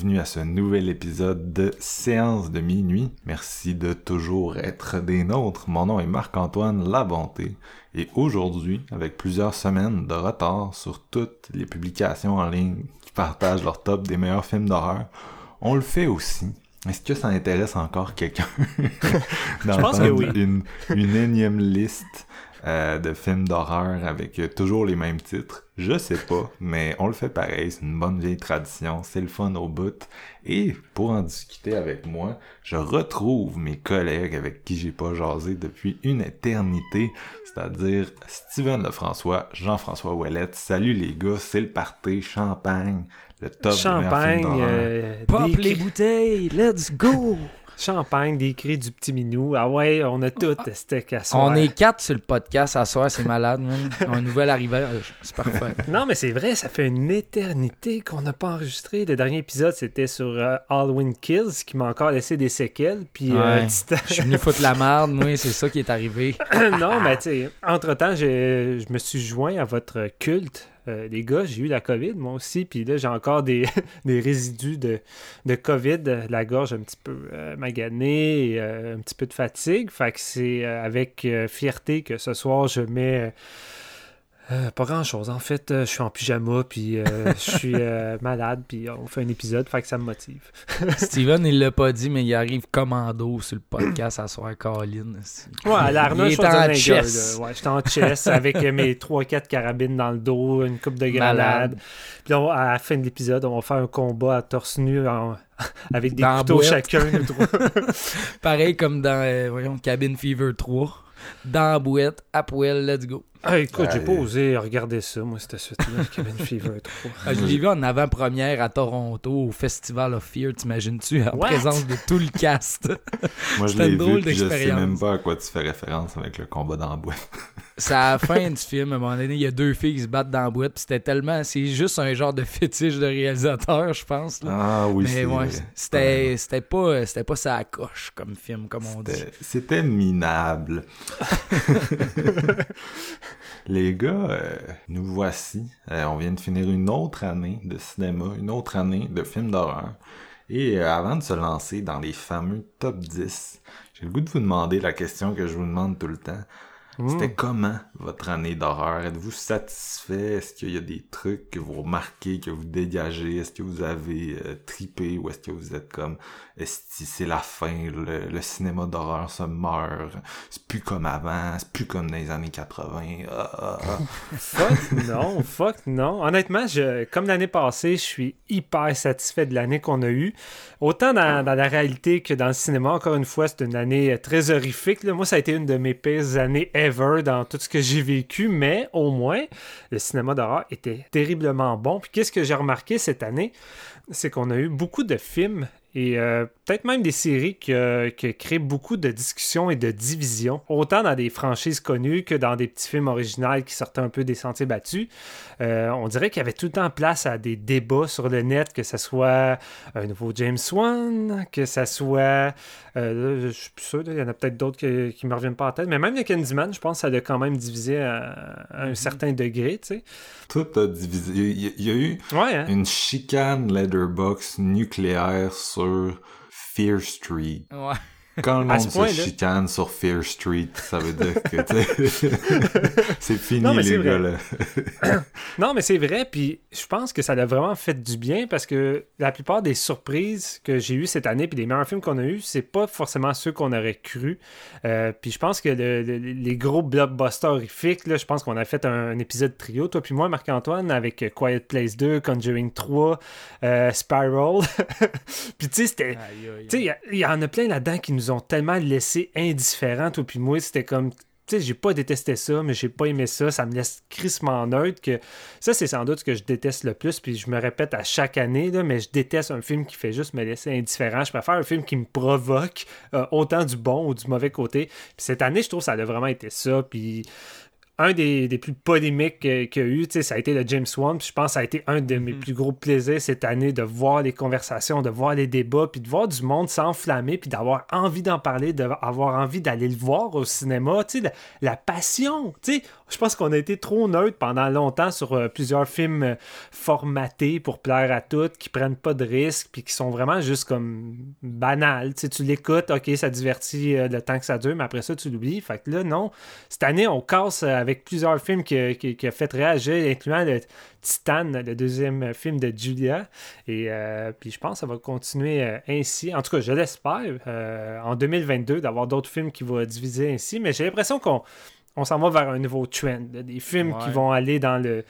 Bienvenue à ce nouvel épisode de Séance de minuit. Merci de toujours être des nôtres. Mon nom est Marc-Antoine Labonté et aujourd'hui, avec plusieurs semaines de retard sur toutes les publications en ligne qui partagent leur top des meilleurs films d'horreur, on le fait aussi est-ce que ça intéresse encore quelqu'un? D'entendre une, une énième liste euh, de films d'horreur avec euh, toujours les mêmes titres. Je sais pas, mais on le fait pareil, c'est une bonne vieille tradition, c'est le fun au bout. Et pour en discuter avec moi, je retrouve mes collègues avec qui j'ai pas jasé depuis une éternité, c'est-à-dire Steven Lefrançois, Jean-François Ouellette. Salut les gars, c'est le party, champagne, le top Champagne, euh, pop les bouteilles, let's go! Champagne, des cris du petit minou. Ah ouais, on a tout testé qu'à On est quatre sur le podcast à soir, c'est malade, man. Un nouvel arrivage, c'est parfait. non, mais c'est vrai, ça fait une éternité qu'on n'a pas enregistré. Le dernier épisode, c'était sur euh, Halloween Kills, qui m'a encore laissé des séquelles. Puis, euh, je suis venu foutre la merde, moi, c'est ça qui est arrivé. non, mais tu sais, entre-temps, je me suis joint à votre culte euh, les gars, j'ai eu la COVID, moi aussi, puis là, j'ai encore des, résidus de, COVID, la gorge un petit peu euh, maganée, et, euh, un petit peu de fatigue. Fait que c'est avec fierté que ce soir, je mets euh, pas grand chose. En fait, euh, je suis en pyjama, puis euh, je suis malade, puis on fait un épisode, fait que ça me motive. Steven, il l'a pas dit, mais il arrive commando sur le podcast à soir, Colin. Ouais, à je suis en chess. Ouais, j'étais en chess avec mes 3-4 carabines dans le dos, une coupe de grenade. Puis là, à la fin de l'épisode, on va faire un combat à torse nu avec des couteaux chacun. Pareil comme dans, voyons, Cabin Fever 3 dans la boîte, à poêle, let's go. Ah, écoute, j'ai pas osé regarder ça, moi, cette suite-là, Cabin Fever 3. Ah, je l'ai vu en avant-première à Toronto, au Festival of Fear, t'imagines-tu, en présence de tout le cast? moi, je l'ai vu, puis je sais même pas à quoi tu fais référence avec le combat dans la boîte. c'est à la fin du film, à un moment donné, il y a deux filles qui se battent dans la boîte, puis c'était tellement... C'est juste un genre de fétiche de réalisateur, je pense. Ah oui, Mais ouais, c'était, c'était pas, c'était pas ça à coche comme film, comme on dit. C'était minable. Les gars, euh, nous voici. Euh, on vient de finir une autre année de cinéma, une autre année de films d'horreur. Et euh, avant de se lancer dans les fameux top 10, j'ai le goût de vous demander la question que je vous demande tout le temps. C'était hmm. comment votre année d'horreur? Êtes-vous satisfait? Est-ce qu'il y a des trucs que vous remarquez, que vous dégagez? Est-ce que vous avez euh, tripé ou est-ce que vous êtes comme est-ce que c'est la fin, le, cinéma d'horreur se meurt, c'est plus comme avant, c'est plus comme dans les années 80. Ah, ah, ah. fuck non, fuck non. Honnêtement, je, comme l'année passée, je suis hyper satisfait de l'année qu'on a eue. Autant dans, la réalité que dans le cinéma, encore une fois, c'est une année très horrifique. Moi, ça a été une de mes pires années ever dans tout ce que j'ai vécu, mais au moins, le cinéma d'horreur était terriblement bon. Puis qu'est-ce que j'ai remarqué cette année? C'est qu'on a eu beaucoup de films et euh, peut-être même des séries qui, qui, créent beaucoup de discussions et de divisions, autant dans des franchises connues que dans des petits films originaux qui sortaient un peu des sentiers battus. Euh, on dirait qu'il y avait tout le temps place à des débats sur le net, que ce soit un nouveau James Wan, que ce soit... Euh, je suis plus sûr, il y en a peut-être d'autres qui ne me reviennent pas en tête, mais même le Candyman, je pense que ça a quand même divisé à, un mhm. certain degré, tu sais. Tout a divisé. Il y, a eu hein. une chicane letterbox nucléaire sur Fear Street. Ouais. Quand le monde se point-là. chicane sur Fear Street, ça veut dire que c'est fini Non, mais c'est les vrai. gars là. Non, mais c'est vrai, puis je pense que ça a vraiment fait du bien parce que la plupart des surprises que j'ai eues cette année, puis les meilleurs films qu'on a eus, c'est pas forcément ceux qu'on aurait cru. Euh, puis je pense que le- le- les gros blockbusters horrifiques, là, je pense qu'on a fait un, un épisode trio, toi puis moi, Marc-Antoine, avec Quiet Place 2, Conjuring 3, euh, Spiral. puis tu sais, c'était. Aïe, aïe, Tu sais, il y a- il y, en a plein là-dedans qui nous ont tellement laissé indifférents, toi puis moi, c'était comme... Tu sais, j'ai pas détesté ça, mais j'ai pas aimé ça. Ça me laisse crissement neutre que... Ça, c'est sans doute ce que je déteste le plus, puis je me répète à chaque année, là, mais je déteste un film qui fait juste me laisser indifférent. Je préfère un film qui me provoque euh, autant du bon ou du mauvais côté. Puis cette année, je trouve ça a vraiment été ça, puis... Un des, des plus polémiques qu'il y a eu, tu sais, ça a été le James Wan. Puis je pense que ça a été un de mes Mhm. plus gros plaisirs cette année de voir les conversations, de voir les débats, puis de voir du monde s'enflammer, puis d'avoir envie d'en parler, d'avoir envie d'aller le voir au cinéma. Tu sais, la, la passion. Tu sais, je pense qu'on a été trop neutre pendant longtemps sur euh, plusieurs films euh, formatés pour plaire à toutes, qui prennent pas de risques, puis qui sont vraiment juste comme banals. Tu l'écoutes, ok, ça divertit euh, le temps que ça dure, mais après ça, tu l'oublies. Fait que là, non. Cette année, on casse euh, avec plusieurs films qui, qui, qui a fait réagir, incluant le Titan, le deuxième film de Julia. Et euh, puis je pense que ça va continuer euh, ainsi. En tout cas, je l'espère, euh, en 2022, d'avoir d'autres films qui vont diviser ainsi. Mais j'ai l'impression qu'on on s'en va vers un nouveau trend. des films qui vont aller dans le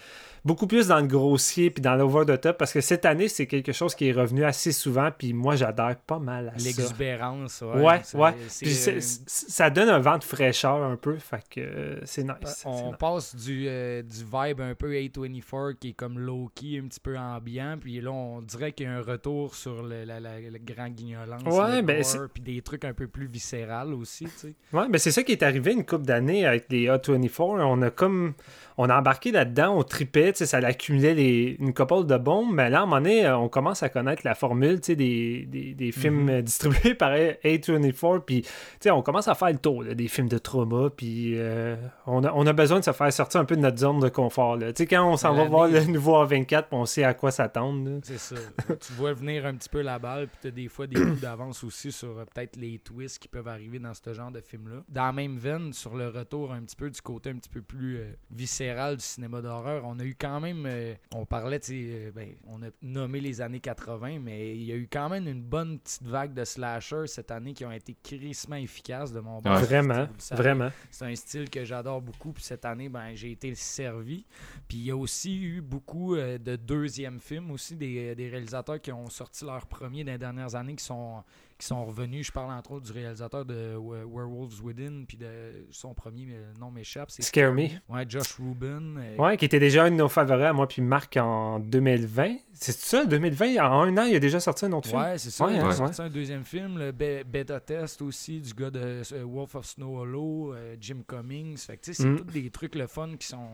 beaucoup plus dans le grossier puis dans l'over the top parce que cette année c'est quelque chose qui est revenu assez souvent puis moi j'adhère pas mal à ça. L'exubérance, ouais. Ouais, ouais. Puis euh, ça donne un vent de fraîcheur un peu, fait que euh, c'est nice. c'est on nice. passe du, euh, du vibe un peu A24 qui est comme low-key, un petit peu ambiant, puis là on dirait qu'il y a un retour sur le, la- la- le grand guignolance, Ouais, le ben, puis des trucs un peu plus viscérales aussi, tu sais. Ouais, mais c'est ça qui est arrivé une couple d'années avec les A24. On a comme. On a embarqué là-dedans, on tripait, tu ça accumulait les, une couple de bombes, mais là, à un moment donné, euh, on commence à connaître la formule tu des, des, des films Mhm. euh, distribués par A24, puis tu on commence à faire le tour là, des films de trauma, puis euh, on, a, on a besoin de se faire sortir un peu de notre zone de confort. là. Tu quand on s'en va voir le nouveau A24, puis on sait à quoi s'attendre. C'est ça. tu vois venir un petit peu la balle, puis t'as des fois des coups d'avance aussi sur euh, peut-être les twists qui peuvent arriver dans ce genre de film-là. Dans la même veine, sur le retour un petit peu du côté un petit peu plus euh, viscéral du cinéma d'horreur, on a eu quand même, euh, on parlait, tu sais, euh, ben, on a nommé les années 80, mais il y a eu quand même une bonne petite vague de slashers cette année qui ont été crissement efficaces de mon bord. Ouais. Vraiment, vraiment. C'est un style que j'adore beaucoup. Puis cette année, ben, j'ai été servi. Puis il y a aussi eu beaucoup euh, de deuxièmes films aussi, des, des réalisateurs qui ont sorti leur premier dans les dernières années qui sont, qui sont revenus. Je parle entre autres du réalisateur de We- Werewolves Within, puis de son premier nom m'échappe. c'est Scare Me. Ouais, Josh Rubin. euh, Ouais, qui était déjà un de nos favoris à moi puis Marc en 2020. C'est ça, 2020, en un an, il a déjà sorti un autre film. Ouais, c'est ça. Ouais, il a ouais. sorti un deuxième film, le Be- Beta Test aussi, du gars de euh, Wolf of Snow Hollow, euh, Jim Cummings. Fait que, tu sais, c'est Mm. tous des trucs le fun qui sont,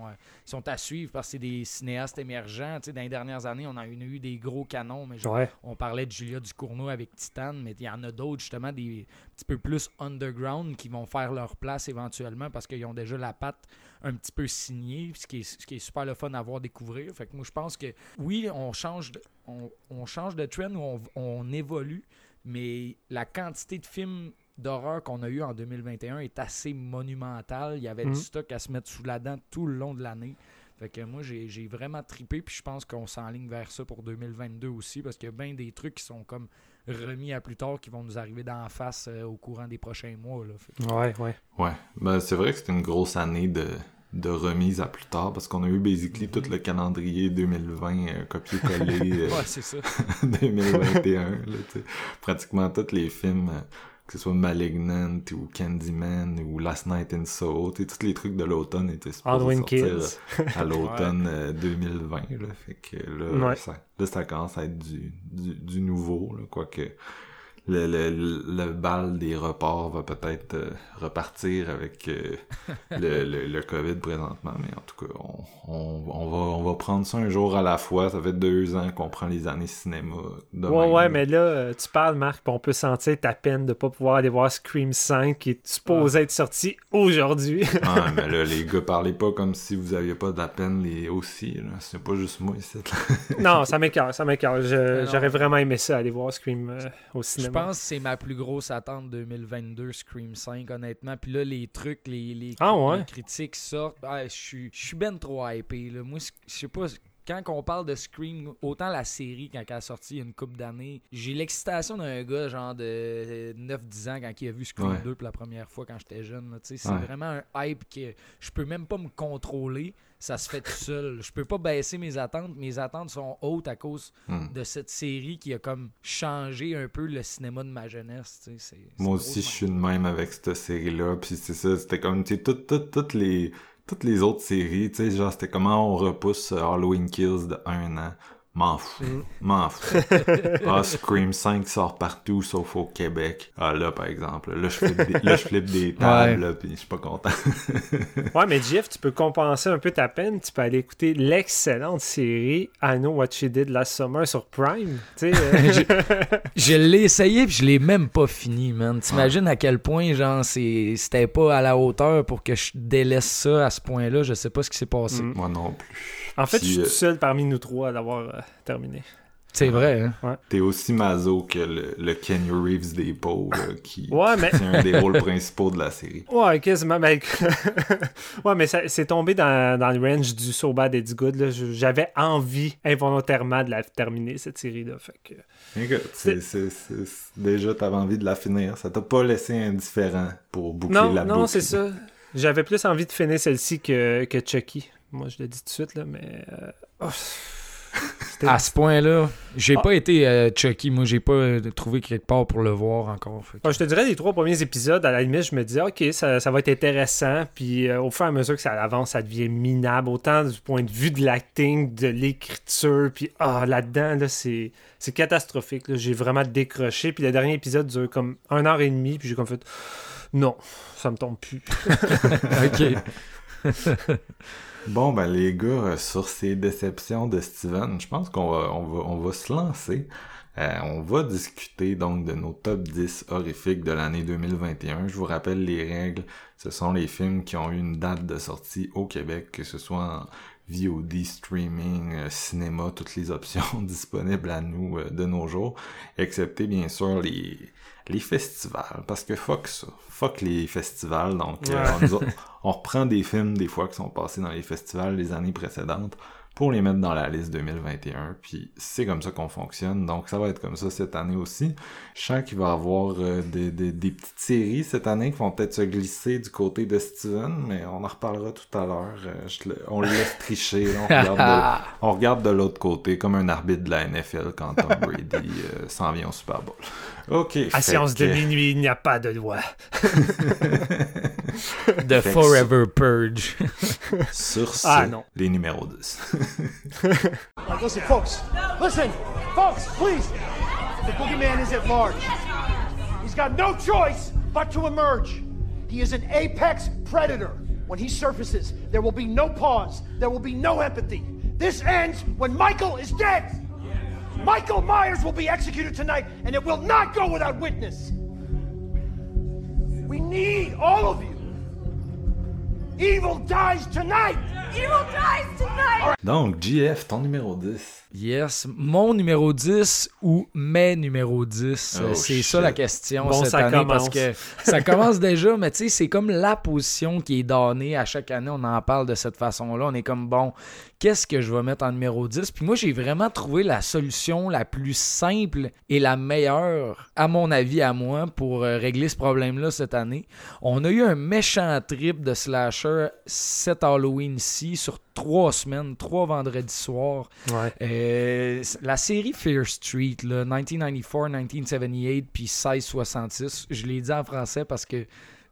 qui sont à suivre parce que c'est des cinéastes émergents. Tu sais, dans les dernières années, on a eu, eu des gros canons, mais genre, Ouais. on parlait de Julia Ducournau avec Titan, mais il y en a d'autres, justement, des petit peu plus underground qui vont faire leur place éventuellement parce qu'ils ont déjà la patte un petit peu signée, ce qui est, ce qui est super le fun à voir découvrir. Fait que moi, je pense que oui, on change de, on, on change de trend ou on, on évolue, mais la quantité de films d'horreur qu'on a eu en 2021 est assez monumentale. Il y avait Mhm. du stock à se mettre sous la dent tout le long de l'année. Fait que moi, j'ai j'ai vraiment tripé, puis je pense qu'on s'enligne vers ça pour 2022 aussi, parce qu'il y a bien des trucs qui sont comme remis à plus tard qui vont nous arriver d'en face euh, au courant des prochains mois. Là. Fait que- Ouais, ouais. Ouais, ben, c'est vrai que c'était une grosse année de, de remise à plus tard parce qu'on a eu basically tout le calendrier 2020 euh, copié-collé euh, Ouais, c'est ça. 2021. là, tu sais. Pratiquement tous les films, euh, que ce soit Malignant ou Candyman ou Last Night in Soho, tu sais, tous les trucs de l'automne étaient supposés sortir euh, à l'automne euh, 2020. Là, fait que là, Ouais. ça, là, ça commence à être du, du, du nouveau, quoique le, le, le bal des reports va peut-être euh, repartir avec euh, le, le, le COVID présentement, mais en tout cas, on, on, on, va, on va prendre ça un jour à la fois. Ça fait deux ans qu'on prend les années cinéma. De Ouais, même. ouais, mais là, euh, tu parles, Marc, puis on peut sentir ta peine de pas pouvoir aller voir Scream 5 qui est supposé être sorti aujourd'hui. Ah, mais là, les gars, parlez pas comme si vous aviez pas de la peine les aussi. C'est pas juste moi ici. non, ça m'écœure, ça m'écœure. J'aurais vraiment aimé ça, aller voir Scream euh, au cinéma. Pense que c'est ma plus grosse attente 2022, Scream 5, honnêtement. Puis là, les trucs, les, les, Ah ouais? les critiques sortent. Ah, je suis je suis ben trop hypé. Là. Moi, je sais pas. Quand on parle de Scream, autant la série, quand elle a sorti il y a une couple d'années, j'ai l'excitation d'un gars genre de 9-10 ans quand il a vu Scream Ouais. 2 pour la première fois quand j'étais jeune. C'est Ouais. vraiment un hype que je peux même pas me contrôler. Ça se fait tout seul. Je peux pas baisser mes attentes. Mes attentes sont hautes à cause Hmm. de cette série qui a comme changé un peu le cinéma de ma jeunesse. tu sais, Moi aussi, je suis de même avec cette série-là. Puis c'est ça, c'était comme, tu sais, toutes, les, toutes les autres séries, tu sais, genre, c'était comment on repousse Halloween Kills de un an. M'en fous. Mm. M'en fous. ah, Scream 5 sort partout, sauf au Québec. Ah, là, par exemple. Là, je flippe des, là, je flippe des tables, là, puis je suis pas content. Ouais, mais Jeff, tu peux compenser un peu ta peine. Tu peux aller écouter l'excellente série I Know What She Did Last Summer sur Prime. Tu sais, euh, Je l'ai essayé puis je l'ai même pas fini, man. T'imagines à quel point, genre, c'est- c'était pas à la hauteur pour que je délaisse ça à ce point-là. Je sais pas ce qui s'est passé. Mm. Moi non plus. en fait, Puis, je suis euh, tout seul parmi nous trois à l'avoir euh, terminé. C'est vrai, hein? T'es aussi mazo que le, le Kenny Reeves des pauvres, qui, Ouais, mais- qui est un des rôles principaux de la série. Ouais, quasiment. Mais... ouais, mais c'est tombé dans, dans le range du So Bad It's Good. J'avais envie involontairement de la terminer, cette série-là. Fait que... Déjà, t'avais envie de la finir. Ça t'a pas laissé indifférent pour boucler Non, la non, boucle. c'est ça. J'avais plus envie de finir celle-ci que, que Chucky. Moi, je le dis tout de suite, là, mais... euh, oh, À ce point-là, j'ai Ah. pas été euh, Chucky. Moi, j'ai pas euh, trouvé quelque part pour le voir encore. Fait que- Bon, je te dirais, les trois premiers épisodes, à la limite, je me disais, OK, ça, ça va être intéressant. Puis euh, au fur et à mesure que ça avance, ça devient minable. Autant du point de vue de l'acting, de l'écriture. Puis ah, là-dedans, là, c'est, catastrophique. J'ai vraiment décroché. Puis le dernier épisode dure comme un heure et demie. Puis j'ai comme fait, non, ça me tombe plus. ok. Bon, ben les gars, euh, sur ces déceptions de Steven, je pense qu'on va, on va, on va se lancer. Euh, on va discuter donc de nos top 10 horrifiques de l'année 2021. Je vous rappelle les règles. Ce sont les films qui ont eu une date de sortie au Québec, que ce soit en VOD, streaming, euh, cinéma, toutes les options disponibles à nous euh, de nos jours, excepté bien sûr les, les festivals, parce que fuck ça, fuck les festivals, donc euh, on reprend des films des fois qui sont passés dans les festivals les années précédentes pour les mettre dans la liste 2021, puis c'est comme ça qu'on fonctionne, donc ça va être comme ça cette année aussi. Je sens qu'il va y avoir euh, des, des, des petites séries cette année qui vont peut-être se glisser du côté de Steven, mais on en reparlera tout à l'heure. Euh, on le laisse tricher, on regarde de, on regarde de l'autre côté, comme un arbitre de la NFL quand Tom Brady euh, s'en vient au Super Bowl. Ok. À séance de minuit, il n'y a pas de loi. The Fait que Forever Purge. Sur ce, Ah, non. les numéros 10. Listen, folks. Listen, folks, please. The boogeyman is at large. He's got no choice but to emerge. He is an apex predator. When he surfaces, there will be no pause. There will be no empathy. This ends when Michael is dead. Michael Myers will be executed tonight, and it will not go without witness. We need all of you. Evil dies tonight. Donc, GF, ton numéro 10. Yes. Mon numéro 10 ou mes numéro 10? Oh, c'est ça la question Bon, cette ça année parce commence. que ça commence déjà, mais tu sais, c'est comme la position qui est donnée à chaque année. On en parle de cette façon-là. On est comme, bon, qu'est-ce que je vais mettre en numéro 10? Puis moi, j'ai vraiment trouvé la solution la plus simple et la meilleure, à mon avis, à moi, pour euh, régler ce problème-là cette année. On a eu un méchant trip de slasher cet Halloween-ci sur trois semaines, trois vendredis soirs. Ouais. Euh, la série Fear Street, là, 1994, 1978, puis 1666, je l'ai dit en français parce que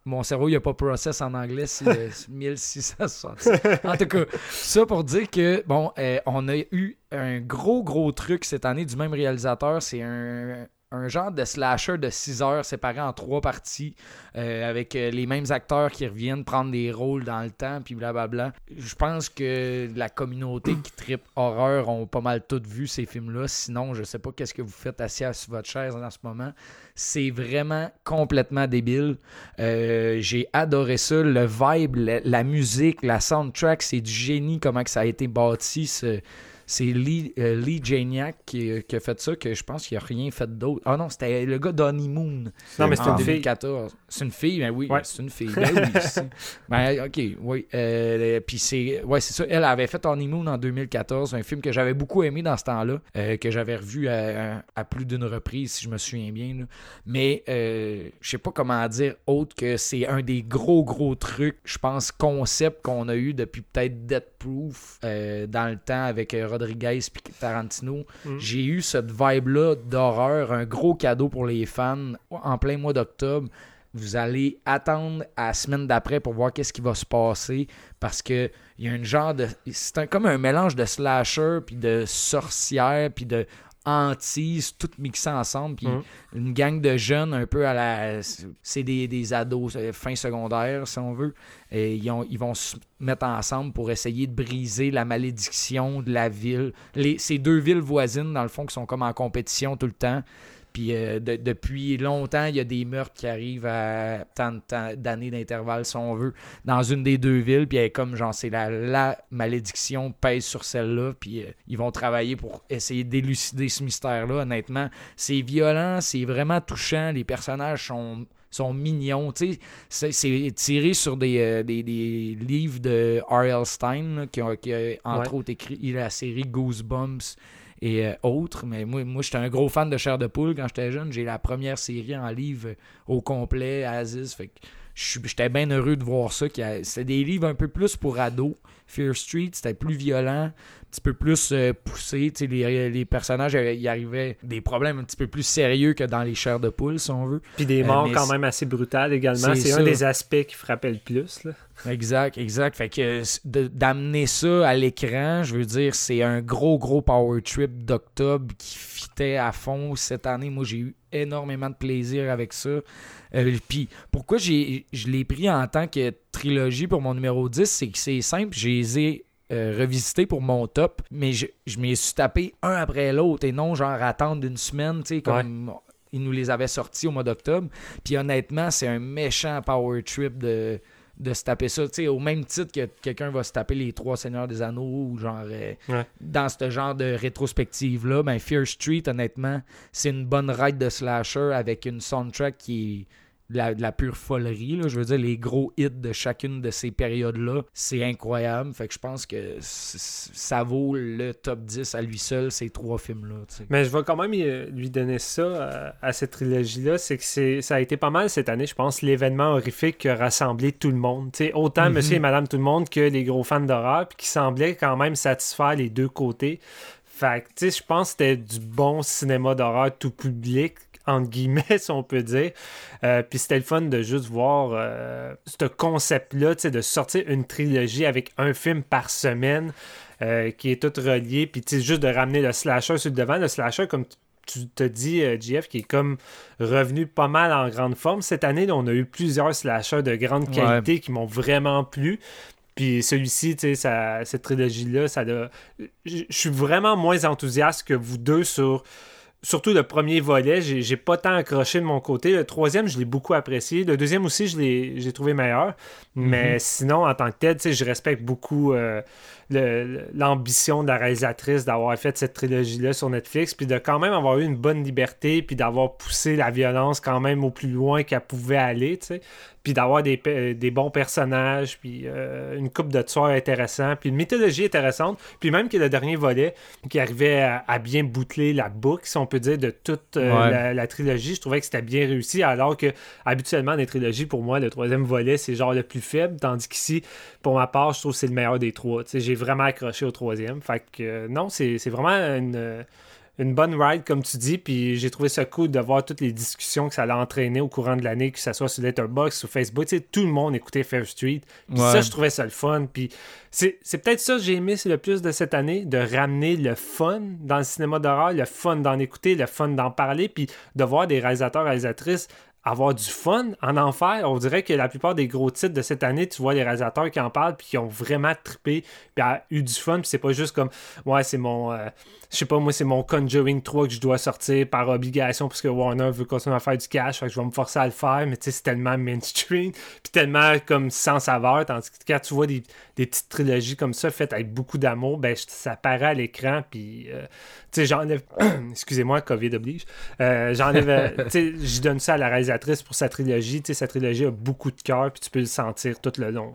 mon cerveau, il n'a pas process en anglais, c'est le 1666. En tout cas, ça pour dire que, bon, euh, on a eu un gros, gros truc cette année du même réalisateur. C'est un, un genre de slasher de 6 heures séparé en trois parties euh, avec euh, les mêmes acteurs qui reviennent prendre des rôles dans le temps, puis blablabla. Je pense que la communauté qui tripe horreur ont pas mal toutes vu ces films-là. Sinon, je sais pas qu'est-ce que vous faites assis sur votre chaise en ce moment. C'est vraiment complètement débile. Euh, J'ai adoré ça. Le vibe, la, musique, la soundtrack, c'est du génie comment que ça a été bâti, ce, C'est Lee, euh, Lee Janiak qui, qui a fait ça, que je pense qu'il a rien fait d'autre. Ah non, c'était le gars d'Honey Moon. Non, mais c'est en une fille. 2014. C'est une fille, ben oui, Ouais. c'est une fille. Ben oui, ben, ok, oui. Euh, Puis c'est, ouais, c'est ça. Elle avait fait Honeymoon en 2014, un film que j'avais beaucoup aimé dans ce temps-là, euh, que j'avais revu à, à plus d'une reprise, si je me souviens bien. là. Mais euh, je sais pas comment dire autre que c'est un des gros, gros trucs, je pense, concept qu'on a eu depuis peut-être Death Proof euh, dans le temps avec Rodriguez et Tarantino. Mm. J'ai eu cette vibe-là d'horreur, un gros cadeau pour les fans en plein mois d'octobre. Vous allez attendre à la semaine d'après pour voir qu'est-ce qui va se passer parce que il y a un genre de c'est un- comme un mélange de slasher puis de sorcière puis de hantise tout mixé ensemble puis Mhm. une gang de jeunes un peu à la c'est des, des ados euh, fin secondaire si on veut et ils, ont- ils vont se mettre ensemble pour essayer de briser la malédiction de la ville les, ces deux villes voisines dans le fond qui sont comme en compétition tout le temps puis euh, de- depuis longtemps, il y a des meurtres qui arrivent à tant d'années d'intervalle, si on veut, dans une des deux villes. Puis elle est comme, genre, c'est la, la malédiction pèse sur celle-là. Puis euh, ils vont travailler pour essayer d'élucider ce mystère-là. Honnêtement, c'est violent, c'est vraiment touchant. Les personnages sont sont mignons, c'est- c'est tiré sur des, euh, des, des livres de R.L. Stein, là, qui, a, qui a, entre Ouais. autres écrit la série Goosebumps et euh, autres. Mais moi, moi j'étais un gros fan de Chair de Poule quand j'étais jeune. J'ai la première série en livre au complet, Aziz. Fait j'étais bien heureux de voir ça. C'était des livres un peu plus pour ados. Fear Street, c'était plus violent, un petit peu plus euh, poussé. Tu sais, Les, les personnages, euh, il arrivait des problèmes un petit peu plus sérieux que dans les chairs de poule, si on veut. Puis des Euh, morts quand même assez brutales également. C'est un des aspects qui frappait le plus. Là. Exact, exact. Fait que d'amener ça à l'écran, je veux dire, c'est un gros, gros power trip d'octobre qui fitait à fond cette année. Moi, j'ai eu énormément de plaisir avec ça. Euh, Puis pourquoi j'ai, je l'ai pris en tant que trilogie pour mon numéro 10, c'est que c'est simple, je les ai euh, revisités pour mon top, mais je, je m'y suis tapé un après l'autre et non genre attendre d'une semaine, tu sais, comme ils nous les avaient sortis au mois d'octobre. Puis honnêtement, c'est un méchant power trip de, de se taper ça. Tu sais, au même titre que quelqu'un va se taper les trois Seigneurs des Anneaux ou genre euh, Ouais. dans ce genre de rétrospective-là, ben Fear Street, honnêtement, c'est une bonne ride de slasher avec une soundtrack qui est de la, de la pure folerie. Là. Je veux dire, les gros hits de chacune de ces périodes-là, c'est incroyable. Fait que je pense que ça vaut le top 10 à lui seul, ces trois films-là. Mais je vais quand même euh, lui donner ça euh, à cette trilogie-là. C'est que ça a été pas mal cette année, je pense, l'événement horrifique qui a rassemblé tout le monde. Autant Mhm. monsieur et madame tout le monde que les gros fans d'horreur, puis qui semblaient quand même satisfaire les deux côtés. Fait que, tu sais, je pense que c'était du bon cinéma d'horreur tout public, entre guillemets, si on peut dire. Euh, puis c'était le fun de juste voir euh, ce concept-là, de sortir une trilogie avec un film par semaine euh, qui est tout relié, puis juste de ramener le slasher sur le devant. Le slasher, comme tu- te dis, JF, qui est comme revenu pas mal en grande forme. Cette année, là, on a eu plusieurs slashers de grande Ouais. qualité qui m'ont vraiment plu. Puis celui-ci, tu sais, cette trilogie-là, ça je suis vraiment moins enthousiaste que vous deux sur. Surtout le premier volet, j'ai j'ai pas tant accroché de mon côté. Le troisième, je l'ai beaucoup apprécié. Le deuxième aussi, je l'ai j'ai trouvé meilleur. Mais sinon, en tant que tel, je respecte beaucoup euh, l'ambition de la réalisatrice d'avoir fait cette trilogie-là sur Netflix, puis de quand même avoir eu une bonne liberté, puis d'avoir poussé la violence quand même au plus loin qu'elle pouvait aller. Puis d'avoir des, pe- des bons personnages, puis euh, une coupe de tueurs intéressants, puis une mythologie intéressante, puis même que le dernier volet qui arrivait à, à bien boucler la boucle, si on peut dire, de toute euh, Ouais. la, la trilogie, je trouvais que c'était bien réussi, alors que habituellement, les trilogies, pour moi, le troisième volet, c'est genre le plus faible, tandis qu'ici, pour ma part, je trouve que c'est le meilleur des trois. Tu sais, J'ai vraiment accroché au troisième. Fait que euh, non, c'est c'est vraiment une, euh, une bonne ride, comme tu dis. Puis j'ai trouvé ça cool de voir toutes les discussions que ça allait entraîner au courant de l'année, que ce soit sur Letterboxd, sur Facebook. Tu sais, tout le monde écoutait Fair Street. Puis Ouais. ça, je trouvais ça le fun. Puis c'est peut-être ça que j'ai aimé c'est le plus de cette année, de ramener le fun dans le cinéma d'horreur, le fun d'en écouter, le fun d'en parler, puis de voir des réalisateurs, réalisatrices avoir du fun, en enfer. On dirait que la plupart des gros titres de cette année, tu vois les réalisateurs qui en parlent puis qui ont vraiment trippé puis a eu du fun. Puis c'est pas juste comme, ouais, c'est mon, euh, je sais pas, moi, c'est mon Conjuring 3 que je dois sortir par obligation parce que Warner veut continuer à faire du cash. Fait que je vais me forcer à le faire, mais tu sais, c'est tellement mainstream puis tellement comme sans saveur. Tandis que quand tu vois des, des petites trilogies comme ça faites avec beaucoup d'amour, ben ça paraît à l'écran puis, euh, tu sais, j'enlève, excusez-moi, COVID oblige, euh, j'enlève, tu sais, je donne ça à la réalisation pour sa trilogie. Tu sais, sa trilogie a beaucoup de cœur, puis tu peux le sentir tout le long.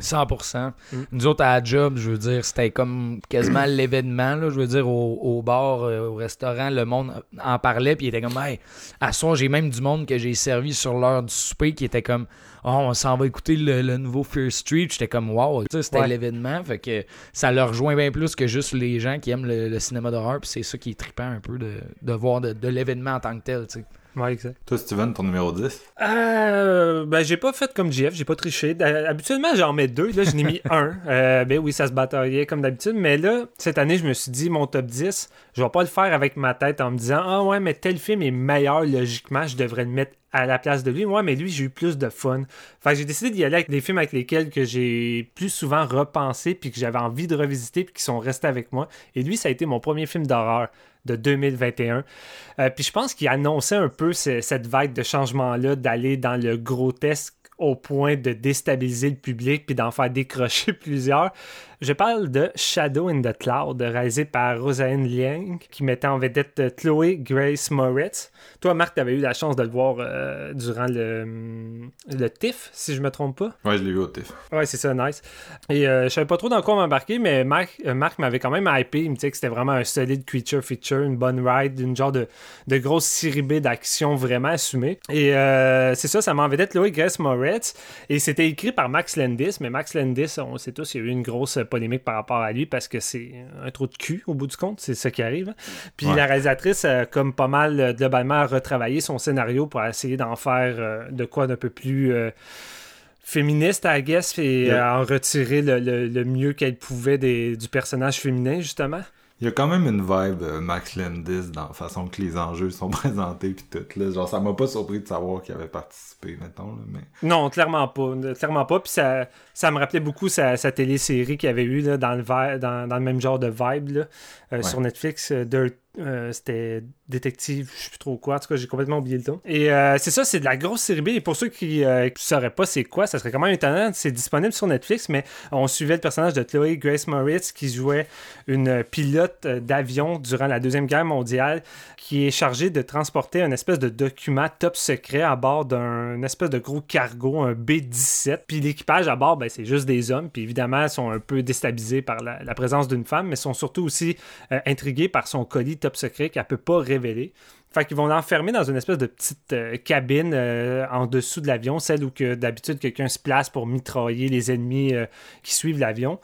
100%. Mm. Nous autres, à la job, je veux dire, c'était comme quasiment l'événement. Je veux dire, au, bar, euh, au restaurant, le monde en parlait, puis il était comme, hey, à soir, j'ai même du monde que j'ai servi sur l'heure du souper qui était comme, oh, on s'en va écouter le, nouveau Fear Street. J'étais comme, wow, c'était l'événement. Fait que ça leur rejoint bien plus que juste les gens qui aiment le, cinéma d'horreur, puis c'est ça qui est trippant un peu de, voir de, de l'événement en tant que tel, tu sais. Ouais, exact. Toi, Steven, ton numéro 10 euh, Ben, j'ai pas fait comme JF, j'ai pas triché. Habituellement, j'en mets deux. Là, j'en ai mis un. Euh, ben oui, ça se bataillait comme d'habitude. Mais là, cette année, je me suis dit, mon top 10, je vais pas le faire avec ma tête en me disant, ah ouais, mais tel film est meilleur logiquement, je devrais le mettre à la place de lui. Moi, mais lui, j'ai eu plus de fun. Fait j'ai décidé d'y aller avec des films avec lesquels que j'ai plus souvent repensé, puis que j'avais envie de revisiter, puis qui sont restés avec moi. Et lui, ça a été mon premier film d'horreur de 2021. Euh, puis je pense qu'il annonçait un peu cette vague de changement-là, d'aller dans le grotesque au point de déstabiliser le public puis d'en faire décrocher plusieurs. Je parle de Shadow in the Cloud, réalisé par Rosaline Liang, qui mettait en vedette Chloé Grace Moritz. Toi, Marc, tu avais eu la chance de le voir euh, durant le, le TIFF, si je me trompe pas. Ouais, je l'ai vu au TIFF. Ouais, c'est ça, nice. Et euh, je savais pas trop dans quoi m'embarquer, mais Marc, euh, Marc m'avait quand même hypé. Il me disait que c'était vraiment un solide creature feature, une bonne ride, une genre de, de grosse siribée d'action vraiment assumée. Et c'est ça, ça m'a en vedette Chloé Grace Moritz. Et c'était écrit par Max Landis, mais Max Landis, on sait tous, il y a eu une grosse polémique par rapport à lui parce que c'est un trou de cul au bout du compte, c'est ça qui arrive. Puis la réalisatrice, a comme pas mal euh, globalement, retravaillé son scénario pour essayer d'en faire euh, de quoi d'un peu plus euh, féministe, I guess, et en retirer le, mieux qu'elle pouvait du personnage féminin, justement. Il y a quand même une vibe Max Landis dans la façon que les enjeux sont présentés puis tout. Là. Genre, ça m'a pas surpris de savoir qu'il avait participé, mettons. mais... Non, clairement pas. Clairement pas. Puis ça, ça me rappelait beaucoup sa, sa télésérie qu'il y avait eu là, dans, le, dans, dans, le même genre de vibe là, sur Netflix, Dirt euh, c'était détective, je sais plus trop quoi. En tout cas, j'ai complètement oublié le temps. Et euh, c'est ça, c'est de la grosse série B. Et pour ceux qui ne euh, sauraient pas c'est quoi, ça serait quand même étonnant. C'est disponible sur Netflix, mais on suivait le personnage de Chloe Grace Moritz qui jouait une pilote d'avion durant la Deuxième Guerre mondiale qui est chargée de transporter un espèce de document top secret à bord d'un espèce de gros cargo, un B-17. Puis l'équipage à bord, ben, c'est juste des hommes. Puis évidemment, ils sont un peu déstabilisés par la, la présence d'une femme, mais sont surtout aussi intrigués par son colis top secret qu'elle peut pas révéler. Fait qu'ils vont l'enfermer dans une espèce de petite euh, cabine euh, en dessous de l'avion, celle où que d'habitude quelqu'un se place pour mitrailler les ennemis euh, qui suivent l'avion.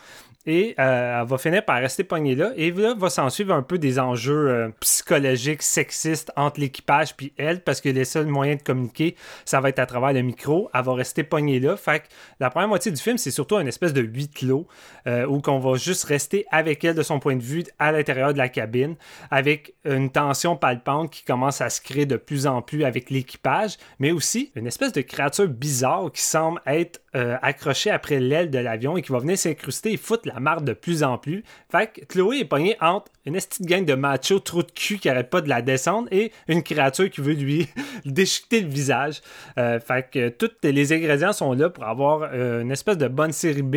Et euh, elle va finir par rester poignée là. Et là, va s'en suivre un peu des enjeux euh, psychologiques, sexistes entre l'équipage puis elle, parce que les seuls moyens de communiquer, ça va être à travers le micro. Elle va rester poignée là. Fait que la première moitié du film, c'est surtout une espèce de huit clos euh, où qu'on va juste rester avec elle de son point de vue à l'intérieur de la cabine, avec une tension palpante qui commence à se créer de plus en plus avec l'équipage, mais aussi une espèce de créature bizarre qui semble être accrochée après l'aile de l'avion et qui va venir s'incruster et foutre la marre de plus en plus. Fait que Chloé est pognée entre une petite gang de machos trou de cul qui arrête pas de la descendre et une créature qui veut lui déchiqueter le visage. Euh, fait que tous les ingrédients sont là pour avoir euh, une espèce de bonne série B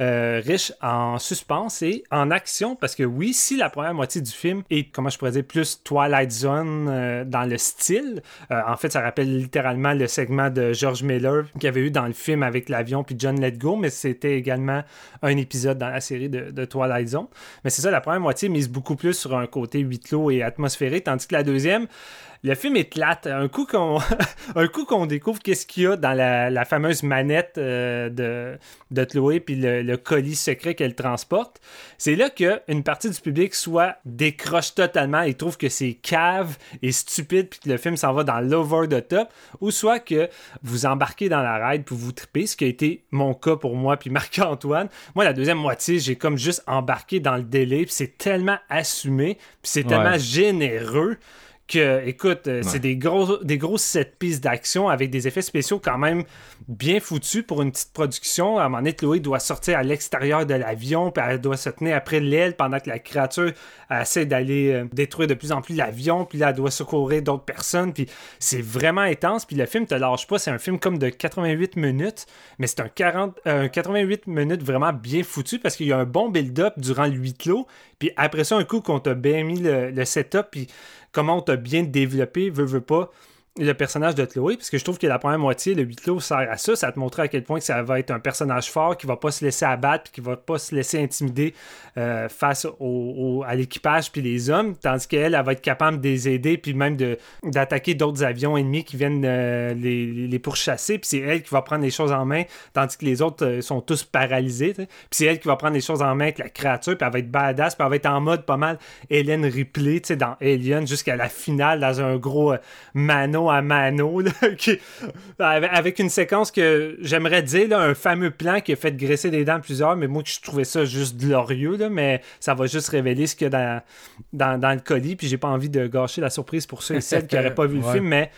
euh, riche en suspense et en action parce que oui, si la première moitié du film est, comment je pourrais dire, plus Twilight Zone euh, dans le style, euh, en fait, ça rappelle littéralement le segment de George Miller qu'il y avait eu dans le film avec l'avion puis John Let Go, mais c'était également un épisode dans la série de, de Twilight Zone. Mais c'est ça, la première moitié mise beaucoup plus sur un côté huis clos et atmosphérique, tandis que la deuxième, le film est plate. Un coup qu'on, un coup qu'on découvre qu'est-ce qu'il y a dans la, fameuse manette euh, de, de Chloé puis le, colis secret qu'elle transporte, c'est là qu'une partie du public soit décroche totalement et trouve que c'est cave et stupide puis que le film s'en va dans l'over the top, ou soit que vous embarquez dans la ride pour vous triper, ce qui a été mon cas pour moi puis Marc-Antoine. Moi, la deuxième moitié, j'ai comme juste embarqué dans le délai puis c'est tellement assumé puis c'est tellement généreux que, écoute, euh, c'est des gros, des grosses set pistes d'action avec des effets spéciaux quand même bien foutus pour une petite production. À un moment donné, Chloé doit sortir à l'extérieur de l'avion, puis elle doit se tenir après l'aile pendant que la créature essaie d'aller euh, détruire de plus en plus l'avion, puis là, elle doit secourir d'autres personnes, puis c'est vraiment intense, puis le film te lâche pas. C'est un film comme de 88 minutes, mais c'est un, 40, un 88 minutes vraiment bien foutu parce qu'il y a un bon build-up durant le huis clos, puis après ça, un coup qu'on t'a bien mis le, le setup, puis comment on t'a bien développé, veut, veut pas, le personnage de Chloé, parce que je trouve que la première moitié, le huis clos, sert à ça, ça te montrer à quel point ça va être un personnage fort qui va pas se laisser abattre, puis qui va pas se laisser intimider euh, face à l'équipage puis les hommes, tandis qu'elle, elle va être capable de les aider, puis même d'attaquer d'autres avions ennemis qui viennent euh, les, les, pourchasser, puis c'est elle qui va prendre les choses en main, tandis que les autres euh, sont tous paralysés, puis c'est elle qui va prendre les choses en main avec la créature, puis elle va être badass, puis elle va être en mode pas mal Hélène Ripley, tu sais, dans Alien, jusqu'à la finale, dans un gros mano à mano, avec une séquence que j'aimerais dire, un fameux plan qui a fait graisser des dents plusieurs, mais moi je trouvais ça juste glorieux, là, mais ça va juste révéler ce qu'il y a dans, dans, le colis, puis j'ai pas envie de gâcher la surprise pour ceux et celles qui n'auraient pas vu le film, mais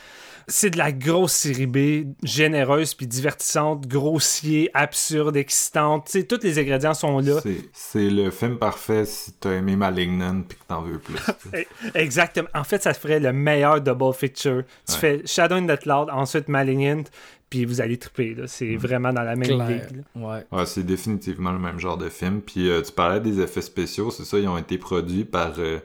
c'est de la grosse série B, généreuse puis divertissante, grossier, absurde, excitante. sais, tous les ingrédients sont là. C'est le film parfait si t'as aimé Malignant puis que t'en veux plus. Exactement. En fait, ça ferait le meilleur double feature. Tu fais Shadow in the Cloud, ensuite Malignant, puis vous allez triper. C'est vraiment dans la même ligue. Ouais. ouais c'est définitivement le même genre de film. Puis euh, tu parlais des effets spéciaux, c'est ça, ils ont été produits par... Euh,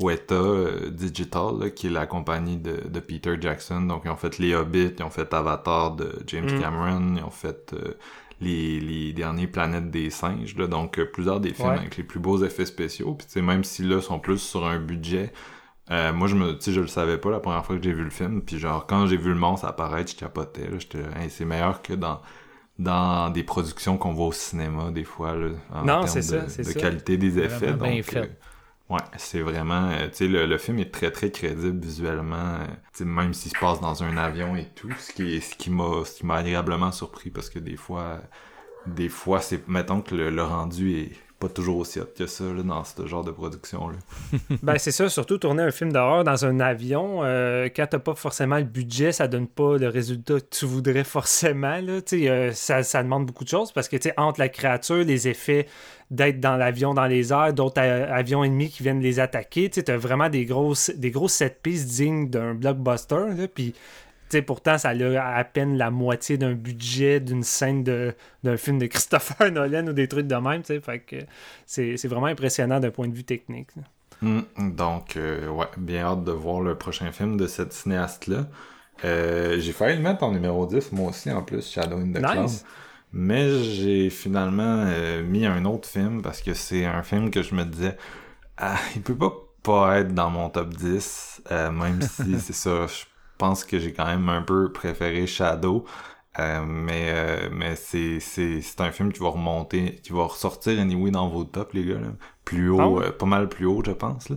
Weta euh, Digital, qui est la compagnie de, de, Peter Jackson. Donc, ils ont fait Les Hobbits, ils ont fait Avatar de James mm. Cameron, ils ont fait euh, les, les derniers Planètes des Singes. Là, donc, euh, plusieurs des films avec les plus beaux effets spéciaux. Puis, même si là, sont plus sur un budget, moi, je me, je le savais pas la première fois que j'ai vu le film. Puis, genre, quand j'ai vu le monstre apparaître, je capotais. J'étais, hey, c'est meilleur que dans dans des productions qu'on voit au cinéma des fois là, en non, termes ça, de, de qualité des effets. Donc. Ouais, c'est vraiment. Euh, tu sais, le, le, film est très très crédible visuellement. Euh, sais même s'il se passe dans un avion et tout, ce qui ce qui m'a agréablement surpris parce que des fois, des fois c'est mettons que le, le rendu est pas toujours aussi hot que ça là, dans ce genre de production-là. ben, c'est ça, surtout tourner un film d'horreur dans un avion, euh, quand t'as pas forcément le budget, ça donne pas le résultat que tu voudrais forcément. Là, euh, ça, ça demande beaucoup de choses parce que entre la créature, les effets d'être dans l'avion dans les airs, d'autres avions ennemis qui viennent les attaquer, tu as vraiment des grosses, des grosses set pistes dignes d'un blockbuster. Puis pourtant, ça a à peine la moitié d'un budget d'une scène d'un film de Christopher Nolan ou des trucs de même. Fait que c'est vraiment impressionnant d'un point de vue technique. Hmm, donc, euh, ouais, bien hâte de voir le prochain film de cette cinéaste-là. Euh, j'ai failli le mettre en numéro 10, moi aussi, en plus, Shadow in the Cloud. Mais j'ai finalement euh, mis un autre film parce que c'est un film que je me disais, ah, il peut pas pas être dans mon top 10, même si c'est ça, je pense que j'ai quand même un peu préféré Shadow. Euh, mais euh, mais c'est, c'est, c'est un film qui va remonter, qui va ressortir anyway dans vos tops, les gars. Plus haut, ah euh, pas mal plus haut, je pense.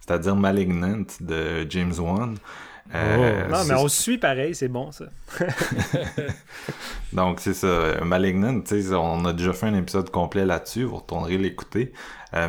C'est-à-dire Malignant de James Wan. Oh. non, mais on suit pareil, c'est bon ça. Donc c'est ça, Malignant, on a déjà fait un épisode complet là-dessus, vous retournerez l'écouter.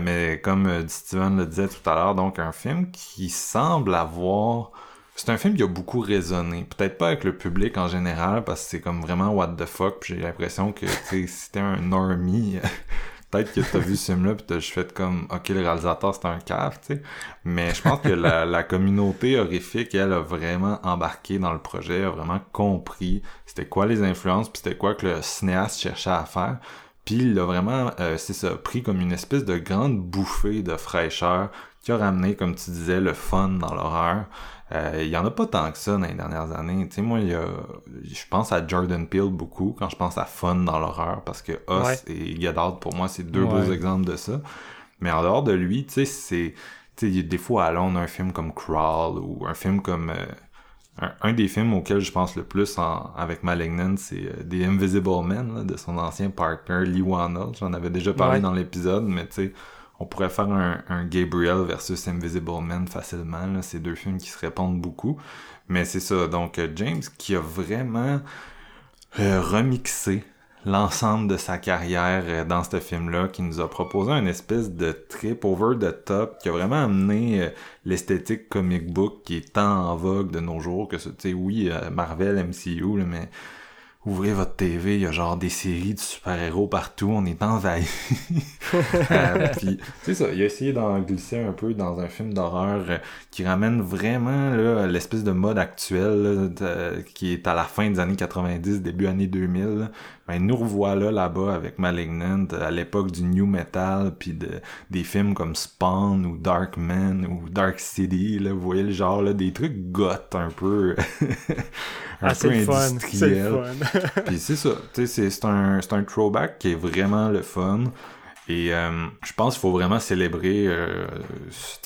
mais comme Steven le disait tout à l'heure, donc un film qui semble avoir c'est un film qui a beaucoup résonné. Peut-être pas avec le public en général, parce que c'est comme vraiment what the fuck. J'ai l'impression que si t'es un normie, peut-être que t'as vu ce film-là pis t'as juste fait comme ok le réalisateur c'est un caf, tu sais. Mais je pense que la, la, communauté horrifique, elle a vraiment embarqué dans le projet, a vraiment compris c'était quoi les influences, puis c'était quoi que le cinéaste cherchait à faire. Puis il a vraiment, euh, c'est ça, pris comme une espèce de grande bouffée de fraîcheur qui a ramené, comme tu disais, le fun dans l'horreur. Euh, il y en a pas tant que ça dans les dernières années. Tu sais, moi, il y a, je pense à Jordan Peele beaucoup quand je pense à fun dans l'horreur parce que Us et Get Out, pour moi, c'est deux beaux exemples de ça. Mais en dehors de lui, tu sais, c'est, tu sais, des fois, allons on a un film comme Crawl ou un film comme, euh, un, des films auxquels je pense le plus avec Malignant, c'est euh, The Invisible Man, de son ancien partner Lee Wannell. J'en avais déjà parlé dans l'épisode, mais tu sais, on pourrait faire un, Gabriel versus Invisible Man facilement. C'est deux films qui se répondent beaucoup. Mais c'est ça. Donc, euh, James qui a vraiment euh, remixé l'ensemble de sa carrière euh, dans ce film-là, qui nous a proposé une espèce de trip over the top, qui a vraiment amené l'esthétique comic book qui est tant en vogue de nos jours, que tu oui, Marvel, MCU, là, mais ouvrez votre TV, il y a genre des séries de super-héros partout, on est envahi. euh, puis, c'est ça, il a essayé d'en glisser un peu dans un film d'horreur euh, qui ramène vraiment là, l'espèce de mode actuel là, de- qui est à la fin des années 90, début années 2000. là. Ben, nous revoilà là-bas avec Malignant à l'époque du new metal puis de des films comme Spawn ou Darkman ou Dark City là, vous voyez le genre là, des trucs goth un peu un Ah, c'est peu industriel. Puis c'est ça, c'est- un, c'est un throwback qui est vraiment le fun. Et euh, je pense qu'il faut vraiment célébrer, euh,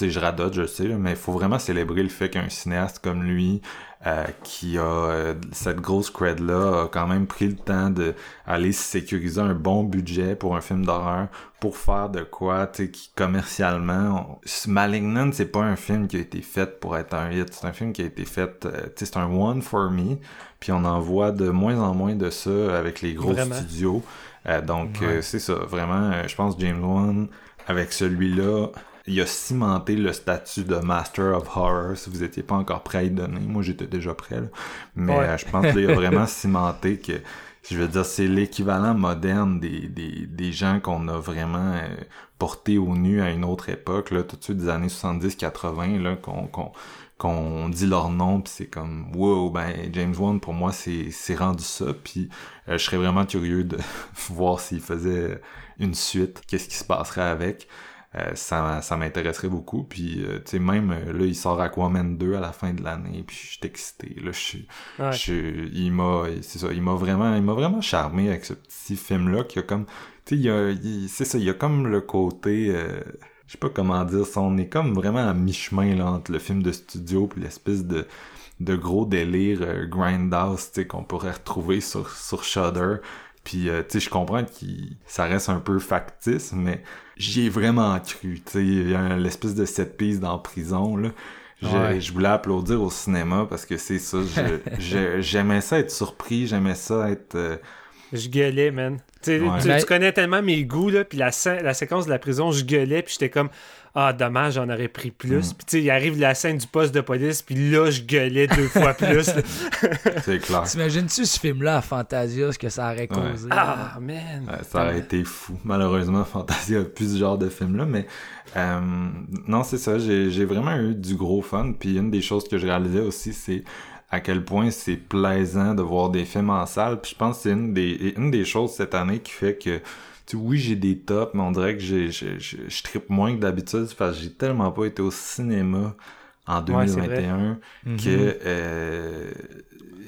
je radote, je sais, là, mais il faut vraiment célébrer le fait qu'un cinéaste comme lui, euh, qui a euh, cette grosse cred-là, a quand même pris le temps de aller sécuriser un bon budget pour un film d'horreur, pour faire de quoi, tu sais, qui commercialement... on- Malignant, c'est pas un film qui a été fait pour être un hit, c'est un film qui a été fait, euh, tu sais, c'est un one for me, puis on en voit de moins en moins de ça avec les gros Vraiment. studios. Euh, donc, Ouais. euh, c'est ça. Vraiment, je pense James Wan, avec celui-là, il a cimenté le statut de Master of Horror. Si vous étiez pas encore prêt à y donner, moi j'étais déjà prêt. là. Mais Ouais. euh, je pense qu'il a vraiment cimenté que, je veux dire, c'est l'équivalent moderne des, des, des gens qu'on a vraiment euh, portés au nu à une autre époque, là, tout de suite des années 70-80, là, qu'on qu'on qu'on dit leur nom puis c'est comme wow ben James Wan pour moi c'est c'est rendu ça puis euh, je serais vraiment curieux de voir s'il faisait une suite qu'est-ce qui se passerait avec Euh, ça ça m'intéresserait beaucoup puis euh, tu sais même euh, là il sort Aquaman 2 à la fin de l'année puis je suis excité là je suis Ouais. je- il m'a c'est ça il m'a vraiment il m'a vraiment charmé avec ce petit film là qui a comme tu sais il y a il- c'est ça il y a comme le côté euh, je sais pas comment dire ça on est comme vraiment à mi-chemin là entre le film de studio puis l'espèce de de gros délire grindhouse tu sais qu'on pourrait retrouver sur sur Shudder puis euh, tu sais je comprends que ça reste un peu factice mais j'y ai vraiment cru tu sais il y a un- l'espèce de set piece dans prison là je, Ouais. je voulais applaudir au cinéma parce que c'est ça je- je- j'aimais ça être surpris j'aimais ça être euh, Je gueulais, man. Tu, Ouais. tu connais tellement mes goûts, là, puis la, la séquence de la prison, je gueulais, puis j'étais comme, ah, dommage, j'en aurais pris plus. Mm. Puis, tu sais, il arrive la scène du poste de police, puis là, je gueulais deux fois plus. c'est clair T'imagines-tu ce film-là à Fantasia, ce que ça aurait causé? Ah, man. Ouais, ça aurait été fou. Malheureusement, Fantasia a plus ce genre de film-là, mais euh, non, c'est ça. J'ai vraiment eu du gros fun. Puis une des choses que je réalisais aussi, c'est à quel point c'est plaisant de voir des films en salle. Puis je pense que c'est une des, une des choses cette année qui fait que oui, j'ai des tops, mais on dirait que j'ai, je trippe moins que d'habitude parce que j'ai tellement pas été au cinéma en Ouais, c'est vrai. 2021 Mhm. que euh,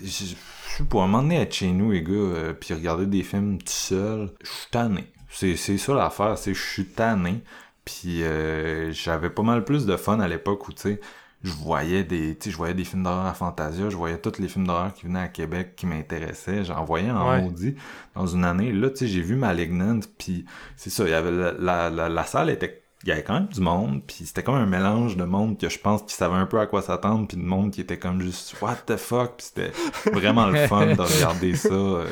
je pas, à un moment donné être chez nous les gars euh, puis regarder des films tout seul je suis tanné c'est c'est ça l'affaire c'est je suis tanné puis euh, j'avais pas mal plus de fun à l'époque où tu sais je voyais des tu sais je voyais des films d'horreur à Fantasia je voyais tous les films d'horreur qui venaient à Québec qui m'intéressaient. J'en voyais en Ouais. maudit dans une année. Là tu sais j'ai vu Malignant puis c'est ça il y avait la, la, la, la salle était il y avait quand même du monde, puis c'était comme un mélange de monde que je pense qui savait un peu à quoi s'attendre, puis de monde qui était comme juste what the fuck, puis c'était vraiment le fun de regarder ça euh,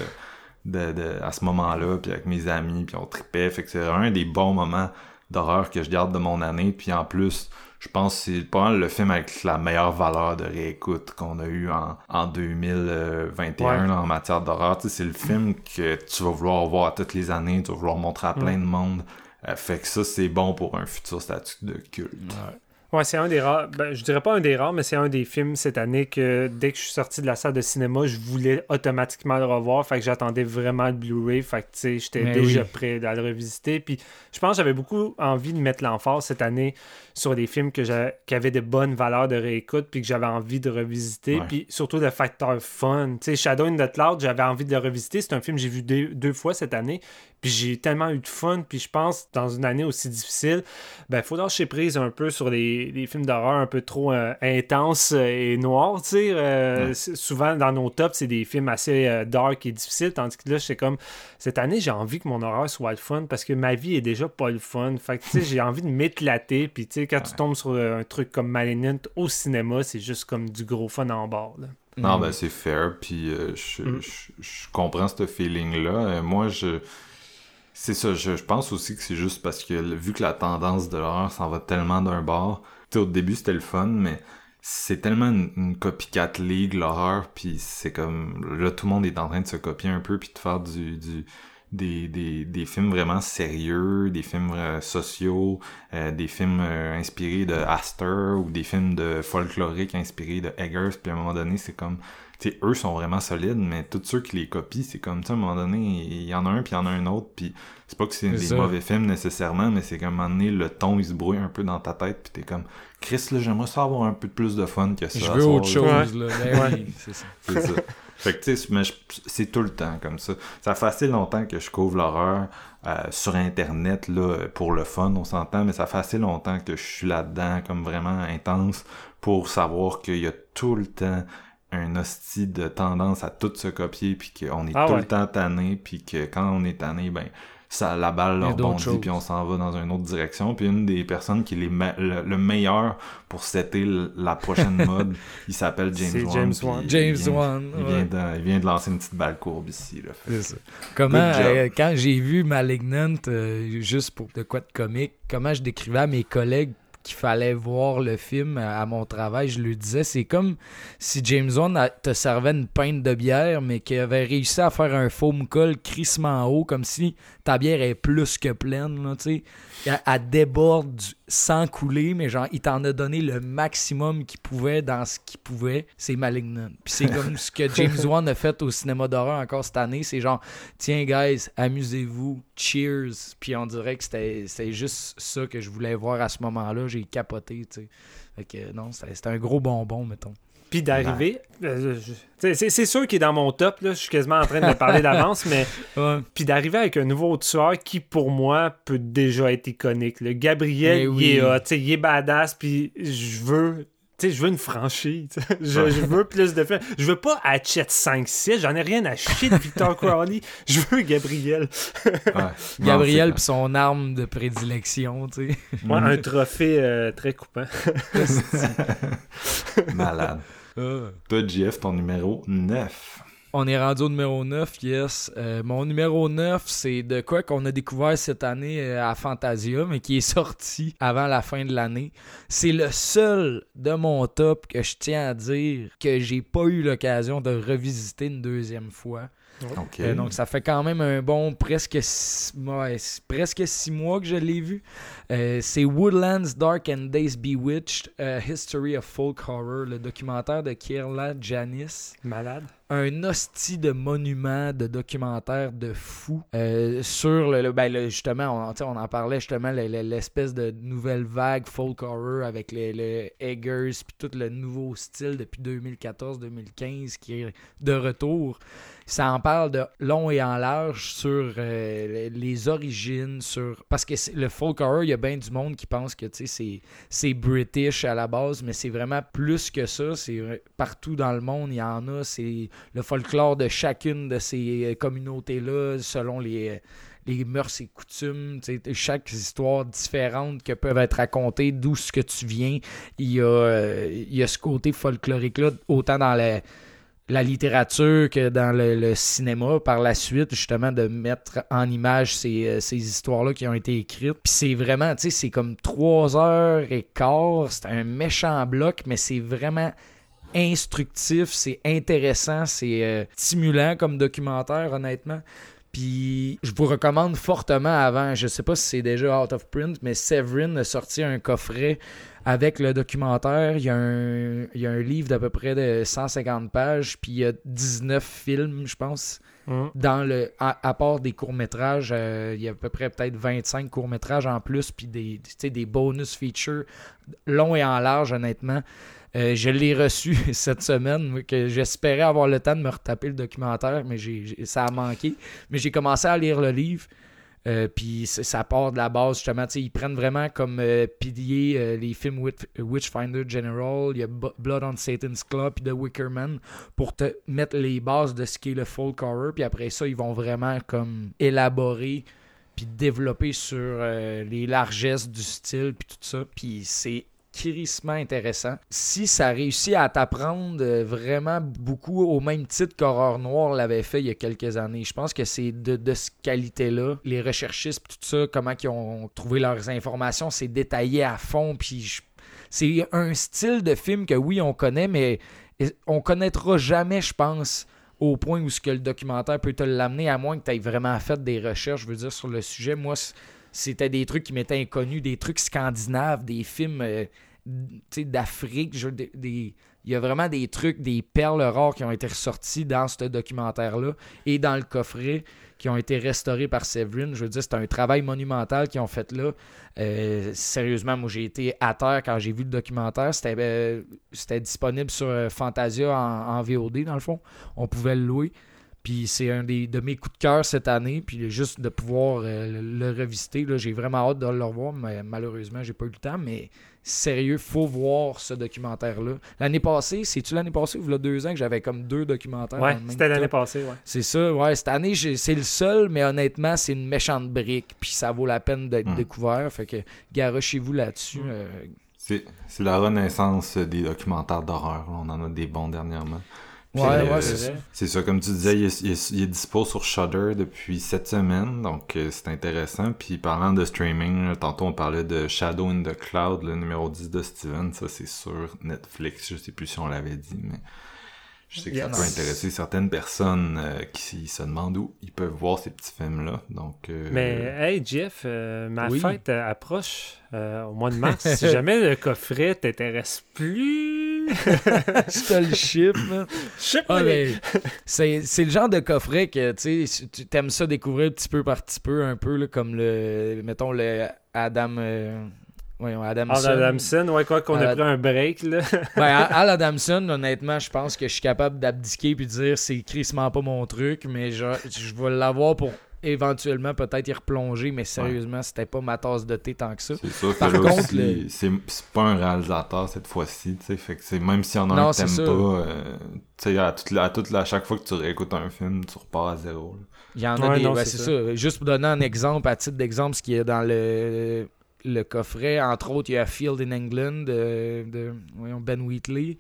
de, de- à ce moment-là, puis avec mes amis, puis on tripait, fait que c'est un des bons moments d'horreur que je garde de mon année, puis en plus, je pense que c'est pas mal le film avec la meilleure valeur de réécoute qu'on a eu en, en 2021 Ouais. là, en matière d'horreur. Tu sais, c'est le film que tu vas vouloir voir toutes les années, tu vas vouloir montrer à plein de monde. Euh, fait que ça, c'est bon pour un futur statut de culte. Ouais, c'est un des rares. Ben, je dirais pas un des rares, mais c'est un des films cette année que dès que je suis sorti de la salle de cinéma, je voulais automatiquement le revoir. Fait que j'attendais vraiment le Blu-ray. Fait que tu sais, j'étais déjà oui. prêt à le revisiter. Puis je pense que j'avais beaucoup envie de mettre l'emphase cette année sur des films que qui avaient de bonnes valeurs de réécoute puis que j'avais envie de revisiter. Ouais. Puis surtout le facteur fun. Tu sais, Shadow in the Cloud, j'avais envie de le revisiter. C'est un film que j'ai vu deux, deux fois cette année. Puis j'ai tellement eu de fun. Puis je pense, dans une année aussi difficile, ben, faut lâcher prise un peu sur les, les films d'horreur un peu trop euh, intenses euh, et noirs, tu sais. Euh, Ouais. Souvent, dans nos tops, c'est des films assez euh, dark et difficiles, tandis que là, c'est comme, cette année, j'ai envie que mon horreur soit le fun, parce que ma vie est déjà pas le fun. Fait que, tu sais, j'ai envie de m'éclater, puis tu sais, quand tu tombes sur un truc comme Malignant au cinéma, c'est juste comme du gros fun en bord, là. Non, Mm. ben c'est fair, puis euh, je, Mm. je- je comprends ce feeling-là. Euh, moi, je... C'est ça, je, je pense aussi que c'est juste parce que vu que la tendance de l'horreur s'en va tellement d'un bord, au début c'était le fun, mais c'est tellement une, une copycat league, l'horreur, puis c'est comme... Là, tout le monde est en train de se copier un peu, puis de faire du... du des, des, des films vraiment sérieux, des films euh, sociaux, euh, des films euh, inspirés de Astor ou des films de folklorique inspirés de Eggers, puis à un moment donné, c'est comme, sais, eux sont vraiment solides, mais tous ceux qui les copient, c'est comme, tu sais, à un moment donné, il y en a un, puis il y en a un autre, puis c'est pas que c'est des ça. mauvais films nécessairement, mais c'est qu'à un moment donné, le ton, il se brouille un peu dans ta tête, puis t'es comme, Chris, là, j'aimerais ça avoir un peu plus de fun que ça. Je veux autre là. chose, là. Ben Ouais. oui, c'est ça. C'est ça. Fait que, tu sais, c'est tout le temps comme ça. Ça fait assez longtemps que je couvre l'horreur euh, sur Internet, là, pour le fun, on s'entend, mais ça fait assez longtemps que je suis là-dedans, comme vraiment intense, pour savoir qu'il y a tout le temps un hostie de tendance à tout se copier, puis qu'on est Ah tout ouais. le temps tanné, puis que quand on est tanné, ben, ça, la balle Il leur bondit, puis on s'en va dans une autre direction. Puis une des personnes qui est me- le, le meilleur pour setter la prochaine mode, il s'appelle James Wan. James Wan. il James vient- Wan. il vient, de, il vient de lancer une petite balle courbe ici. Là. Fait ça. Comment, euh, quand j'ai vu Malignant, euh, juste pour de quoi de comique, comment je décrivais à mes collègues qu'il fallait voir le film à, mon travail, je lui disais, c'est comme si James Wan te servait une pinte de bière, mais qu'il avait réussi à faire un foam call crissement haut, comme si ta bière est plus que pleine, tu sais. Elle, déborde du- sans couler, mais genre, il t'en a donné le maximum qu'il pouvait dans ce qu'il pouvait. C'est Malignant. Puis c'est comme ce que James Wan a fait au cinéma d'horreur encore cette année. C'est genre, tiens, guys, amusez-vous, cheers. Puis on dirait que c'était juste ça que je voulais voir à ce moment-là. J'ai capoté, tu sais. Fait que non, c'était un gros bonbon, mettons. Puis d'arriver, euh, c'est sûr qu'il est dans mon top, là, je suis quasiment en train de le parler d'avance, mais Ouais. puis d'arriver avec un nouveau tueur qui, pour moi, peut déjà être iconique. Le Gabriel, Eh il est hot, t'sais, il est badass, puis je veux... t'sais, je veux une franchise. Je, je veux plus de films. Je veux pas Hatchet 5-6. J'en ai rien à chier de Victor Crowley. Je veux Gabriel. Ouais. Gabriel puis son arme de prédilection, tu sais. Ouais, un trophée euh, très coupant. Malade. Ah. Toi, JF, ton numéro 9. On est rendu au numéro 9, yes. Euh, mon numéro 9, c'est de quoi qu'on a découvert cette année euh, à Fantasia, mais qui est sorti avant la fin de l'année. C'est le seul de mon top que je tiens à dire que j'ai pas eu l'occasion de revisiter une deuxième fois. Euh, donc ça fait quand même un bon presque six, ouais, presque six mois que je l'ai vu. Euh, c'est Woodlands Dark and Days Bewitched, A History of Folk Horror, le documentaire de Kierla Janis Malade. un hostie de monument, de documentaire de fou euh, sur le, le- ben, le- justement, on, on en parlait justement, le- le- l'espèce de nouvelle vague folk horror avec les, le Eggers puis tout le nouveau style depuis 2014-2015 qui est de retour. Ça en parle de long et en large sur euh, les origines, sur parce que le folk horror, il y a bien du monde qui pense que c'est c'est british à la base, mais c'est vraiment plus que ça. C'est partout dans le monde, il y en a. C'est le folklore de chacune de ces euh, communautés-là, selon les, euh, les mœurs et coutumes. Chaque histoire différente que peuvent être racontées, d'où ce que tu viens. Il y a, il y a ce côté folklorique-là, autant dans la la littérature que dans le, cinéma par la suite, justement, de mettre en image ces, euh, ces histoires-là qui ont été écrites. Puis c'est vraiment, tu sais, c'est comme trois heures et quart, c'est un méchant bloc, mais c'est vraiment instructif, c'est intéressant, c'est euh, stimulant comme documentaire, honnêtement. Puis je vous recommande fortement avant, je sais pas si c'est déjà out of print, mais Severin a sorti un coffret avec le documentaire. Il y a un, il y a un livre d'à peu près de 150 pages, puis il y a 19 films, je pense. Hum. Dans le, à, à part des courts-métrages, euh, il y a à peu près peut-être 25 courts-métrages en plus, puis des, des bonus features longs et en large, honnêtement. Euh, je l'ai reçu cette semaine, que j'espérais avoir le temps de me retaper le documentaire, mais ça a manqué. Mais j'ai commencé à lire le livre. Euh, puis ça part de la base, justement. Ils prennent vraiment comme euh, pilier euh, les films Witch- Witchfinder General, il y a Blood on Satan's Club, puis The Wicker Man, pour te mettre les bases de ce qu'est le folk horror. Puis après ça, ils vont vraiment comme élaborer puis développer sur euh, les largesses du style, puis tout ça. Puis c'est crissement intéressant. Si ça réussit à t'apprendre euh, vraiment beaucoup au même titre qu'Horreur Noire l'avait fait il y a quelques années, je pense que c'est de, de cette qualité-là. Les recherchistes, tout ça, comment ils ont trouvé leurs informations, c'est détaillé à fond. Puis c'est un style de film que oui, on connaît, mais on connaîtra jamais, je pense, au point où ce que le documentaire peut te l'amener, à moins que tu aies vraiment fait des recherches, je veux dire, sur le sujet. Moi, c'était des trucs qui m'étaient inconnus, des trucs scandinaves, des films euh, d'Afrique. Il y a vraiment des trucs, des perles rares qui ont été ressorties dans ce documentaire-là et dans le coffret qui ont été restaurés par Severin. Je veux dire, c'est un travail monumental qu'ils ont fait là. Euh, sérieusement, moi, j'ai été à terre quand j'ai vu le documentaire. C'était euh, disponible sur euh, Fantasia en VOD, dans le fond. On pouvait le louer. Puis c'est un des, de mes coups de cœur cette année. Puis juste de pouvoir euh, le, le revisiter, là, j'ai vraiment hâte de le revoir. Mais malheureusement, j'ai pas eu le temps. Mais sérieux, faut voir ce documentaire-là. L'année passée, c'est-tu l'année passée ou il y a deux ans que j'avais comme deux documentaires Ouais, c'était l'année passée, ouais. C'est ça, ouais. Cette année, c'est le seul, mais honnêtement, c'est une méchante brique. Puis ça vaut la peine d'être Mm. découvert. Fait que garochez-vous là-dessus. euh, C'est c'est la renaissance des documentaires d'horreur. On en a des bons dernièrement. Puis, Ouais, euh, ouais, c'est vrai. C'est ça, comme tu disais, il est, il est- il est dispo sur Shudder depuis cette semaine, donc euh, c'est intéressant. Puis parlant de streaming, là, tantôt on parlait de Shadow in the Cloud, le numéro 10 de Steven, ça c'est sur Netflix, je sais plus si on l'avait dit, mais je sais que ça peut intéresser certaines personnes euh, qui se demandent où ils peuvent voir ces petits films-là. Donc, euh, Mais hey Jeff, euh, ma Oui. fête euh, approche euh, au mois de mars. si jamais le coffret t'intéresse plus, Je te le je sais Ah, pas. mais c'est, c'est le genre de coffret que tu sais, tu aimes ça découvrir petit peu par petit peu, un peu là, comme le, mettons, le Adam. Voyons, Adamson. Al Adamson, ouais, quoi qu'on a Euh, pris un break, là. Ben, Al Adamson, honnêtement, je pense que je suis capable d'abdiquer puis de dire c'est crissement pas mon truc, mais je, je vais l'avoir pour éventuellement peut-être y replonger, mais sérieusement, c'était pas ma tasse de thé tant que ça. C'est sûr que Par là contre, aussi, le- c'est c'est pas un réalisateur cette fois-ci, tu sais, fait que c'est même s'il y en a Non, un que c'est t'aimes ça. pas, euh, tu sais, à, toute la- à toute la- à chaque fois que tu réécoutes un film, tu repars à zéro. là. Il y en a Ouais, des. non, ouais, c'est c'est ça. ça. Juste pour donner un exemple, à titre d'exemple, ce qui est dans le, le coffret, entre autres, il y a Field in England de, de voyons, Ben Wheatley.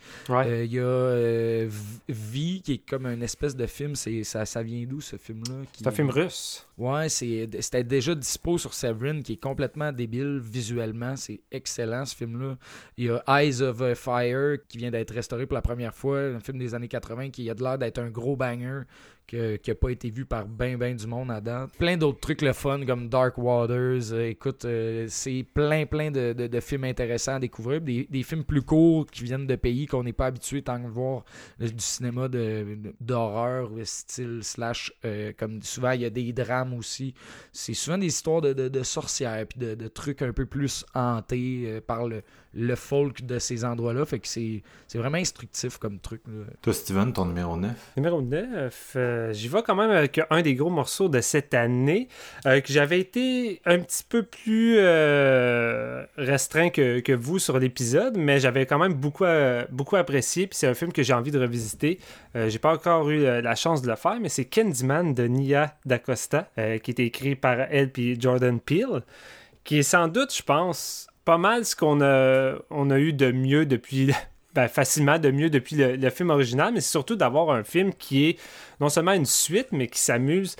Euh, il y a euh, V, V, qui est comme une espèce de film. C'est, ça, ça vient d'où ce film-là qui- C'est un film russe. Ouais, c'est, c'était déjà dispo sur Severin, qui est complètement débile visuellement. C'est excellent ce film-là. Il y a Eyes of a Fire, qui vient d'être restauré pour la première fois, un film des années 80, qui a de l'air d'être un gros banger. Que- qui n'a pas été vu par ben ben du monde à date. Plein d'autres trucs le fun comme Dark Waters. Euh, écoute, euh, c'est plein plein de, de- films intéressants à découvrir. Des, des films plus courts qui viennent de pays qu'on n'est pas habitué tant que voir du cinéma d'horreur, euh, style slash. comme souvent, il y a des drames aussi. C'est souvent des histoires de, sorcières puis de, trucs un peu plus hantés par le, le folk de ces endroits-là. Fait que c'est c'est vraiment instructif comme truc. là. Toi, Steven, ton numéro 9? Numéro 9, euh, j'y vais quand même avec un des gros morceaux de cette année, euh, que j'avais été un petit peu plus euh, restreint que, que vous sur l'épisode, mais j'avais quand même beaucoup, euh, beaucoup apprécié, puis c'est un film que j'ai envie de revisiter. Euh, j'ai pas encore eu la chance de le faire, mais c'est Candyman de Nia D'Acosta, euh, qui est écrit par elle puis Jordan Peele, qui est sans doute, je pense, pas mal ce qu'on a, eu de mieux depuis ben, facilement de mieux depuis le, film original, mais c'est surtout d'avoir un film qui est non seulement une suite, mais qui s'amuse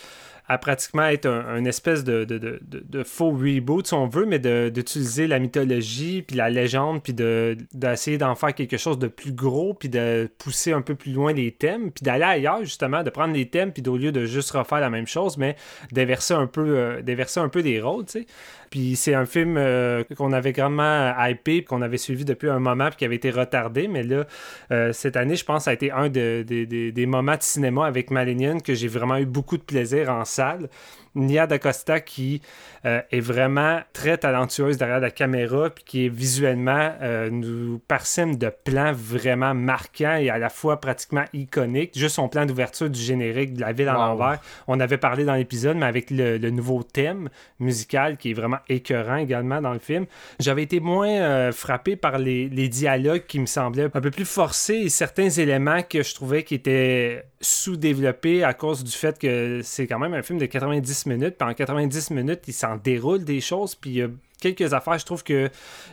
à pratiquement être un, espèce de, faux reboot, si on veut, mais d'utiliser la mythologie, puis la légende, puis de- d'essayer d'en faire quelque chose de plus gros, puis de pousser un peu plus loin les thèmes, puis d'aller ailleurs, justement, de prendre les thèmes, puis au lieu de juste refaire la même chose, mais d'inverser un peu, euh, un peu des rôles, tu sais. Puis c'est un film euh, qu'on avait grandement hypé, qu'on avait suivi depuis un moment, puis qui avait été retardé. Mais là, euh, cette année, je pense, a été un de- de- de- des moments de cinéma avec Malinian que j'ai vraiment eu beaucoup de plaisir en salle. Nia D'Acosta qui euh, est vraiment très talentueuse derrière la caméra puis qui est visuellement euh, nous parsème de plans vraiment marquants et à la fois pratiquement iconiques. Juste son plan d'ouverture du générique de la ville à Wow. l'envers. On avait parlé dans l'épisode, mais avec le, le nouveau thème musical qui est vraiment écœurant également dans le film. J'avais été moins euh, frappé par les, les dialogues qui me semblaient un peu plus forcés et certains éléments que je trouvais qui étaient sous-développés à cause du fait que c'est quand même un film de 90 minutes. Puis en 90 minutes, il s'en déroule des choses. Puis il y a quelques affaires. Je trouve qu'il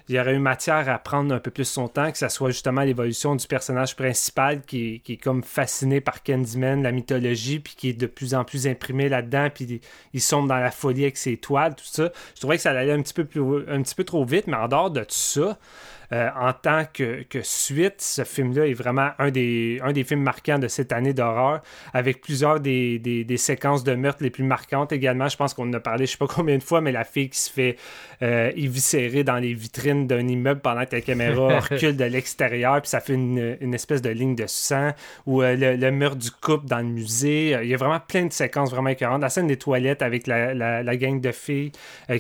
y aurait eu matière à prendre un peu plus son temps, que ce soit justement l'évolution du personnage principal qui, est comme fasciné par Candyman, la mythologie, puis qui est de plus en plus imprimé là-dedans, puis il sombre dans la folie avec ses toiles, tout ça. Je trouvais que ça allait un petit peu, un petit peu trop vite, mais en dehors de tout ça, euh, en tant que, suite, ce film-là est vraiment un des, un des films marquants de cette année d'horreur, avec plusieurs des, des, séquences de meurtre les plus marquantes également. Je pense qu'on en a parlé je sais pas combien de fois, mais la fille qui se fait euh, éviscérer dans les vitrines d'un immeuble pendant que la caméra recule de l'extérieur, puis ça fait une, une, espèce de ligne de sang, ou euh, le, meurtre du couple dans le musée. Il y a vraiment plein de séquences vraiment écœurantes. La scène des toilettes avec la, la, gang de filles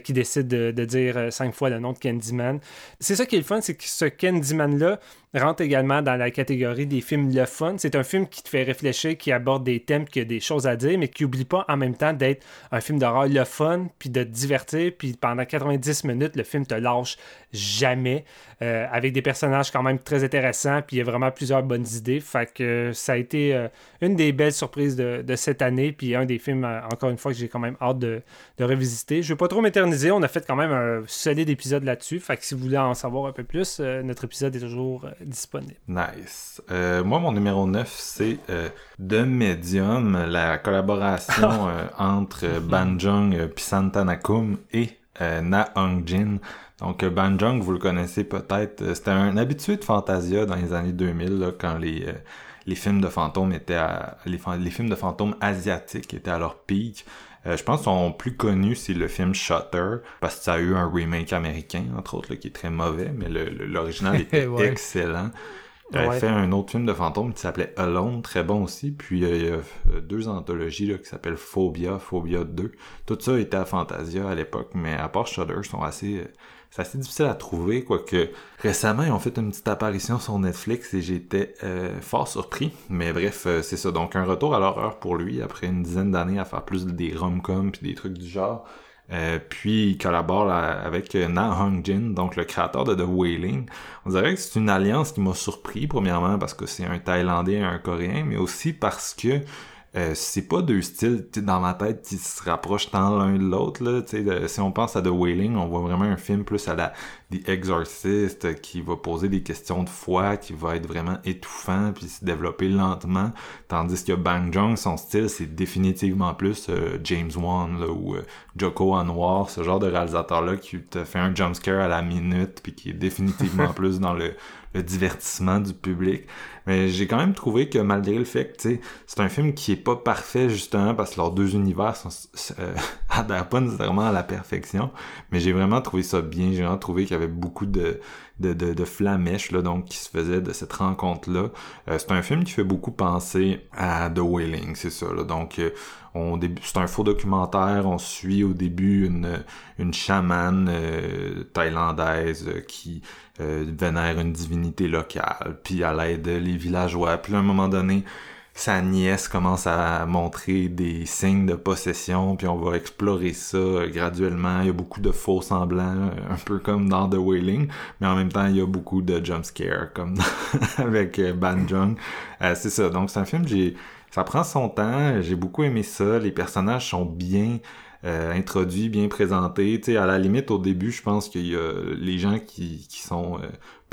qui décide de, de, dire cinq fois le nom de Candyman. C'est ça qui est le fun, c'est que ce Candyman-là rentre également dans la catégorie des films le fun. C'est un film qui te fait réfléchir, qui aborde des thèmes, qui a des choses à dire, mais qui n'oublie pas en même temps d'être un film d'horreur le fun, puis de te divertir, puis pendant 90 minutes, le film te lâche jamais, euh, avec des personnages quand même très intéressants, puis il y a vraiment plusieurs bonnes idées. Fait que ça a été euh, une des belles surprises de, cette année, puis un des films, euh, encore une fois, que j'ai quand même hâte de, revisiter. Je ne vais pas trop m'éterniser, on a fait quand même un solide épisode là-dessus, fait que si vous voulez en savoir un peu plus, notre épisode est toujours disponible. Nice. moi, mon numéro 9, c'est The Medium, la collaboration entre Banjong, puis Santanakum et Na Hong Jin. Donc Banjong, vous le connaissez peut-être, euh, c'était un habitué de Fantasia dans les années 2000 quand les euh, les films de fantômes étaient à, les, les, films de fantômes asiatiques étaient à leur pic. Euh, je pense que son plus connu c'est le film Shutter parce que ça a eu un remake américain entre autres qui est très mauvais mais l'original était excellent. Il avait fait un autre film de fantômes qui s'appelait Alone, très bon aussi. Puis il y a deux anthologies là, qui s'appellent Phobia, Phobia 2. Tout ça était à Fantasia à l'époque, mais à part Shutter, sont assez c'est assez difficile à trouver, quoique récemment ils ont fait une petite apparition sur Netflix et j'étais euh, fort surpris. Mais bref, euh, c'est ça. Donc un retour à l'horreur pour lui après une dizaine d'années à faire plus des rom-coms puis des trucs du genre. Euh, puis il collabore avec Na Hong Jin, donc le créateur de The Wailing. On dirait que c'est une alliance qui m'a surpris, premièrement parce que c'est un Thaïlandais et un Coréen, mais aussi parce que euh, c'est pas deux styles dans ma tête qui se rapprochent tant l'un de l'autre. Là, si on pense à The Wailing, on voit vraiment un film plus à la The Exorcist qui va poser des questions de foi, qui va être vraiment étouffant puis se développer lentement. Tandis que Bang Jong, son style, c'est définitivement plus euh, James Wan là, ou euh, Joko Anwar, ce genre de réalisateur-là qui te fait un jumpscare à la minute puis qui est définitivement plus dans le le divertissement du public. Mais j'ai quand même trouvé que malgré le fait que c'est un film qui est pas parfait justement parce que leurs deux univers sont, euh, adhèrent pas nécessairement à la perfection, mais j'ai vraiment trouvé ça bien. J'ai vraiment trouvé qu'il y avait beaucoup de de, de, de flamèches là, donc qui se faisait de cette rencontre là. Euh, c'est un film qui fait beaucoup penser à The Wailing, c'est ça. Là. Donc euh, on c'est un faux documentaire. On suit au début une une chamane euh, thaïlandaise qui euh, vénère une divinité locale, puis à l'aide les villageois. Puis à un moment donné, sa nièce commence à montrer des signes de possession, puis on va explorer ça graduellement. Il y a beaucoup de faux semblants, un peu comme dans The Wailing, mais en même temps, il y a beaucoup de jump comme avec euh, Banjong. Euh, c'est ça. Donc c'est un film, j'ai ça prend son temps. J'ai beaucoup aimé ça. Les personnages sont bien euh, introduits, bien présentés. Tu sais, à la limite, au début, je pense qu'il y a les gens qui, qui sont euh,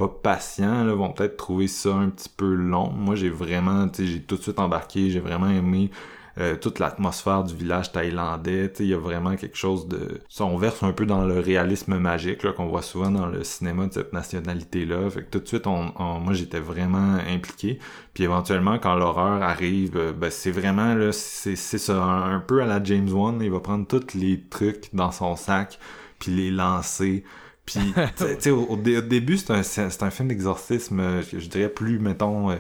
patients vont peut-être trouver ça un petit peu long. Moi, j'ai vraiment, tu j'ai tout de suite embarqué. J'ai vraiment aimé euh, toute l'atmosphère du village thaïlandais. Il y a vraiment quelque chose de... Ça, on verse un peu dans le réalisme magique qu'on voit souvent dans le cinéma de cette nationalité-là. Fait que tout de suite, moi, j'étais vraiment impliqué. Puis éventuellement, quand l'horreur arrive, euh, ben, c'est vraiment, là, c'est ça, un, peu à la James Wan. Il va prendre tous les trucs dans son sac, puis les lancer. Puis, tu sais, au, début, c'est un, un film d'exorcisme, euh, je, dirais plus, mettons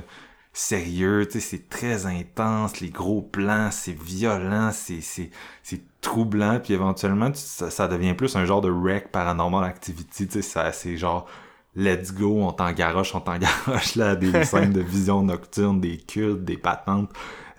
sérieux, tu sais, c'est très intense, les gros plans, c'est violent, c'est, c'est, c'est troublant, puis éventuellement, ça, devient plus un genre de wreck paranormal activity, tu sais, c'est genre, let's go, on t'engaroche, on t'engaroche là, des scènes de vision nocturne, des cultes, des patentes,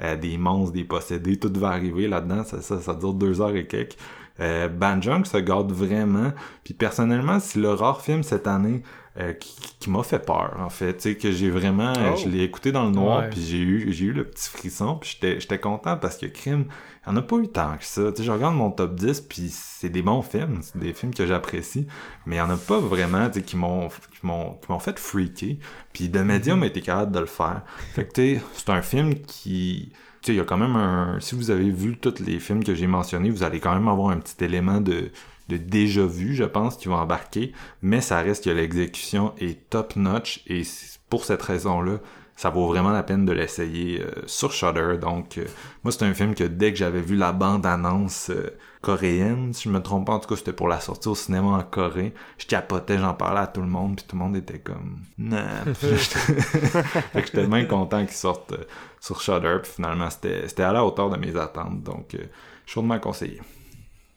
euh, des monstres, des possédés, tout va arriver là-dedans, ça, ça, ça dure deux heures et quelques. Euh, Banjong se garde vraiment. Puis personnellement, c'est le rare film cette année euh, qui, qui m'a fait peur, en fait. Tu sais, que j'ai vraiment... euh, Oh. Je l'ai écouté dans le noir, Ouais. puis j'ai eu, j'ai eu le petit frisson, puis j'étais j'étais content parce que Crime, il n'y en a pas eu tant que ça. Tu sais, je regarde mon top 10, puis c'est des bons films, c'est des films que j'apprécie, mais il n'y en a pas vraiment, tu sais, qui m'ont qui m'ont qui m'ont fait freaker. Puis The Medium a été capable de le faire. Fait que, tu sais, c'est un film qui... Il y a quand même un... Si vous avez vu tous les films que j'ai mentionnés, vous allez quand même avoir un petit élément de de déjà vu, je pense, qui va embarquer, mais ça reste que l'exécution est top notch et pour cette raison-là, ça vaut vraiment la peine de l'essayer euh, sur Shudder. Donc, euh, moi, c'est un film que dès que j'avais vu la bande-annonce euh, coréenne, si je me trompe pas, en tout cas, c'était pour la sortie au cinéma en Corée, je capotais, j'en parlais à tout le monde, puis tout le monde était comme « Non! » Fait que j'étais bien content qu'il sorte euh, sur Shudder, puis finalement, c'était c'était à la hauteur de mes attentes, donc euh, chaudement conseillé.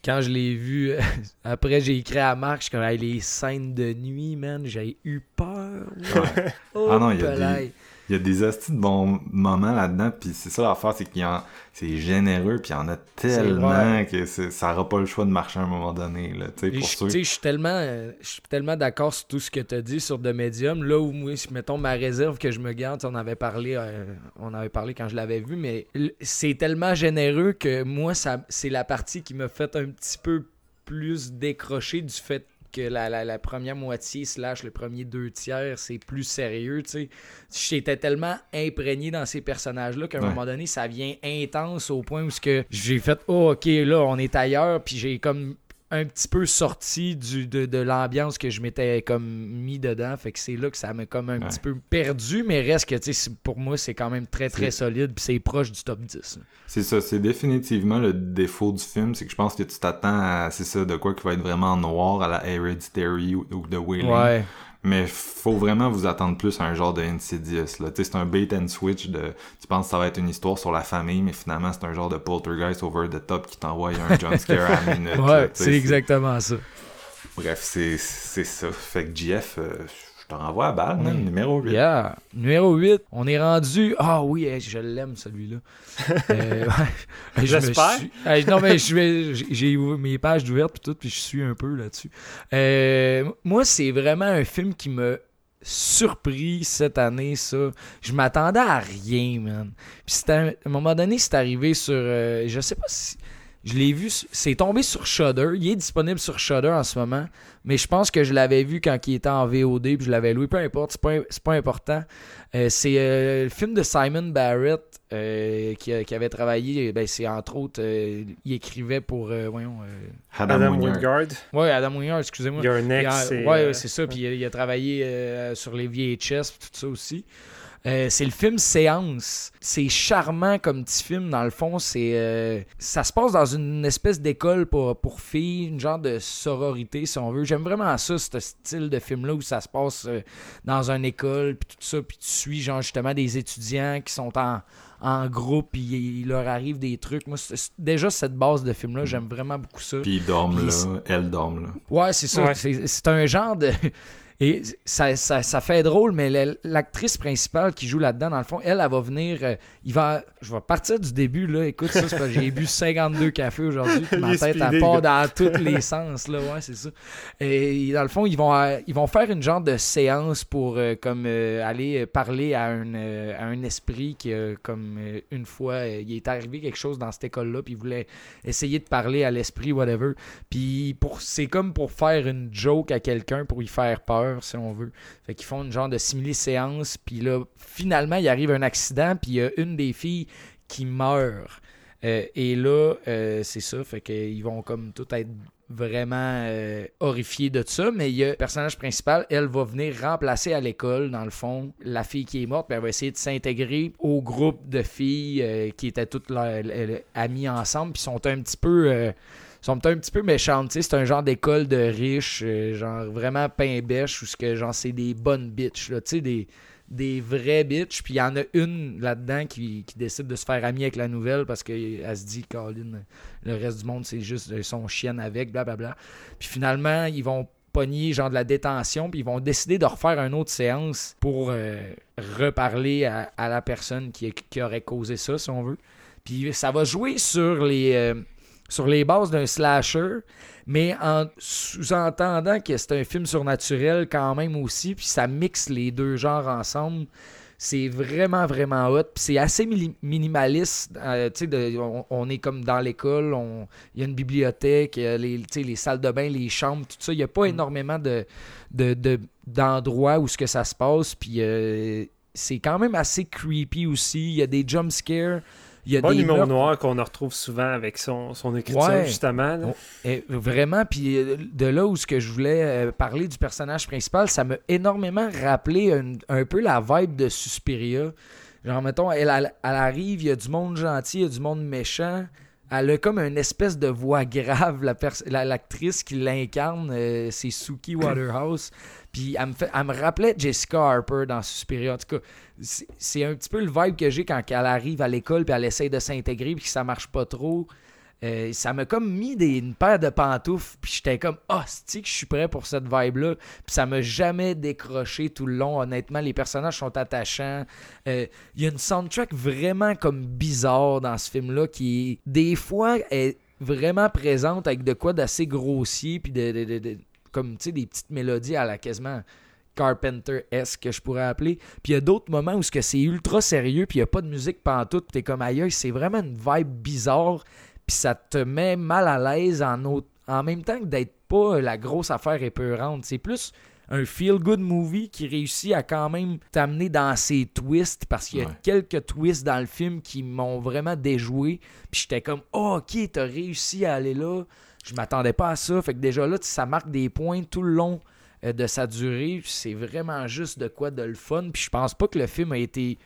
Quand je l'ai vu, après j'ai écrit à Marc, je suis comme Hey, les scènes de nuit, man, j'ai eu peur. Ouais. Oh, Ah non, il y a pelaille. Il y a des hosties de bons moments là-dedans, puis c'est ça l'affaire, c'est qu'il y en... c'est généreux, puis il y en a tellement que ça aura pas le choix de marcher à un moment donné, là, pour je, suis tellement, euh, tellement d'accord sur tout ce que tu as dit sur The Medium. Là où moi, mettons ma réserve que je me garde, on avait parlé, euh, on avait parlé quand je l'avais vu, mais c'est tellement généreux que moi, ça, c'est la partie qui m'a fait un petit peu plus décrocher du fait que la, la, la première moitié slash le premier deux tiers, c'est plus sérieux, tu sais. J'étais tellement imprégné dans ces personnages-là qu'à un Ouais. moment donné, ça vient intense au point où que j'ai fait « Oh, OK, là, on est ailleurs », puis j'ai comme un petit peu sorti du, de, de l'ambiance que je m'étais comme mis dedans. Fait que c'est là que ça m'a comme un Ouais. petit peu perdu, mais reste que, tu sais, c'est- pour moi, c'est quand même très, très solide, puis c'est proche du top 10. là. C'est ça, c'est définitivement le défaut du film, c'est que je pense que tu t'attends à, c'est ça, de quoi qui va être vraiment en noir à la Hereditary ou, ou de Wailing. Mais faut vraiment vous attendre plus à un genre de Insidious, là. Tu sais, c'est un bait and switch de, tu penses que ça va être une histoire sur la famille, mais finalement c'est un genre de poltergeist over the top qui t'envoie un jump scare à la minute. Ouais, c'est exactement ça. Bref, c'est ça. Fait que euh, je te renvoie à balle, man, numéro 8. Yeah. Numéro 8, on est rendu. Ah oui, je l'aime celui-là. Euh, ouais. Je me J'espère. suis- Hey, non, mais je vais- j'ai mes pages ouvertes puis tout, puis je suis un peu là-dessus. Euh, moi, c'est vraiment un film qui m'a surpris cette année, ça. Je m'attendais à rien, man. Puis à un moment donné, c'est arrivé sur. euh, je sais pas si. Je l'ai vu, c'est tombé sur Shudder. Il est disponible sur Shudder en ce moment, mais je pense que je l'avais vu quand il était en VOD, puis je l'avais loué. Peu importe, c'est pas, c'est pas important. Euh, c'est euh, le film de Simon Barrett euh, qui, avait travaillé. Ben, c'est entre autres, euh, il écrivait pour, euh, voyons, euh, Adam, Adam Wingard. Ouais, Adam Wingard, excusez-moi. Your Il Next, a- c'est... ça. Puis il a, il a travaillé euh, sur les VHS, tout ça aussi. Euh, c'est le film Séance. C'est charmant comme petit film, dans le fond. C'est euh, Ça se passe dans une espèce d'école pour, pour filles, une genre de sororité, si on veut. J'aime vraiment ça, ce style de film-là où ça se passe euh, dans une école, puis tout ça, puis tu suis, genre, justement, des étudiants qui sont en, en groupe, puis il leur arrive des trucs. Moi, déjà, cette base de film-là, j'aime vraiment beaucoup ça. Puis ils dorment là, elle dorme là. Ouais, c'est ça. Ouais. C'est c'est un genre de. Et ça, ça, ça fait drôle, mais la- l'actrice principale qui joue là-dedans, dans le fond, elle, elle va venir. euh, il va, je vais partir du début, là. Écoute, ça, c'est parce que j'ai bu 52 cafés aujourd'hui. Ma tête, elle part dans tous les sens, là. Ouais, c'est ça. Et dans le fond, ils vont, euh, ils vont faire une genre de séance pour euh, comme aller parler à un, à un esprit qui, comme une fois, il est arrivé quelque chose dans cette école-là, puis il voulait essayer de parler à l'esprit, whatever. Puis pour c'est comme pour faire une joke à quelqu'un pour y faire peur, si on veut. Fait qu'ils font une genre de simili-séance, puis là, finalement, il arrive un accident, puis il y a une des filles qui meurt. Euh, et là, euh, c'est ça, fait qu'ils vont comme tout être vraiment euh, horrifiés de ça, mais il y a le personnage principal, elle va venir remplacer à l'école, dans le fond, la fille qui est morte, puis elle va essayer de s'intégrer au groupe de filles qui étaient toutes amies ensemble, puis sont un petit peu... sont un petit peu méchantes, c'est un genre d'école de riches, euh, genre vraiment pain bêche, où ce que genre c'est des bonnes bitches, là, des, des vrais bitches, puis il y en a une là-dedans qui, qui décide de se faire amie avec la nouvelle parce qu'elle se dit, Colin, le reste du monde c'est juste son chienne avec, blablabla. Puis finalement, ils vont pogner genre de la détention, puis ils vont décider de refaire une autre séance pour euh, reparler à, à la personne qui, qui aurait causé ça, si on veut. Puis ça va jouer sur les... euh, sur les bases d'un slasher, mais en sous-entendant que c'est un film surnaturel quand même aussi, puis ça mixe les deux genres ensemble. C'est vraiment, vraiment hot. Puis c'est assez minimaliste. Euh, tu sais, de- on, on est comme dans l'école, il y a une bibliothèque, il y a les, salles de bain, les chambres, tout ça. Il n'y a pas énormément de, de, de- d'endroits où ce que ça se passe. Puis euh, c'est quand même assez creepy aussi. Il y a des jump scares. Il y a Bon des meurtres. noir qu'on en retrouve souvent avec son, son écriture, Ouais. justement. là. Oh, eh, vraiment, puis euh, de là où ce que je voulais euh, parler du personnage principal, ça m'a énormément rappelé un, un peu la vibe de Suspiria. Genre, mettons, elle, elle- elle arrive, il y a du monde gentil, il y a du monde méchant. Elle a comme une espèce de voix grave, la pers- la- l'actrice qui l'incarne, euh, c'est Suki Waterhouse. Puis elle me, rappelait Jessica Harper dans Suspiria. En tout cas, c'est un petit peu le vibe que j'ai quand elle arrive à l'école puis elle essaye de s'intégrer puis que ça marche pas trop. Euh, ça m'a comme mis des, une paire de pantoufles, puis j'étais comme, ah, c'est que je suis prêt pour cette vibe-là? Puis ça m'a jamais décroché tout le long. Honnêtement, les personnages sont attachants. Euh, Il y a une soundtrack vraiment comme bizarre dans ce film-là qui, des fois, est vraiment présente avec de quoi d'assez grossier, puis de- comme, tu sais, des petites mélodies à la quasiment Carpenter-esque que je pourrais appeler. Puis il y a d'autres moments où ce que c'est ultra sérieux, puis il n'y a pas de musique pantoute, puis t'es comme aïe, c'est vraiment une vibe bizarre, puis ça te met mal à l'aise en, en même temps que d'être pas la grosse affaire épeurante. C'est plus un feel-good movie qui réussit à quand même t'amener dans ses twists, parce qu'il y a Ouais. quelques twists dans le film qui m'ont vraiment déjoué, puis j'étais comme, oh, ok, t'as réussi à aller là. Je m'attendais pas à ça. Fait que déjà là, ça marque des points tout le long euh, de sa durée. C'est vraiment juste de quoi de le fun. Puis je pense pas que le film a été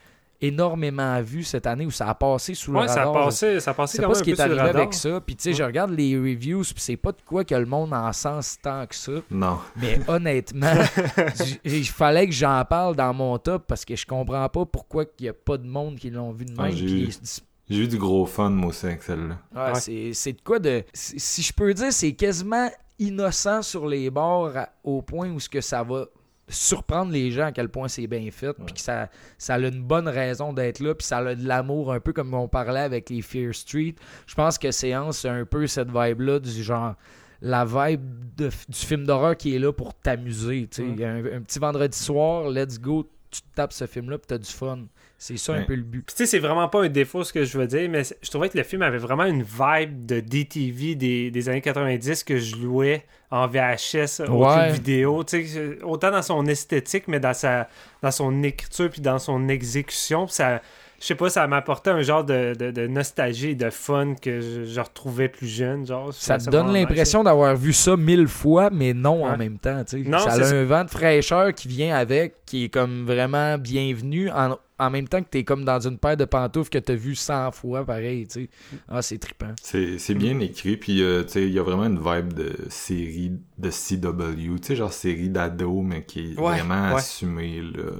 énormément vu cette année où ça a passé sous le Ouais, ça a radar. passé, ça a Je passé sais quand pas même ce qui est arrivé radar. avec ça. Puis tu sais, je regarde les reviews, puis c'est pas de quoi que le monde en sens tant que ça. Non. Mais honnêtement, il fallait que j'en parle dans mon top parce que je comprends pas pourquoi il y a pas de monde qui l'ont vu de Ah, même. j'ai J'ai eu du gros fun, moi aussi, avec celle-là. Ouais, Ouais. c'est- C'est de quoi de. si- je peux dire, c'est quasiment innocent sur les bords à- au point où ce que ça va surprendre les gens à quel point c'est bien fait, puis que ça, ça a une bonne raison d'être là, puis ça a de l'amour, un peu comme on parlait avec les Fear Street. Je pense que Séance, c'est un peu cette vibe-là, du genre la vibe de- du film d'horreur qui est là pour t'amuser. Mm. Il y a Un, un petit vendredi soir, let's go, tu te tapes ce film-là, puis t'as du fun. C'est ça un peu le but. Tu sais, c'est vraiment pas un défaut ce que je veux dire, mais je trouvais que le film avait vraiment une vibe de DTV des, des années 90 que je louais en VHS au Ouais. vidéo. Tu sais, autant dans son esthétique, mais dans, sa, dans son écriture puis dans son exécution. Puis ça, je sais pas, ça m'apportait un genre de, de, de nostalgie et de fun que je, je retrouvais plus jeune. Genre, Je Ça te donne l'impression d'avoir vu ça mille fois, mais non en même temps. tu sais. Non, ça c'est a un vent de fraîcheur qui vient avec, qui est comme vraiment bienvenu, en, en même temps que t'es comme dans une paire de pantoufles que t'as vu 100 fois, pareil. tu sais. Ah, c'est trippant. C'est c'est bien écrit, puis euh, tu sais, il y a vraiment une vibe de série de CW, tu sais, genre série d'ado, mais qui est Ouais, vraiment ouais. assumée, là.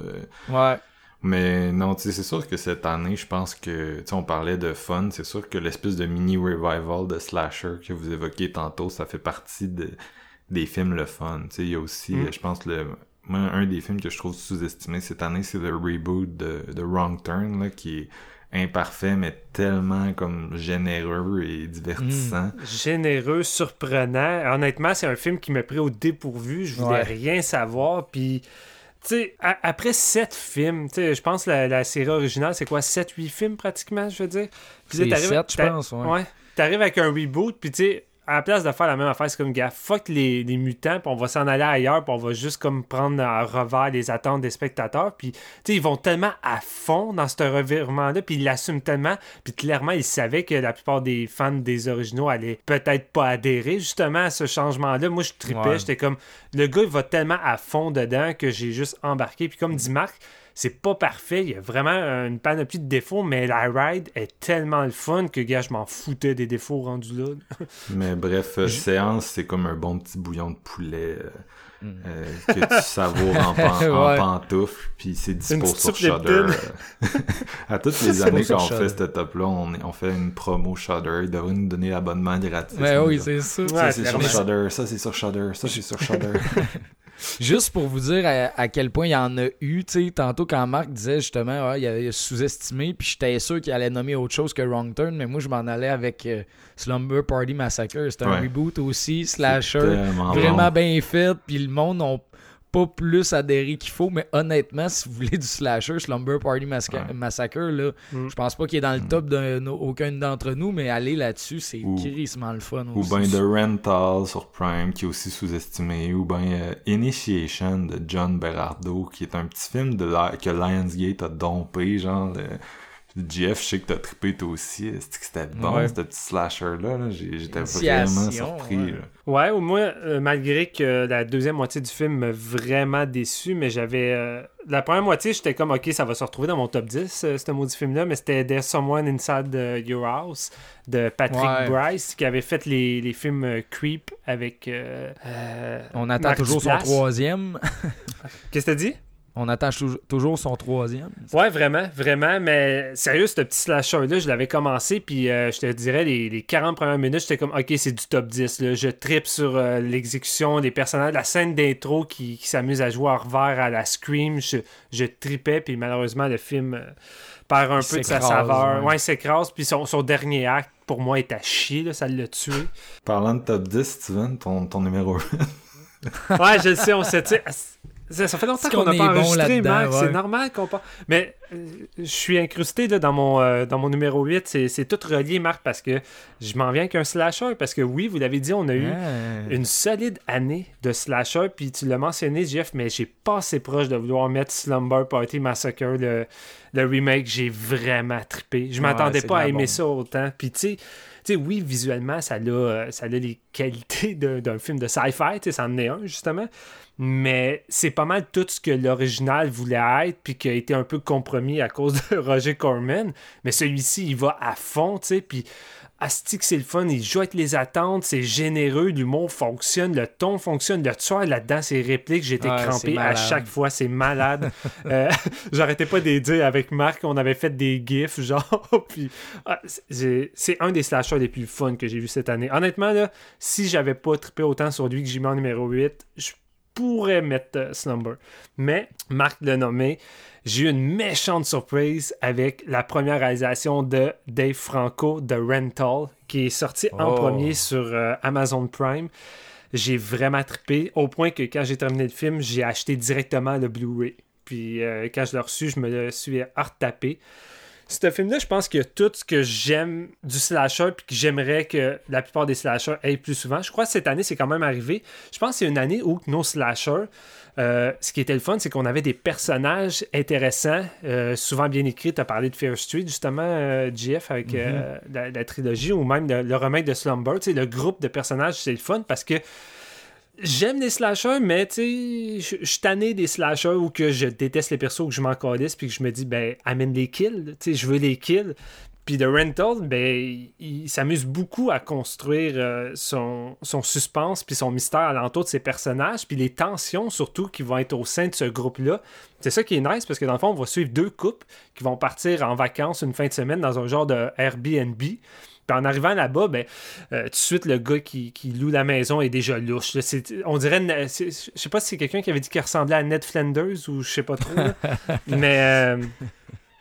Ouais. Mais non, tu sais, c'est sûr que cette année, je pense que, tu sais, on parlait de fun, c'est sûr que l'espèce de mini revival de slasher que vous évoquiez tantôt, ça fait partie de, des films le fun. Tu sais, il y a aussi, Mm. je pense, le, moi, un des films que je trouve sous-estimé cette année, c'est le reboot de, de Wrong Turn, là, qui est imparfait, mais tellement comme généreux et divertissant. généreux, surprenant. Honnêtement, c'est un film qui m'a pris au dépourvu. Je voulais Ouais. rien savoir. Puis, sais, après sept films, tu sais, je pense que la, la série originale, c'est quoi, 7-8 films pratiquement, je veux dire? Puis C'est t'arrives- sept, je t'a- pense, ouais. Ouais. T'arrives avec un reboot, puis tu sais, à la place de faire la même affaire, c'est comme, gars, fuck les, les mutants, puis on va s'en aller ailleurs, puis on va juste comme prendre à revers les attentes des spectateurs. Puis, tu sais, ils vont tellement à fond dans ce revirement-là, puis ils l'assument tellement, puis clairement, ils savaient que la plupart des fans des originaux allaient peut-être pas adhérer justement à ce changement-là. Moi, je tripais, Ouais. j'étais comme, le gars, il va tellement à fond dedans que j'ai juste embarqué. Puis comme dit Marc, c'est pas parfait, il y a vraiment une panoplie de défauts, mais la ride est tellement le fun que, gars, je m'en foutais des défauts rendus là. Mais bref, euh, séance, c'est comme un bon petit bouillon de poulet euh, Mm. euh, que tu savoures en, pan- en Ouais. pantoufle, puis c'est dispo sur Shudder. à toutes les années qu'on fait ce top-là, on, fait une promo Shudder. Ils devraient nous donner l'abonnement gratis. Mais oui, c'est ça. Ouais, ça c'est sur. Shudder, ça c'est sur Shudder, ça c'est sur Shudder. Juste pour vous dire à, à quel point il y en a eu, tu sais, tantôt quand Marc disait justement, ah, il a sous-estimé, puis j'étais sûr qu'il allait nommer autre chose que Wrong Turn, mais moi je m'en allais avec euh, Slumber Party Massacre. C'était un Ouais. reboot aussi, slasher, vraiment bon. bien fait, puis le monde n'a pas plus adhéré qu'il faut, mais honnêtement, si vous voulez du slasher, Slumber Party Masca- Ouais. Massacre, là, Mm. je pense pas qu'il est dans le top d'aucun d'entre nous, mais aller là-dessus, c'est crissement le fun Ou aussi. ben The Rental sur Prime, qui est aussi sous-estimé. Ou ben euh, Initiation de John Berardo, qui est un petit film de la- que Lionsgate a dompé, genre... le- Jeff, je sais que t'as trippé toi aussi. Est-ce que c'était bon, Ouais. ce petit slasher-là? là? J'étais vraiment surpris. ouais. là. Ouais, au moins, euh, malgré que la deuxième moitié du film m'a vraiment déçu, mais j'avais. euh, la première moitié, j'étais comme, ok, ça va se retrouver dans mon top 10, euh, ce maudit film-là, mais c'était There's Someone Inside the- Your House de Patrick Ouais. Bryce, qui avait fait les, les films euh, Creep avec. euh, euh, On attend toujours son troisième. Qu'est-ce que t'as dit? On attend tou- toujours son troisième. Ouais, vraiment, vraiment, mais sérieux, ce petit slasher-là, je l'avais commencé, puis euh, je te dirais, les, les 40 premières minutes, j'étais comme, ok, c'est du top 10, là. je tripe sur euh, l'exécution des personnages, la scène d'intro qui, qui s'amuse à jouer à revers à la Scream, je, je tripais, puis malheureusement, le film euh, perd un Il peu de sa saveur. ouais. Ouais, il s'écrase, puis son, son dernier acte, pour moi, est à chier, là, ça l'a tué. Parlant de top 10, Steven, ton, ton numéro Ouais, je le sais, on s'est. Ça, ça fait longtemps qu'on n'a pas bon enregistré, Marc. C'est normal qu'on pas. Mais euh, je suis incrusté là, dans, mon, euh, dans mon numéro 8. C'est- tout relié, Marc, parce que je m'en viens qu'un slasher. Parce que oui, vous l'avez dit, on a eu une solide année de slasher. Puis tu l'as mentionné, Jeff, mais j'ai pas assez proche de vouloir mettre Slumber Party Massacre, le, le remake. J'ai vraiment trippé. Je m'attendais pas à aimer ça autant. Puis tu sais. Oui, visuellement, ça a, euh, ça a les qualités d'un film de sci-fi, tu sais, ça en est un, justement. Mais c'est pas mal tout ce que l'original voulait être, puis qui a été un peu compromis à cause de Roger Corman. Mais celui-ci, il va à fond, tu sais, puis Asti que c'est le fun, il joue avec les attentes, c'est généreux, l'humour fonctionne, le ton fonctionne, le tueur là-dedans, ses répliques, j'étais Ouais, crampé à chaque fois, c'est malade. Euh, J'arrêtais pas de les dire avec Marc, on avait fait des gifs, genre, puis ah, c'est un des slashers les plus fun que j'ai vu cette année. Honnêtement, là, si j'avais pas trippé autant sur lui que j'ai mis en numéro 8, je pourrais mettre euh, Slumber. Mais, Marc l'a nommé, j'ai eu une méchante surprise avec la première réalisation de Dave Franco de Rental, qui est sorti en Oh. premier sur euh, Amazon Prime. J'ai vraiment trippé, au point que quand j'ai terminé le film, j'ai acheté directement le Blu-ray. Puis euh, quand je l'ai reçu, je me le suis retapé. Ce film-là, je pense a tout ce que j'aime du slasher puis que j'aimerais que la plupart des slashers aient plus souvent. Je crois que cette année, c'est quand même arrivé. Je pense que c'est une année où nos slashers, euh, ce qui était le fun, c'est qu'on avait des personnages intéressants, euh, souvent bien écrits. Tu as parlé de Fear Street, justement, euh, GF, avec euh, la, la trilogie, ou même de- le remake de Slumber. Tu sais, le groupe de personnages, c'est le fun parce que J'aime les slashers, mais tu sais, je suis tanné des slashers où que je déteste les persos, que je m'en puis que je me dis, ben, amène les kills, tu sais, je veux les kills. Puis The Rental, ben, il, s'amuse beaucoup à construire euh, son, son suspense puis son mystère alentour de ses personnages, puis les tensions surtout qui vont être au sein de ce groupe-là. C'est ça qui est nice parce que dans le fond, on va suivre deux couples qui vont partir en vacances une fin de semaine dans un genre de Airbnb. Puis en arrivant là-bas, ben, euh, tout de suite, le gars qui, qui loue la maison est déjà louche. là. On dirait, je sais pas si c'est quelqu'un qui avait dit qu'il ressemblait à Ned Flanders ou je sais pas trop. là. Mais euh,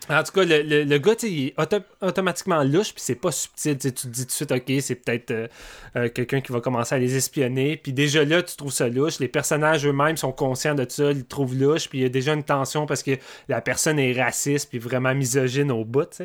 en tout cas, le, le- le gars, il est auto- automatiquement louche, puis c'est pas subtil. tu te dis tout de suite, ok, c'est peut-être euh, quelqu'un qui va commencer à les espionner. Puis déjà là, tu trouves ça louche. Les personnages eux-mêmes sont conscients de ça, ils le trouvent louche, puis il y a déjà une tension parce que la personne est raciste, puis vraiment misogyne au bout.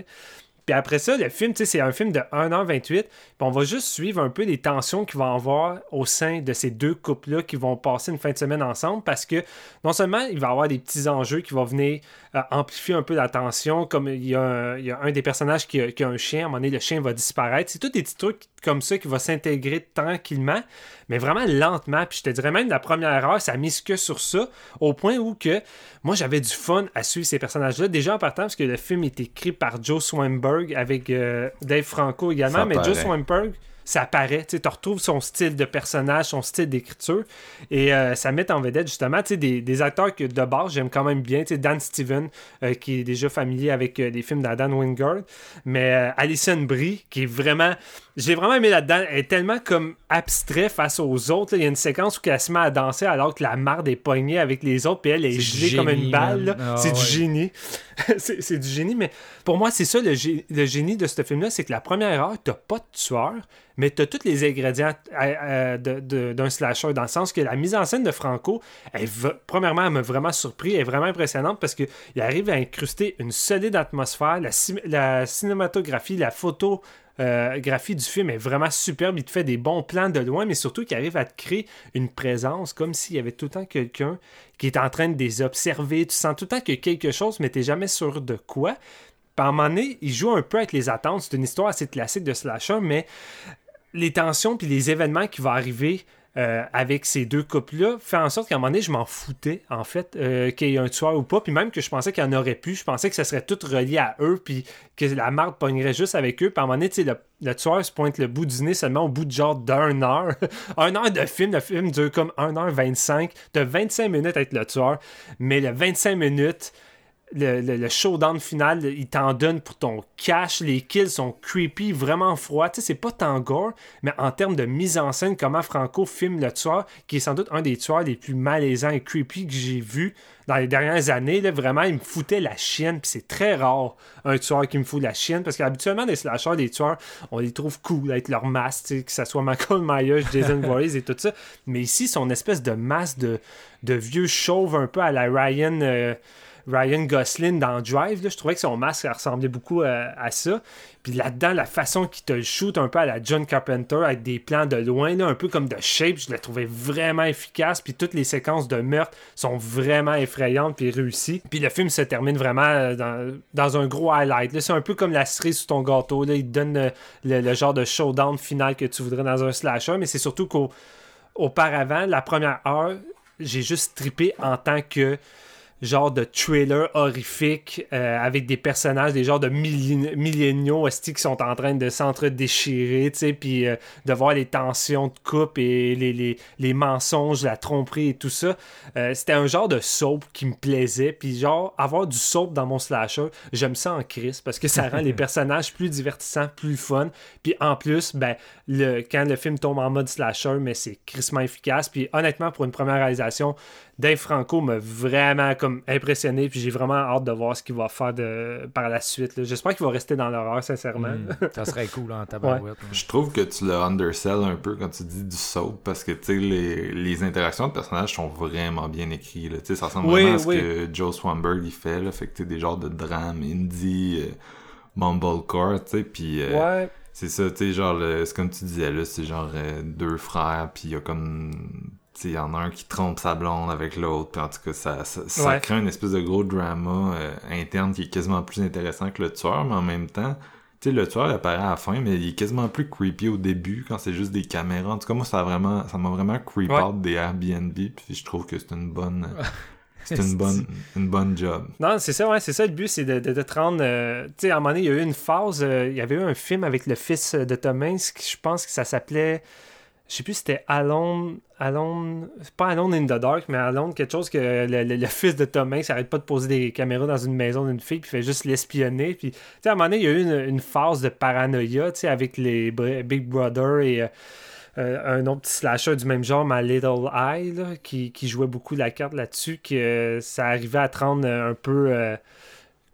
Puis après ça, le film, c'est un film de 1h28. Puis on va juste suivre un peu les tensions qu'il va y avoir au sein de ces deux couples-là qui vont passer une fin de semaine ensemble parce que non seulement il va y avoir des petits enjeux qui vont venir euh, amplifier un peu la tension, comme il y a un, il y a un des personnages qui a, qui a un chien, à un moment donné, le chien va disparaître. C'est tous des petits trucs comme ça qui vont s'intégrer tranquillement, mais vraiment lentement. Puis je te dirais même, la première heure, ça mise que sur ça, au point où que moi, j'avais du fun à suivre ces personnages-là. Déjà en partant, parce que le film est écrit par Joe Swinberg avec euh, Dave Franco également, Ça mais Joe paraît. Swinberg, ça paraît. Tu retrouves son style de personnage, son style d'écriture. Et euh, ça met en vedette justement des, des acteurs que de base j'aime quand même bien. Dan Steven, euh, qui est déjà familier avec euh, des films d'Adam Wingard. Mais Alison Brie, qui est vraiment. J'ai vraiment aimé là-dedans. Elle est tellement comme abstrait face aux autres. Il y a une séquence où elle se met à danser alors que la marde est poignée avec les autres, puis elle est, gelée comme une balle. Ah c'est du génie. c'est du génie, mais pour moi, c'est ça le, le, génie de ce film-là, c'est que la première heure, t'as pas de tueur, mais tu as tous les ingrédients euh, euh, d'un slasher, dans le sens que la mise en scène de Franco, elle, premièrement, elle m'a vraiment surpris, elle est vraiment impressionnante parce qu'il arrive à incruster une solide atmosphère, la, cinématographie, la photographie euh, du film est vraiment superbe. Il te fait des bons plans de loin, mais surtout qu'il arrive à te créer une présence comme s'il y avait tout le temps quelqu'un qui est en train de les observer. Tu sens tout le temps a quelque chose, mais tu n'es jamais sûr de quoi. Par un moment il joue un peu avec les attentes. C'est une histoire assez classique de slasher, mais les tensions puis les événements qui vont arriver euh, avec ces deux couples-là fait en sorte qu'à un moment donné, je m'en foutais, en fait, euh, qu'il y ait un tueur ou pas. Puis même que je pensais qu'il y en aurait plus. Je pensais que ça serait tout relié à eux, puis que la marde pognerait juste avec eux. Puis à un moment donné, le, le, tueur se pointe le bout du nez seulement au bout de genre d'un heure. un heure de film. Le film dure comme 1h25. T'as 25 minutes avec le tueur. Mais le 25 minutes le, le, showdown final, il t'en donne pour ton cash. Les kills sont creepy, vraiment froids. Tu sais, c'est pas tant gore, mais en termes de mise en scène, comment Franco filme le tueur, qui est sans doute un des tueurs les plus malaisants et creepy que j'ai vu dans les dernières années. Là, vraiment, il me foutait la chienne. Puis c'est très rare, un tueur qui me fout la chienne. Parce qu'habituellement, des slashers, des tueurs, on les trouve cool avec leur masque, que ce soit Michael Myers, Jason Voorhees et tout ça. Mais ici, son espèce de masque de, de vieux chauve un peu à la Ryan. Euh, Ryan Gosling dans Drive. je trouvais que son masque ressemblait beaucoup euh, à, ça. Puis là-dedans, la façon qu'il te le shoot un peu à la John Carpenter avec des plans de loin, un peu comme de Shape, je la trouvais vraiment efficace. Puis toutes les séquences de meurtre sont vraiment effrayantes puis réussies. Puis le film se termine vraiment euh, dans, un gros highlight. C'est un peu comme la cerise sous ton gâteau. Là. Il te donne euh, le, genre de showdown final que tu voudrais dans un slasher. Mais c'est surtout qu'auparavant, la première heure, j'ai juste trippé en tant que genre de trailer horrifique euh, avec des personnages, des genres de milléniaux qui sont en train de s'entre-déchirer, tu sais, puis euh, de voir les tensions de coupe et les, les, mensonges, la tromperie et tout ça. Euh, c'était un genre de soap qui me plaisait, puis genre, avoir du soap dans mon slasher, j'aime ça en crise parce que ça rend les personnages plus divertissants, plus fun, puis en plus, ben, le, quand le film tombe en mode slasher, mais c'est crissement efficace, puis honnêtement, pour une première réalisation, Dave Franco m'a vraiment comme impressionné, puis j'ai vraiment hâte de voir ce qu'il va faire de, par la suite. J'espère qu'il va rester dans l'horreur, sincèrement. Hmm. ça serait cool en tabarouette. Je trouve que tu le undersell un peu quand tu dis du soap, parce que les, les interactions de personnages sont vraiment bien écrites. Ça ressemble vraiment à ce que Joe Swanberg il fait. Là, fait que des genres de drame, indie, euh, mumblecore, tu sais, puis... Euh, ouais. C'est ça, tu sais, genre, c'est comme tu disais, là, c'est genre euh, deux frères, puis il y a comme il y en a un qui trompe sa blonde avec l'autre. En tout cas, ça, ça, crée une espèce de gros drama euh, interne qui est quasiment plus intéressant que le tueur, mais en même temps, tu sais, le tueur apparaît à la fin, mais il est quasiment plus creepy au début quand c'est juste des caméras. En tout cas, moi, ça vraiment, ça m'a vraiment creep out des Airbnb, puis je trouve que c'est une bonne. C'est une bonne, une bonne job. Non, c'est ça, ouais, c'est ça le but, c'est de, de, te rendre. Euh, tu sais, à un moment donné, il y a eu une phase, euh, il y avait eu un film avec le fils de Thomas, je pense que ça s'appelait je sais plus si c'était Alone, Alone, pas Alone in the Dark, mais Alone, quelque chose que le, fils de Thomas Hanks arrête pas de poser des caméras dans une maison d'une fille, puis fait juste l'espionner. Puis, tu sais, à un moment donné, il y a eu une, phase de paranoïa, tu sais, avec les Big Brother et euh, euh, un autre petit slasher du même genre, My Little Eye, qui, jouait beaucoup la carte là-dessus, que ça arrivait à te rendre un peu. Euh,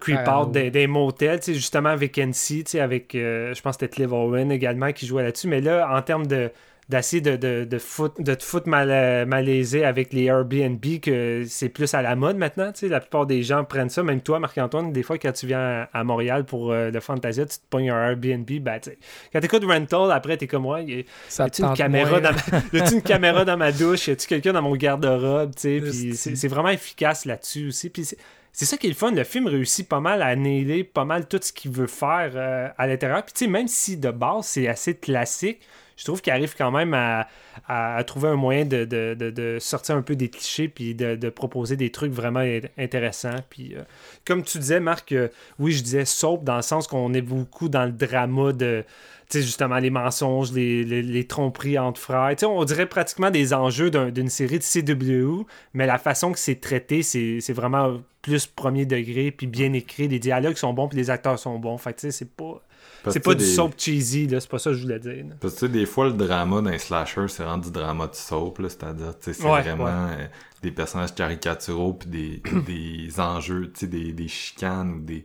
creep out des, des, motels, justement avec NC, avec, je pense que c'était Clive Owen également qui jouait là-dessus. Mais là, en termes de, d'essayer de, de, de, de te foutre mal, malaisé avec les Airbnb, que c'est plus à la mode maintenant. Tu sais, la plupart des gens prennent ça. Même toi, Marc-Antoine, des fois, quand tu viens à, Montréal pour euh, le Fantasia, tu te pognes un Airbnb. Ben, tu sais, quand écoutes Rental, après, t'es comme moi. Y a, t une caméra dans ma, une caméra dans ma douche? Y a-tu quelqu'un dans mon garde-robe? Tu sais, c'est vraiment efficace là-dessus aussi. Puis c'est ça qui est le fun. Le film réussit pas mal à nailer pas mal tout ce qu'il veut faire euh, à l'intérieur. Puis tu sais, même si de base c'est assez classique, je trouve qu'il arrive quand même à, trouver un moyen de, sortir un peu des clichés puis de, proposer des trucs vraiment intéressants. Puis, euh, comme tu disais, Marc, euh, oui, je disais soap dans le sens qu'on est beaucoup dans le drama de justement, les mensonges, les, tromperies entre frères. sais, on dirait pratiquement des enjeux d'une série de CW, mais la façon que c'est traité, c'est vraiment plus premier degré, puis bien écrit. Les dialogues sont bons, puis les acteurs sont bons. Fait tu sais, c'est pas. C'est pas du soap cheesy, là, c'est pas ça que je voulais dire. Parce que des fois, le drama d'un slasher, c'est rendu drama de soap, c'est-à-dire, c'est vraiment euh, des personnages caricaturaux puis des, des enjeux, des, des chicanes ou des,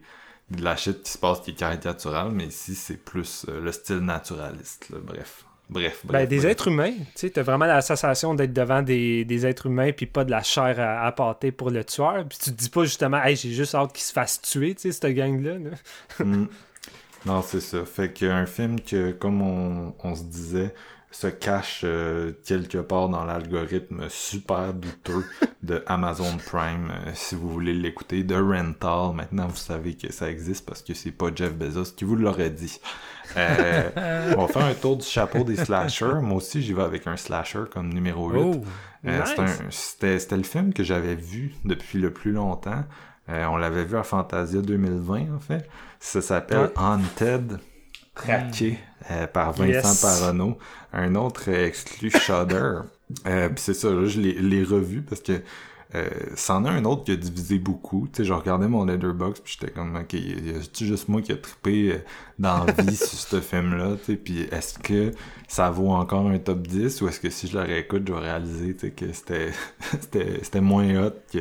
de la shit qui se passe qui est caricaturale, mais ici, c'est plus euh, le style naturaliste. Bref. Bref, ben, bref, des êtres humains, tu sais, as vraiment la sensation d'être devant des, des, êtres humains puis pas de la chair à, pâter pour le tueur. Puis tu te dis pas justement, hey, j'ai juste hâte qu'il se fasse tuer, tu sais, cette gang-là. Mm. Non, c'est ça. Fait qu'un film que, comme on, on se disait, se cache euh, quelque part dans l'algorithme super douteux de Amazon Prime, euh, si vous voulez l'écouter, de Rental. Maintenant, vous savez que ça existe parce que c'est pas Jeff Bezos qui vous l'aurait dit. Euh, on va faire un tour du chapeau des slashers. Moi aussi, j'y vais avec un slasher comme numéro 8. C'était le film que j'avais vu depuis le plus longtemps. On l'avait vu à Fantasia 2020, en fait. Ça s'appelle Haunted traqué euh, par Vincent Parano, un autre exclu Shudder. euh, Puis c'est ça, là, je l'ai revu parce que euh, c'en a un autre qui a divisé beaucoup. Tu sais, je regardais mon letterbox puis j'étais comme, ok, a juste moi qui a trippé euh, dans vie sur ce film-là, tu sais, puis est-ce que ça vaut encore un top 10 ou est-ce que si je le réécoute, je vais réaliser, tu sais, que c'était, c'était, moins hot que,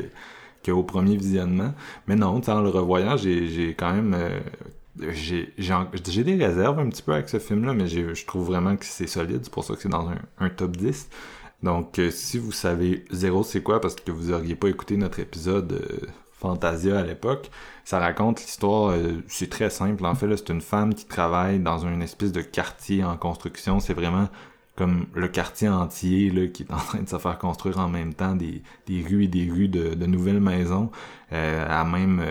qu'au premier visionnement. Mais non, en le revoyant, j'ai, quand même euh, j'ai des réserves un petit peu avec ce film-là, mais je trouve vraiment que c'est solide. C'est pour ça que c'est dans un, top 10. Donc, euh, si vous savez zéro c'est quoi, parce que vous auriez pas écouté notre épisode euh, Fantasia à l'époque, ça raconte l'histoire, c'est très simple. En fait, c'est une femme qui travaille dans une espèce de quartier en construction. C'est vraiment comme le quartier entier là, qui est en train de se faire construire en même temps des, des rues et des rues de, de nouvelles maisons, à même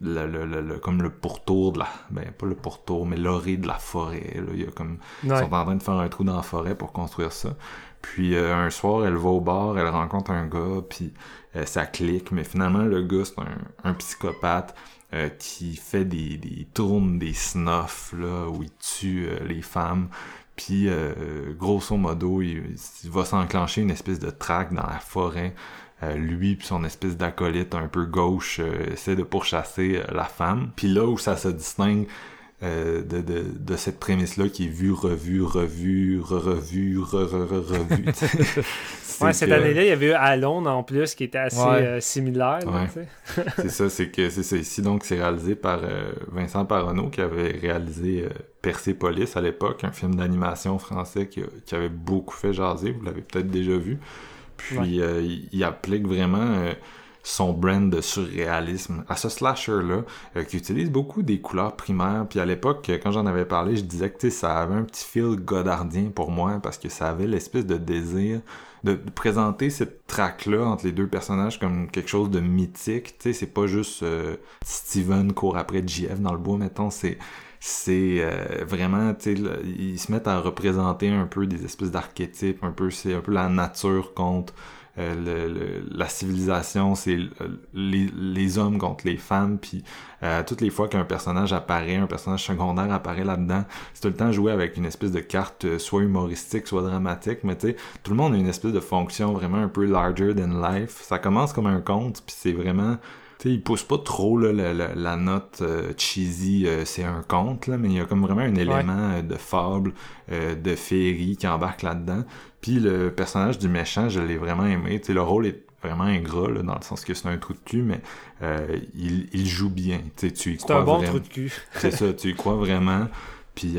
le, le, le, comme le pourtour de la ben pas le pourtour mais l'orée de la forêt là. il y a comme ils sont en train de faire un trou dans la forêt pour construire ça. Puis euh, un soir elle va au bar elle rencontre un gars puis euh, ça clique. Mais finalement le gars c'est un, un psychopathe euh, qui fait des, des tournes des snuffs là où il tue les femmes puis grosso modo il, il va s'enclencher une espèce de traque dans la forêt euh, lui puis son espèce d'acolyte un peu gauche euh, essaie de pourchasser euh, la femme. Puis là où ça se distingue de, de, de, cette prémisse-là qui est vue, revue, revue, re-revue, re-re-re-revue. ouais, cette année-là, il y avait eu Alone en plus qui était assez similaire. c'est ça, c'est que c'est ça ici. Donc, c'est réalisé par Vincent Parano qui avait réalisé Persepolis à l'époque, un film d'animation français qui, qui, avait beaucoup fait jaser. Vous l'avez peut-être déjà vu. Puis euh, il, applique vraiment euh, son brand de surréalisme à ce slasher-là, euh, qui utilise beaucoup des couleurs primaires. Puis à l'époque, quand j'en avais parlé, je disais que ça avait un petit fil godardien pour moi, parce que ça avait l'espèce de désir de, présenter cette traque-là entre les deux personnages comme quelque chose de mythique. Tu sais, c'est pas juste Steven court après JF dans le bois, mettons, c'est c'est euh, vraiment, ils se mettent à représenter un peu des espèces d'archétypes, un peu, c'est un peu la nature contre euh, la civilisation, c'est les, hommes contre les femmes, puis euh, toutes les fois qu'un personnage apparaît, un personnage secondaire apparaît là-dedans, c'est tout le temps joué avec une espèce de carte soit humoristique, soit dramatique, mais tu sais, tout le monde a une espèce de fonction vraiment un peu larger than life. Ça commence comme un conte, puis c'est vraiment sais, il pousse pas trop là, la, note euh, cheesy, euh, c'est un conte, là, mais il y a comme vraiment un élément euh, de fable, de féerie qui embarque là-dedans. Puis le personnage du méchant, je l'ai vraiment aimé. Tu sais, le rôle est vraiment ingrat, là, dans le sens que c'est un trou de cul, mais il, il, joue bien. Tu sais, tu y crois un bon vraiment. trou de cul. c'est ça, tu y crois vraiment. Puis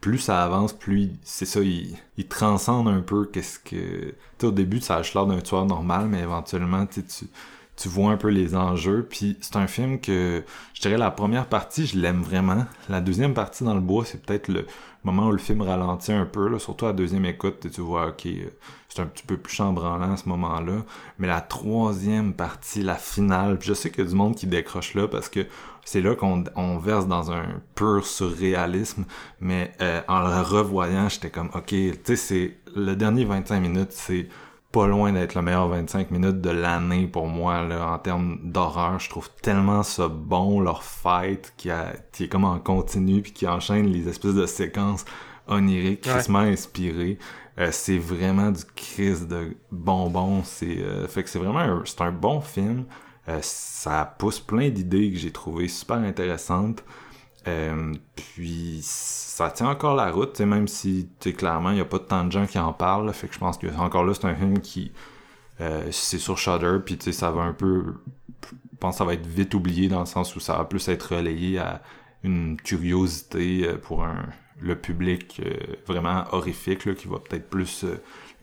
plus ça avance, plus c'est ça, il, il, transcende un peu qu'est-ce que... Tu sais, au début, ça a l'air d'un tueur normal, mais éventuellement, tu tu vois un peu les enjeux. Puis c'est un film que, je dirais, la première partie, je l'aime vraiment. La deuxième partie dans le bois, c'est peut-être le moment où le film ralentit un peu, là, surtout à la deuxième écoute, tu vois, ok, c'est un petit peu plus chambranlant à ce moment-là. Mais la troisième partie, la finale, puis je sais qu'il y a du monde qui décroche là parce que c'est là qu'on on verse dans un pur surréalisme, mais euh, en le revoyant, j'étais comme, ok, tu sais, c'est le dernier 25 minutes, c'est pas loin d'être le meilleur 25 minutes de l'année pour moi là, en termes d'horreur. Je trouve tellement ça bon, leur fight, qui, a, qui est comme en continu, puis qui enchaîne les espèces de séquences oniriques, crissement inspirées. Euh, c'est vraiment du crise de bonbons. C'est euh, fait que c'est vraiment un, c'est un bon film. Euh, ça pousse plein d'idées que j'ai trouvées super intéressantes. Euh, puis ça tient encore la route, même si clairement il n'y a pas tant de gens qui en parlent. fait que je pense que encore là, c'est un film qui euh, c'est sur Shudder, puis ça va un peu. Je pense que ça va être vite oublié dans le sens où ça va plus être relayé à une curiosité euh, pour le public vraiment horrifique qui va peut-être plus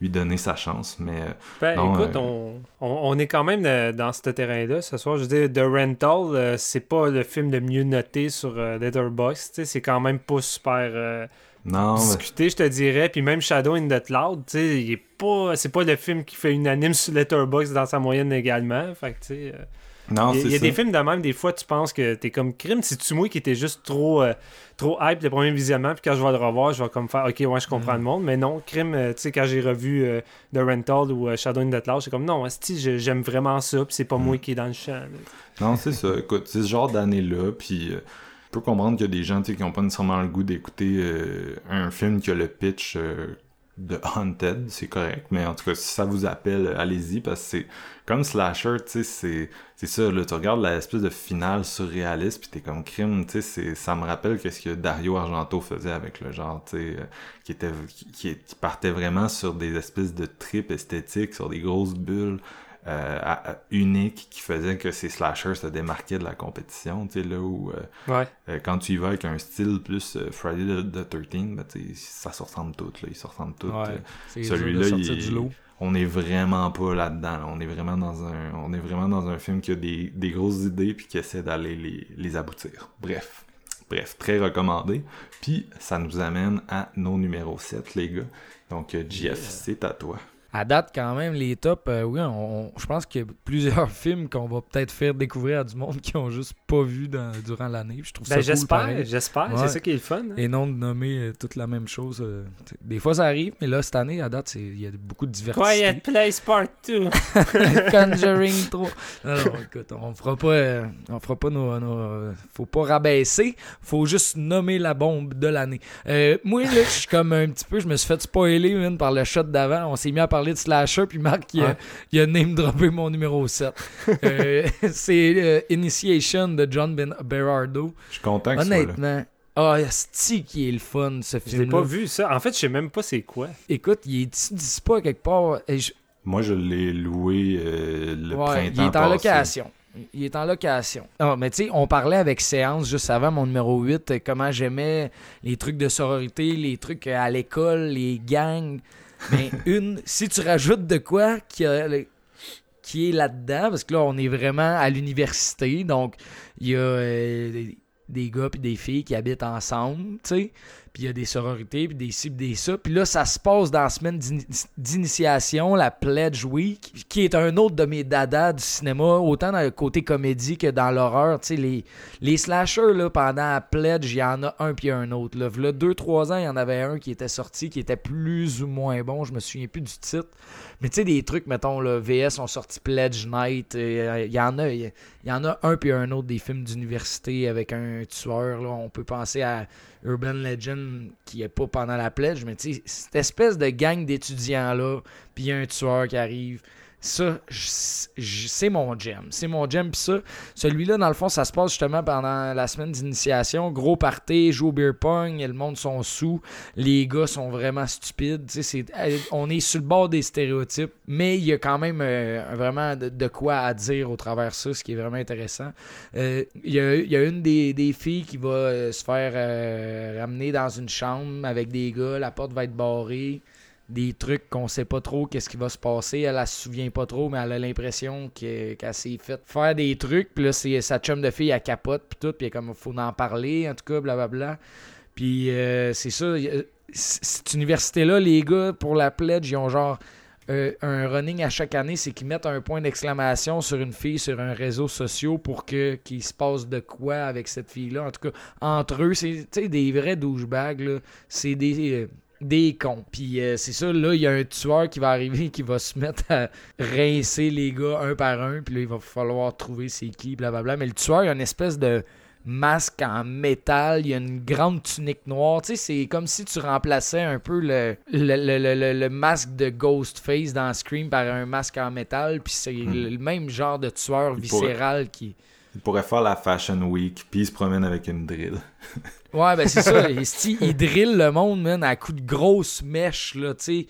lui donner sa chance. Mais ben, écoute, on, on, est quand même dans ce terrain-là ce soir. Je veux dire, The Rental, c'est pas le film le mieux noté sur Letterboxd. C'est quand même pas super non, discuté, je te dirais. Puis même Shadow in the Cloud, il est pas, c'est pas le film qui fait unanime sur Letterboxd dans sa moyenne également. Fait que, Non, il y a, des films de même, des fois, tu penses que t'es comme crime. C'est-tu moi qui était juste trop, euh, trop hype le premier visionnement, puis quand je vais le revoir, je vais comme faire, ok, ouais, je comprends mm. le monde. Mais non, crime, euh, tu sais, quand j'ai revu euh, The Rental ou Shadow in the Cloud, c'est comme, non, j'aime vraiment ça, puis c'est pas moi mm. qui est dans le champ. Non, c'est ça. Écoute, c'est ce genre d'année-là, puis je peux comprendre qu'il y a des gens qui n'ont pas nécessairement le goût d'écouter un film qui a le pitch de Haunted, c'est correct, mais en tout cas, si ça vous appelle, allez-y, parce que c'est comme Slasher, tu sais, c'est ça, là, tu regardes l'espèce de finale surréaliste, puis t'es comme crime, tu sais, ça me rappelle ce que Dario Argento faisait avec le genre, tu sais, euh, qui était, qui, qui, partait vraiment sur des espèces de tripes esthétiques, sur des grosses bulles, euh, unique qui faisait que ces slashers se démarquaient de la compétition, tu sais, là où euh, euh, quand tu y vas avec un style plus Friday the, 13, ben, ça se ressemble tout, là, ils se ressemblent tout. Celui-là, on est vraiment pas là-dedans, on est vraiment dans un on est vraiment dans un film qui a des, des grosses idées puis qui essaie d'aller les, les aboutir. Bref. Bref, très recommandé. Puis ça nous amène à nos numéros 7, les gars. Donc, Jeff, c'est à toi à date, quand même, les tops, euh, oui, je pense qu'il y a plusieurs films qu'on va peut-être faire découvrir à du monde qui ont juste pas vu durant l'année. Je trouve ben, ça J'espère, j'espère. C'est ça qui est le fun. Hein. Et non de nommer euh, toute la même chose. Euh, des fois, ça arrive, mais là, cette année, à date, il y a beaucoup de diversité. Quiet Place Part 2. Conjuring 3. Non, non, écoute, on fera pas, on fera pas nos, Faut pas rabaisser. Faut juste nommer la bombe de l'année. moi, là, je suis comme un petit peu... Je me suis fait spoiler, par le shot d'avant. On s'est mis à parler de slasher, puis Marc, il, a, name droppé mon numéro 7. Euh, c'est euh, Initiation de John ben Berardo. Je suis content que Honnêtement. Ah, oh, c'est qui est le fun, ce film. Je l'ai pas vu, ça. En fait, je sais même pas c'est quoi. Écoute, il est dis pas quelque part. Moi, je l'ai loué euh, le printemps Il est en location. Il est en location. Ah, mais tu sais, on parlait avec Séance juste avant mon numéro 8, comment j'aimais les trucs de sororité, les trucs à l'école, les gangs. Mais une, si tu rajoutes de quoi qui, est là-dedans, parce que là, on est vraiment à l'université, donc il y a euh, des gars et des filles qui habitent ensemble, tu sais puis il y a des sororités, puis des ci, des ça. Puis là, ça se passe dans la semaine d'initiation, la Pledge Week, qui est un autre de mes dadas du cinéma, autant dans le côté comédie que dans l'horreur. Tu sais, les, les slashers, là, pendant la Pledge, il y en a un puis un autre. Là, là deux, trois ans, il y en avait un qui était sorti, qui était plus ou moins bon. Je me souviens plus du titre. Mais tu sais, des trucs, mettons, le VS ont sorti Pledge Night. Euh, il y en a, il y en a un puis un autre des films d'université avec un tueur. Là. On peut penser à Urban Legend qui est pas pendant la pledge, mais tu sais, cette espèce de gang d'étudiants-là, puis un tueur qui arrive. Ça, c'est mon gem. C'est mon gem. Puis ça, celui-là, dans le fond, ça se passe justement pendant la semaine d'initiation. Gros party, joue au beer pong, le monde sont sous. Les gars sont vraiment stupides. on est sur le bord des stéréotypes, mais il y a quand même euh, vraiment de, quoi à dire au travers ça, ce qui est vraiment intéressant. Euh, il y, a, une des, filles qui va euh, se faire ramener dans une chambre avec des gars. La porte va être barrée. Des trucs qu'on sait pas trop qu'est-ce qui va se passer. Elle, elle se souvient pas trop, mais elle a l'impression que- qu'elle s'est fait faire des trucs. Puis là, c'est sa chum de fille, elle capote, puis tout. Puis comme, faut en parler, en tout cas, blablabla. Puis euh, c'est ça. Cette université-là, les gars, pour la pledge, ils ont genre euh, un running à chaque année, c'est qu'ils mettent un point d'exclamation sur une fille sur un réseau social pour que qu'il se passe de quoi avec cette fille-là. En tout cas, entre eux, c'est des vrais douchebags. C'est des. Des cons. Puis euh, c'est ça, là, il y a un tueur qui va arriver qui va se mettre à rincer les gars un par un. Puis là, il va falloir trouver c'est qui, blablabla. Mais le tueur, il a une espèce de masque en métal, il y a une grande tunique noire. Tu sais, c'est comme si tu remplaçais un peu le, le, le- le- le- masque de Ghostface dans Scream par un masque en métal. Puis c'est le le même genre de tueur Il pourrait- viscéral qui. Il pourrait faire la Fashion Week, puis il se promène avec une drill. Ouais, ben c'est ça. Esti, il drill le monde, man, à coups de grosses mèches, là, tu sais.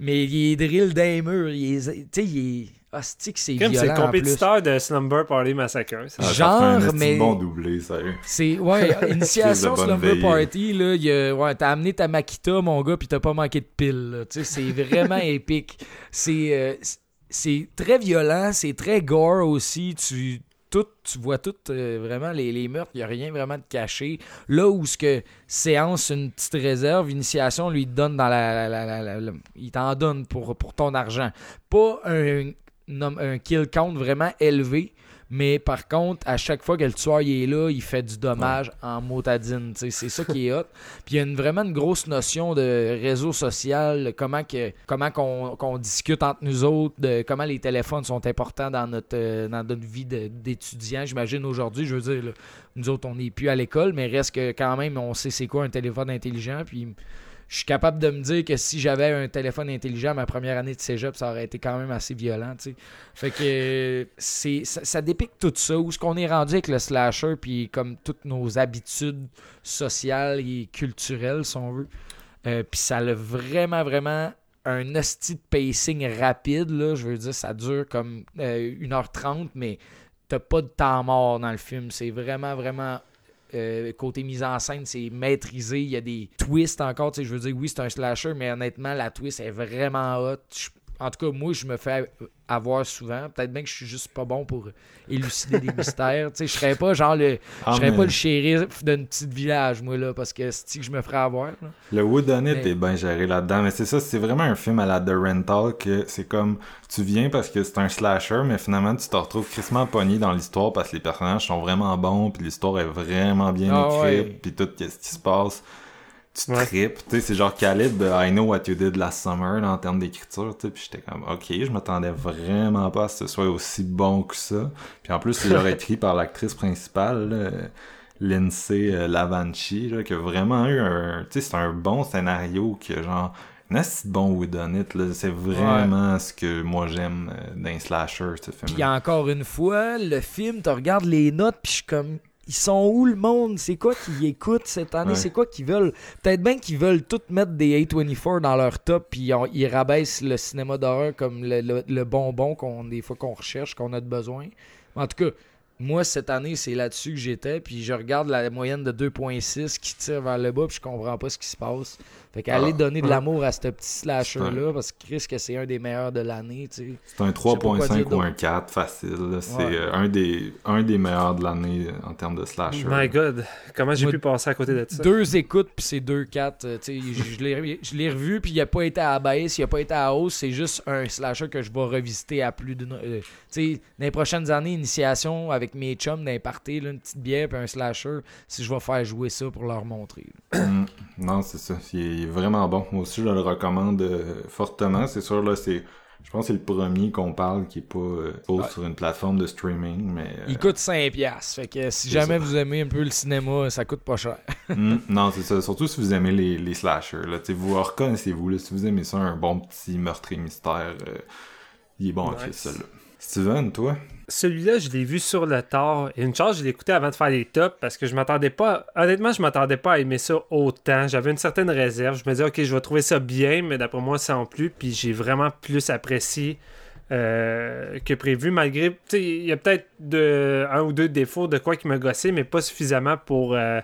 Mais il est drill d'un mur. Il est, tu sais, il est. Hostie que c'est Comme c'est violent le compétiteur de Slumber Party Massacre. ça. Ah, ça Genre, un mais- bon doublé, sérieux. C'est, ouais, initiation Slumber veille. Party, là, il y a- ouais, t'as amené ta Makita, mon gars, puis t'as pas manqué de piles, là. Tu sais, c'est vraiment épique. C'est, euh, c'est- c'est très violent, c'est très gore aussi. Tu, tout, tu vois tout, euh, vraiment, les, les meurtres, il y a rien vraiment de caché. Là où ce que séance une petite réserve, initiation lui donne dans la, il t'en donne pour, pour ton argent. Pas un, un kill count vraiment élevé, mais par contre, à chaque fois que le tueur il est là, il fait du dommage en motadine. C'est ça qui est hot. Puis il y a une, vraiment une grosse notion de réseau social, comment que comment qu'on discute entre nous autres, de comment les téléphones sont importants dans notre euh, dans notre vie d'étudiant. J'imagine aujourd'hui, je veux dire, là, nous autres, on n'est plus à l'école, mais reste que quand même, on sait c'est quoi un téléphone intelligent. Puis je suis capable de me dire que si j'avais un téléphone intelligent ma première année de cégep, ça aurait été quand même assez violent, tu sais. Fait que euh, c'est ça, dépique tout ça. Où est-ce qu'on est rendu avec le slasher, puis comme toutes nos habitudes sociales et culturelles, si on veut. Euh, puis ça a vraiment, vraiment un hostie de pacing rapide, là. Je veux dire, ça dure comme euh, 1h30, mais t'as pas de temps mort dans le film. C'est vraiment, vraiment euh, côté mise en scène, c'est maîtrisé. Il y a des twists encore. Je veux dire, oui, c'est un slasher, mais honnêtement, la twist est vraiment hot. Je- en tout cas, moi, je me fais avoir souvent. Peut-être bien que je suis juste pas bon pour élucider des mystères. Tu sais, je serais pas genre le. Ah, je serais mais pas le shérif d'un petit village, moi, là, parce que c'est que je me ferais avoir. là? Le whodunit Mais- est bien géré là-dedans, mais c'est ça, c'est vraiment un film à la The Rental que c'est comme tu viens parce que c'est un slasher, mais finalement tu te retrouves crissement pogné dans l'histoire parce que les personnages sont vraiment bons, puis l'histoire est vraiment bien Ah écrite, ouais. puis tout ce qui se passe, tu Ouais. tripes, tu sais, c'est genre Khalid de I Know What You Did Last Summer là, en termes d'écriture, tu sais, puis j'étais comme ok, je m'attendais vraiment pas à ce que ce soit aussi bon que ça, puis en plus c'est genre écrit par l'actrice principale. là, Lindsay euh, Lavanchi, là, qui a vraiment eu un. Tu sais, c'est un bon scénario qui a genre. Assez bon whodunit, là. C'est vraiment ce que moi j'aime euh, d'un slasher, ce Puis film. encore une fois, le film, tu regardes les notes, puis je suis comme. Ils sont où le monde? C'est quoi qu'ils écoutent cette année? Ouais. C'est quoi qu'ils veulent? Peut-être bien qu'ils veulent tout mettre des A24 dans leur top, puis on- ils rabaissent le cinéma d'horreur comme le, le- le bonbon qu'on des fois qu'on recherche, qu'on a de besoin. En tout cas, moi, cette année, c'est là-dessus que j'étais, puis je regarde la moyenne de 2.6 qui tire vers le bas, puis je comprends pas ce qui se passe. Fait qu'aller Ah. donner de l'amour à ce petit slasher-là, parce que Chris, que c'est un des meilleurs de l'année, tu sais. C'est un pas quoi 3.5 dire ou un 4 facile. C'est Ouais. euh, un, des, un des meilleurs de l'année en termes de slasher. My God, comment j'ai pu passer à côté de ça? Deux écoutes, puis c'est deux quatre. euh, tu sais, je l'ai je l'ai revu, puis il a pas été à la baisse, il a pas été à la hausse. C'est juste un slasher que je vais revisiter à plus d'une. euh, tu sais, dans les prochaines années, initiation avec mes chums d'un party, là, une petite bière, puis un slasher, si je vais faire jouer ça pour leur montrer. là. Mm. Non, c'est ça. Il est vraiment bon. Moi aussi, je le recommande euh, fortement. C'est sûr, là, c'est. Je pense que c'est le premier qu'on parle qui est pas euh, sur une plateforme de streaming, mais. euh, Il coûte 5$. piastres, Fait que si jamais ça. vous aimez un peu le cinéma, ça coûte pas cher. Mm, non, c'est ça. Surtout si vous aimez les, les slashers. Là. Vous reconnaissez-vous. Si vous aimez ça, un bon petit meurtre et mystère, euh, il est bon à Nice. ça. Là. Steven, toi? Celui-là, je l'ai vu sur le tard. Et une chance, je l'ai écouté avant de faire les tops parce que je m'attendais pas. Honnêtement, je m'attendais pas à aimer ça autant. J'avais une certaine réserve. Je me disais, ok, je vais trouver ça bien, mais d'après moi, sans plus. Puis j'ai vraiment plus apprécié euh, que prévu, malgré. Tu sais, il y a peut-être de- un ou deux défauts de quoi qui m'a gossé, mais pas suffisamment pour. euh,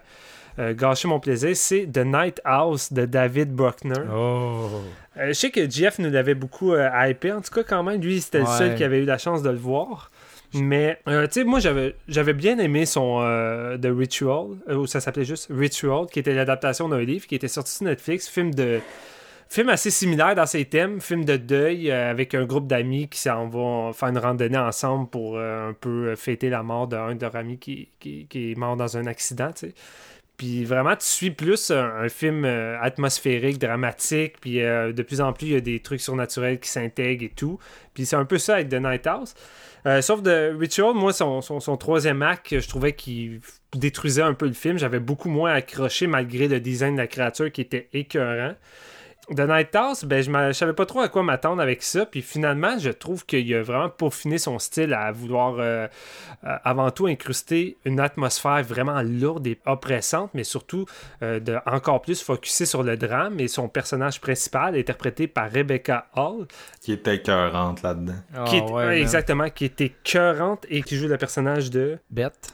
euh, gâcher mon plaisir, c'est The Night House de David Bruckner. Oh. Euh, je sais que Jeff nous l'avait beaucoup euh, hypé, en tout cas quand même, lui c'était le seul qui avait eu la chance de le voir. Mais, euh, tu sais, moi, j'avais j'avais bien aimé son euh, The Ritual, ou ça s'appelait juste Ritual, qui était l'adaptation d'un livre qui était sorti sur Netflix, film de film assez similaire dans ses thèmes, film de deuil avec un groupe d'amis qui s'en vont faire une randonnée ensemble pour un peu fêter la mort d'un de leurs amis qui, qui, qui est mort dans un accident, sais. Puis vraiment, tu suis plus un, film euh, atmosphérique, dramatique, puis euh, de plus en plus, il y a des trucs surnaturels qui s'intègrent et tout. Puis c'est un peu ça avec The Night House. Euh, sauf The Ritual, moi, son, son, son troisième acte, je trouvais qu'il détruisait un peu le film. J'avais beaucoup moins accroché malgré le design de la créature qui était écœurant. The Night House, ben, je ne savais pas trop à quoi m'attendre avec ça. Puis finalement, je trouve qu'il a vraiment peaufiné son style à vouloir euh, euh, avant tout incruster une atmosphère vraiment lourde et oppressante, mais surtout euh, de encore plus focuser sur le drame. Et son personnage principal, interprété par Rebecca Hall, Qui était écœurante là-dedans. qui est, Ah, ouais, exactement, qui était cœurante et qui joue le personnage de Beth,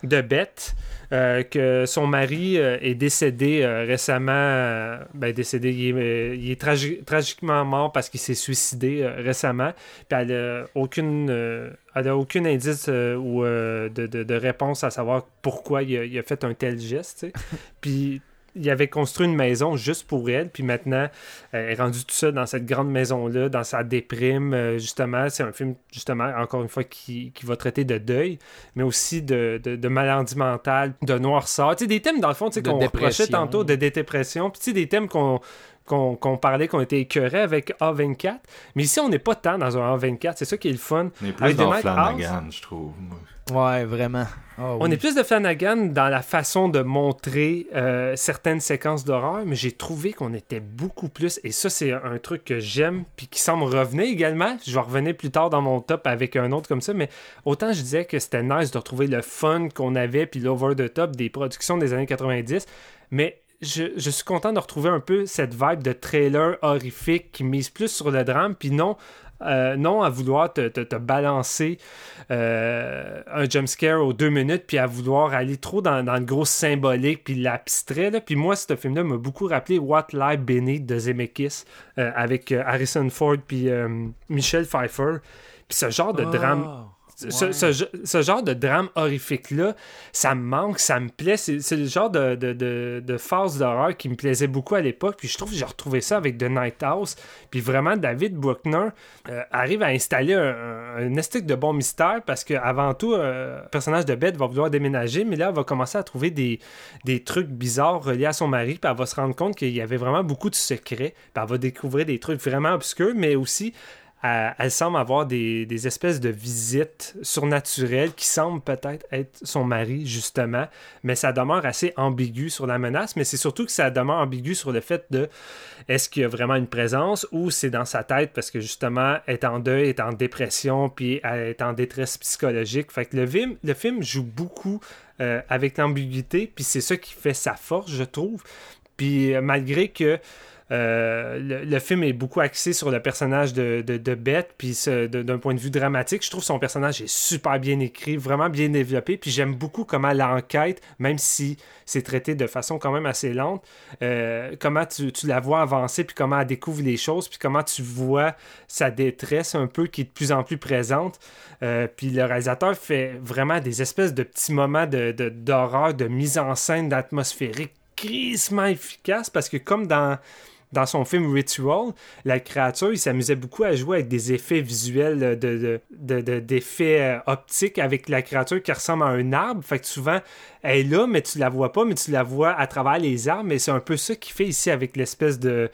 euh, que son mari euh, est décédé euh, récemment. ben, décédé, il est, il est tragi- tragiquement mort parce qu'il s'est suicidé récemment. Puis elle a aucune, elle aucun indice euh, ou euh, de, de- de réponse à savoir pourquoi il a, il a fait un tel geste. Puis il avait construit une maison juste pour elle, puis maintenant, elle est rendue tout seul dans cette grande maison-là, dans sa déprime, euh, justement. C'est un film, justement, encore une fois, qui, qui va traiter de deuil, mais aussi de, de, de maladie mentale, de noirceur. Tu sais, des thèmes, dans le fond, tu sais, qu'on reprochait tantôt, de dépression, puis tu sais, des thèmes qu'on qu'on parlait, qu'on était écœurés avec A24. Mais ici, on n'est pas tant dans un A24, c'est ça qui est le fun. On est plus Avec dans Flanagan, je trouve. Ouais, vraiment. Ah On oui. est plus de Flanagan dans la façon de montrer euh, certaines séquences d'horreur, mais j'ai trouvé qu'on était beaucoup plus, et ça c'est un truc que j'aime, puis qui semble revenir également. Je vais revenir plus tard dans mon top avec un autre comme ça, mais autant je disais que c'était nice de retrouver le fun qu'on avait, puis l'over the top des productions des années 90, mais je, je suis content de retrouver un peu cette vibe de trailer horrifique qui mise plus sur le drame, puis non, euh, non à vouloir te, te- te balancer euh, un jumpscare aux deux minutes, puis à vouloir aller trop dans, dans le gros symbolique, puis l'abstrait. Puis moi, ce film-là m'a beaucoup rappelé What Lie Beneath de Zemeckis, euh, avec Harrison Ford, puis Michelle Pfeiffer. Puis ce genre de drame Ce, ouais. ce- ce genre de drame horrifique-là, ça me manque, ça me plaît. C'est le genre de, de, de, de d'horreur qui me plaisait beaucoup à l'époque. Puis je trouve que j'ai retrouvé ça avec The Night House. Puis vraiment, David Bruckner euh, arrive à installer un, un, un esthétique de bon mystère parce qu'avant tout, euh, le personnage de Beth va vouloir déménager, mais là, elle va commencer à trouver des, des trucs bizarres reliés à son mari. Puis elle va se rendre compte qu'il y avait vraiment beaucoup de secrets. Puis elle va découvrir des trucs vraiment obscurs, mais aussi elle, semble avoir des, espèces de visites surnaturelles qui semblent peut-être être son mari, justement, mais ça demeure assez ambigu sur la menace, mais c'est surtout que ça demeure ambigu sur le fait de est-ce qu'il y a vraiment une présence ou c'est dans sa tête parce que justement, elle est en deuil, elle est en dépression, puis elle est en détresse psychologique. Fait que le film, le film joue beaucoup euh, avec l'ambiguïté, puis c'est ça qui fait sa force, je trouve. Puis euh, malgré que euh, le, film est beaucoup axé sur le personnage de, de, Beth, puis d'un point de vue dramatique, je trouve son personnage est super bien écrit, vraiment bien développé, puis j'aime beaucoup comment l'enquête, même si c'est traité de façon quand même assez lente, euh, comment tu, la vois avancer, puis comment elle découvre les choses, puis comment tu vois sa détresse un peu qui est de plus en plus présente. Euh, puis le réalisateur fait vraiment des espèces de petits moments de, de- d'horreur, de mise en scène, d'atmosphérique crissement efficace parce que comme dans dans son film Ritual, la créature, il s'amusait beaucoup à jouer avec des effets visuels de, de- de- de- d'effets euh, optiques avec la créature qui ressemble à un arbre. Fait que souvent, elle est là, mais tu la vois pas, mais tu la vois à travers les arbres. Mais c'est un peu ça qu'il fait ici avec l'espèce de.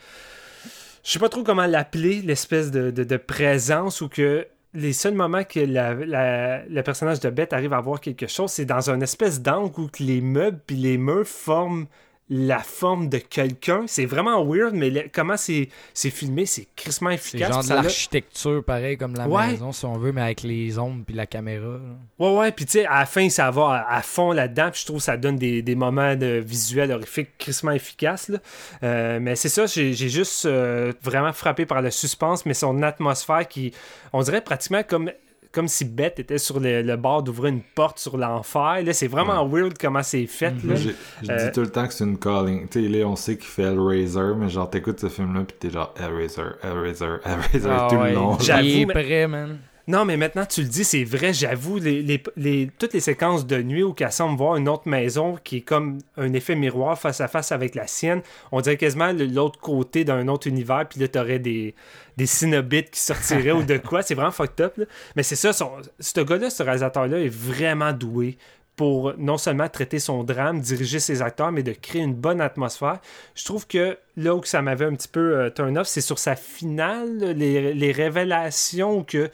Je sais pas trop comment l'appeler, l'espèce de, de- présence ou que les seuls moments que le personnage de Beth arrive à voir quelque chose, c'est dans une espèce d'angle où les meubles puis les murs forment la forme de quelqu'un. C'est vraiment weird, mais le- comment c'est, c'est filmé, c'est crissement C'est efficace. genre puis de l'architecture pareil comme la Ouais. maison, si on veut, mais avec les ombres puis la caméra. là. Ouais, ouais, puis tu sais, à la fin, ça va à, à fond là-dedans, puis je trouve que ça donne des, des moments de visuels horrifiques crissement efficaces. là. Euh, mais c'est ça, j'ai j'ai juste euh, vraiment frappé par le suspense, mais son atmosphère qui, on dirait pratiquement comme comme si Beth était sur le, le bord d'ouvrir une porte sur l'enfer. Là, c'est vraiment weird comment c'est fait. là. Je, je Euh, dis tout le temps que c'est une calling. Tu sais, là, on sait qu'il fait Hellraiser, mais genre, t'écoutes ce film-là, pis t'es genre Hellraiser, Hellraiser, Hellraiser Ah tout ouais, le long. J'avoue, prêt, man. Non, mais maintenant tu le dis, c'est vrai, j'avoue, les, les- les- toutes les séquences de nuit où qu'elle semble voir une autre maison qui est comme un effet miroir face à face avec la sienne, on dirait quasiment l'autre côté d'un autre univers, puis là t'aurais des, des Cenobites qui sortiraient ou de quoi, c'est vraiment fucked up. là. Mais c'est ça, son- ce gars-là, ce réalisateur-là est vraiment doué pour non seulement traiter son drame, diriger ses acteurs, mais de créer une bonne atmosphère. Je trouve que là où ça m'avait un petit peu euh, turn off, c'est sur sa finale, les, révélations que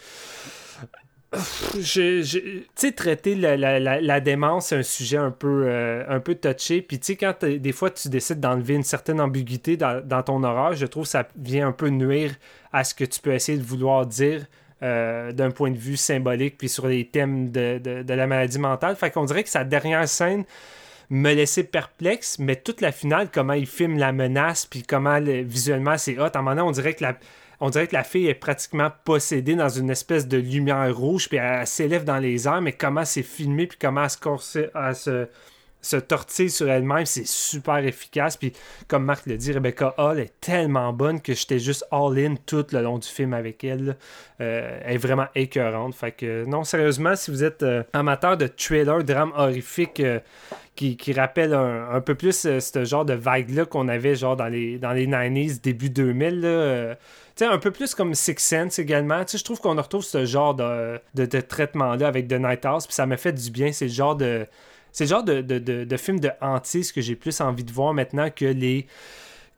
tu sais, traiter la, démence, c'est un sujet un peu, euh, un peu touché. Puis, tu sais, quand des fois tu décides d'enlever une certaine ambiguïté dans, dans ton horreur, je trouve que ça vient un peu nuire à ce que tu peux essayer de vouloir dire euh, d'un point de vue symbolique, puis sur les thèmes de, la maladie mentale. Fait qu'on dirait que sa dernière scène me laissait perplexe, mais toute la finale, comment il filme la menace, puis comment le- visuellement c'est hot. À un moment donné, on dirait que la, on fille est pratiquement possédée dans une espèce de lumière rouge, puis elle, s'élève dans les airs, mais comment c'est filmé, puis comment elle se, se tortille sur elle-même, c'est super efficace. Puis comme Marc l'a dit, Rebecca Hall est tellement bonne que j'étais juste all-in tout le long du film avec elle. Euh, elle est vraiment écœurante. Fait que non, sérieusement, si vous êtes euh, amateur de thriller, drame horrifique, euh, qui, qui rappelle un, un peu plus ce genre de vague-là qu'on avait genre dans les, dans les 90s, début 2000. Là, euh, tu sais, un peu plus comme Six Sense également. Je trouve qu'on retrouve ce genre de, de, de traitement-là avec The Night House, puis ça me fait du bien. C'est le genre de... C'est le genre de, de, de, de film de hantise que j'ai plus envie de voir maintenant que les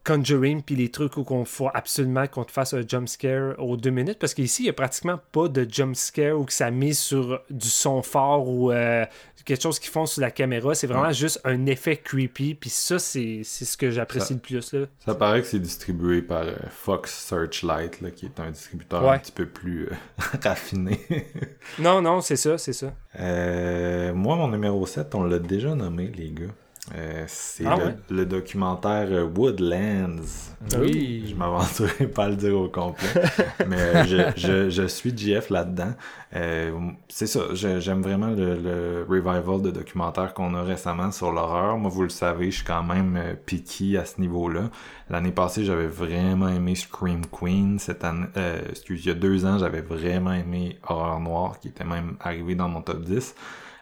Conjuring puis les trucs où qu'on faut absolument qu'on te fasse un jump scare aux deux minutes parce qu'ici il y a pratiquement pas de jump scare ou que ça mise sur du son fort ou euh, quelque chose qu'ils font sur la caméra c'est vraiment juste un effet creepy puis ça c'est c'est ce que j'apprécie le plus là Ça paraît que c'est distribué par euh, Fox Searchlight, là, qui est un distributeur Ouais. un petit peu plus euh, raffiné. non non c'est ça c'est ça moi, mon numéro 7, on l'a déjà nommé, les gars. Euh, c'est Ah le, ouais? le documentaire euh, Woodlands. Oui. Je m'aventurerai pas à le dire au complet. mais je, je, je suis GF là-dedans. Euh, c'est ça, j'aime vraiment le, le revival de documentaire qu'on a récemment sur l'horreur. Moi, vous le savez, je suis quand même euh, picky à ce niveau-là. L'année passée, j'avais vraiment aimé Scream Queen. Cette année, euh, excuse, il y a deux ans, j'avais vraiment aimé Horreur Noire, qui était même arrivé dans mon top 10.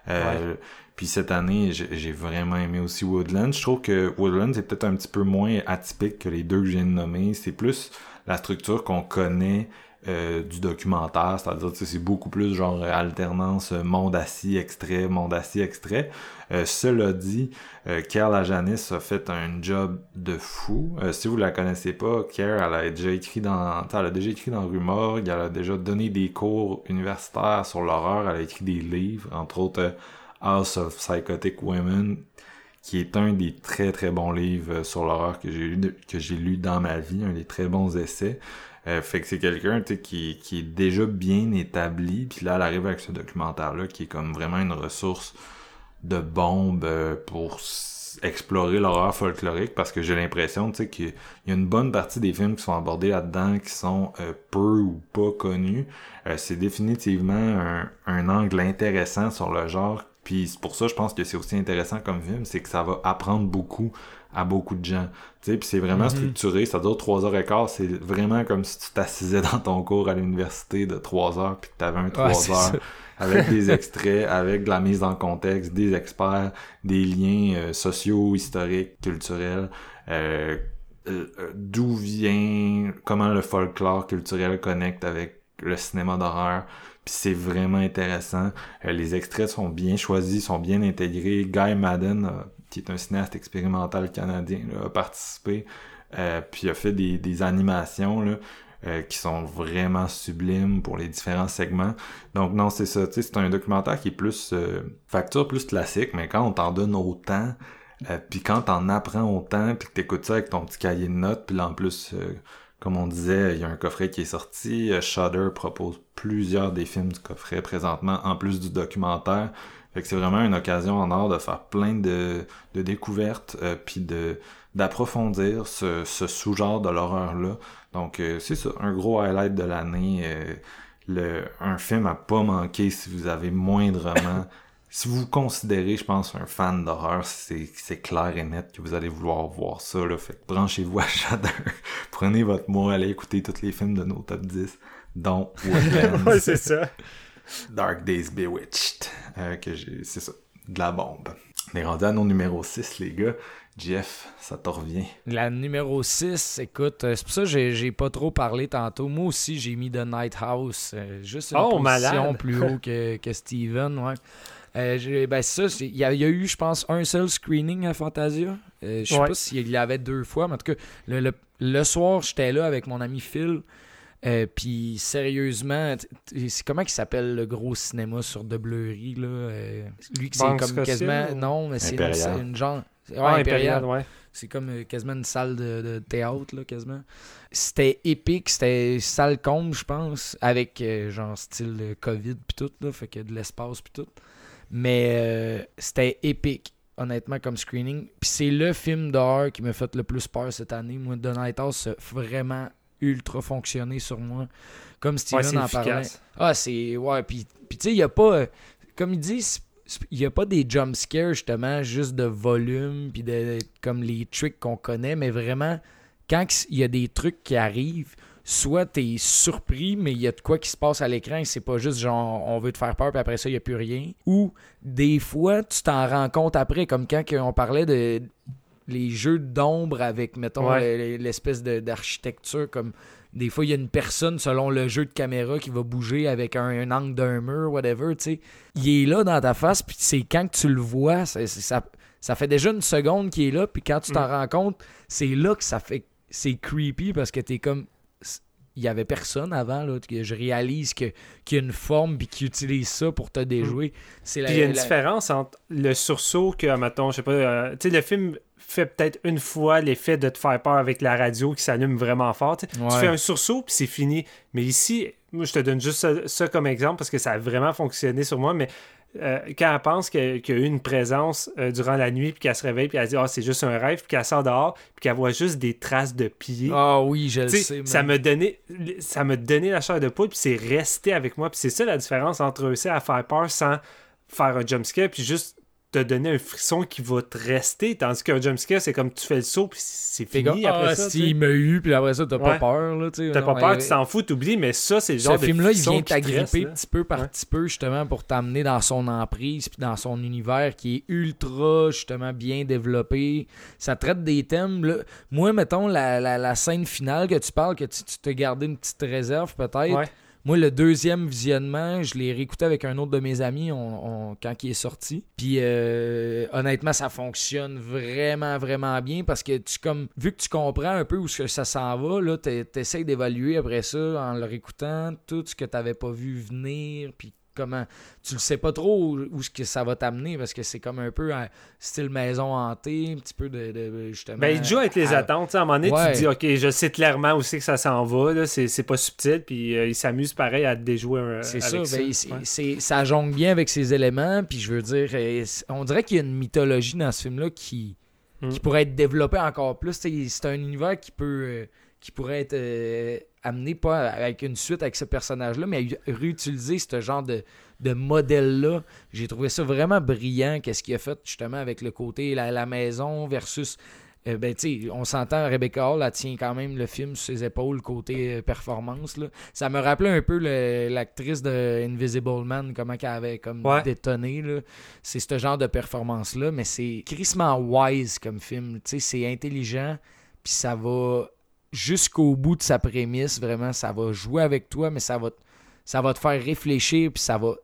Euh, Puis cette année, j'ai vraiment aimé aussi Woodlands. Je trouve que Woodlands est peut-être un petit peu moins atypique que les deux que je viens de nommer. C'est plus la structure qu'on connaît euh, du documentaire, c'est-à-dire sais, c'est beaucoup plus genre alternance euh, monde assis extrait, monde assis extrait. Euh, cela dit, euh, Kerr la Janice a fait un job de fou. Si vous la connaissez pas, Kerr elle a déjà écrit dans, elle a déjà écrit dans Rue Morgue, elle a déjà donné des cours universitaires sur l'horreur, elle a écrit des livres, entre autres House of Psychotic Women, qui est un des très très bons livres euh, sur l'horreur que j'ai lu que j'ai lu dans ma vie, un des très bons essais. Euh, fait que c'est quelqu'un qui, qui est déjà bien établi, puis là elle arrive avec ce documentaire-là qui est comme vraiment une ressource de bombe euh, pour explorer l'horreur folklorique parce que j'ai l'impression tu sais qu'il y a une bonne partie des films qui sont abordés là-dedans qui sont euh, peu ou pas connus. Euh, c'est définitivement un, un angle intéressant sur le genre. Puis c'est pour ça je pense que c'est aussi intéressant comme film, c'est que ça va apprendre beaucoup à beaucoup de gens. Tu sais, puis c'est vraiment structuré, ça dure trois heures et quart, c'est vraiment comme si tu t'assisais dans ton cours à l'université de trois heures puis que t'avais un trois c'est heures avec des extraits, avec de la mise en contexte, des experts, des liens euh, sociaux, historiques, culturels, euh, euh, d'où vient, comment le folklore culturel connecte avec le cinéma d'horreur. Puis c'est vraiment intéressant. Euh, les extraits sont bien choisis, sont bien intégrés. Guy Madden, euh, qui est un cinéaste expérimental canadien, a participé. Euh, puis a fait des, des animations là, euh, qui sont vraiment sublimes pour les différents segments. Donc non, c'est ça. C'est un documentaire qui est plus facture plus classique, mais quand on t'en donne autant, puis quand t'en apprends autant, puis que t'écoutes ça avec ton petit cahier de notes, puis en plus, comme on disait, il y a un coffret qui est sorti. euh, Shudder propose plusieurs des films du coffret présentement, en plus du documentaire. C'est vraiment une occasion en or de faire plein de, découvertes, euh, puis de d'approfondir ce, ce sous-genre de l'horreur-là. Donc euh, c'est ça, un gros highlight de l'année. euh, le, un film à pas manquer si vous avez moindrement si vous considérez, je pense, un fan d'horreur, c'est, clair et net que vous allez vouloir voir ça. Là. Fait que branchez-vous à Shudder. Prenez votre mois, allez écouter tous les films de nos top 10, dont Woodlands, ouais, c'est ça. Dark Days Bewitched. Euh, que j'ai, c'est ça, de la bombe. On est rendu à nos numéro 6, les gars. Jeff, ça te revient. La numéro 6, écoute, euh, c'est pour ça que j'ai, pas trop parlé tantôt. Moi aussi, j'ai mis The Night House. euh, juste une Oh, position malade. plus haut que, que Steven, ouais. Euh, ben ça, il y, y a eu, je pense, un seul screening à Fantasia. Euh, je sais Ouais. pas s'il y avait deux fois, mais en tout cas, le, le- le soir, j'étais là avec mon ami Phil. Euh, puis sérieusement, c'est comment il s'appelle le gros cinéma sur de Bleury là? Euh, Lui qui c'est comme quasiment ou- non, mais c'est une, genre ouais, Ah, Impérial. Impérial, ouais. C'est comme euh, quasiment une salle de, de théâtre, là, quasiment. C'était épique, c'était salle comble, je pense, avec euh, genre style euh, COVID pis tout, là, fait que de l'espace pis tout. Mais euh, c'était épique, honnêtement, comme screening. Puis c'est le film d'horreur qui m'a fait le plus peur cette année. Moi, The Night House a vraiment ultra fonctionné sur moi. Comme Steven Ouais, en parlait. Ah, c'est. Ouais, puis puis tu sais, il n'y a pas. Comme il dit, il n'y a pas des jump scares, justement, juste de volume, puis de, comme les tricks qu'on connaît, mais vraiment, quand il y a des trucs qui arrivent, soit t'es surpris, mais il y a de quoi qui se passe à l'écran, et c'est pas juste genre on veut te faire peur, puis après ça, il n'y a plus rien. Ou des fois, tu t'en rends compte après, comme quand on parlait de les jeux d'ombre avec, mettons, Ouais. l'espèce de- d'architecture, comme des fois, il y a une personne, selon le jeu de caméra, qui va bouger avec un, un angle d'un mur, whatever, tu sais. Il est là dans ta face, puis c'est quand que tu le vois, ça, ça fait déjà une seconde qu'il est là, puis quand tu t'en Mm. rends compte, c'est là que ça fait... C'est creepy, parce que t'es comme... Il y avait personne avant, là, que je réalise que- qu'il y a une forme, puis qu'il utilise ça pour te déjouer. C'est la- Puis il y a une la- différence entre le sursaut que, mettons, je sais pas, euh, tu sais, le film fait peut-être une fois l'effet de te faire peur avec la radio qui s'allume vraiment fort. tu sais. Ouais. Tu fais un sursaut, puis c'est fini. Mais ici, moi, je te donne juste ça, ça comme exemple parce que ça a vraiment fonctionné sur moi, mais euh, quand elle pense qu'il y a eu une présence euh, durant la nuit, puis qu'elle se réveille, puis elle dit « Ah, c'est juste un rêve », puis qu'elle sort dehors, puis qu'elle voit juste des traces de pieds. Ah oui, je le sais, ça m'a donné la chair de poule puis c'est resté avec moi puis c'est ça la différence entre réussir à faire peur sans faire un jumpscare puis juste te donner un frisson qui va te rester tandis qu'un jumpscare c'est comme tu fais le saut puis c'est fini après ah, ça si, il m'a eu, puis après ça, t'as pas Ouais. peur, là, t'as Non, pas peur mais- tu t'en fous t'oublies mais ça c'est le Ce genre de film-là, il vient t'agripper petit peu par Ouais. petit peu, justement, pour t'amener dans son emprise, puis dans son univers qui est ultra, justement, bien développé. Ça traite des thèmes. là. Moi, mettons, la, la, la scène finale que tu parles, que tu tu t'es gardé une petite réserve, peut-être. Moi, le deuxième visionnement, je l'ai réécouté avec un autre de mes amis quand il est sorti. Puis euh, honnêtement, ça fonctionne vraiment, vraiment bien parce que tu comme vu que tu comprends un peu où ça s'en va, là, t'es- t'essayes d'évaluer après ça en le réécoutant tout ce que t'avais pas vu venir, puis comment tu le sais pas trop où, ce que ça va t'amener parce que c'est comme un peu un style maison hantée, un petit peu de, de- justement. Ben, il joue avec les à- attentes. À un moment donné, Ouais. tu te dis, OK, je sais clairement où c'est que ça s'en va. C'est pas subtil. Puis euh, il s'amuse pareil à te déjouer un, C'est avec ça, ben, Ouais. ça jongle bien avec ses éléments, puis je veux dire, euh, on dirait qu'il y a une mythologie dans ce film-là qui, Mm. qui pourrait être développée encore plus. C'est un univers qui peut euh, qui pourrait être euh, amené pas avec une suite avec ce personnage-là, mais à réutiliser ce genre de, de modèle-là. J'ai trouvé ça vraiment brillant, qu'est-ce qu'il a fait justement avec le côté la, la maison versus euh, ben, tu sais, on s'entend, Rebecca Hall, elle tient quand même le film sur ses épaules côté euh, performance. Là. Ça me rappelait un peu l'actrice de Invisible Man, comment qu'elle avait comme Ouais. détonné. C'est ce genre de performance-là, mais c'est crissement wise comme film. C'est intelligent, puis ça va jusqu'au bout de sa prémisse, vraiment. Ça va jouer avec toi, mais ça va, ça va te faire réfléchir, puis ça va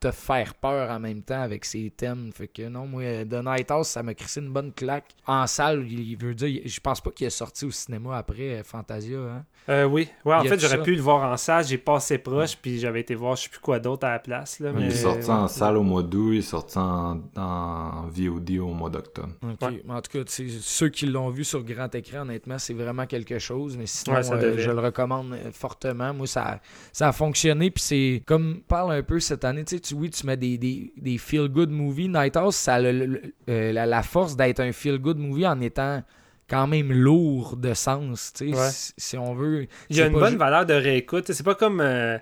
te faire peur en même temps avec ses thèmes. Fait que non, moi, The Night House, ça m'a crissé une bonne claque. En salle, il veut dire, je pense pas qu'il est sorti au cinéma après euh, Fantasia. Hein? Euh, oui, ouais, en fait, j'aurais pu le voir en salle. J'ai passé proche, puis j'avais été voir je sais plus quoi d'autre à la place. Là, Il est sorti ouais. en salle au mois d'août, il est sorti en, en VOD au mois d'octobre. Ok. Ouais. Mais En tout cas, tu sais, ceux qui l'ont vu sur grand écran, honnêtement, c'est vraiment quelque chose. Mais sinon, Ouais, ça euh, je le recommande fortement. Moi, ça, ça a fonctionné. Puis c'est comme, parle un peu cette année, tu sais, tu- oui, tu mets des, des, des feel-good movies. Night House, ça a le- le- euh, la, la force d'être un feel-good movie en étant quand même lourd de sens, tu sais, Ouais. si, si on veut. Il y a une bonne ju- valeur de réécoute. C'est pas comme. euh,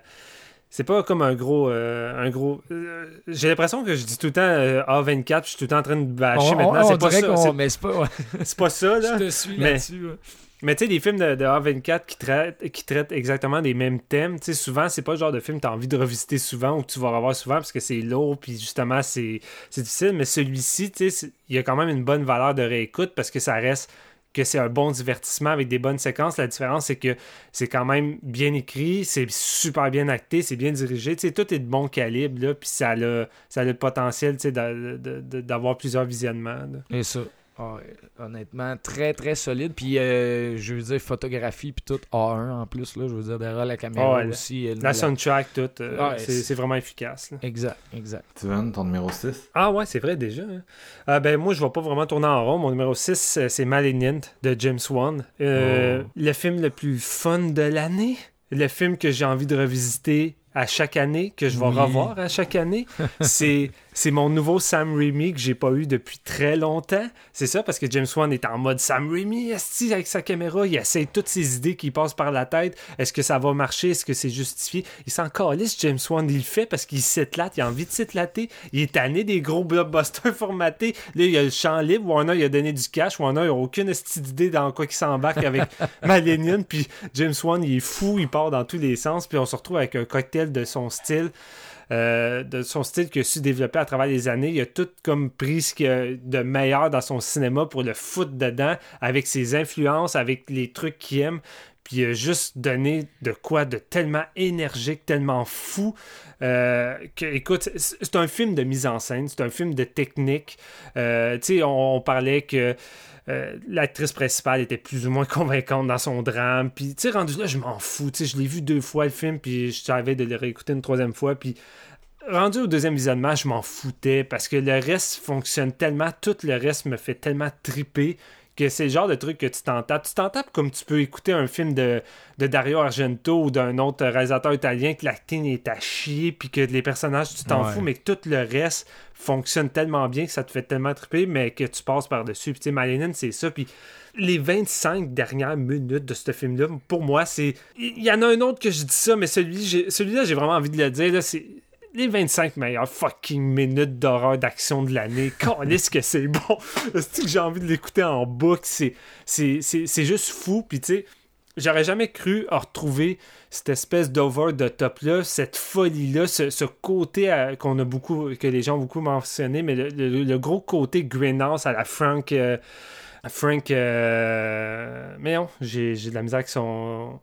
c'est pas comme un gros. euh, un gros euh, J'ai l'impression que je dis tout le temps euh, A24, puis je suis tout le temps en train de bâcher On- maintenant. on- on C'est pas, ça, qu'on- c'est- Mais c'est pas. ouais. c'est pas ça, là. Je te suis Mais- là-dessus. ouais. Mais tu sais, des films de, de A24 qui traitent, qui exactement des mêmes thèmes, tu sais, souvent, c'est pas le genre de film que tu as envie de revisiter souvent ou que tu vas revoir souvent parce que c'est lourd, puis justement, c'est difficile. Mais celui-ci, tu sais, il y a quand même une bonne valeur de réécoute parce que ça reste que c'est un bon divertissement avec des bonnes séquences. La différence, c'est que c'est quand même bien écrit, c'est super bien acté, c'est bien dirigé. Tu sais, tout est de bon calibre, là, puis ça a, le- ça a le potentiel d'avoir plusieurs visionnements. Et ça. Ah, honnêtement, très très solide. Puis, euh, je veux dire, photographie, puis tout A1 en plus. Là, je veux dire, derrière la caméra Ah aussi. elle- La soundtrack, tout, euh, c'est vraiment efficace. là. Exact, exact. Steven, ton numéro 6. Ah ouais, c'est vrai déjà. hein. Ah, ben moi, je vais pas vraiment tourner en rond. Mon numéro 6, c'est Malignant de James Wan. Euh, Oh. Le film le plus fun de l'année. Le film que j'ai envie de revisiter à chaque année, que je vais Oui. revoir à chaque année. c'est c'est mon nouveau Sam Raimi que j'ai pas eu depuis très longtemps. C'est ça, parce que James Wan est en mode Sam Raimi, esti, avec sa caméra, il essaie toutes ses idées qui passent par la tête. Est-ce que ça va marcher? Est-ce que c'est justifié? Il s'en calisse, James Wan, il le fait parce qu'il s'éclate, il a envie de s'éclater. Il est tanné des gros blockbusters formatés. Là, il y a le champ libre. Warner, il a donné du cash. Warner, il a aucune d'idée dans quoi qu'il s'embarque avec Malignant. Puis James Wan, il est fou, il part dans tous les sens. Puis on se retrouve avec un cocktail de son style. Euh, de son style qu'il a su développer à travers les années. Il a tout comme pris ce qu'il y a de meilleur dans son cinéma pour le foutre dedans, avec ses influences, avec les trucs qu'il aime. Puis a juste donné de quoi de tellement énergique, tellement fou. euh, que, écoute, c'est un film de mise en scène, c'est un film de technique. Euh, tu sais, on, parlait que euh, l'actrice principale était plus ou moins convaincante dans son drame. Puis, tu sais, rendu là, je m'en fous. Tu sais, je l'ai vu deux fois le film, puis je de le réécouter une troisième fois. Puis, rendu au deuxième visionnement, je m'en foutais parce que le reste fonctionne tellement, tout le reste me fait tellement triper que c'est le genre de truc que tu t'en tapes. Tu t'en tapes comme tu peux écouter un film de, de Dario Argento ou d'un autre réalisateur italien que l'acting est à chier puis que les personnages, tu t'en Ouais. fous, mais que tout le reste fonctionne tellement bien que ça te fait tellement triper, mais que tu passes par-dessus. Puis tu sais, c'est ça. Puis les 25 dernières minutes de ce film-là, pour moi, c'est... Il y en a un autre que je dis ça, mais j'ai- celui-là, j'ai vraiment envie de le dire. là, C'est les 25 meilleures fucking minutes d'horreur d'action de l'année. Calisse que c'est bon. C'est que j'ai envie de l'écouter en boucle? C'est, c'est, c'est, c'est juste fou. Puis tu sais, j'aurais jamais cru à retrouver cette espèce d'over de top là, cette folie là, ce, ce côté euh, qu'on a beaucoup, que les gens ont beaucoup mentionné, mais le, le- le gros côté greenhouse à la Frank, euh, à Frank, euh, mais non, j'ai, j'ai de la misère avec son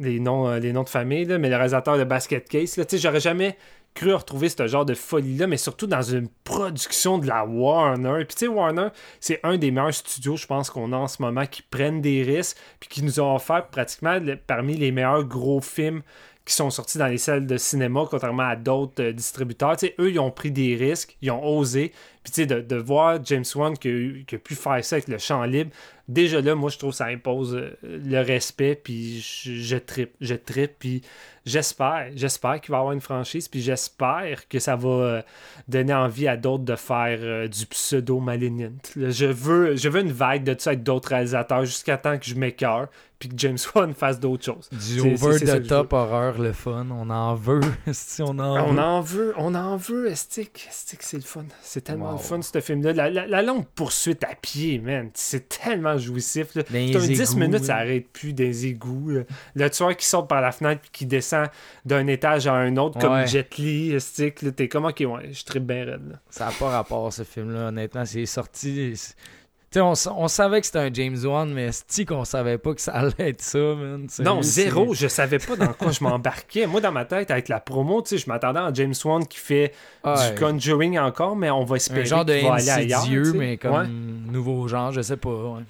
les noms, les noms de famille, là, mais le réalisateur de Basket Case, là, tu sais, j'aurais jamais cru retrouver ce genre de folie-là, mais surtout dans une production de la Warner. Puis tu sais, Warner, c'est un des meilleurs studios, je pense, qu'on a en ce moment, qui prennent des risques, puis qui nous ont offert pratiquement parmi les meilleurs gros films qui sont sortis dans les salles de cinéma, contrairement à d'autres euh, distributeurs. Tu sais, eux, ils ont pris des risques, ils ont osé. Puis tu sais, de, de voir James Wan qui a, pu faire ça avec le champ libre, déjà là, moi, je trouve que ça impose euh, le respect, puis je, je trippe, je trippe, puis j'espère, j'espère qu'il va y avoir une franchise, puis j'espère que ça va euh, donner envie à d'autres de faire euh, du pseudo malignant. Je veux, je veux une vague de ça avec d'autres réalisateurs jusqu'à temps que je m'écœure, puis que James Wan fasse d'autres choses. Du over the top horreur, le fun. On en veut. si on en On veut. en veut, on en veut, Estic. Estic, c'est le fun. C'est tellement Wow. le fun, ce film-là. La, la- la longue poursuite à pied, man. C'est tellement jouissif. Un 10 égouts, minutes, ça arrête plus des égouts. là. Le tueur qui sort par la fenêtre puis qui descend d'un étage à un autre, comme Ouais. Jet Li, Estic. là, T'es comme, ok, ouais, je tripe bien raide. là. Ça n'a pas rapport, ce film-là, honnêtement. C'est sorti. on, on savait que c'était un James Wan, mais c'est qu'on savait pas que ça allait être ça, man. Non, zéro. Je savais pas dans quoi je m'embarquais. Moi, dans ma tête, avec la promo, je m'attendais à James Wan qui fait Ouais. du Conjuring encore, mais on va espérer Un genre de qu'il va aller ailleurs. mais comme Ouais. nouveau genre, je sais pas. ouais.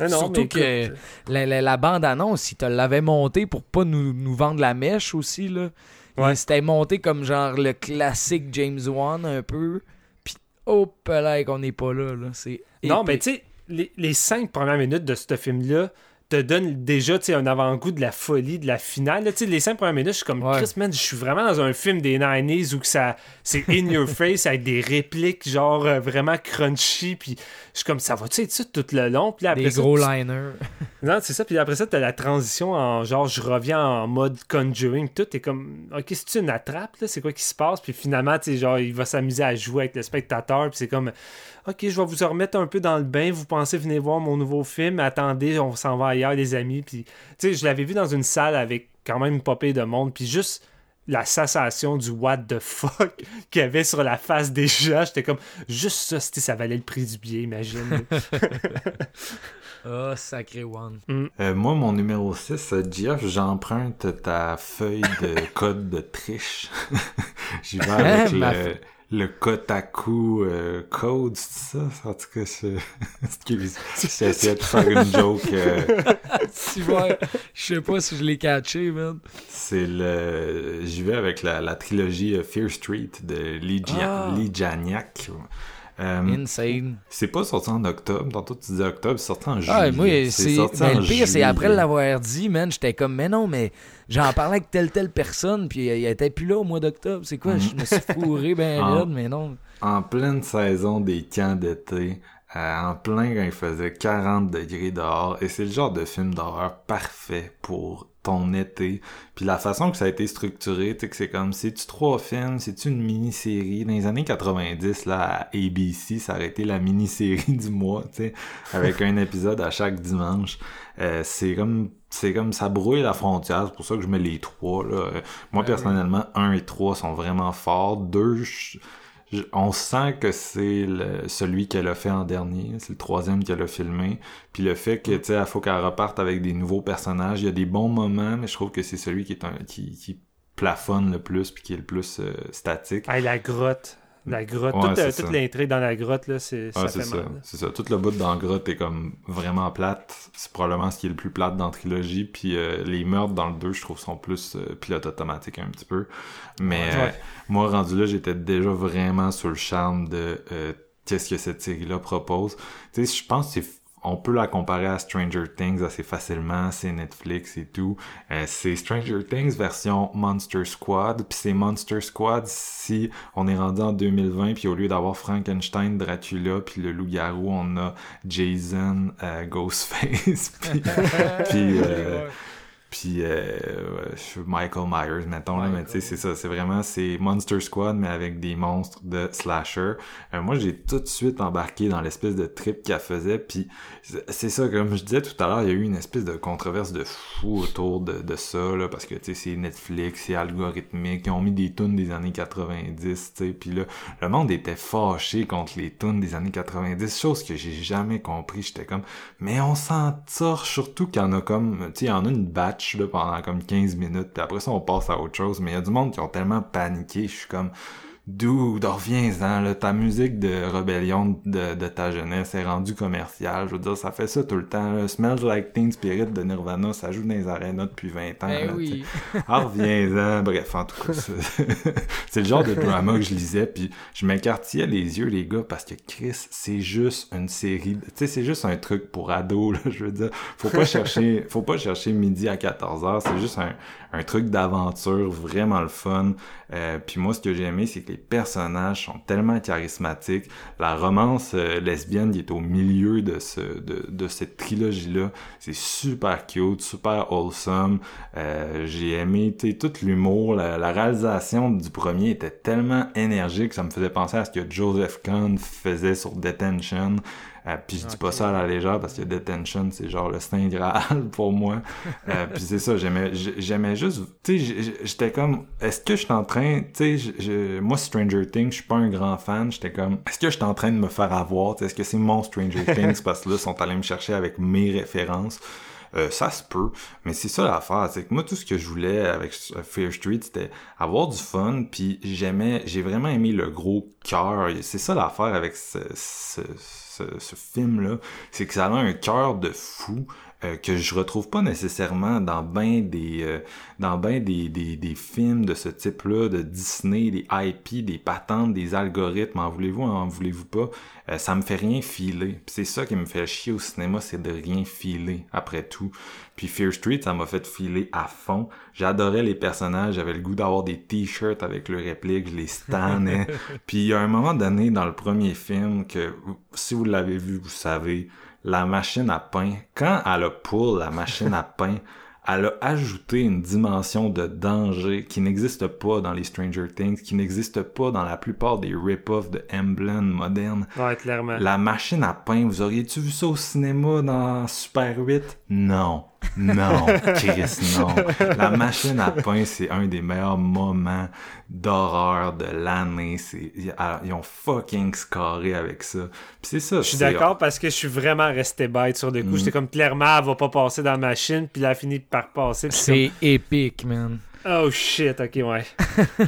Non, Surtout que écoute, la, la- la bande-annonce, il te l'avait monté pour pas nous, nous vendre la mèche aussi, là. Ouais. C'était monté comme genre le classique James Wan, un peu. Puis, hop là, qu'on n'est pas là, là. C'est Non, mais tu sais, les, les cinq premières minutes de ce film-là, te donne déjà un avant-goût de la folie de la finale. Là, les cinq premières minutes, je suis comme Ouais. Chris, man, je suis vraiment dans un film des 90s où que ça c'est in your face avec des répliques genre euh, vraiment crunchy. Puis je suis comme, ça va-tu être ça tout le long? Puis là, après Des ça, gros tu- liners. non, c'est ça. Puis après ça, t'as la transition en genre, je reviens en mode Conjuring. Tout est comme, ok, c'est une attrape, là? C'est quoi qui se passe? Puis finalement, tu sais, genre, il va s'amuser à jouer avec le spectateur. Puis c'est comme, ok, je vais vous remettre un peu dans le bain. Vous pensez venir voir mon nouveau film? Attendez, on s'en va ailleurs, les amis. Puis, tu sais, je l'avais vu dans une salle avec quand même une popée de monde. Puis juste la sensation du what the fuck qu'il y avait sur la face des gens, j'étais comme, juste ça, c'était- ça valait le prix du billet, imagine. Ah, sacré one. Euh, moi, mon numéro 6, euh, Jeff, j'emprunte ta feuille de code de triche. J'y vais avec le, le Kotaku euh, code, c'est ça? En tout cas, je... excuse, j'essayais de faire une joke. euh, Tu vois, je sais pas si je l'ai catché, man. c'est le... J'y vais avec la, la trilogie euh, Fear Street de Lee, Gia- Ah. Lee Janiak. Euh, Insane. c'est pas sorti en octobre. Tantôt, tu disais octobre, c'est sorti en juillet. Ah, moi, c'est. Mais en le pire, c'est après l'avoir dit, man, j'étais comme, mais non, mais j'en parlais avec telle, telle personne, puis il était plus là au mois d'octobre. C'est quoi? Je me suis fourré ben raide, mais non. en pleine saison des camps d'été, euh, en plein quand il faisait 40 degrés dehors, et c'est le genre de film d'horreur parfait pour ton été. Puis la façon que ça a été structuré, tu sais que c'est comme, c'est-tu trois films, c'est-tu une mini-série? Dans les années 90, là, à ABC, ça aurait été la mini-série du mois, tu sais, avec un épisode à chaque dimanche. Euh, c'est comme c'est comme ça brouille la frontière, c'est pour ça que je mets les trois. Là. Moi, personnellement, un et trois sont vraiment forts. Deux, je- on sent que c'est celui qu'elle a fait en dernier. C'est le troisième qu'elle a filmé. Puis le fait que, tu sais, il faut qu'elle reparte avec des nouveaux personnages. Il y a des bons moments, mais je trouve que c'est celui qui est un, qui, qui plafonne le plus puis qui est le plus euh, statique. Hey, la grotte. La grotte. Ouais, toute euh, ça. toute l'intrigue dans la grotte, là, c'est, ça c'est ça, c'est ça. Tout le bout dans la grotte est comme vraiment plate. C'est probablement ce qui est le plus plate dans la trilogie. Puis euh, les meurtres dans le 2, je trouve, sont plus euh, pilote automatique un petit peu. Mais Ouais. euh, moi, rendu là, j'étais déjà vraiment sur le charme de qu'est-ce que cette série-là propose. Tu sais, je pense que c'est on peut la comparer à Stranger Things assez facilement, c'est Netflix et tout. Euh, c'est Stranger Things version Monster Squad, puis c'est Monster Squad si on est rendu en 2020, puis au lieu d'avoir Frankenstein, Dracula, puis le loup-garou, on a Jason, euh, Ghostface, puis, puis, euh, Michael Myers, mettons, là, mais tu sais, c'est ça, c'est vraiment, c'est Monster Squad, mais avec des monstres de slasher. Euh, moi, j'ai tout de suite embarqué dans l'espèce de trip qu'elle faisait, puis c'est- ça, comme je disais tout à l'heure, il y a eu une espèce de controverse de fou autour de, de ça, là, parce que, tu sais, c'est Netflix, c'est algorithmique, ils ont mis des tunes des années 90, tu sais, puis là, le monde était fâché contre les tunes des années 90, chose que j'ai jamais compris, j'étais comme, mais on s'en sort surtout qu'il y en a comme, tu sais, il y en a une pendant comme 15 minutes, puis après ça, on passe à autre chose, mais il y a du monde qui ont tellement paniqué, je suis comme, Dude, reviens-en, là, ta musique de rébellion de, de ta jeunesse est rendue commerciale. Je veux dire, ça fait ça tout le temps. Là. Smells Like Teen Spirit de Nirvana, ça joue dans les arénas depuis 20 ans. Ben là, oui. Ah, reviens-en. Bref, en tout cas, c'est c'est le genre de drama que je lisais, puis je m'écartillais les yeux, les gars, parce que Chris, c'est juste une série. Tu sais, c'est juste un truc pour ados, là, je veux dire. Faut pas chercher, faut pas chercher midi à 14h, c'est juste un, un truc d'aventure vraiment le fun. Euh, puis moi, ce que j'ai aimé, c'est que les personnages sont tellement charismatiques. La romance euh, lesbienne qui est au milieu de ce de, de cette trilogie-là, c'est super cute, super wholesome. Euh, j'ai aimé tout l'humour. La, la réalisation du premier était tellement énergique, ça me faisait penser à ce que Joseph Kahn faisait sur Detention. Euh, puis je dis pas ça à la légère parce que Detention, c'est genre le Saint Graal pour moi. Euh, puis c'est ça, j'aimais juste... Tu sais, j'étais comme... Est-ce que je suis en train... Tu sais, moi, Stranger Things, je suis pas un grand fan. J'étais comme... Est-ce que je suis en train de me faire avoir? Tu sais, Est-ce que c'est mon Stranger Things? Parce que là, ils sont allés me chercher avec mes références? Euh, ça se peut, mais c'est ça l'affaire, c'est que moi tout ce que je voulais avec euh, Fear Street, c'était avoir du fun, puis j'aimais, j'ai vraiment aimé le gros cœur. C'est ça l'affaire avec ce, ce, ce, film-là, c'est que ça a un cœur de fou. Euh, que je retrouve pas nécessairement dans ben des euh, dans ben des, des, des films de ce type-là de Disney, des IP, des patentes, des algorithmes, en voulez-vous, en voulez-vous pas? euh, ça me fait rien filer. C'est ça qui me fait chier au cinéma, c'est de rien filer après tout. Puis Fear Street, ça m'a fait filer à fond. J'adorais les personnages, j'avais le goût d'avoir des t-shirts avec le réplique, je les stannais. Puis il y a un moment donné dans le premier film que, si vous l'avez vu, vous savez, la machine à pain, quand elle a pull la machine à pain, elle a ajouté une dimension de danger qui n'existe pas dans les Stranger Things, qui n'existe pas dans la plupart des rip-offs de Emblem modernes. Ouais, clairement. La machine à pain, vous auriez-tu vu ça au cinéma dans Super 8? Non. Non, Chris, non. La machine à pain, c'est un des meilleurs moments d'horreur de l'année. C'est, ils ont fucking scarré avec ça. Puis c'est ça. Je suis d'accord parce que je suis vraiment resté bête sur le coup. Mm. J'étais comme clairement, elle va pas passer dans la machine, puis elle a fini par passer. C'est épique, man. Oh shit, ok, ouais.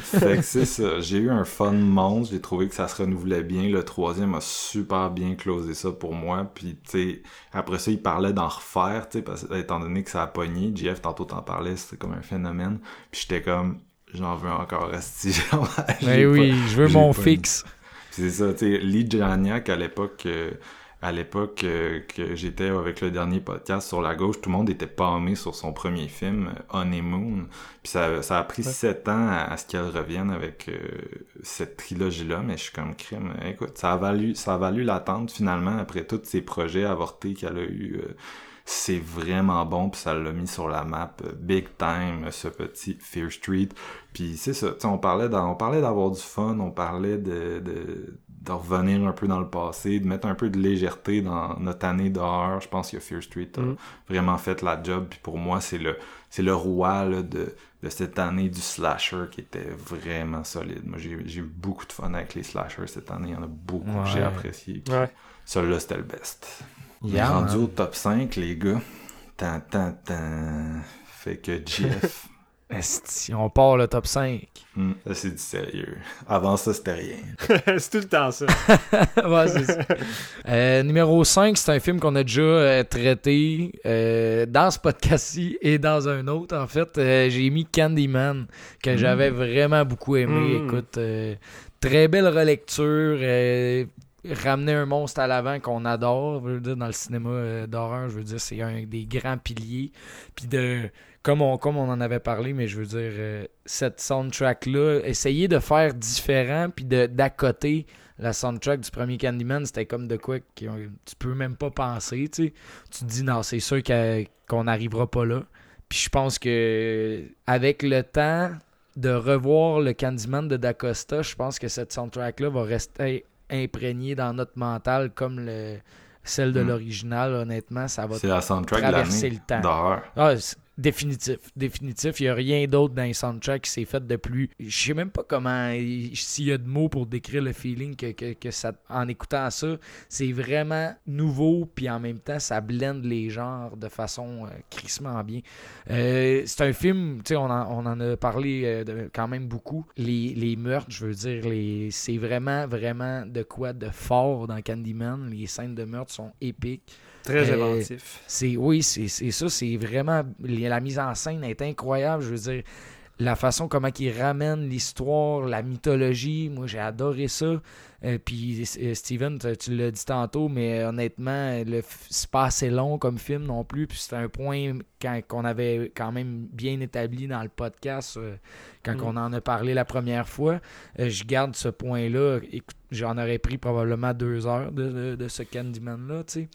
fait que c'est ça. J'ai eu un fun monstre. J'ai trouvé que ça se renouvelait bien. Le troisième a super bien closé ça pour moi. Puis, tu sais, après ça, il parlait d'en refaire, tu sais, parce étant donné que ça a pogné. JF, tantôt, t'en parlais, c'était comme un phénomène. Puis j'étais comme, j'en veux encore rester. Ben oui, je veux mon fixe. C'est ça, tu sais, Lee Janiak, à l'époque, euh, à l'époque euh, que j'étais avec le dernier podcast sur la gauche, tout le monde était palmé sur son premier film, euh, Honeymoon. Puis ça, ça a pris sept ans à, à ce qu'elle revienne avec euh, cette trilogie-là, mais je suis comme crime. Écoute, ça a valu, ça a valu l'attente finalement après tous ces projets avortés qu'elle a eu. euh, c'est vraiment bon, puis ça l'a mis sur la map euh, big time, ce petit Fear Street. Puis c'est ça, on parlait on parlait d'avoir du fun, on parlait de, de, de revenir un peu dans le passé, de mettre un peu de légèreté dans notre année d'horreur. Je pense que Fear Street a Mm. vraiment fait la job. Puis pour moi, c'est le c'est le roi là, de, de cette année du slasher qui était vraiment solide. Moi, j'ai eu beaucoup de fun avec les slashers cette année. Il y en a beaucoup que j'ai apprécié. Ouais. Celui-là, c'était le best. On est Yeah, rendu man. au top 5, les gars. Tan, tan, tan. Fait que Jeff, Esti, on part le top 5. hmm, ça c'est du sérieux. Avant ça, c'était rien. c'est tout le temps ça. ouais, c'est ça. Euh, numéro 5, c'est un film qu'on a déjà euh, traité euh, dans ce podcast-ci et dans un autre. En fait, Euh, j'ai mis Candyman, que j'avais vraiment beaucoup aimé. Mm. Écoute, euh, très belle relecture. euh, ramener un monstre à l'avant qu'on adore, je veux dire, dans le cinéma d'horreur, je veux dire, c'est un des grands piliers. Puis de, comme on, comme on en avait parlé, mais je veux dire, euh, cette soundtrack-là, essayer de faire différent, puis côté la soundtrack du premier Candyman, c'était comme de quoi que tu peux même pas penser, tu sais. Tu te dis, non, c'est sûr qu'on n'arrivera pas là. Puis je pense que avec le temps de revoir le Candyman de Dacosta, je pense que cette soundtrack-là va rester imprégnée dans notre mental comme le, celle de Mm. l'original. Honnêtement, ça va C'est la soundtrack traverser le temps. ah, définitif, définitif. Il n'y a rien d'autre dans les soundtracks qui s'est fait de plus. Je sais même pas comment, il- s'il y a de mots pour décrire le feeling que, que, ça, en écoutant ça, c'est vraiment nouveau, puis en même temps, ça blende les genres de façon euh, crissement bien. Euh, c'est un film, tu sais, on, en- on en a parlé euh, quand même beaucoup. Les, les meurtres, je veux dire, les, c'est vraiment, vraiment de quoi de fort dans Candyman. Les scènes de meurtre sont épiques. Très Euh, inventif. C'est oui, c'est c'est ça, c'est vraiment la mise en scène est incroyable, je veux dire la façon comment il ramène l'histoire, la mythologie, moi j'ai adoré ça. Euh, puis euh, Steven, tu- tu l'as dit tantôt, mais honnêtement, le c'est pas assez long comme film non plus. Puis c'était un point quand- qu'on avait quand même bien établi dans le podcast euh, quand Mm. on en a parlé la première fois. Je garde ce point-là. Écoute, J'en aurais pris probablement deux heures de, de- de ce Candyman-là, tu sais.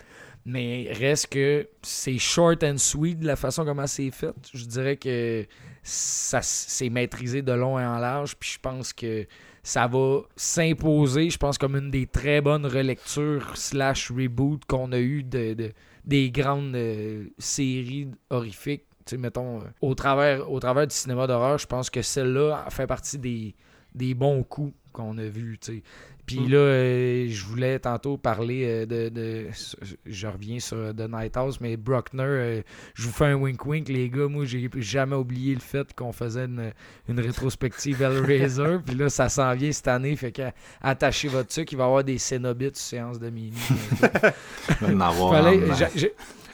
Mais reste que c'est short and sweet de la façon comment c'est fait. Je dirais que ça c'est maîtrisé de long et en large. Puis je pense que ça va s'imposer, je pense, comme une des très bonnes relectures slash reboot qu'on a eu de, de- des grandes euh, séries horrifiques. Tu sais, mettons, euh, au travers, au travers du cinéma d'horreur, je pense que celle-là fait partie des, des bons coups qu'on a sais. Puis Mm. là, euh, je voulais tantôt parler euh, de, de- Je reviens sur euh, The Night House, mais Bruckner, euh, je vous fais un wink-wink, les gars. Moi, j'ai jamais oublié le fait qu'on faisait une, une rétrospective Hellraiser. Puis là, ça s'en vient cette année. Fait que attachez votre sucre, il va y avoir des Cénobites sur séance de minuit. Il va en avoir Fallait-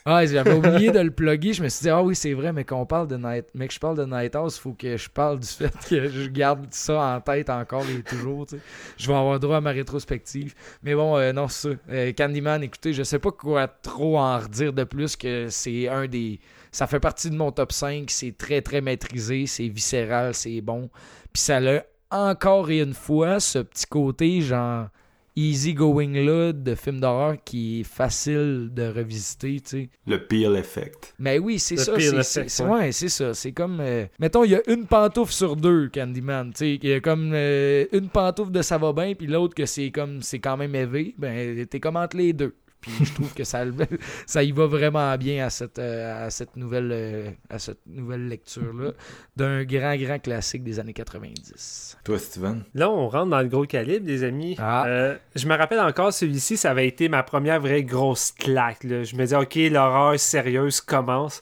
j'ai- Ah, j'avais oublié de le plugger. Je me suis dit, ah oui, c'est vrai, mais qu'on parle de Night, mais que je parle de Night faut que je parle du fait que je garde ça en tête encore et toujours. tu sais. Je vais avoir droit à ma rétrospective. Mais bon, euh, non, c'est ça. Euh, Candyman, écoutez, je sais pas quoi trop en redire de plus que c'est un des. Ça fait partie de mon top 5. C'est très, très maîtrisé. C'est viscéral. C'est bon. Puis ça a encore une fois ce petit côté, genre easy going là de film d'horreur qui est facile de revisiter, tu sais. Le peel effect. Mais oui, c'est ça. peel c'est- effect, c'est- ouais. ouais, c'est ça. C'est comme. euh, mettons, il y a une pantoufle sur deux, Candyman. Tu sais, il y a comme euh, une pantoufle de ça va bien, puis l'autre que c'est comme c'est quand même élevé. Ben, t'es comme entre les deux. Puis je trouve que ça, ça y va vraiment bien à cette, euh, à cette nouvelle, euh, à cette nouvelle lecture-là d'un grand, grand classique des années 90. Toi, Steven? Là, on rentre dans le gros calibre, les amis. Ah. Euh, je me rappelle encore, celui-ci, ça avait été ma première vraie grosse claque. là. Je me disais, OK, l'horreur sérieuse commence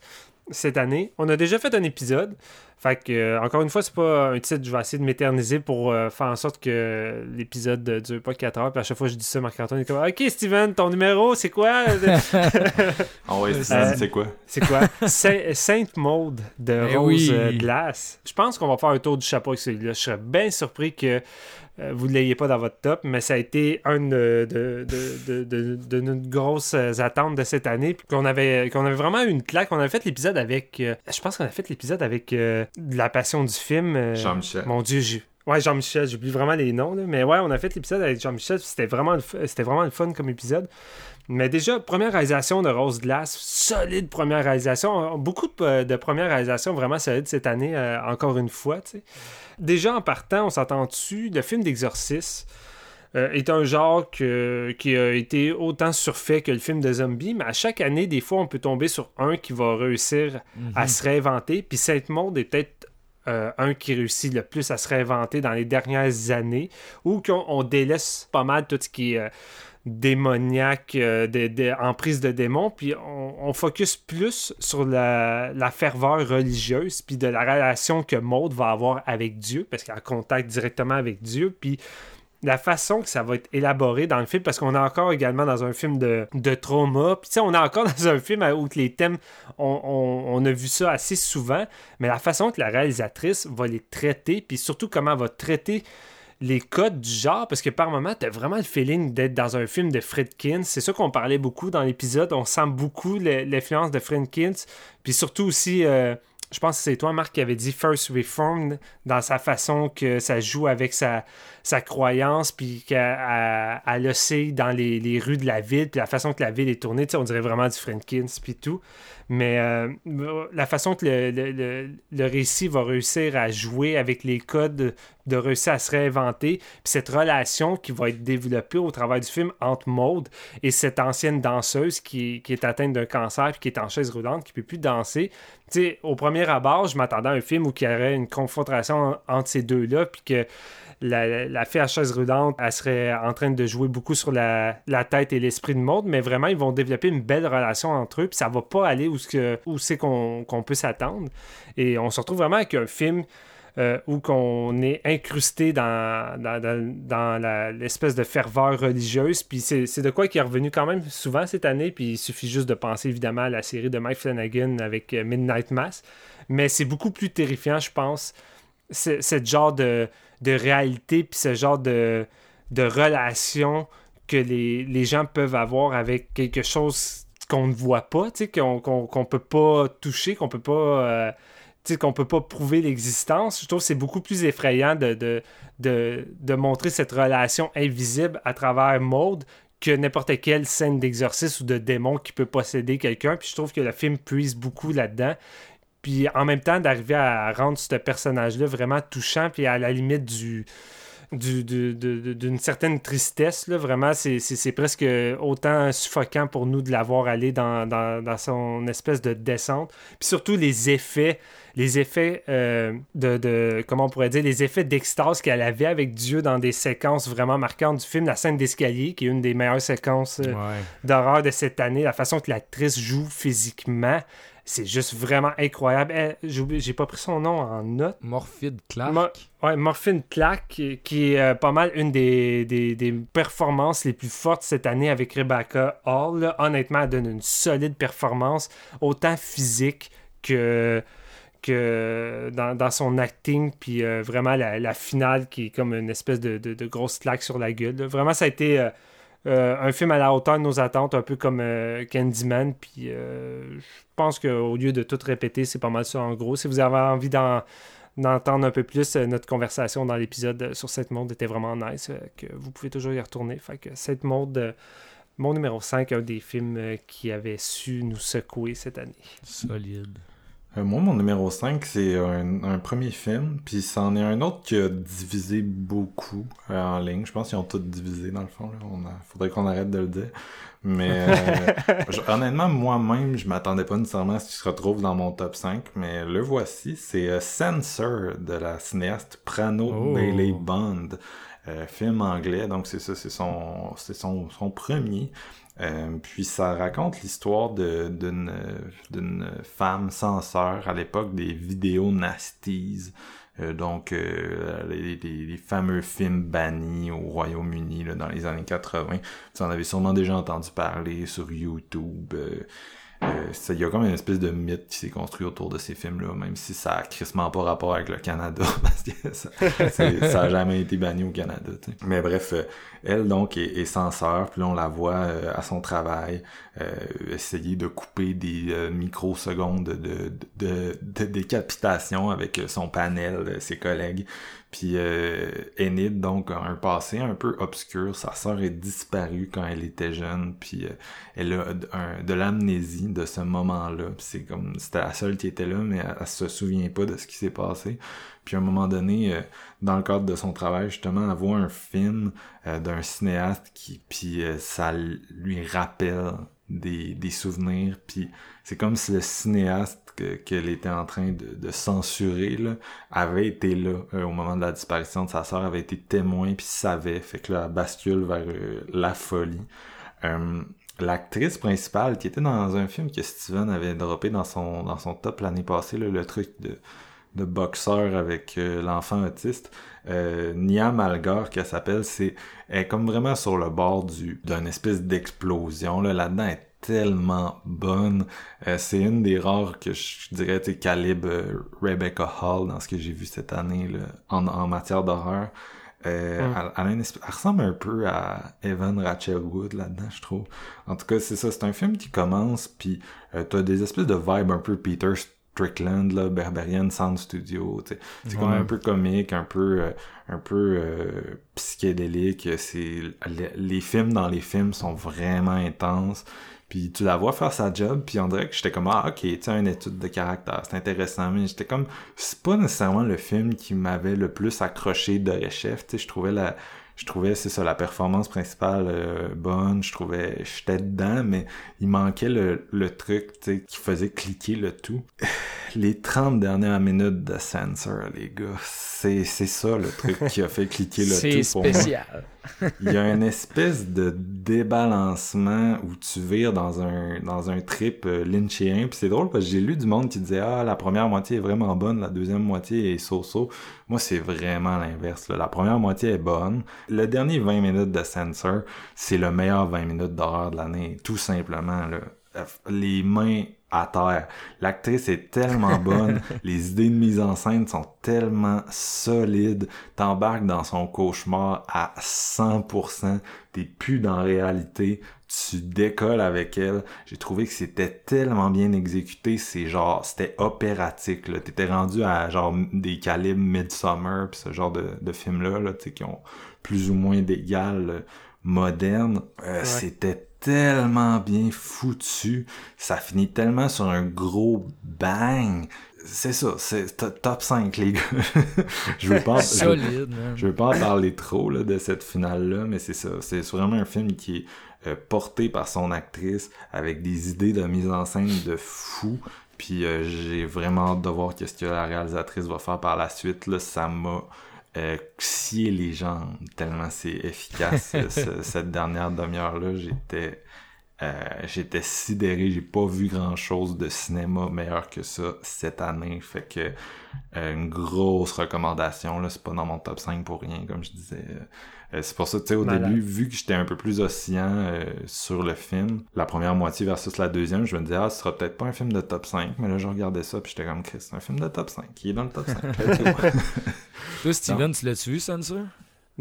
cette année. On a déjà fait un épisode. Fait que, euh, encore une fois, c'est pas un titre, je vais essayer de m'éterniser pour euh, faire en sorte que l'épisode ne dure pas 4 heures. Puis à chaque fois que je dis ça, Marc-Antoine est comme, OK, Steven, ton numéro, c'est quoi? Ah ouais, Euh, Steven, euh, c'est quoi? C'est quoi? Saint- Sainte Maude de Eh Rose oui. euh, Glace. Je pense qu'on va faire un tour du chapeau avec celui-là. Je serais bien surpris que euh, vous ne l'ayez pas dans votre top, mais ça a été une de, de, de, de, nos grosses euh, attentes de cette année. Qu'on avait, qu'on avait vraiment eu une claque. On avait fait l'épisode avec. euh, je pense qu'on a fait l'épisode avec euh, La Passion du film. euh, Jean-Michel. Mon Dieu, j'ai. Ouais, Jean-Michel, j'oublie vraiment les noms, là. mais ouais, on a fait l'épisode avec Jean-Michel, c'était vraiment, c'était vraiment le fun comme épisode. Mais déjà, première réalisation de Rose Glace, solide première réalisation. Beaucoup de, de premières réalisations vraiment solides cette année, euh, encore une fois. Déjà en partant, on s'entend dessus, le film d'exorcisme euh, est un genre que- qui a été autant surfait que le film de zombie, mais à chaque année, des fois, on peut tomber sur un qui va réussir à se réinventer. Puis Sainte-Maude est peut-être euh, un qui réussit le plus à se réinventer dans les dernières années, ou qu'on on délaisse pas mal tout ce qui est euh, démoniaque, euh, de- de- en prise de démons, puis on, focus plus sur la, ferveur religieuse, puis de la relation que Maud va avoir avec Dieu, parce qu'elle a contact directement avec Dieu, puis la façon que ça va être élaboré dans le film, parce qu'on est encore également dans un film de, trauma, puis on est encore dans un film où les thèmes, on, on- on a vu ça assez souvent, mais la façon que la réalisatrice va les traiter, puis surtout comment elle va traiter les codes du genre, parce que par moment, t'as vraiment le feeling d'être dans un film de Friedkin. C'est ça qu'on parlait beaucoup dans l'épisode. On sent beaucoup l'influence de Friedkin, puis surtout aussi... euh, je pense que c'est toi, Marc, qui avait dit First Reformed dans sa façon que ça joue avec sa, sa croyance, puis qu'elle elle- elle oscille dans les, rues de la ville, puis la façon que la ville est tournée, on dirait vraiment du Friedkin, puis tout. Mais euh, la façon que le, récit va réussir à jouer avec les codes, de, réussir à se réinventer, puis cette relation qui va être développée au travers du film entre Maude et cette ancienne danseuse qui, est atteinte d'un cancer, puis qui est en chaise roulante, qui peut plus danser. Au premier abord, je m'attendais à un film où il y aurait une confrontation en- entre ces deux-là, puis que la, la fille à chaise elle serait en train de jouer beaucoup sur la, tête et l'esprit de mode, mais vraiment, ils vont développer une belle relation entre eux, puis ça va pas aller où, c'est qu'on peut s'attendre. Et on se retrouve vraiment avec un film euh, où qu'on est incrusté dans, dans, l'espèce de ferveur religieuse. Puis c'est de quoi qui est revenu quand même souvent cette année. Puis il suffit juste de penser évidemment à la série de Mike Flanagan avec euh, Midnight Mass. Mais c'est beaucoup plus terrifiant, je pense, ce genre de, de réalité, puis ce genre de, relation que les, gens peuvent avoir avec quelque chose qu'on ne voit pas, qu'on peut pas toucher, qu'on peut pas... euh, qu'on peut pas prouver l'existence. Je trouve que c'est beaucoup plus effrayant de, de montrer cette relation invisible à travers Maude que n'importe quelle scène d'exorcisme ou de démon qui peut posséder quelqu'un. Puis je trouve que le film puise beaucoup là-dedans. Puis en même temps, d'arriver à rendre ce personnage-là vraiment touchant, puis à la limite du d'une certaine tristesse. Là. Vraiment, c'est- presque autant suffocant pour nous de l'avoir allé dans, dans, dans son espèce de descente. Puis surtout les effets, les effets euh, de, de, comment on pourrait dire, les effets d'extase qu'elle avait avec Dieu dans des séquences vraiment marquantes du film, la scène d'escalier, qui est une des meilleures séquences euh, Ouais. d'horreur de cette année, la façon que l'actrice joue physiquement, C'est juste vraiment incroyable. Eh, j'ai pas pris son nom en note. Morphide Clark. Mo- ouais, Morphine Clark, qui, qui est euh, pas mal une des, des, des performances les plus fortes cette année avec Rebecca Hall. là. Honnêtement, elle donne une solide performance, autant physique que, que dans, dans son acting, puis euh, vraiment la, la finale qui est comme une espèce de, de, de grosse claque sur la gueule. là. Vraiment, ça a été euh, euh, un film à la hauteur de nos attentes, un peu comme euh, Candyman, puis euh, je pense qu'au lieu de tout répéter, c'est pas mal ça en gros. Si vous avez envie d'en d'entendre un peu plus notre conversation dans l'épisode sur cette mode était vraiment nice, que vous pouvez toujours y retourner. Fait que cette euh, mon numéro 5, un des films qui avait su nous secouer cette année. Solide. Euh, moi, mon numéro 5, c'est un, un premier film, puis c'en est un autre qui a divisé beaucoup euh, en ligne. Je pense qu'ils ont tous divisé, dans le fond. Là. On a- faudrait qu'on arrête de le dire. Mais euh, je- honnêtement, moi-même, je m'attendais pas nécessairement à ce qu'il se retrouve dans mon top 5, mais le voici. C'est Censor de la cinéaste Prano Oh. Bailey Bond. Film anglais, donc c'est ça, c'est son, c'est son, son premier. Euh, puis ça raconte l'histoire de- d'une femme censeur à l'époque des vidéos nasties. Euh, donc euh, les, les- les fameux films bannis au Royaume-Uni dans les années 80. Vous en avez sûrement déjà entendu parler sur YouTube. Euh, Il y a comme une espèce de mythe qui s'est construit autour de ces films-là, même si ça a crissement pas rapport avec le Canada, parce que ça, c'est- ça a jamais été banni au Canada. tu sais. Mais bref, euh, elle donc est, est censeur, puis là on la voit euh, à son travail euh, essayer de couper des euh, microsecondes de, de, de, de décapitation avec son panel, euh, ses collègues. Puis euh, Enid, donc, a un passé un peu obscur. Sa sœur est disparue quand elle était jeune, puis euh, elle a un- de l'amnésie de ce moment-là. C'est comme, c'était la seule qui était là, mais elle, se souvient pas de ce qui s'est passé. Puis à un moment donné, euh, dans le cadre de son travail, justement, elle voit un film euh, d'un cinéaste qui, puis ça lui rappelle des, souvenirs. Puis c'est comme si le cinéaste que- qu'elle était en train de, censurer avait été là euh, au moment de la disparition de sa sœur, avait été témoin puis savait. Fait que là, elle bascule vers euh, la folie. Euh, L'actrice principale qui était dans un film que Steven avait droppé dans son top l'année passée, le truc de, boxeur avec l'enfant autiste, euh, Nia Malgar qu'elle s'appelle, c'est est comme vraiment sur le bord du d'une espèce d'explosion là là-dedans elle est tellement bonne Euh, c'est une des rares que je dirais tu calibre euh, Rebecca Hall dans ce que j'ai vu cette année là, en, en matière d'horreur euh, Mm. elle, elle ressemble un peu à Evan Rachel Wood là-dedans, je trouve. En tout cas, c'est ça, c'est un film qui commence, puis t'as des espèces de vibes un peu Peter Strickland, là, Berberian Sound Studio. C'est comme Ouais. un peu comique, un peu, euh, un peu euh, psychédélique. C'est les, les films dans les films sont vraiment intenses. Puis tu la vois faire sa job, puis on dirait que j'étais comme ah ok, tu une étude de caractère, c'est intéressant, mais j'étais comme c'est pas nécessairement le film qui m'avait le plus accroché de chef, tu sais, je trouvais la je trouvais c'est ça la performance principale euh, bonne, je trouvais j'étais dedans mais il manquait le, le truc tu sais qui faisait cliquer le tout. Les 30 dernières minutes de Sensor, les gars, c'est c'est ça le truc qui a fait cliquer le C'est tout pour moi spécial. Il y a une espèce de débalancement où tu vires dans un dans un trip euh, lynchien. Puis c'est drôle parce que j'ai lu du monde qui disait ah la première moitié est vraiment bonne la deuxième moitié est so-so. Moi c'est vraiment l'inverse la première moitié est bonne. Le dernier 20 minutes de Censor c'est le meilleur 20 minutes d'horreur de l'année tout simplement les mains à terre. L'actrice est tellement bonne, les idées de mise en scène sont tellement solides, t'embarques dans son cauchemar à 100%, t'es plus dans la réalité, tu décolles avec elle. J'ai trouvé que c'était tellement bien exécuté, c'est genre, c'était opératique, là. T'étais rendu à genre des calibres Midsummer, pis ce genre de, de films-là, là, tu sais, qui ont plus ou moins d'égal euh, moderne. Euh, C'était tellement bien foutu. Ça finit tellement sur un gros bang. C'est ça, c'est to- top 5, les gars. je veux pas, je, Solide, man. je veux pas en parler trop là, de cette finale-là, mais c'est ça. C'est vraiment un film qui est euh, porté par son actrice avec des idées de mise en scène de fou. Puis euh, j'ai vraiment hâte de voir qu'est-ce que la réalisatrice va faire par la suite. Là, ça m'a euh, les jambes tellement c'est efficace. ce- cette dernière demi-heure-là, j'étais Euh, J'étais sidéré, j'ai pas vu grand chose de cinéma meilleur que ça cette année. Fait que euh, une grosse recommandation, là, c'est pas dans mon top 5 pour rien, comme je disais. Euh, c'est pour ça, tu sais, au Malade. début, vu que j'étais un peu plus oscillant euh, sur le film, la première moitié versus la deuxième, je me disais, ah, ce sera peut-être pas un film de top 5, mais là, je regardais ça, puis j'étais comme, Chris, c'est un film de top 5, qui est dans le top 5. let's go. Toi, Steven, tu l'as-tu vu, Censure?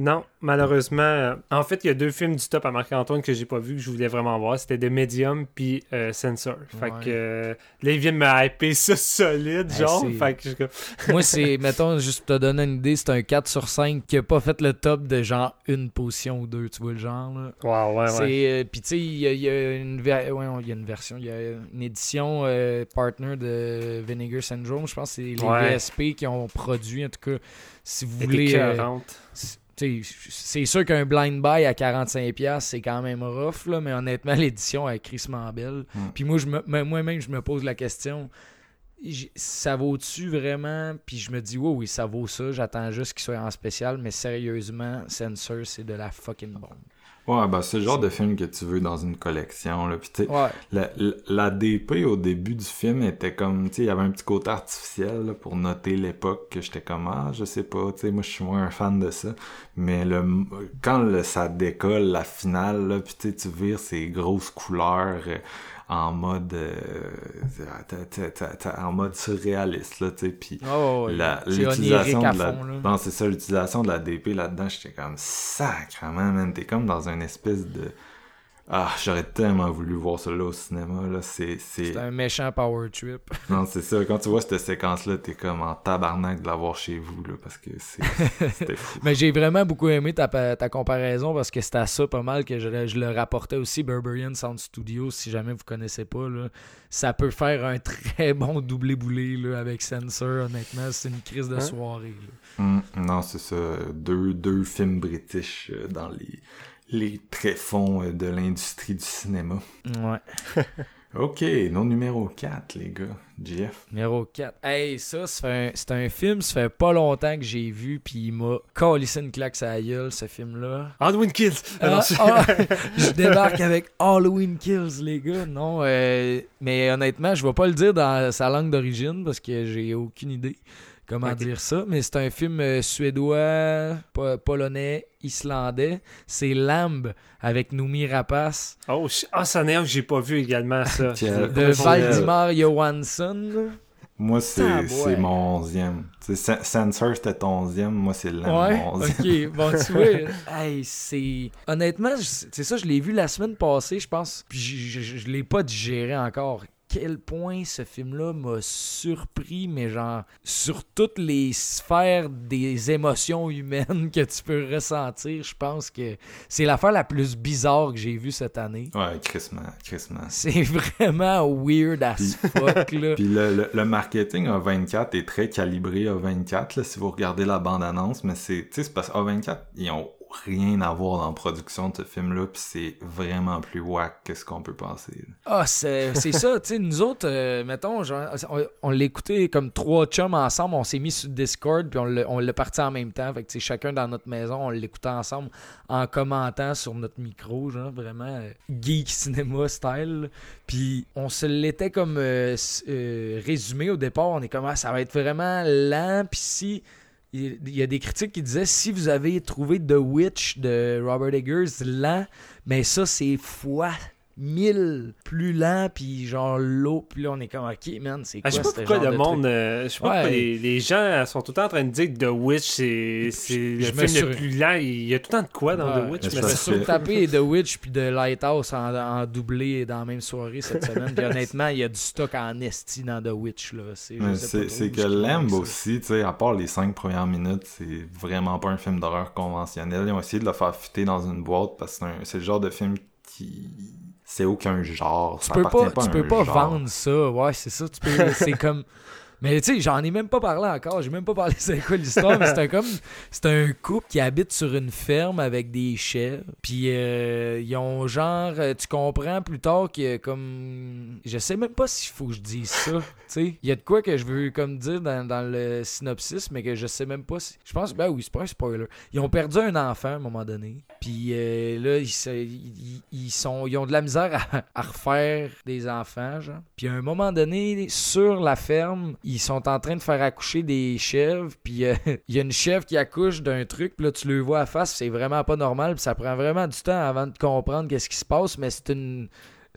Non, malheureusement. euh, en fait, il y a deux films du top à Marc-Antoine que j'ai pas vu que je voulais vraiment voir. C'était The Medium puis euh, Censor. Fait Ouais. que euh, là, ils viennent me hyper ça solide, genre. fait que je Moi, c'est, mettons, juste pour te donner une idée, c'est un 4 sur 5 qui a pas fait le top de genre une position ou deux, tu vois le genre, là. Wow, ouais, ouais. C'est, euh, puis tu sais, il y, a- il y a une ver- ouais, il y a une version, il y a une édition euh, partner de Vinegar Syndrome, je pense que c'est les Ouais. VSP qui ont produit, en tout cas, si vous voulez... c'est- sûr qu'un blind buy à 45$, c'est quand même rough, là, mais honnêtement, l'édition est crissement belle. Mm. Puis moi, je me- moi- moi-même, je me pose la question, ça vaut-tu vraiment? Puis je me dis, oui, oui, ça vaut ça, j'attends juste qu'il soit en spécial, mais sérieusement, Censor, c'est de la fucking bombe. Ouais, ben, c'est le genre de film que tu veux dans une collection, là, puis Ouais. La, la- la DP au début du film était comme, tu sais, il y avait un petit côté artificiel là, pour noter l'époque que j'étais comme, ah, je sais pas, tu sais, moi je suis moins un fan de ça. Mais le, quand le- ça décolle, la finale, là, puis tu vires ces grosses couleurs euh, en mode, euh, en mode surréaliste, là, tu sais, puis c'est l'utilisation de la non c'est ça l'utilisation de la DP là-dedans j'étais comme sacrement man t'es comme dans une espèce de ah j'aurais tellement voulu voir ça là au cinéma là c'est c'est C'est un méchant power trip. non c'est ça quand tu vois cette séquence là t'es comme en tabarnak de l'avoir chez vous là parce que c'est c'était fou Mais j'ai vraiment beaucoup aimé ta, ta comparaison parce que c'était à ça pas mal que je, le- je le rapportais aussi Berberian Sound Studio si jamais vous connaissez pas là. Ça peut faire un très bon doublé boulé là, avec Sensor honnêtement, c'est une crise de Hein? soirée. là. Hum, non c'est ça deux deux films british euh, dans les les tréfonds euh, de l'industrie du cinéma Ouais. ok nos numéro 4 les gars Jeff Numéro 4. Hey, ça, fait un- c'est un, film, ça fait pas longtemps que j'ai vu, puis il m'a collissé une claque à la gueule, ce film-là. Halloween Kills! Ah, non, Ah, c'est- ah, je débarque avec Halloween Kills, les gars. Non, euh, mais honnêtement, je vais pas le dire dans sa langue d'origine parce que j'ai aucune idée comment dire ça? Mais c'est un film euh, suédois, po- polonais, islandais. C'est Lamb avec Noumi Rapace Oh, ah, ça n'est un que j'ai pas vu également, ça. De Valdimar Johansson. Moi, c'est Ah, ouais. c'est mon onzième. Sensor, c'était ton onzième. Moi, c'est le Ouais, mon onzième. ok, bon, tu vois, hey, c'est... Honnêtement, c'est ça, je l'ai vu la semaine passée, je pense, puis je, je, je l'ai pas digéré encore. Quel point ce film-là m'a surpris, mais genre, sur toutes les sphères des émotions humaines que tu peux ressentir, je pense que c'est l'affaire la plus bizarre que j'ai vue cette année. Ouais, crissement, crissement. C'est vraiment weird as fuck, là. Puis le, le, le marketing A24 est très calibré A24, là, si vous regardez la bande-annonce, mais c'est, tu sais, c'est parce qu'A24, ils ont rien à voir dans la production de ce film-là, puis c'est vraiment plus whack que ce qu'on peut penser. Ah, c'est ça, tu sais, nous autres, euh, mettons, genre, on, l'écoutait comme trois chums ensemble, on s'est mis sur Discord, puis on l'a- parti en même temps, fait que, chacun dans notre maison, on l'écoutait ensemble en commentant sur notre micro, genre, vraiment euh, geek cinéma style, puis on se l'était comme euh, résumé au départ, on est comme, ah, ça va être vraiment lent, puis si... Il y a des critiques qui disaient si vous avez trouvé The Witch de Robert Eggers lent, mais ça c'est fois mille plus lent, puis genre l'eau, puis là on est comme ok man, c'est Ah, quoi je sais pas pourquoi le de monde. euh, je sais pas Ouais. pourquoi les, les gens sont tout le temps en train de dire que The Witch, c'est c'est le je me film le suis- plus lent. Il y a tout le temps de quoi dans Ouais. The Witch, Mais Je me suis surtapé The Witch puis de Lighthouse en, en doublé dans la même soirée cette semaine. Puis honnêtement, il y a du stock en esti dans The Witch. là. C'est C'est que Lamb aussi, tu sais, à part les cinq premières minutes, c'est vraiment pas un film d'horreur conventionnel. Ils ont essayé de le faire fitter dans une boîte parce que c'est un- c'est le genre de film qui... C'est aucun genre. Tu peux pas, tu peux pas genre. vendre ça. Ouais, c'est ça. Tu peux, c'est comme. Mais tu sais, j'en ai même pas parlé encore. J'ai même pas parlé c'est quoi l'histoire, mais c'est comme c'est un couple qui habite sur une ferme avec des chèvres. Puis euh, ils ont genre euh, tu comprends plus tard que comme je sais même pas s'il faut que je dise ça, tu sais. Il y a de quoi que je veux comme dire dans, dans le synopsis mais que je sais même pas si je pense ben oui, c'est pas un spoiler. Ils ont perdu un enfant à un moment donné. Puis euh, là ils, ils, ils sont ils ont de la misère à, à refaire des enfants genre. Puis à un moment donné sur la ferme, ils sont en train de faire accoucher des chèvres, puis euh, il y a une chèvre qui accouche d'un truc, puis là tu le vois à face, c'est vraiment pas normal, puis ça prend vraiment du temps avant de comprendre qu'est-ce qui se passe, mais c'est une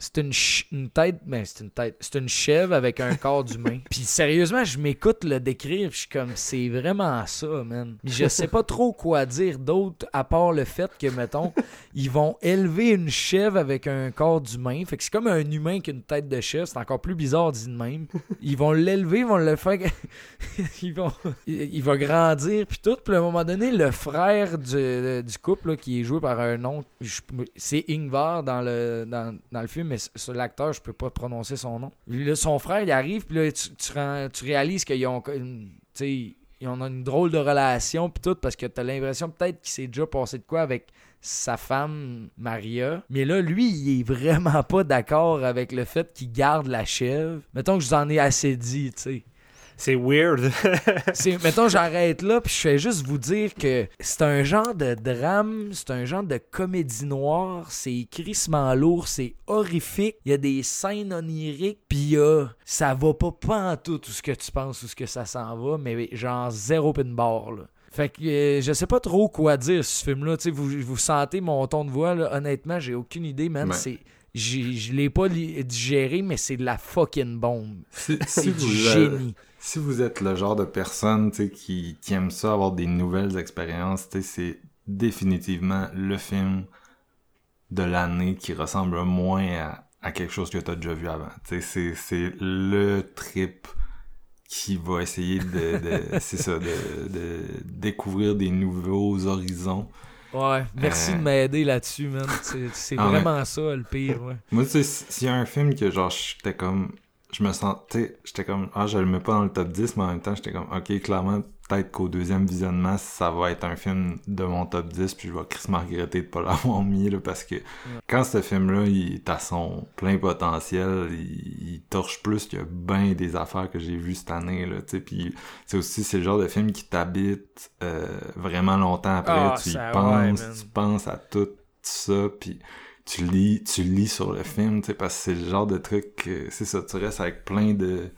c'est une, une tête, ben c'est une tête, c'est une chèvre avec un corps d'humain. Puis sérieusement, je m'écoute le décrire, puis je suis comme c'est vraiment ça, man. Mais je sais pas trop quoi dire d'autre à part le fait que mettons, ils vont élever une chèvre avec un corps d'humain. Fait que c'est comme un humain qui a une tête de chèvre, c'est encore plus bizarre dit de même. Ils vont l'élever, ils vont le faire ils vont il, va grandir puis tout puis à un moment donné le frère du, du couple là, qui est joué par un nom c'est Ingvar dans le dans, dans le film mais l'acteur je peux pas prononcer son nom là, son frère il arrive puis là tu, tu, réalises qu'ils ont une- ils ont une drôle de relation puis tout parce que t'as l'impression peut-être qu'il s'est déjà passé de quoi avec sa femme Maria. Mais là, lui, il est vraiment pas d'accord avec le fait qu'il garde la chèvre. Mettons que je vous en ai assez dit, tu sais. C'est weird. Mettons, j'arrête là, puis je fais juste vous dire que c'est un genre de drame, c'est un genre de comédie noire, c'est crissement lourd, c'est horrifique, il y a des scènes oniriques, puis il y a- ça va pas pas en tout tout ce que tu penses ou ce que ça s'en va, mais genre zéro pin bar, là. Fait que euh, je sais pas trop quoi dire sur ce film-là. Tu sais, vous, vous sentez mon ton de voix, là. Honnêtement, j'ai aucune idée, man. Ouais. C'est. Je l'ai pas digéré, mais c'est de la fucking bombe. Si, C'est du euh, génie. Si vous êtes le genre de personne tu sais, qui, qui aime ça, avoir des nouvelles expériences, c'est définitivement le film de l'année qui ressemble moins à, à quelque chose que tu as déjà vu avant. C'est c'est le trip qui va essayer de, de c'est ça, de, de découvrir des nouveaux horizons. Ouais, merci Euh, de m'aider là-dessus, man. C'est c'est Ah ouais. vraiment ça, le pire, ouais. Moi, tu sais, s'il y a un film que, genre, j'étais comme... Je me sentais... J'étais comme... Ah, je le mets pas dans le top 10, mais en même temps, j'étais comme... Ok, clairement, peut-être qu'au deuxième visionnement, ça va être un film de mon top 10, puis je vais crissement regretter de pas l'avoir mis, là, parce que quand ce film-là, il est à son plein potentiel, il, il torche plus qu'il y a bien des affaires que j'ai vues cette année, là, tu sais, puis c'est aussi, c'est le genre de film qui t'habite euh, vraiment longtemps après, Ah, tu y ouais, penses, tu penses à tout ça, puis tu lis, tu lis sur le film, tu sais, parce que c'est le genre de truc, que- c'est ça, tu restes avec plein de,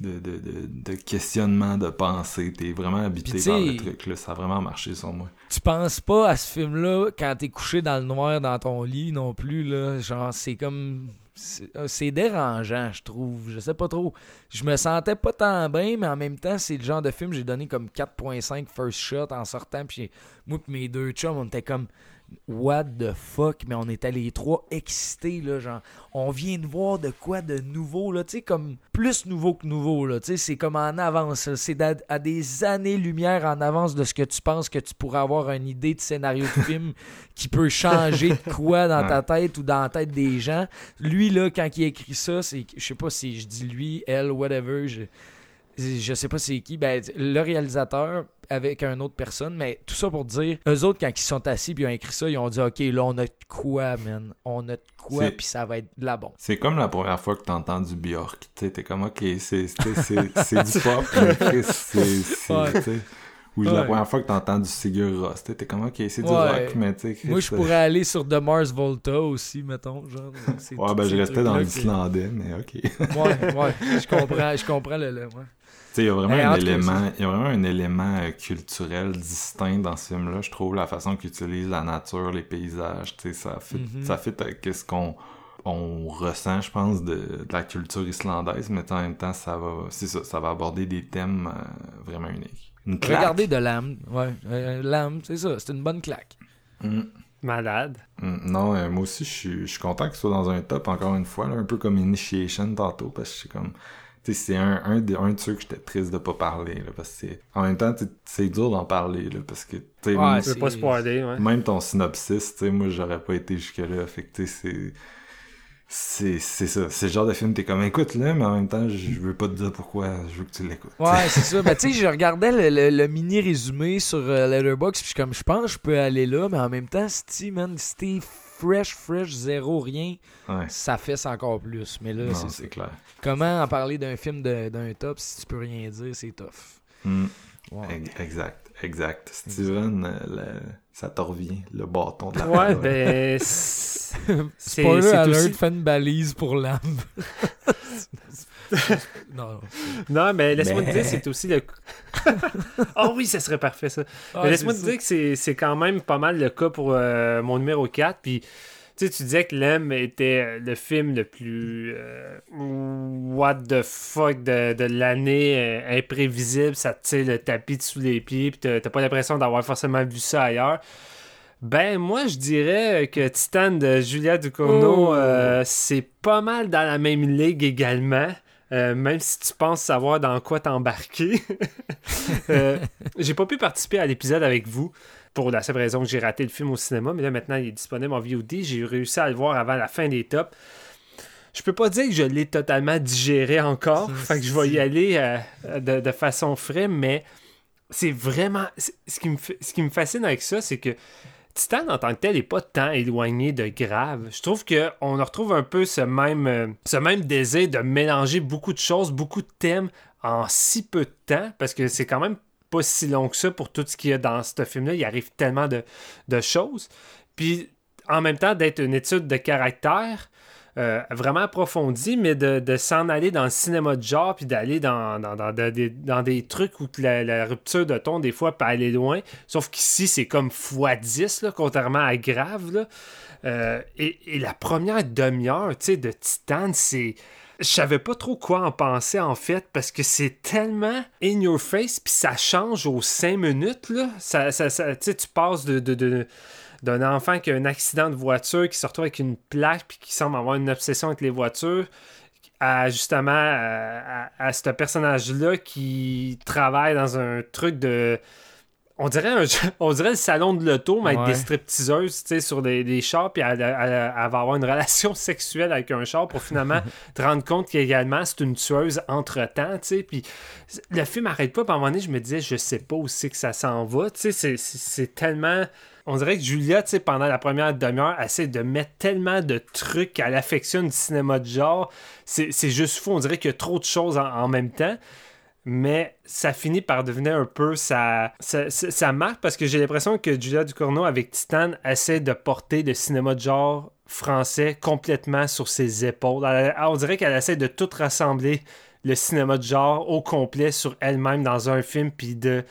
de, de, de, de questionnements, de pensées, t'es vraiment habité par le truc, là, ça a vraiment marché sur moi. Tu penses pas à ce film-là quand t'es couché dans le noir dans ton lit non plus, là. Genre, c'est comme. C'est euh, c'est dérangeant, je trouve. Je sais pas trop. Je me sentais pas tant bien, mais en même temps, c'est le genre de film j'ai donné comme 4.5 first shot en sortant. Puis moi pis mes deux chums, on était comme. What the fuck? Mais on était les trois excités, là. Genre, on vient de voir de quoi de nouveau, là. Tu sais, comme plus nouveau que nouveau, là. Tu sais, c'est comme en avance. C'est à, à des années-lumière en avance de ce que tu penses que tu pourrais avoir une idée de scénario de film qui peut changer de quoi dans ta tête ou dans la tête des gens. Lui, là, quand il écrit ça, c'est. Je sais pas si je dis lui, elle, whatever. Je, je sais pas c'est qui. Ben, le réalisateur avec une autre personne, mais tout ça pour dire, eux autres, quand ils sont assis puis ils ont écrit ça, ils ont dit Ok, là, on a de quoi, man. On a de quoi, puis ça va être de la bon. C'est comme la première fois que t'entends du Björk, tu sais, t'es comme, ok, c'est, du pop, c'est, Ouais. Ou la première fois que t'entends du Sigur sais, t'es comme, ok, c'est du Ouais. rock, mais Moi, je euh, pourrais aller sur The Mars Volta aussi, mettons. Genre, Ouais, ben, je restais dans l'islandais, mais ok. Ouais, ouais, je comprends, je comprends le. le- ouais. Sais, il y a vraiment un élément, il y a vraiment un élément culturel distinct dans ce film-là. Je trouve la façon qu'il utilise la nature, les paysages, tu sais, ça fit, Mhm. ça fit avec ce qu'on on ressent, je pense, de, de la culture islandaise, mais en même temps, ça va, c'est ça, ça va aborder des thèmes euh, vraiment uniques. Une claque. Regardez de l'âme. Ouais, euh, l'âme, c'est ça, c'est une bonne claque. Mm. Malade. Mm, Non, euh, moi aussi, je suis, content qu'il soit dans un top, encore une fois, là, un peu comme Initiation tantôt, parce que c'est comme... C'est un, un, de, un de ceux que j'étais triste de pas parler, là, parce que. En même temps, c'est dur d'en parler, là, parce que, tu sais, Ouais, m- Je veux c'est- pas spoiler, ouais. même ton synopsis, tu sais, moi, j'aurais pas été jusque-là, fait que, tu sais, c'est... c'est c'est ça. C'est le genre de film, t'es comme écoute là, mais en même temps, je veux pas te dire pourquoi je veux que tu l'écoutes. Ouais, c'est ça. Ben, tu sais, je regardais le, le- le mini résumé sur euh, Letterboxd, puis je suis comme, je pense que je peux aller là, mais en même temps, si man, si t'es fresh, fresh, zéro, rien, Ouais. ça fesse encore plus. Mais là, c'est clair. Comment en parler d'un film de- d'un top si tu peux rien dire, c'est tough. Hmm. Exact, exact. Steven, euh, le- ça te revient, le bâton de la Ouais, ben. c'est- C'est Spoiler c'est alert, aussi- fait une balise pour l'âme. non, non. Non, mais laisse-moi Mais- te dire, c'est aussi le. oh oui, ça serait parfait ça. Ah, mais laisse-moi c'est te dire que c'est- c'est quand même pas mal le cas pour euh, mon numéro 4. Puis, tu sais, tu disais que Lem était le film le plus. euh, what the fuck de, de l'année, euh, imprévisible. Ça te tire le tapis sous les pieds. Puis, t'as t'as pas l'impression d'avoir forcément vu ça ailleurs. Ben, moi, je dirais que Titan de Julia Ducournau, Oh. euh, c'est pas mal dans la même ligue également. Euh, même si tu penses savoir dans quoi t'embarquer. Euh, j'ai pas pu participer à l'épisode avec vous pour la seule raison que j'ai raté le film au cinéma, mais là maintenant il est disponible en VOD. J'ai réussi à le voir avant la fin des tops. Je peux pas dire que je l'ai totalement digéré encore, fait que je vais y aller euh, de, de façon frais, mais c'est vraiment. Ce qui, me ce qui me fascine avec ça, c'est que Titan en tant que tel n'est pas tant éloigné de grave. Je trouve qu'on retrouve un peu ce même, euh, ce même désir de mélanger beaucoup de choses, beaucoup de thèmes en si peu de temps, parce que c'est quand même pas si long que ça pour tout ce qu'il y a dans ce film-là. Il arrive tellement de, de choses. Puis en même temps, d'être une étude de caractère. Euh, vraiment approfondie, mais de, de s'en aller dans le cinéma de genre, puis d'aller dans, dans, dans- des, dans des trucs où la, la rupture de ton, des fois, peut aller loin. Sauf qu'ici, c'est comme x10, là, contrairement à Grave. Là. Euh, et, et la première demi-heure, de Titan, c'est... Je savais pas trop quoi en penser, en fait, parce que c'est tellement in your face, puis ça change aux 5 minutes, là. Ça, ça, tu passes de- d'un enfant qui a un accident de voiture, qui se retrouve avec une plaque, puis qui semble avoir une obsession avec les voitures, à justement à, à- à ce personnage-là qui travaille dans un truc de. On dirait, un- on dirait le salon de l'auto, mais avec Ouais. des stripteaseuses tu sais, sur des, des chars, puis elle, elle- elle- elle va avoir une relation sexuelle avec un char pour finalement te rendre compte qu'également c'est une tueuse entre-temps. tu sais. Puis le film arrête pas, puis à un moment donné, je me disais, je sais pas où c'est que ça s'en va. c'est tellement. On dirait que Julia, pendant la première demi-heure, essaie de mettre tellement de trucs qu'elle affectionne du cinéma de genre. C'est juste fou. On dirait qu'il y a trop de choses en, même temps. Mais ça finit par devenir un peu sa, sa, marque parce que j'ai l'impression que Julia Ducournau, avec Titan, essaie de porter le cinéma de genre français complètement sur ses épaules. On dirait qu'elle essaie de tout rassembler le cinéma de genre au complet sur elle-même dans un film, puis de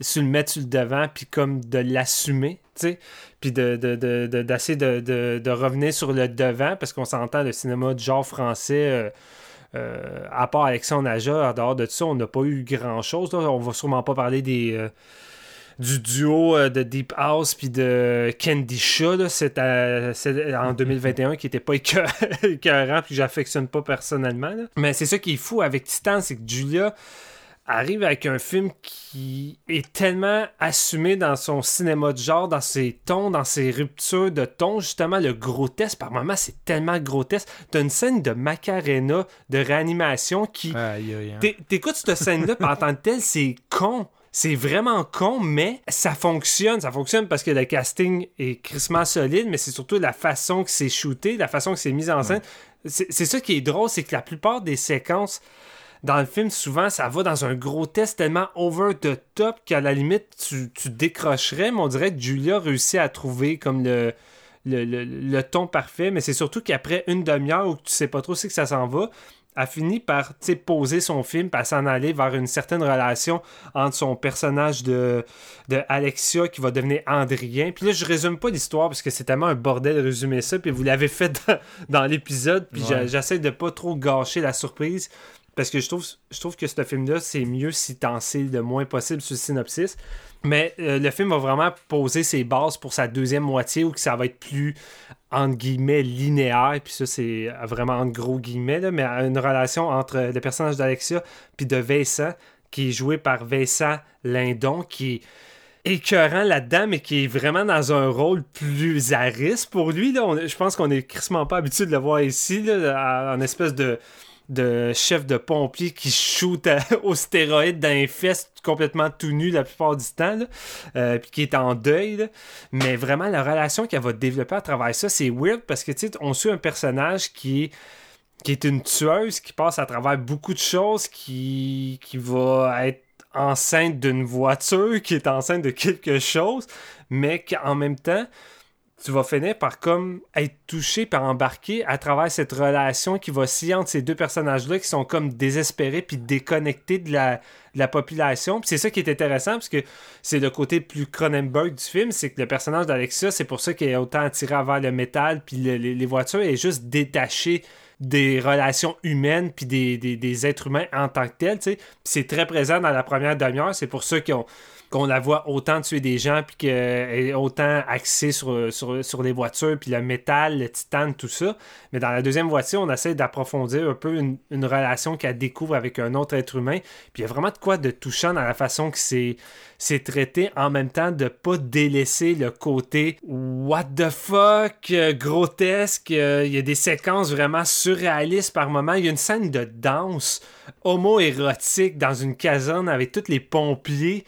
se le mettre sur le devant, puis comme de l'assumer, tu sais, puis de, de, de, de- d'essayer de, de, revenir sur le devant, parce qu'on s'entend, le cinéma de genre français, euh, euh, à part Alexandre Aja, en dehors de ça, on n'a pas eu grand-chose. On va sûrement pas parler des... euh, du duo de Deep House puis de Candy Shaw, là, c'est, à- c'est en 2021 qui était pas écœur- écœurant puis j'affectionne pas personnellement. Mais c'est ça qui est fou avec Titan, c'est que Julia arrive avec un film qui est tellement assumé dans son cinéma de genre, dans ses tons, dans ses ruptures de tons, justement le grotesque, par moments c'est tellement grotesque. T'as une scène de Macarena, de réanimation qui... T'écoutes cette scène-là, puis en tant que tel, c'est con. C'est vraiment con, mais ça fonctionne. Ça fonctionne parce que le casting est crissement solide, mais c'est surtout la façon que c'est shooté, la façon que c'est mis en scène. C'est ça qui est drôle, c'est que la plupart des séquences dans le film, souvent, ça va dans un grotesque tellement over the top qu'à la limite, tu, tu décrocherais, mais on dirait que Julia réussit à trouver comme le, le, le- le ton parfait, mais c'est surtout qu'après une demi-heure où tu sais pas trop c'est que ça s'en va, elle finit par poser son film, à s'en aller vers une certaine relation entre son personnage de, de Alexia qui va devenir Andrien. Puis là, je résume pas l'histoire parce que c'est tellement un bordel de résumer ça, puis vous l'avez fait dans, dans l'épisode, puis Ouais. j'essaie de pas trop gâcher la surprise. Parce que je trouve, je trouve que ce film-là, c'est mieux si t'en sais le moins possible sur le synopsis. Mais euh, le film va vraiment poser ses bases pour sa deuxième moitié où ça va être plus, entre guillemets, linéaire. Puis ça, c'est euh, vraiment entre gros guillemets, là, mais une relation entre euh, le personnage d'Alexia puis de Vincent, qui est joué par Vincent Lindon, qui est écœurant là-dedans, mais qui est vraiment dans un rôle plus à pour lui. Là. Je pense qu'on est crissement pas habitué de le voir ici, là, en espèce de, de chef de pompier qui shoot à- aux stéroïdes d'un fest complètement tout nu la plupart du temps, euh, qui est en deuil. Mais vraiment, la relation qu'elle va développer à travers ça, c'est weird parce que tu sais, on suit un personnage qui est qui est une tueuse qui passe à travers beaucoup de choses, qui, qui va être enceinte d'une voiture, qui est enceinte de quelque chose, mais qu'en même temps, tu vas finir par comme être touché, par embarquer à travers cette relation qui va scier entre ces deux personnages-là qui sont comme désespérés puis déconnectés de la, population. Puis c'est ça qui est intéressant parce que c'est le côté plus Cronenberg du film, c'est que le personnage d'Alexia, c'est pour ça qu'elle est autant attirée vers le métal puis le- les, les voitures, est juste détachée des relations humaines puis des, des, des êtres humains en tant que tels, c'est très présent dans la première demi-heure, c'est pour ça qu'on qu'on la voit autant tuer des gens puis qu'elle est autant axée sur, sur, les voitures puis le métal, le titane, tout ça. Mais dans la deuxième voiture, on essaie d'approfondir un peu une, relation qu'elle découvre avec un autre être humain. Puis il y a vraiment de quoi de touchant dans la façon que c'est traité en même temps de pas délaisser le côté what the fuck euh, grotesque Euh, il y a des séquences vraiment surréalistes par moment il y a une scène de danse homo-érotique dans une caserne avec tous les pompiers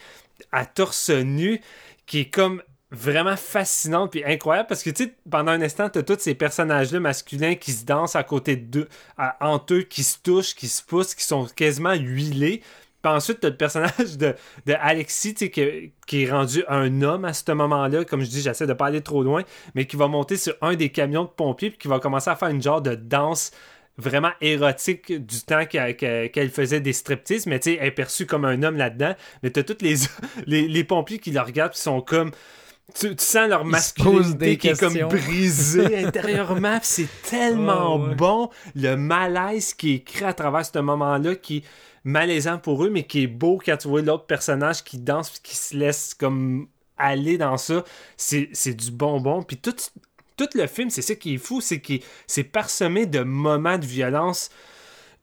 à torse nu qui est comme vraiment fascinante puis incroyable parce que tu sais pendant un instant t'as tous ces personnages là masculins qui se dansent à côté d'eux entre eux qui se touchent qui se poussent qui sont quasiment huilés puis ensuite, t'as le personnage de, de qui, est rendu un homme à ce moment-là. Comme je dis, j'essaie de pas aller trop loin, mais qui va monter sur un des camions de pompiers, puis qui va commencer à faire une genre de danse vraiment érotique du temps qu'elle faisait des striptease, mais tu sais, elle est perçue comme un homme là-dedans. Mais t'as tous les, les, les pompiers qui la regardent, puis sont comme. Tu, tu sens leur masculinité qui est comme brisée intérieurement, c'est tellement Oh, ouais. bon. Le malaise qui est créé à travers ce moment-là, qui est malaisant pour eux, mais qui est beau quand tu vois l'autre personnage qui danse puis qui se laisse comme aller dans ça. C'est c'est du bonbon. Puis tout, tout le film, c'est ça qui est fou, c'est que c'est parsemé de moments de violence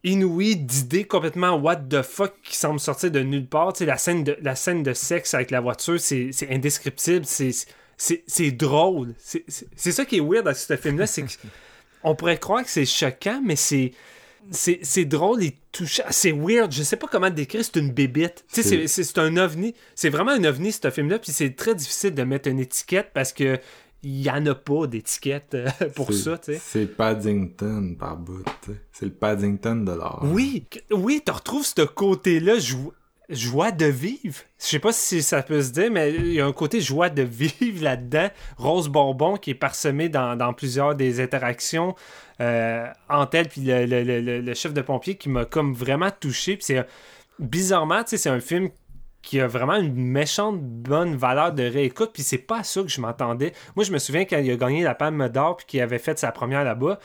inouïs, d'idées complètement what the fuck qui semblent sortir de nulle part. Tu sais, la scène de, la scène de sexe avec la voiture, c'est indescriptible, c'est drôle. C'est ça qui est weird dans ce film-là, c'est que on pourrait croire que c'est choquant, mais c'est c'est drôle et touchant. C'est weird. Je sais pas comment décrire. C'est une bébite. C'est un ovni. C'est vraiment un ovni, ce film-là. Puis c'est très difficile de mettre une étiquette parce que il y en a pas d'étiquette euh, pour ça, tu sais. C'est Paddington par bout, tu sais. C'est le Paddington de l'art. Oui, oui, tu retrouves ce côté-là, jo- joie de vivre. Je sais pas si ça peut se dire, mais il y a un côté joie de vivre là-dedans. Rose bonbon qui est parsemé dans, dans plusieurs des interactions euh, entre elle puis le, le- le- le- le chef de pompier qui m'a comme vraiment touché. Puis c'est bizarrement, tu sais, c'est un film qui a vraiment une méchante bonne valeur de réécoute, puis c'est pas à ça que je m'attendais. Moi, je me souviens quand il a gagné la Palme d'Or, puis qu'il avait fait sa première là-bas,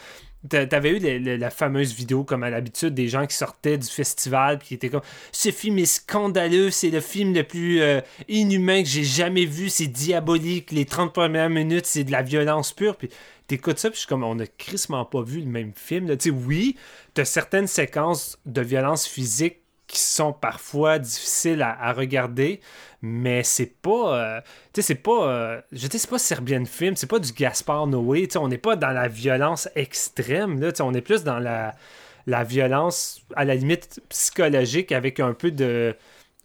t'a- t'avais eu la fameuse vidéo, comme à l'habitude, des gens qui sortaient du festival, puis qui étaient comme « Ce film est scandaleux, c'est le film le plus euh, inhumain que j'ai jamais vu, c'est diabolique, les 30 premières minutes, c'est de la violence pure. » Puis t'écoutes ça, puis je suis comme « On a crissement pas vu le même film. Tu sais, oui, t'as certaines séquences de violence physique qui sont parfois difficiles à, à regarder, mais c'est pas. euh, tu sais, c'est pas. euh, je sais, c'est pas Serbian Film, c'est pas du Gaspar Noé. Tu sais, on n'est pas dans la violence extrême, là. Tu sais, on est plus dans la, la violence, à la limite, psychologique avec un peu de.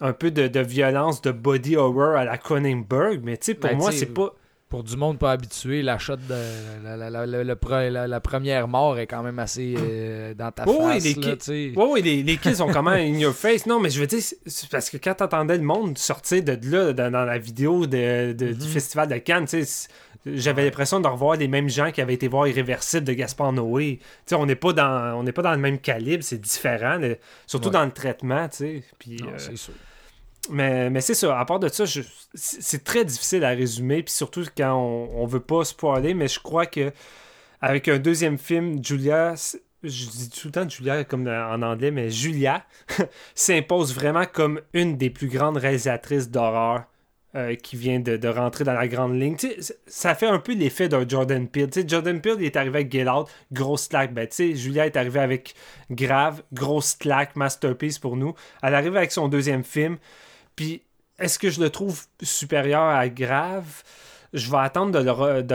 Un peu de, de violence, de body horror à la Cronenberg, mais tu sais, pour Ben, moi, c'est pas. Pour du monde pas habitué, la shot de la, première mort est quand même assez euh, dans ta Oui, oui, les là, ki- tu sais. Ouais, ouais, les, les kids sont quand même in your face. Non, mais je veux dire, c'est- parce que quand t'entendais le monde sortir de là, dans, dans la vidéo de, de- du Mhm. Festival de Cannes, j'avais l'impression de revoir les mêmes gens qui avaient été voir Irréversible de Gaspard Noé. On n'est pas dans on n'est pas dans le même calibre, c'est différent, le- surtout Ouais. dans le traitement, tu sais. Puis, Non, euh, c'est sûr. Mais, mais c'est ça, à part de ça, c'est très difficile à résumer, puis surtout quand on, on veut pas spoiler, mais je crois que avec un deuxième film, Julia, je dis tout le temps Julia comme en anglais, mais Julia s'impose vraiment comme une des plus grandes réalisatrices d'horreur euh, qui vient de, rentrer dans la grande ligne. Ça fait un peu l'effet d'un Jordan Peele. Jordan Peele est arrivé avec Get Out, grosse claque. Ben, Julia est arrivée avec Grave, grosse claque, masterpiece pour nous. Elle arrive avec son deuxième film, puis est-ce que je le trouve supérieur à Grave? Je vais attendre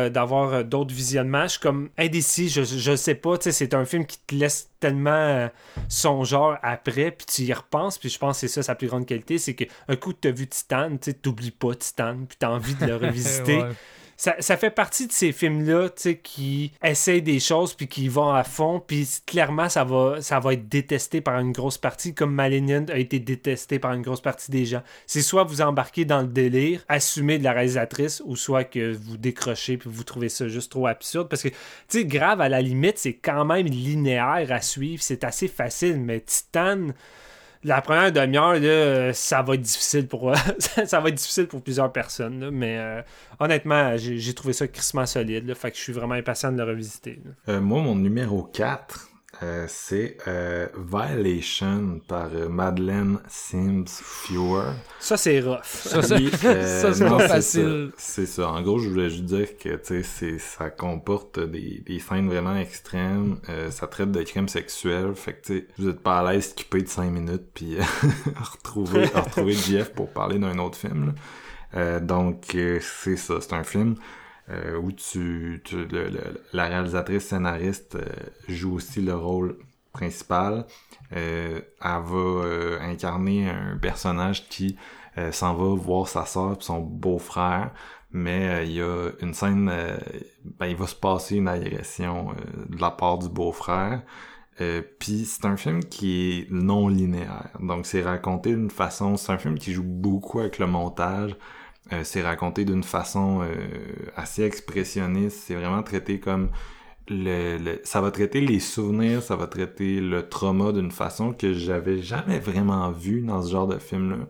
d'avoir euh, d'autres visionnements. Je suis comme indécis, je, je sais pas. C'est un film qui te laisse tellement euh, songeur après, puis tu y repenses. Puis je pense que c'est ça sa plus grande qualité c'est qu'un coup que tu as vu Titan, tu t'oublies pas Titan, puis tu as envie de le revisiter. Ouais. Ça, fait partie de ces films-là, qui essayent des choses puis qui vont à fond, puis clairement, ça va, ça va être détesté par une grosse partie, comme Malignant a été détesté par une grosse partie des gens. C'est soit vous embarquez dans le délire, assumé de la réalisatrice, ou soit que vous décrochez puis vous trouvez ça juste trop absurde, parce que, tu sais, grave, à la limite, c'est quand même linéaire à suivre, c'est assez facile, mais Titan la première demi-heure, euh, ça va être difficile pour ça va être difficile pour plusieurs personnes. là, mais euh, honnêtement, j'ai trouvé ça crissement solide. Fait que je suis vraiment impatient de le revisiter. Euh, moi, mon numéro 4, euh, c'est euh, Violation par euh, Madeleine Sims Fewer. Ça, c'est rough. Ça, ça, Puis, euh, ça, c'est non, pas c'est facile. ça. C'est ça. En gros, je voulais juste dire que tu sais, c'est- ça comporte des, des scènes vraiment extrêmes. Euh, ça traite de crimes sexuels. Fait que vous êtes pas à l'aise skipper de 5 minutes puis euh, retrouver, retrouver Jeff pour parler d'un autre film. là. Euh, donc, euh, c'est ça. C'est un film euh, où tu, tu- le- le- la réalisatrice scénariste euh, joue aussi le rôle principal. Euh, elle va euh, incarner un personnage qui s'en va voir sa soeur et son beau-frère, mais il y a une scène, ben, il va se passer une agression de la part du beau-frère. Euh, Puis c'est un film qui est non linéaire, donc c'est raconté d'une façon, c'est un film qui joue beaucoup avec le montage. Euh, c'est raconté d'une façon euh, assez expressionniste. C'est vraiment traité comme le, le- ça va traiter les souvenirs, ça va traiter le trauma d'une façon que j'avais jamais vraiment vu dans ce genre de film-là.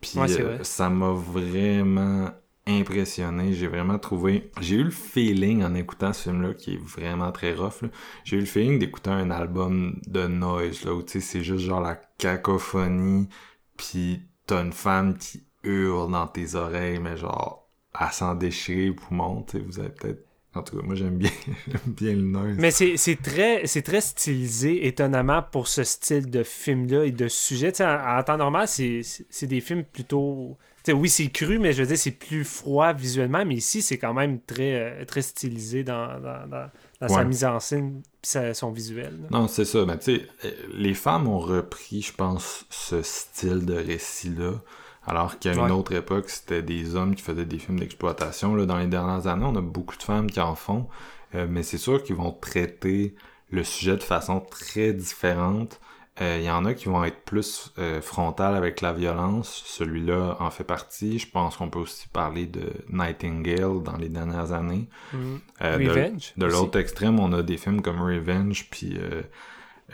Puis Ouais, euh, ça m'a vraiment impressionné. J'ai vraiment trouvé. J'ai eu le feeling en écoutant ce film-là, qui est vraiment très rough. là. J'ai eu le feeling d'écouter un album de noise, là, où tu sais, c'est juste genre la cacophonie, puis t'as une femme qui hurle dans tes oreilles, mais genre, à s'en déchirer les poumons, tu sais, vous avez peut-être. En tout cas, moi j'aime bien, bien le noise. Mais c'est très, très stylisé, étonnamment, pour ce style de film-là et de sujet. En, en temps normal, c'est des films plutôt. oui, c'est cru, mais je veux dire, c'est plus froid visuellement. Mais ici, c'est quand même très, euh, très stylisé dans, dans, dans- dans sa mise en scène sa- son visuel. là. Non, c'est ça. Mais tu sais, euh, les femmes ont repris, je pense, ce style de récit-là. Alors qu'à une autre époque, c'était des hommes qui faisaient des films d'exploitation. Là, dans les dernières années, on a beaucoup de femmes qui en font. Euh, mais c'est sûr qu'ils vont traiter le sujet de façon très différente. Euh, Il y en a qui vont être plus euh, frontales avec la violence. Celui-là en fait partie. Je pense qu'on peut aussi parler de Nightingale dans les dernières années. Mhm. Euh, de- Revenge. de aussi. l'autre extrême, on a des films comme Revenge puis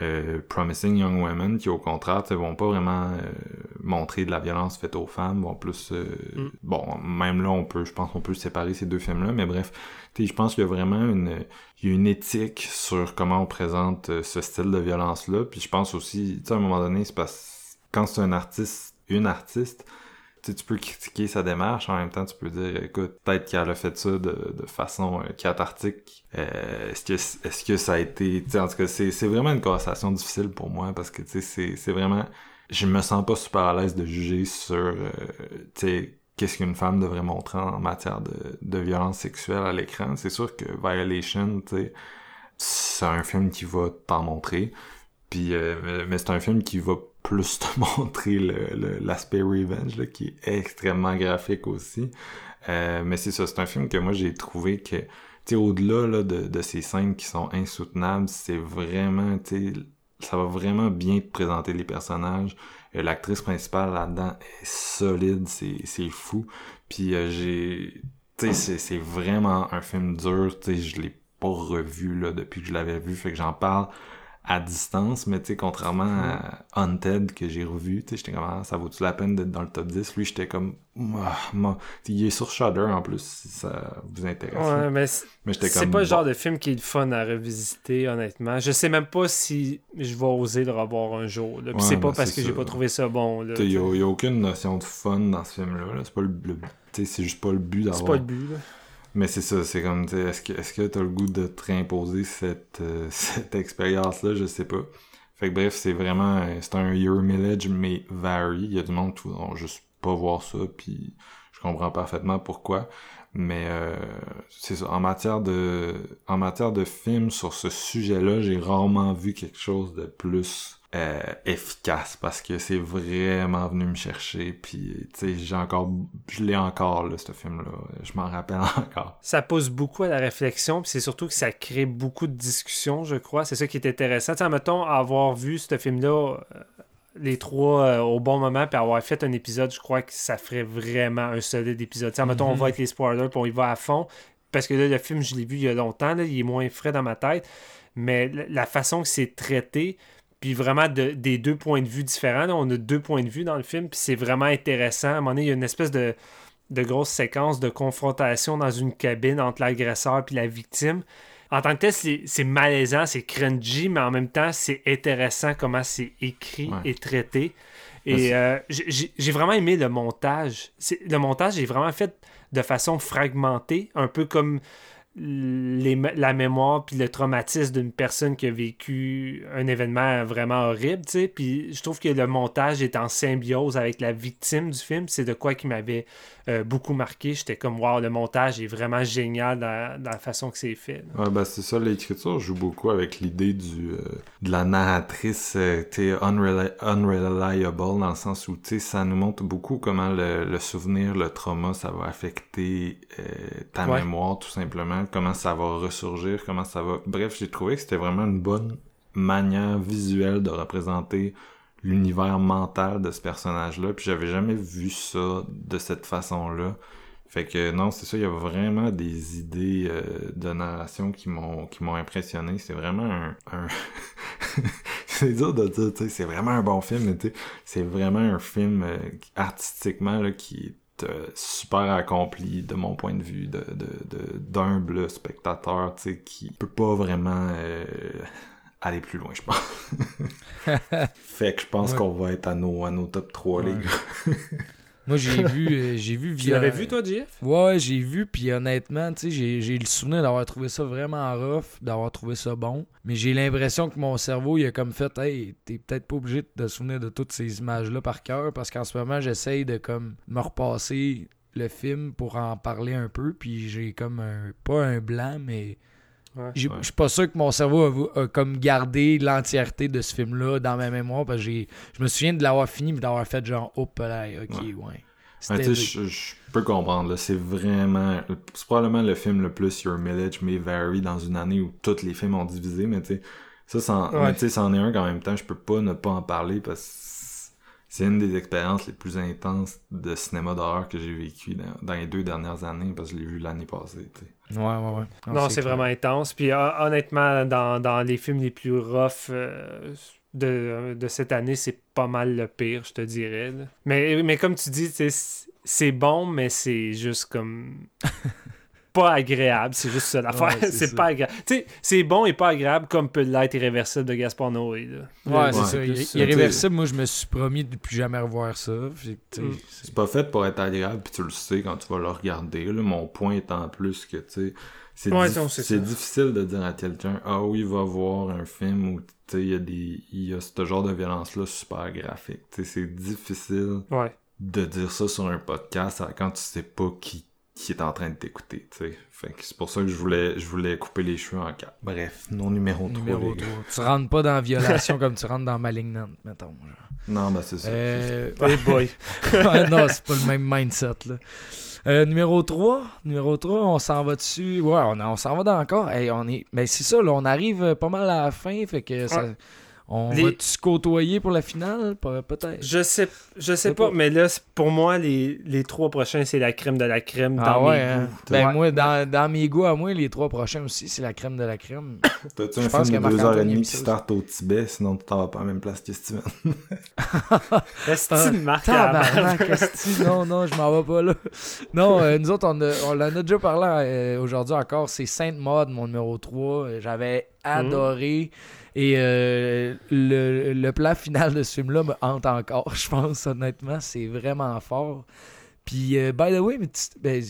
euh, Promising Young Women qui, au contraire, vont pas vraiment euh, montrer de la violence faite aux femmes, vont plus... euh, Mm. Bon, même là, on peut, je pense qu'on peut séparer ces deux films-là, mais bref, tu sais, je pense qu'il y a vraiment une, il y a une éthique sur comment on présente euh, ce style de violence-là, puis je pense aussi, tu sais, à un moment donné, c'est parce quand c'est un artiste, une artiste, tu peux critiquer sa démarche, en même temps, tu peux dire, écoute, peut-être qu'elle a fait ça de, de façon euh, cathartique. Euh, est-ce que est-ce que ça a été, en tout cas, c'est c'est vraiment une conversation difficile pour moi parce que tu sais, c'est c'est vraiment, je me sens pas super à l'aise de juger sur, euh, tu sais, qu'est-ce qu'une femme devrait montrer en matière de, de violence sexuelle à l'écran. C'est sûr que Violation, tu sais, c'est un film qui va t'en montrer. Puis, euh, mais c'est un film qui va plus te montrer l'aspect revenge, là, qui est extrêmement graphique aussi. Euh, mais c'est ça, c'est un film que moi j'ai trouvé que, au-delà là, de, de ces scènes qui sont insoutenables, c'est vraiment, ça va vraiment bien te présenter les personnages. Euh, L'actrice principale là-dedans est solide, c'est fou. Puis euh, j'ai, tu sais, c'est- vraiment un film dur. Je l'ai pas revu là depuis que je l'avais vu, fait que j'en parle à distance, mais tu sais, contrairement à Haunted que j'ai revu, tu sais, j'étais comme, ah, ça vaut-tu la peine d'être dans le top 10? Lui, j'étais comme, il est sur Shudder en plus, si ça vous intéresse. Ouais, mais c'est- pas le genre de film qui est le fun à revisiter, honnêtement. Je sais même pas si je vais oser le revoir un jour. là. Puis Ouais, c'est pas ben, parce que j'ai pas trouvé ça bon. Il y a, aucune notion de fun dans ce film-là. là. C'est pas le, le- tu sais, c'est juste pas le but d'avoir. C'est pas le but. là. Mais c'est ça, c'est comme, est-ce que est-ce que t'as le goût de te réimposer cette, euh, cette expérience-là? Je sais pas. Fait que bref, c'est vraiment, euh, c'est un year millage, mais vary. Il y a du monde qui vont juste pas voir ça, puis je comprends parfaitement pourquoi. Mais euh, c'est ça. En matière de en matière de films sur ce sujet-là, j'ai rarement vu quelque chose de plus euh, efficace parce que c'est vraiment venu me chercher puis tu sais j'ai encore je l'ai encore là ce film là je m'en rappelle encore ça pousse beaucoup à la réflexion puis c'est surtout que ça crée beaucoup de discussions je crois c'est ça qui est intéressant tu mettons avoir vu ce film là les trois euh, au bon moment puis avoir fait un épisode, je crois que ça ferait vraiment un solide épisode. T'sais, mettons, on va mhm. avec les spoilers puis on y va à fond. Parce que là, le film, je l'ai vu il y a longtemps, là, il est moins frais dans ma tête. Mais la façon que c'est traité, puis vraiment des deux points de vue différents, on a deux points de vue dans le film, puis c'est vraiment intéressant. À un moment donné, il y a une espèce de, de grosse séquence de confrontation dans une cabine entre l'agresseur et la victime en tant que tel, c'est malaisant, c'est cringy, mais en même temps, c'est intéressant comment c'est écrit et traité. Et euh, j'ai vraiment aimé le montage. Le montage est vraiment fait de façon fragmentée, un peu comme la mémoire puis le traumatisme d'une personne qui a vécu un événement vraiment horrible, tu sais. Puis je trouve que le montage est en symbiose avec la victime du film. C'est de quoi qui m'avait euh, beaucoup marqué. J'étais comme, wow, le montage est vraiment génial dans, la façon que c'est fait. Ouais, ben c'est ça, l'écriture joue beaucoup avec l'idée du euh, de la narratrice, euh, tu unreliable, dans le sens où, ça nous montre beaucoup comment le, souvenir, le trauma, ça va affecter ta mémoire, tout simplement comment ça va ressurgir, comment ça va... Bref, j'ai trouvé que c'était vraiment une bonne manière visuelle de représenter l'univers mental de ce personnage-là, puis j'avais jamais vu ça de cette façon-là. Fait que non, c'est ça, il y a vraiment des idées euh, de narration qui m'ont qui m'ont impressionné. C'est vraiment un, un... c'est dur de dire, tu sais, c'est vraiment un bon film, mais tu sais, c'est vraiment un film euh, artistiquement là, qui euh, super accompli de mon point de vue de, d'humble spectateur tu sais qui peut pas vraiment euh, aller plus loin je pense fait que je pense qu'on va être à nos, à nos top 3 les gars Moi, j'ai vu, euh, j'ai vu Tu l'avais vu, toi, Jeff? Ouais, j'ai vu, puis honnêtement, tu sais, j'ai le souvenir d'avoir trouvé ça vraiment rough, d'avoir trouvé ça bon. Mais j'ai l'impression que mon cerveau, il a comme fait, hey, t'es peut-être pas obligé de te souvenir de toutes ces images-là par cœur, parce qu'en ce moment, j'essaye de comme me repasser le film pour en parler un peu, puis j'ai comme un, pas un blanc, mais je suis pas sûr que mon cerveau a, comme gardé l'entièreté de ce film-là dans ma mémoire parce que je me souviens de l'avoir fini mais d'avoir fait genre oh là, ok ouais. je, peux comprendre, c'est vraiment. C'est probablement le film le plus Your Millage May Vary dans une année où tous les films ont divisé, mais tu sais, ça, c'en est un qu'en même temps, je peux pas ne pas en parler parce que c'est une des expériences les plus intenses de cinéma d'horreur que j'ai vécu dans, les deux dernières années parce que je l'ai vu l'année passée. Ouais, ouais, ouais. Non, c'est vraiment intense. Puis honnêtement, dans, les films les plus rough euh, de, cette année, c'est pas mal le pire, je te dirais. Mais, mais comme tu dis, c'est bon, mais c'est juste comme. pas agréable, c'est juste ça l'affaire. c'est pas agréable. Tu sais, c'est bon et pas agréable comme peut l'être irréversible de Gaspar Noé. Ouais, c'est ça. Irréversible, moi, je me suis promis de plus jamais revoir ça. Mm. C'est pas fait pour être agréable, puis tu le sais quand tu vas le regarder. Là. Mon point étant plus que, tu sais, c'est difficile de dire à quelqu'un ah oui il va voir un film où il y a des il y a ce genre de violence là super graphique c'est difficile de dire ça sur un podcast quand tu sais pas qui qui est en train de t'écouter, tu sais. Fait que c'est pour ça que je voulais, je voulais couper les cheveux en quatre. Bref, non numéro 3. Numéro 3. Tu rentres pas dans la violation comme tu rentres dans Malignant, mettons. Non, bah c'est ça. Euh... Hey boy. non, c'est pas le même mindset, là. Euh, numéro 3, numéro 3, on s'en va dessus. Ouais, on, on s'en va dans encore. Hey, on est... Mais c'est ça, là, on arrive pas mal à la fin, fait que ça... On va-tu se côtoyer pour la finale? Peut-être. Je sais, je sais pas, mais là, pour moi, les, les trois prochains, c'est la crème de la crème ah dans mes hein? goûts. Ben, moi, dans, dans, mes goûts à moi, les trois prochains aussi, c'est la crème de la crème. T'as-tu un film de deux heures et demie qui start au Tibet, sinon tu t'en vas pas à la même place que Steven? Est-ce Non, non, je m'en vais pas là. Non, euh, nous autres, on, on en a déjà parlé euh, aujourd'hui encore. C'est Sainte Mode, mon numéro 3. J'avais adoré. Et euh, le, le, plan final de ce film-là me hante encore, je pense, honnêtement. C'est vraiment fort. Puis, euh, by the way, mais ben,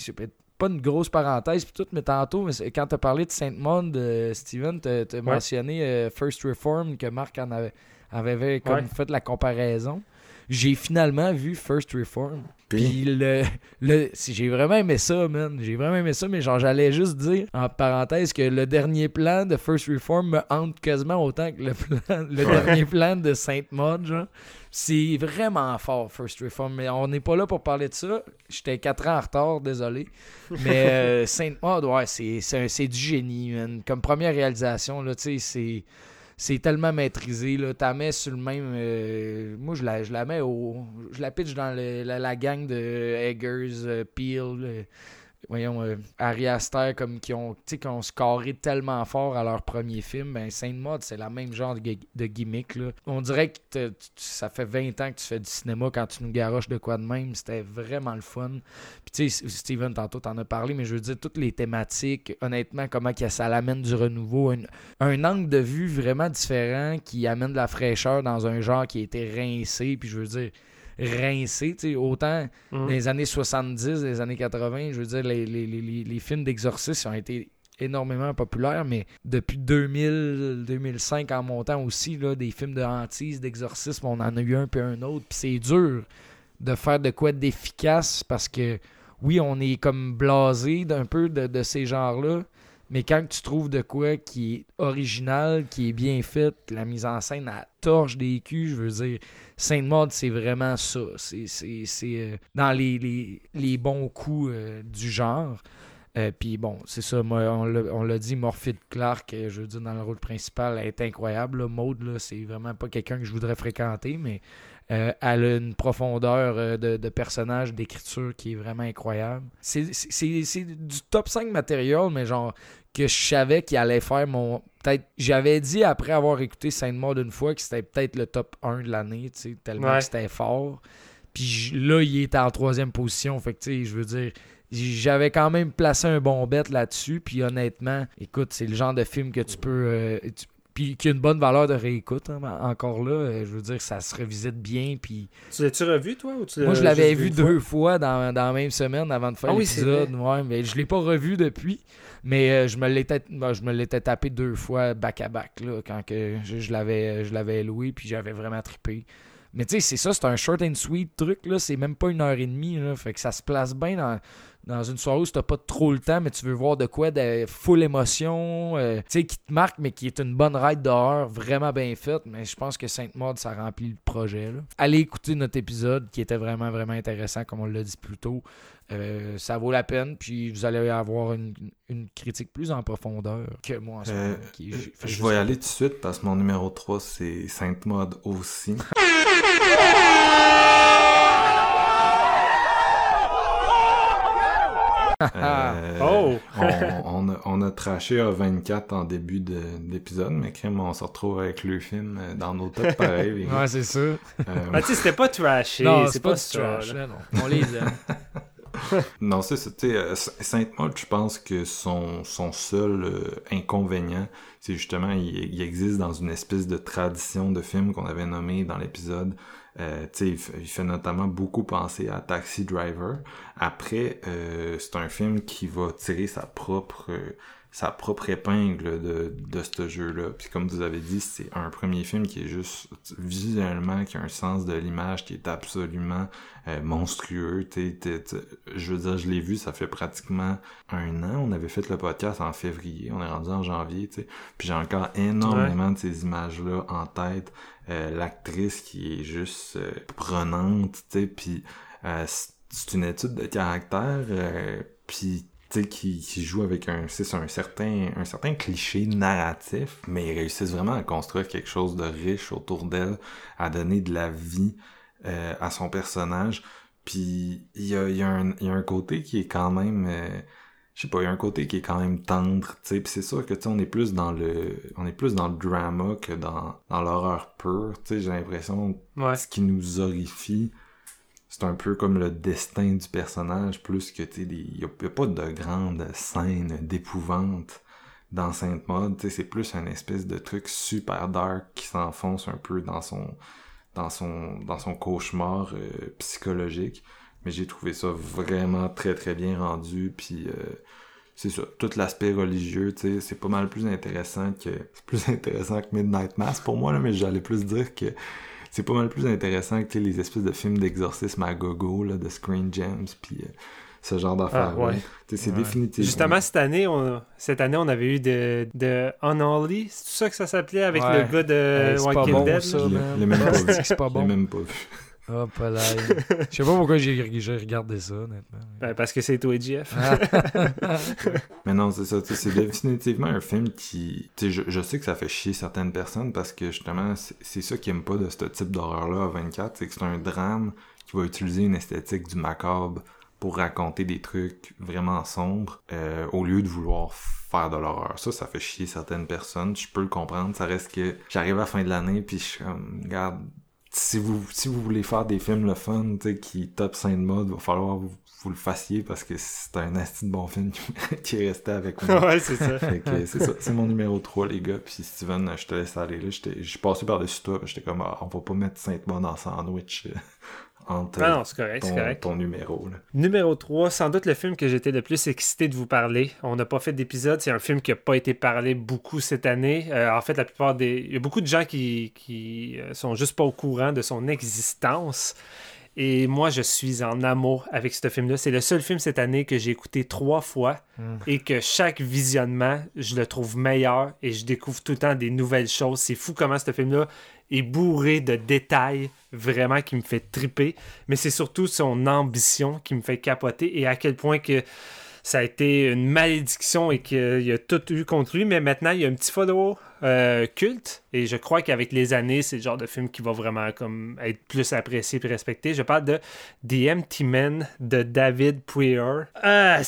pas une grosse parenthèse, puis tout, mais tantôt, quand tu as parlé de Saint-Monde, euh, Steven, tu as, mentionné First Reform, que Marc en avait, avait comme fait la comparaison. j'ai finalement vu First Reform. Puis? Le, le j'ai vraiment aimé ça, man. J'ai vraiment aimé ça, mais genre j'allais juste dire en parenthèse que le dernier plan de First Reform me hante quasiment autant que le, plan- le dernier plan de Sainte Maud, genre. C'est vraiment fort, First Reform. Mais on n'est pas là pour parler de ça. J'étais 4 ans en retard, désolé. Mais euh, Sainte Maud, ouais, c'est, c'est, un- c'est du génie, man. Comme première réalisation, là, tu sais, c'est c'est tellement maîtrisé là. T'as mets sur le même euh, moi je la, je la mets au je la pitch dans la, la gang de Eggers euh, Peel euh, voyons euh, Ari Aster comme qui ont qui ont scoré tellement fort à leur premier film ben Saint Maud c'est la même genre de, de gimmick là on dirait que ça fait 20 ans que tu fais du cinéma quand tu nous garoches de quoi de même c'était vraiment le fun puis tu sais Steven tantôt t'en as parlé mais je veux dire toutes les thématiques honnêtement comment ça l'amène du renouveau un, un angle de vue vraiment différent qui amène de la fraîcheur dans un genre qui a été rincé. Puis je veux dire, rincé, autant Mhm. dans les années 70, les années 80, je veux dire, les, les, les, les- les films d'exorcisme ont été énormément populaires, mais depuis 2000, 2005 en montant aussi, là, des films de hantise, d'exorcisme, on en a eu un puis un autre. Puis c'est dur de faire de quoi d'efficace parce que oui, on est comme blasé d'un peu de, de ces genres-là, mais quand tu trouves de quoi qui est original, qui est bien fait, la mise en scène à torche des culs, je veux dire, Sainte Maud, c'est vraiment ça. C'est euh, dans les, les, les bons coups euh, du genre. Euh, Puis bon, c'est ça, on l'a dit, Morphide Clark, je veux dire, dans le rôle principal, elle est incroyable. Maud, c'est vraiment pas quelqu'un que je voudrais fréquenter, mais elle a une profondeur de, de personnage, d'écriture qui est vraiment incroyable. C'est du top 5 matériel, mais genre que je savais qu'il allait faire mon. Peut-être. J'avais dit après avoir écouté Sainte Maud une fois que c'était peut-être le top 1 de l'année, tu sais, tellement Ouais. que c'était fort. Puis là, il était en troisième position. Fait que, tu sais, je veux dire, j'avais quand même placé un bon bet là-dessus. Puis honnêtement, écoute, c'est le genre de film que tu peux. euh, tu- puis qui a une bonne valeur de réécoute. hein, encore là, euh, je veux dire, ça se revisite bien. Puis Tu l'as-tu revu, toi ou tu moi, je l'avais vu deux fois? dans, dans la même semaine avant de faire Ah oui, l'épisode. ouais, mais je l'ai pas revu depuis. Mais euh, je me l'étais ben, je me l'étais tapé deux fois back à back là, quand je, l'avais je loué puis j'avais vraiment trippé. Mais tu sais, c'est ça, c'est un short and sweet truc là, c'est même pas une heure et demie là, fait que ça se place bien dans dans une soirée où t'as pas trop le temps, mais tu veux voir de quoi de full émotion, euh, tu qui te marque, mais qui est une bonne ride d'horreur, vraiment bien faite. Mais je pense que Sainte Maud, ça remplit le projet. Allez écouter notre épisode qui était vraiment, vraiment intéressant, comme on l'a dit plus tôt. Euh, ça vaut la peine, puis vous allez avoir une, une critique plus en profondeur que moi en ce Euh, moment. qui- je vais y aller tout de suite parce que mon numéro 3, c'est Sainte Mode aussi. Euh, Oh! on, on a, on a trashé A24 en début de- d'épisode, mais crème, on se retrouve avec le film dans nos têtes pareil. Ouais, c'est ça. Euh, Ah, tu sais, c'était pas trashé. non, c'est pas, pas, trash. là, non. On les aime. Non, ça. Sais, euh, Sainte-Maud, je pense que son, son seul euh, inconvénient, c'est justement, il, il existe dans une espèce de tradition de film qu'on avait nommé dans l'épisode. Euh, il, il fait notamment beaucoup penser à Taxi Driver. Après, euh, c'est un film qui va tirer sa propre... sa propre épingle de, de ce jeu-là. Puis comme vous avez dit, c'est un premier film qui est juste visuellement, qui a un sens de l'image qui est absolument euh, monstrueux. T'sais, t'sais, t'sais, je veux dire, je l'ai vu, ça fait pratiquement un an. On avait fait le podcast en février, on est rendu en janvier, t'sais. Puis j'ai encore énormément de ces images-là en tête. Euh, L'actrice qui est juste euh, prenante, t'sais, puis c'est une étude de caractère, puis tu qui, qui joue avec un, certain, un certain cliché narratif, mais ils réussissent vraiment à construire quelque chose de riche autour d'elle, à donner de la vie euh, à son personnage. Puis il y a, il y, a un- il y a un côté qui est quand même, euh, je sais pas, il y a un côté qui est quand même tendre, tu sais. Puis c'est sûr que tu on est plus dans le, on est plus dans le drama que dans, dans l'horreur pure. Tu sais, j'ai l'impression Ouais. ce qui nous horrifie, c'est un peu comme le destin du personnage, plus que, tu sais, il y, a pas de grande scène d'épouvante dans Sainte Mode, tu c'est plus un espèce de truc super dark qui s'enfonce un peu dans son, dans son, dans son cauchemar euh, psychologique. Mais j'ai trouvé ça vraiment très très bien rendu, puis euh, c'est ça, tout l'aspect religieux, tu sais, c'est pas mal plus intéressant que, c'est plus intéressant que Midnight Mass pour moi, là, mais j'allais plus dire que c'est pas mal plus intéressant que les espèces de films d'exorcisme à gogo, là, de Screen Gems, puis euh, ce genre d'affaires. Ah, ouais. Sais, C'est Ouais. définitivement. Justement, cette année, on, cette année, on avait eu de, de Unholy, c'est tout ça que ça s'appelait avec Ouais. le gars de Hey, c'est pas Walking bon, Dead. C'est pas bon. même pas vu. Oh, pas là. Je sais pas pourquoi j'ai regardé ça, honnêtement. Ben, parce que c'est toi, Jeff. Ah. Mais non, c'est ça. C'est définitivement un film qui. Je, je sais que ça fait chier certaines personnes parce que justement, c'est c'est ça qu'ils aiment pas de ce type d'horreur-là à 24. C'est que c'est un drame qui va utiliser une esthétique du macabre pour raconter des trucs vraiment sombres euh, au lieu de vouloir faire de l'horreur. Ça, ça fait chier certaines personnes. Je peux le comprendre. Ça reste que j'arrive à la fin de l'année puis je suis comme, regarde, si vous, si vous voulez faire des films le fun, tu sais, qui top 5 de mode, va falloir vous, vous le fassiez parce que c'est un asti de bon film qui est resté avec moi. ouais, c'est ça. Fait que c'est ça, c'est mon numéro 3, les gars. Puis Steven, je te laisse aller là. Suis passé par-dessus toi, j'étais comme, ah, on va pas mettre Sainte-Maud dans le sandwich entre Ah non, correct, ton, numéro. Là. Numéro 3, sans doute le film que j'étais le plus excité de vous parler. On n'a pas fait d'épisode, c'est un film qui n'a pas été parlé beaucoup cette année. Euh, en fait, la plupart des. Il y a beaucoup de gens qui, qui euh, sont juste pas au courant de son existence. Et moi, je suis en amour avec ce film-là. C'est le seul film cette année que j'ai écouté trois fois Mm. et que chaque visionnement, je le trouve meilleur et je découvre tout le temps des nouvelles choses. C'est fou comment ce film-là est bourré de détails vraiment qui me fait triper. Mais c'est surtout son ambition qui me fait capoter et à quel point que ça a été une malédiction et qu'il a tout eu contre lui. Mais maintenant, il y a un petit follow euh, culte et je crois qu'avec les années, c'est le genre de film qui va vraiment comme être plus apprécié et respecté. Je parle de The Empty Man de David Poyer. Euh,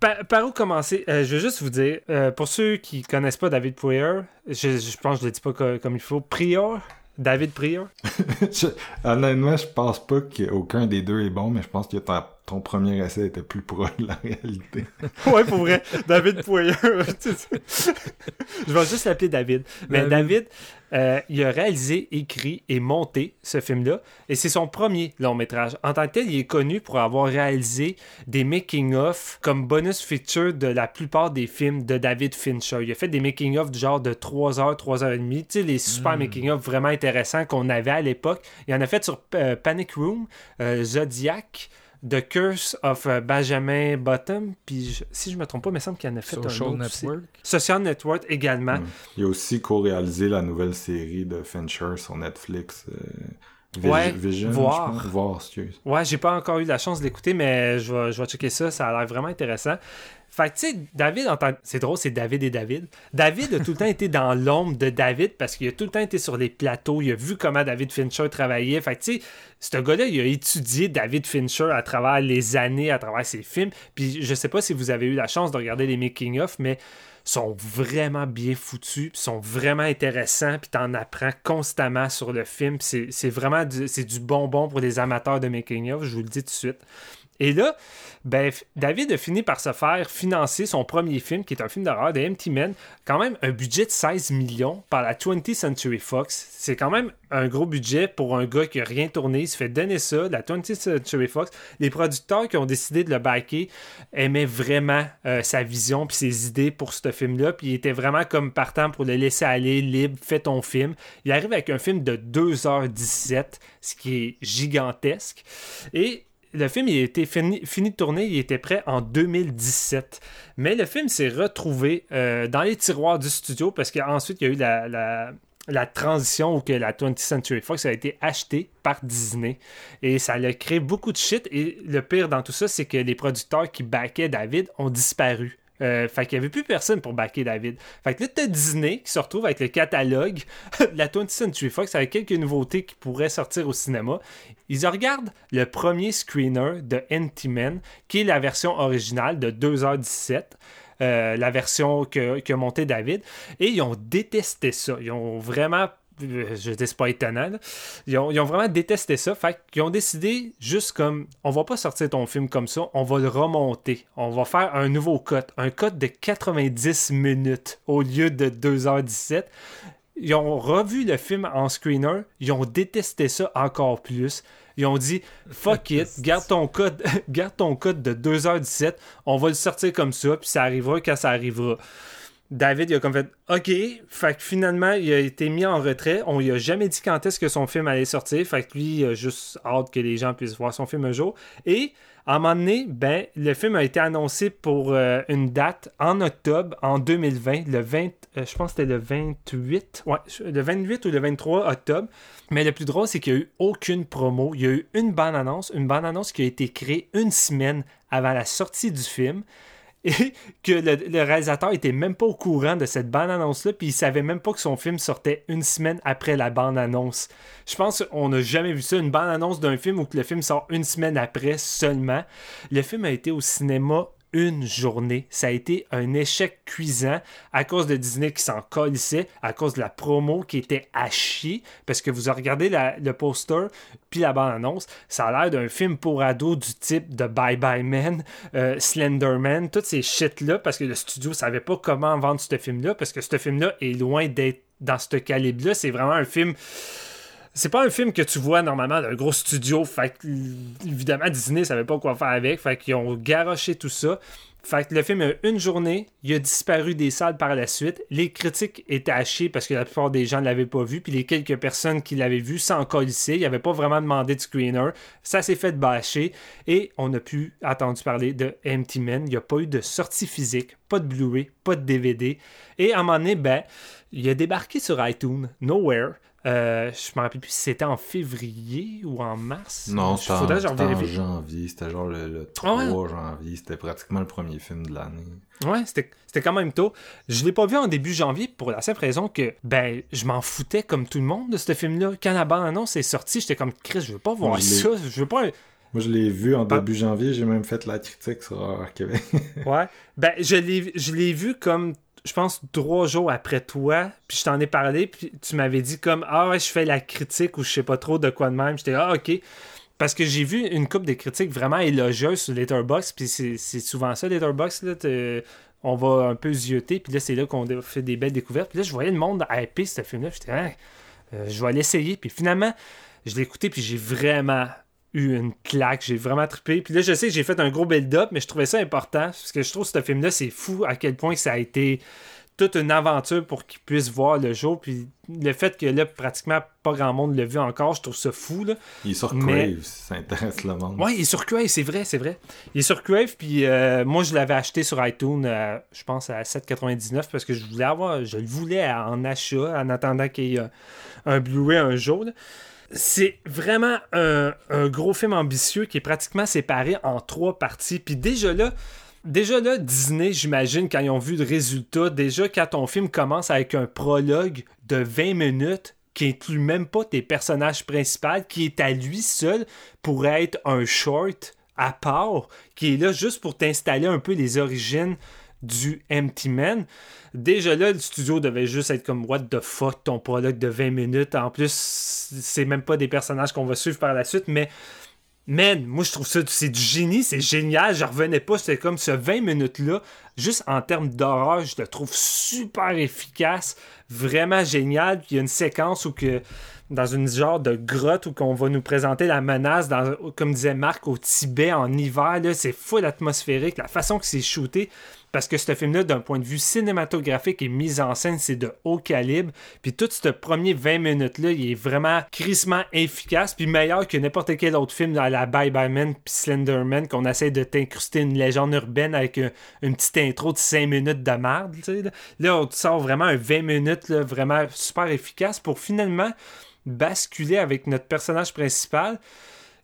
par, où commencer? Euh, Je veux juste vous dire, pour ceux qui connaissent pas David Poyer, je, pense que je le dis pas co- comme il faut. Prior David Prior Je- honnêtement, je pense pas qu'aucun des deux est bon, mais je pense que ton, ton premier essai était plus proche de la réalité. Ouais, pour vrai. David Poyer. je vais juste l'appeler David. Mais David. David, euh, il a réalisé, écrit et monté ce film-là. Et c'est son premier long métrage. En tant que tel, il est connu pour avoir réalisé des making-of comme bonus feature de la plupart des films de David Fincher. Il a fait des making-of du genre de 3 heures, 3 heures et demie. Tu sais, les super Mm. making-of vraiment intéressants qu'on avait à l'époque. Il en a fait sur euh, Panic Room, euh, Zodiac. The Curse of euh, Benjamin Bottom, puis je- si je me trompe pas, il me semble qu'il en a fait un Social autre aussi. Network. Social Network également. Ouais. Il a aussi co-réalisé la nouvelle série de Fincher sur Netflix. euh, Ouais, Vision, Voir. je pense. Voir, excuse. Ouais, j'ai pas encore eu la chance de l'écouter, mais je vais, je vais checker ça. Ça a l'air vraiment intéressant. Fait que, tu sais, David, c'est drôle, c'est David et David. David a tout le temps été dans l'ombre de David parce qu'il a tout le temps été sur les plateaux. Il a vu comment David Fincher travaillait. Fait que, tu sais, ce gars-là, il a étudié David Fincher à travers les années, à travers ses films. Puis, je sais pas si vous avez eu la chance de regarder les making-of, mais sont vraiment bien foutus, sont vraiment intéressants, puis t'en apprends constamment sur le film. C'est vraiment du, du bonbon pour les amateurs de making-of, je vous le dis tout de suite. Et là, ben, David a fini par se faire financer son premier film, qui est un film d'horreur de Empty Man. Quand même un budget de 16 millions par la 20th Century Fox. C'est quand même un gros budget pour un gars qui a rien tourné. Il se fait donner ça, la 20th Century Fox. Les producteurs qui ont décidé de le backer aimaient vraiment euh, sa vision puis ses idées pour ce film-là. Puis il était vraiment comme partant pour le laisser aller, libre, fais ton film. Il arrive avec un film de 2h17, ce qui est gigantesque. Et le film il été fini, fini de tourner, il était prêt en 2017. Mais le film s'est retrouvé euh, dans les tiroirs du studio parce qu'ensuite il y a eu la, transition où que la 20th Century Fox a été achetée par Disney. Et ça a créé beaucoup de shit. Et le pire dans tout ça, c'est que les producteurs qui backaient David ont disparu. Euh, fait qu'il n'y avait plus personne pour backer David. Fait que là, t'as Disney qui se retrouve avec le catalogue de la 20th Century Fox avec quelques nouveautés qui pourraient sortir au cinéma. Ils regardent le premier screener de Empty Man, qui est la version originale de 2h17. euh, la version que, que monté David. Et ils ont détesté ça. Ils ont vraiment euh, je dis c'est pas étonnant. là. Ils, ont, ils ont vraiment détesté ça. Fait qu'ils ont décidé juste comme on va pas sortir ton film comme ça, on va le remonter. On va faire un nouveau cut. Un cut de 90 minutes au lieu de 2h17. Ils ont revu le film en screener, ils ont détesté ça encore plus. Ils ont dit fuck it, garde ton code, garde ton code de 2h17, on va le sortir comme ça, puis ça arrivera quand ça arrivera. David, il a comme fait OK. Fait que finalement, il a été mis en retrait. On lui a jamais dit quand est-ce que son film allait sortir. Fait que lui, il a juste hâte que les gens puissent voir son film un jour. Et à un moment donné, ben, le film a été annoncé pour euh, une date en octobre en 2020, le 20, euh, je pense que c'était le 28, ouais, le 28 ou le 23 octobre. Mais le plus drôle, c'est qu'il n'y a eu aucune promo. Il y a eu une bande-annonce, une bande-annonce qui a été créée une semaine avant la sortie du film et que le, réalisateur était même pas au courant de cette bande-annonce-là, puis il savait même pas que son film sortait une semaine après la bande-annonce. Je pense qu'on n'a jamais vu ça, une bande-annonce d'un film où le film sort une semaine après seulement. Le film a été au cinéma une journée. Ça a été un échec cuisant à cause de Disney qui s'en colissait, à cause de la promo qui était à chier, parce que vous regardez le poster puis la bande-annonce, ça a l'air d'un film pour ados du type de Bye Bye Man, euh, Slender Man, toutes ces shit-là, parce que le studio savait pas comment vendre ce film-là, parce que ce film-là est loin d'être dans ce calibre-là. C'est vraiment un film c'est pas un film que tu vois normalement d'un gros studio. Fait que, évidemment, Disney savait pas quoi faire avec. Fait qu'ils ont garoché tout ça. Fait que le film a une journée, il a disparu des salles par la suite. Les critiques étaient hachées parce que la plupart des gens ne l'avaient pas vu. Puis les quelques personnes qui l'avaient vu s'en colissaient. Il avait pas vraiment demandé de screener. Ça s'est fait bâcher. Et on a pu entendu parler de Empty Man. Il n'y a pas eu de sortie physique, pas de Blu-ray, pas de DVD. Et à un moment donné, ben, il a débarqué sur iTunes, Nowhere. Euh, je me rappelle plus si c'était en février ou en mars. Non, c'était en, janvier. C'était genre le, 3 ah janvier. C'était pratiquement le premier film de l'année. Ouais, c'était quand même tôt. Je l'ai pas vu en début janvier pour la simple raison que ben je m'en foutais comme tout le monde de ce film-là. Quand la bande-annonce est sortie, j'étais comme Chris, je veux pas voir ça. Je veux pas. Moi, je l'ai vu en début janvier. J'ai même fait la critique sur Québec. ouais. Ben, je l'ai vu comme je pense, trois jours après toi, puis je t'en ai parlé, puis tu m'avais dit comme Ah ouais, je fais la critique ou je sais pas trop de quoi de même. J'étais Ah ok. Parce que j'ai vu une coupe de critiques vraiment élogieuses sur Letterboxd, puis c'est souvent ça, Letterboxd, là, on va un peu zioter, puis là, c'est là qu'on fait des belles découvertes. Puis là, je voyais le monde hyper ce film-là, j'étais ah, je vais l'essayer. Puis finalement, je l'ai écouté, puis j'ai vraiment eu une claque, j'ai vraiment trippé. Puis là, je sais que j'ai fait un gros build-up, mais je trouvais ça important parce que je trouve que ce film-là, c'est fou à quel point ça a été toute une aventure pour qu'il puisse voir le jour. Puis le fait que là, pratiquement pas grand monde l'a vu encore, je trouve ça fou. Là. Il est sur Crave, ça intéresse le monde. Ouais, il est sur Crave, c'est vrai, c'est vrai. Il est sur Crave, puis euh, moi, je l'avais acheté sur iTunes, je pense à 7,99 parce que je voulais avoir, je le voulais en achat en attendant qu'il y ait un Blu-ray un jour. C'est vraiment un, gros film ambitieux qui est pratiquement séparé en trois parties. Puis déjà là, déjà là, Disney, j'imagine, quand ils ont vu le résultat, déjà quand ton film commence avec un prologue de 20 minutes qui inclut même pas tes personnages principaux, qui est à lui seul pour être un short à part, qui est là juste pour t'installer un peu les origines du Empty Man. Déjà là, le studio devait juste être comme What the fuck, ton prologue de 20 minutes. En plus, c'est même pas des personnages qu'on va suivre par la suite, mais man, moi je trouve ça, c'est du génie, c'est génial. Je revenais pas, c'était comme ce 20 minutes-là, juste en termes d'horreur, je le trouve super efficace, vraiment génial. Puis il y a une séquence où que dans une genre de grotte où qu'on va nous présenter la menace, comme disait Marc, au Tibet en hiver. C'est full atmosphérique. La façon que c'est shooté, parce que ce film-là, d'un point de vue cinématographique et mise en scène, c'est de haut calibre. Puis tout ce premier 20 minutes-là, il est vraiment crissement efficace, puis meilleur que n'importe quel autre film dans la Bye Bye Man puis Slenderman, qu'on essaie de t'incruster une légende urbaine avec une, petite intro de 5 minutes de merde. Là. là, on sort vraiment un 20 minutes vraiment super efficace pour finalement basculer avec notre personnage principal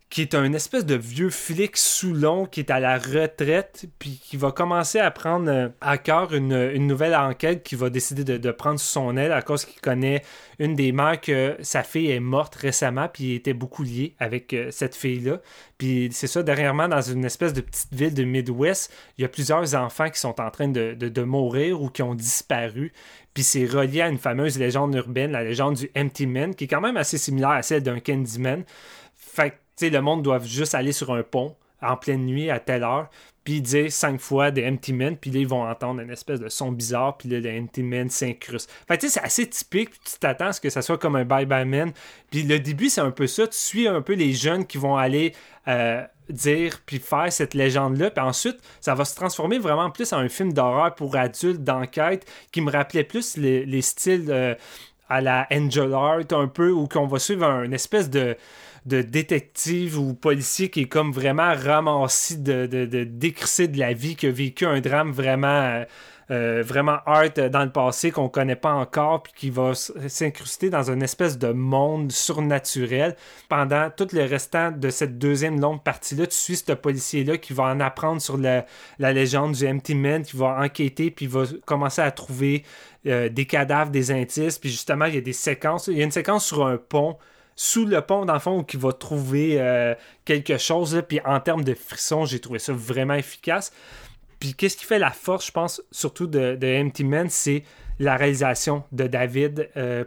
qui est un espèce de vieux flic sous long qui est à la retraite, puis qui va commencer à prendre euh, à cœur une, nouvelle enquête qui va décider de, prendre sous son aile à cause qu'il connaît une des mères que sa fille est morte récemment, puis il était beaucoup lié avec euh, cette fille-là. Puis c'est ça, dernièrement, dans une espèce de petite ville de Midwest, il y a plusieurs enfants qui sont en train de, de mourir ou qui ont disparu. Puis c'est relié à une fameuse légende urbaine, la légende du Empty Man, qui est quand même assez similaire à celle d'un Candyman. Que le monde doit juste aller sur un pont en pleine nuit à telle heure. puis dire cinq fois des Empty Men, puis là, ils vont entendre une espèce de son bizarre, puis là, les Empty Men s'incrustent. Fait tu sais, c'est assez typique, tu t'attends à ce que ça soit comme un Bye Bye Man. Puis le début, c'est un peu ça, tu suis un peu les jeunes qui vont aller euh, dire, puis faire cette légende-là, puis ensuite, ça va se transformer vraiment plus en un film d'horreur pour adultes, d'enquête, qui me rappelait plus les, styles... Euh, à la Angel Art un peu, où qu'on va suivre un espèce de, de détective ou policier qui est comme vraiment ramassé de, de, de, de la vie, qui a vécu un drame vraiment, euh, euh, vraiment art dans le passé qu'on connaît pas encore, puis qui va s'incruster dans une espèce de monde surnaturel. Pendant tout le restant de cette deuxième longue partie-là, tu suis ce policier-là qui va en apprendre sur la, la légende du Empty Man, qui va enquêter, puis va commencer à trouver euh, des cadavres, des indices, puis justement, il y a des séquences. Il y a une séquence sur un pont sous le pont, dans le fond, qui va trouver euh, quelque chose. puis en termes de frissons, j'ai trouvé ça vraiment efficace. Puis qu'est-ce qui fait la force, je pense, surtout de, de Empty Man, c'est la réalisation de David euh,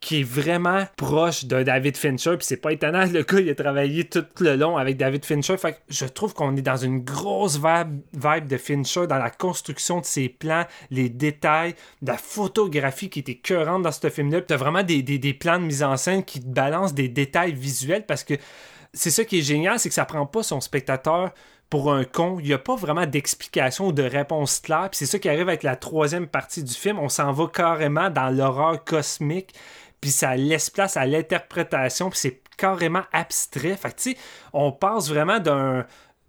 qui est vraiment proche de David Fincher. Puis c'est pas étonnant, le gars, il a travaillé tout le long avec David Fincher. Fait que je trouve qu'on est dans une grosse vibe, de Fincher dans la construction de ses plans, les détails, la photographie qui était écœurante dans ce film-là. Puis t'as vraiment des, des, plans de mise en scène qui te balancent des détails visuels parce que c'est ça qui est génial, c'est que ça prend pas son spectateur pour un con. Il n'y a pas vraiment d'explication ou de réponse claire. Puis c'est ça qui arrive avec la troisième partie du film. On s'en va carrément dans l'horreur cosmique puis ça laisse place à l'interprétation, puis c'est carrément abstrait. Fait que, tu sais, on passe vraiment d'un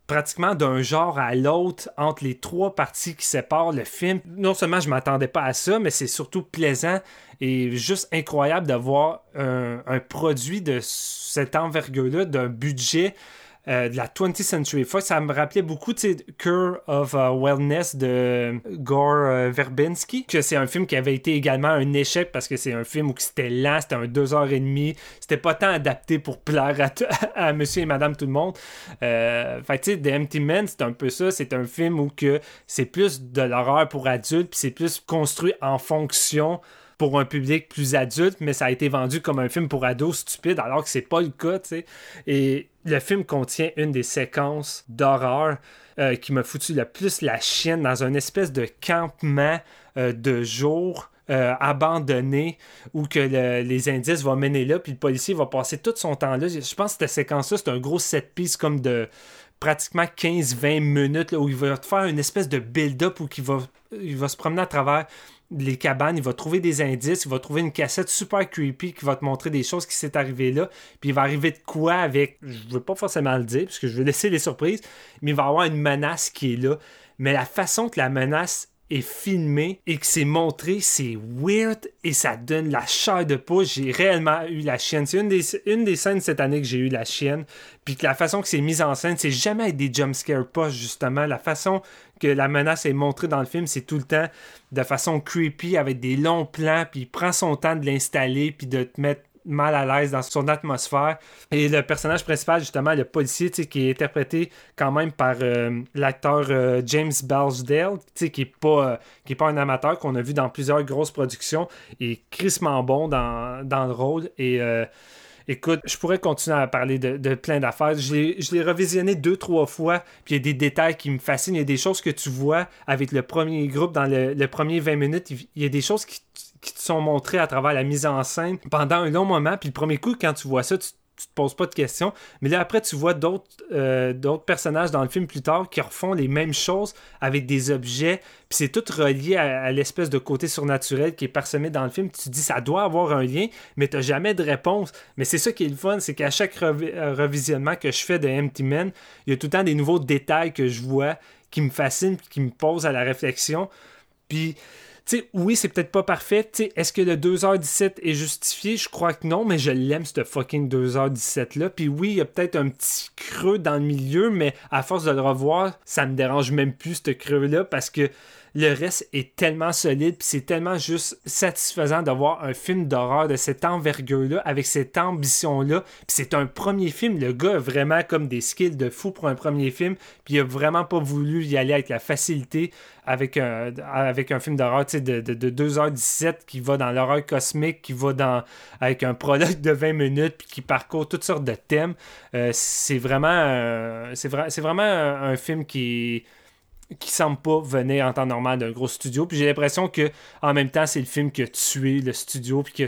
pratiquement d'un genre à l'autre entre les trois parties qui séparent le film. Non seulement je m'attendais pas à ça, mais c'est surtout plaisant et juste incroyable d'avoir un, un produit de cette envergure-là, d'un budget euh, de la 20th Century Fox. Ça me rappelait beaucoup, tu Cure of uh, Wellness de Gore uh, Verbinski, que c'est un film qui avait été également un échec parce que c'est un film où c'était lent, c'était un deux heures et demie, c'était pas tant adapté pour plaire à, à monsieur et madame tout le monde. Euh, fait tu sais, The Empty Man, c'est un peu ça, c'est un film où que c'est plus de l'horreur pour adultes, puis c'est plus construit en fonction pour un public plus adulte, mais ça a été vendu comme un film pour ados stupide, alors que c'est pas le cas, tu sais. Et le film contient une des séquences d'horreur euh, qui m'a foutu le plus la chienne dans une espèce de campement euh, de jour. Euh, abandonné où que les indices vont mener là, puis le policier va passer tout son temps là. Je pense que cette séquence-là, c'est un gros set piece comme de pratiquement 15-20 minutes où il va te faire une espèce de build-up où va, il va se promener à travers les cabanes, il va trouver des indices, il va trouver une cassette super creepy qui va te montrer des choses qui s'est arrivé là, puis il va arriver de quoi avec, je veux pas forcément le dire, parce que je veux laisser les surprises, mais il va avoir une menace qui est là. Mais la façon que la menace est filmée et que c'est montré, c'est weird et ça donne la chair de poule. J'ai réellement eu la chienne. C'est une des, scènes cette année que j'ai eu la chienne. Puis que la façon que c'est mis en scène, c'est jamais des jumpscare posts, justement. La façon que la menace est montrée dans le film, c'est tout le temps de façon creepy, avec des longs plans, puis il prend son temps de l'installer, puis de te mettre mal à l'aise dans son atmosphère. Et le personnage principal, justement, le policier, qui est interprété quand même par euh, l'acteur euh, James Balsdale, qui n'est pas, est pas un amateur, qu'on a vu dans plusieurs grosses productions, et crissement bon dans, dans le rôle. Et euh, Écoute, je pourrais continuer à parler de, plein d'affaires. Je l'ai revisionné deux, trois fois, puis il y a des détails qui me fascinent. Il y a des choses que tu vois avec le premier groupe dans le, premier 20 minutes. Il y a des choses qui, qui te sont montrées à travers la mise en scène pendant un long moment. Puis le premier coup, quand tu vois ça, tu te poses pas de questions. Mais là, après, tu vois d'autres euh, d'autres personnages dans le film plus tard qui refont les mêmes choses avec des objets. Puis c'est tout relié à, l'espèce de côté surnaturel qui est parsemé dans le film. Tu te dis, ça doit avoir un lien, mais tu jamais de réponse. Mais c'est ça qui est le fun, c'est qu'à chaque euh, revisionnement que je fais de Empty Man, il y a tout le temps des nouveaux détails que je vois qui me fascinent, qui me posent à la réflexion. Puis oui, c'est peut-être pas parfait. Est-ce que le 2h17 est justifié? Je crois que non, mais je l'aime, ce fucking 2h17-là. Puis oui, il y a peut-être un petit creux dans le milieu, mais à force de le revoir, ça me dérange même plus, ce creux-là, parce que le reste est tellement solide, puis c'est tellement juste satisfaisant d'avoir un film d'horreur de cette envergure-là, avec cette ambition-là. Puis c'est un premier film, le gars a vraiment comme des skills de fou pour un premier film, puis il a vraiment pas voulu y aller avec la facilité avec un, avec un film d'horreur de, de, de 2h17 qui va dans l'horreur cosmique, qui va dans avec un prologue de 20 minutes, puis qui parcourt toutes sortes de thèmes. Euh, c'est vraiment, c'est c'est vraiment un, film qui qui semble pas venir en temps normal d'un gros studio. Puis j'ai l'impression que en même temps, c'est le film qui a tué le studio, puis qui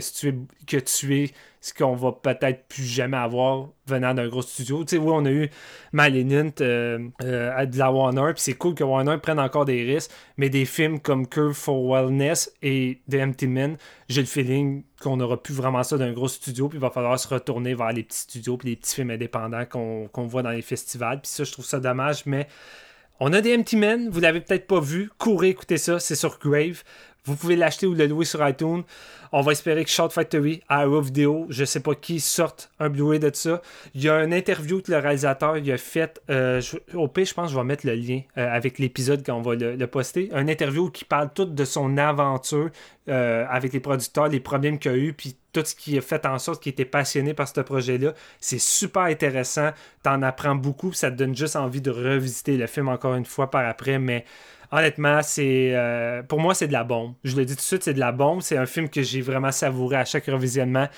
a tué, ce qu'on va peut-être plus jamais avoir venant d'un gros studio. Tu sais, oui, on a eu Malignant euh, euh, de la Warner, puis c'est cool que Warner prenne encore des risques, mais des films comme Curve for Wellness et The Empty Men, j'ai le feeling qu'on n'aura plus vraiment ça d'un gros studio, puis il va falloir se retourner vers les petits studios, puis les petits films indépendants qu'on voit dans les festivals. Puis ça, je trouve ça dommage, mais on a des Empty Men, vous l'avez peut-être pas vu, courez écoutez ça, c'est sur Grave. Vous pouvez l'acheter ou le louer sur iTunes. On va espérer que Short Factory, Arrow Video, je sais pas qui, sorte un Blu-ray de ça. Il y a une interview que le réalisateur il a fait. Euh, au pire, je pense que je vais mettre le lien euh, avec l'épisode quand on va le, poster. Un interview qui parle tout de son aventure euh, avec les producteurs, les problèmes qu'il a eu, puis tout ce qui a fait en sorte qu'il était passionné par ce projet-là. C'est super intéressant. T'en apprends beaucoup. Ça te donne juste envie de revisiter le film encore une fois par après. Mais honnêtement, c'est euh, pour moi, c'est de la bombe. Je le dis tout de suite, c'est de la bombe. C'est un film que j'ai vraiment savouré à chaque revisionnement.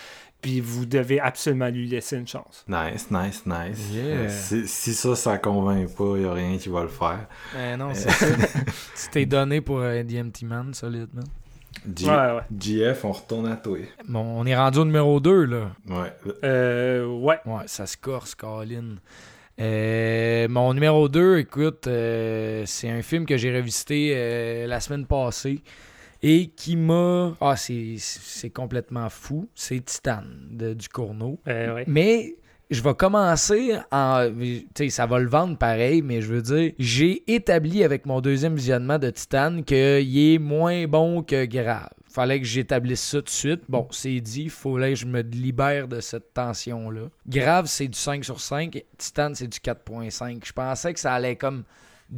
Puis vous devez absolument lui laisser une chance. Nice, nice, nice. Euh, si, ça, ça convainc pas, il n'y a rien qui va le faire. Eh non, c'est ça. tu t'es donné pour Empty Man, solidement. G ouais, ouais. GF, on retourne à toi. Bon, on est rendu au numéro 2, là. Ouais. Euh, ouais. Ouais, ça se corse, Colin. Euh, mon numéro 2, écoute, euh, c'est un film que j'ai revisité euh, la semaine passée et qui m'a. Ah, c'est complètement fou. C'est Titan de, du Cournot. Mais je vais commencer en. Tu sais, ça va le vendre pareil, mais je veux dire, j'ai établi avec mon deuxième visionnement de Titan qu'il est moins bon que grave fallait que j'établisse ça tout de suite. Bon, c'est dit, il fallait que je me libère de cette tension-là. Grave, c'est du 5 sur 5. Titan, c'est du 4.5. Je pensais que ça allait comme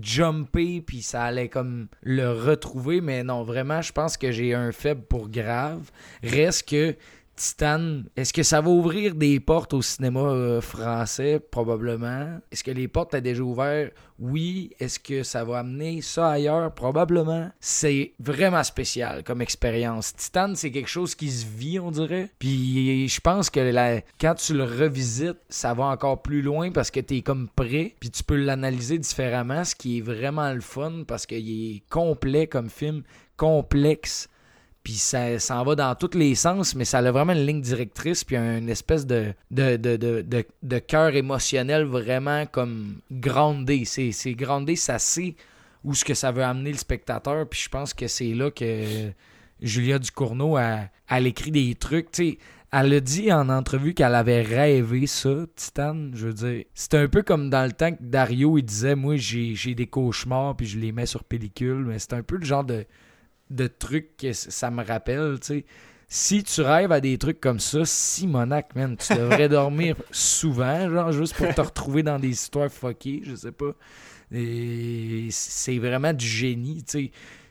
jumper puis ça allait comme le retrouver mais non vraiment je pense que j'ai un faible pour grave reste que Titan, est-ce que ça va ouvrir des portes au cinéma euh, français? Probablement. Est-ce que les portes ont déjà ouvert? Oui. Est-ce que ça va amener ça ailleurs? Probablement. C'est vraiment spécial comme expérience. Titan, c'est quelque chose qui se vit, on dirait. Puis je pense que la... quand tu le revisites, ça va encore plus loin parce que tu es comme prêt. Puis tu peux l'analyser différemment, ce qui est vraiment le fun parce qu'il est complet comme film, complexe puis ça s'en va dans tous les sens, mais ça a vraiment une ligne directrice, puis une espèce de, de, de, cœur émotionnel vraiment comme grandé. C'est, grandé, ça sait où ce que ça veut amener le spectateur, puis je pense que c'est là que Julia Ducournau a, a écrit des trucs, tu sais. Elle a dit en entrevue qu'elle avait rêvé ça, Titan. Je veux dire, c'est un peu comme dans le temps que Dario il disait Moi, j'ai, j'ai des cauchemars, puis je les mets sur pellicule. Mais c'est un peu le genre de, de trucs que ça me rappelle, tu sais. Si tu rêves à des trucs comme ça, Simonac, man, tu devrais dormir souvent, genre, juste pour te retrouver dans des histoires fuckées, je sais pas. C'est vraiment du génie, tu sais.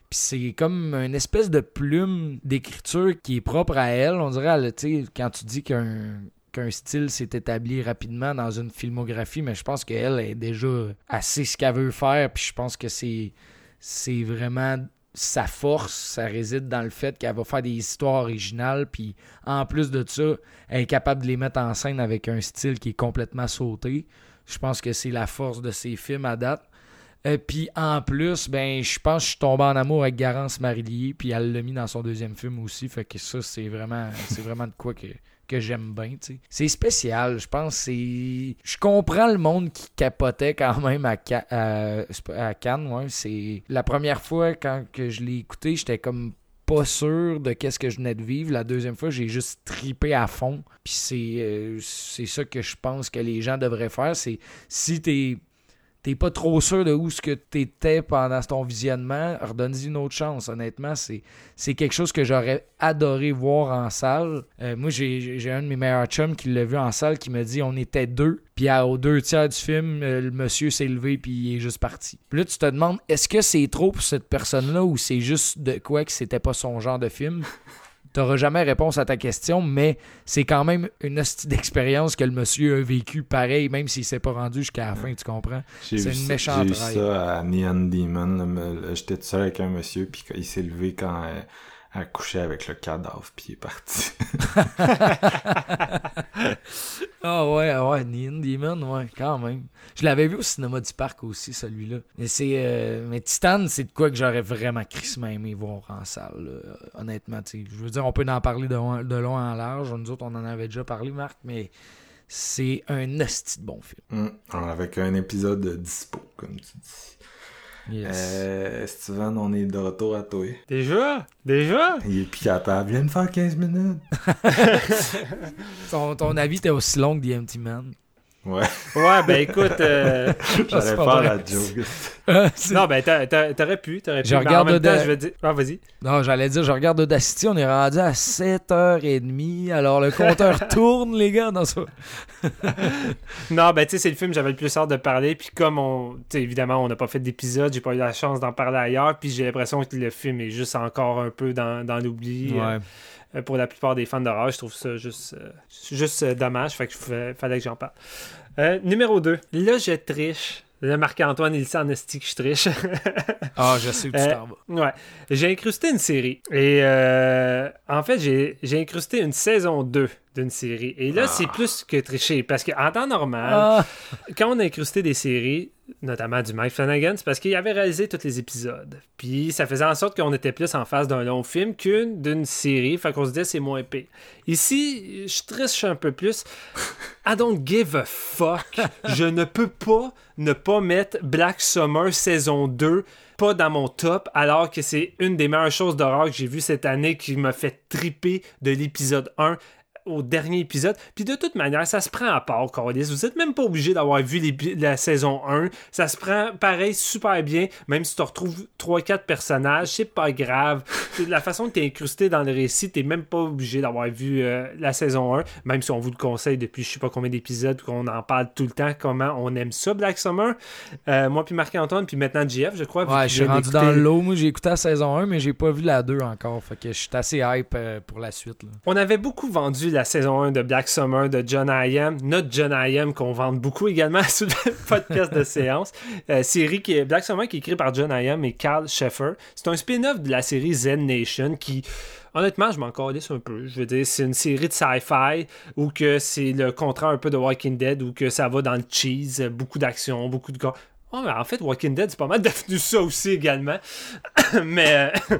Puis c'est comme une espèce de plume d'écriture qui est propre à elle. On dirait, tu sais, quand tu dis qu'un qu'un style s'est établi rapidement dans une filmographie, mais je pense qu'elle est déjà assez ce qu'elle veut faire. Puis je pense que c'est c'est vraiment sa force, ça réside dans le fait qu'elle va faire des histoires originales, puis en plus de ça, elle est capable de les mettre en scène avec un style qui est complètement sauté. Je pense que c'est la force de ses films à date. et euh, puis en plus, ben je pense que je suis tombé en amour avec Garance Marillier, puis elle l'a mis dans son deuxième film aussi. Fait que ça, c'est vraiment, c'est vraiment de quoi que que j'aime bien, tu sais. C'est spécial, je pense. c'est Je comprends le monde qui capotait quand même à. Cannes, ouais. C'est la première fois quand que je l'ai écouté, j'étais comme pas sûr de qu'est-ce que je venais de vivre. La deuxième fois, j'ai juste tripé à fond. Puis c'est euh, c'est ça que je pense que les gens devraient faire. C'est si t'es t'es pas trop sûr de où ce que t'étais pendant ton visionnement, redonne-y une autre chance. Honnêtement, c'est, quelque chose que j'aurais adoré voir en salle. Euh, moi, j'ai, un de mes meilleurs chums qui l'a vu en salle qui me dit on était deux, puis aux deux tiers du film, euh, le monsieur s'est levé puis il est juste parti. Puis là, tu te demandes est-ce que c'est trop pour cette personne-là ou c'est juste de quoi que c'était pas son genre de film? T'auras jamais réponse à ta question, mais c'est quand même une hostie d'expérience que le monsieur a vécu pareil, même s'il s'est pas rendu jusqu'à la fin, tu comprends? C'est une ça- méchante J'ai vu raille. ça à Neon Demon. J'étais tout seul avec un monsieur, puis il s'est levé quand euh, elle couchait avec le cadavre, puis il est parti. Ah ouais, ah ouais, Neon Demon, ouais, quand même. Je l'avais vu au cinéma du parc aussi, celui-là. Mais c'est. euh, mais Titan, c'est de quoi que j'aurais vraiment crissement aimé voir en salle, là. honnêtement. tu sais. Je veux dire, on peut en parler de, de long en large. Nous autres, on en avait déjà parlé, Marc, mais c'est un hostie de bon film. Hum, Avec un épisode de dispo, comme tu dis. Yes. Euh, Steven, on est de retour à toi. Déjà? Déjà? Il est plus capable. Viens de faire 15 minutes. Ton, ton avis était aussi long que The Empty Man. Ouais, Ouais, ben écoute. euh, j'allais pas la joke. C'est- non, ben t'a- t'a- t'aurais pu. T'aurais pu. Je mais en regarde temps, je vais dire. Ah, vas-y. Non, j'allais dire, je regarde Audacity, on est rendu à 7h30. Alors le compteur tourne, les gars, dans ça. Non, ben tu sais, c'est le film, j'avais le plus hâte de parler. Puis comme on. Tu sais, évidemment, on n'a pas fait d'épisode, j'ai pas eu la chance d'en parler ailleurs. Puis j'ai l'impression que le film est juste encore un peu dans, dans l'oubli. euh, euh, pour la plupart des fans d'horreur, je trouve ça juste, euh, juste euh, dommage. Fait que je fallait que j'en parle. Euh, numéro 2. Là, je triche. Là, Marc-Antoine, il sait en esti que je triche. Ah, je sais où tu Euh, t'en vas. Ouais. J'ai incrusté une série. Et euh, en fait, j'ai j'ai incrusté une saison 2 d'une série. Et là, c'est plus que tricher. Parce qu'en temps normal, Ah, quand on a incrusté des séries, notamment du Mike Flanagan, c'est parce qu'il avait réalisé tous les épisodes. Puis ça faisait en sorte qu'on était plus en face d'un long film qu'une d'une série. Fait qu'on se disait c'est moins épais. Ici, je triche un peu plus. I don't give a fuck. je ne peux pas ne pas mettre Black Summer saison 2 pas dans mon top, alors que c'est une des meilleures choses d'horreur que j'ai vues cette année qui m'a fait triper de l'épisode 1 au dernier épisode. Puis de toute manière, ça se prend à part, Carlis. Vous êtes même pas obligé d'avoir vu la saison 1. Ça se prend pareil super bien, même si tu retrouves 3-4 personnages, c'est pas grave. La façon que tu es incrusté dans le récit, t'es même pas obligé d'avoir vu euh, la saison 1, même si on vous le conseille depuis je sais pas combien d'épisodes, qu'on en parle tout le temps, comment on aime ça, Black Summer. Euh, moi puis Marc-Antoine, puis maintenant JF, je crois. ouais, je suis rendu dans l'eau. Moi, j'ai écouté la saison 1, mais j'ai pas vu la 2 encore. Fait que je suis assez hype euh, pour la suite. là. On avait beaucoup vendu la saison 1 de Black Summer de John I.M. Notre John I.M. qu'on vende beaucoup également sur le podcast de séance. Euh, série qui est Black Summer qui est écrit par John I.M. et Carl Sheffer. C'est un spin-off de la série Zen Nation qui... Honnêtement, je m'en calisse un peu. Je veux dire, c'est une série de sci-fi ou que c'est le contraire un peu de Walking Dead ou que ça va dans le cheese, beaucoup d'action, beaucoup de... Oh, en fait, Walking Dead, c'est pas mal devenu ça aussi également. mais, euh,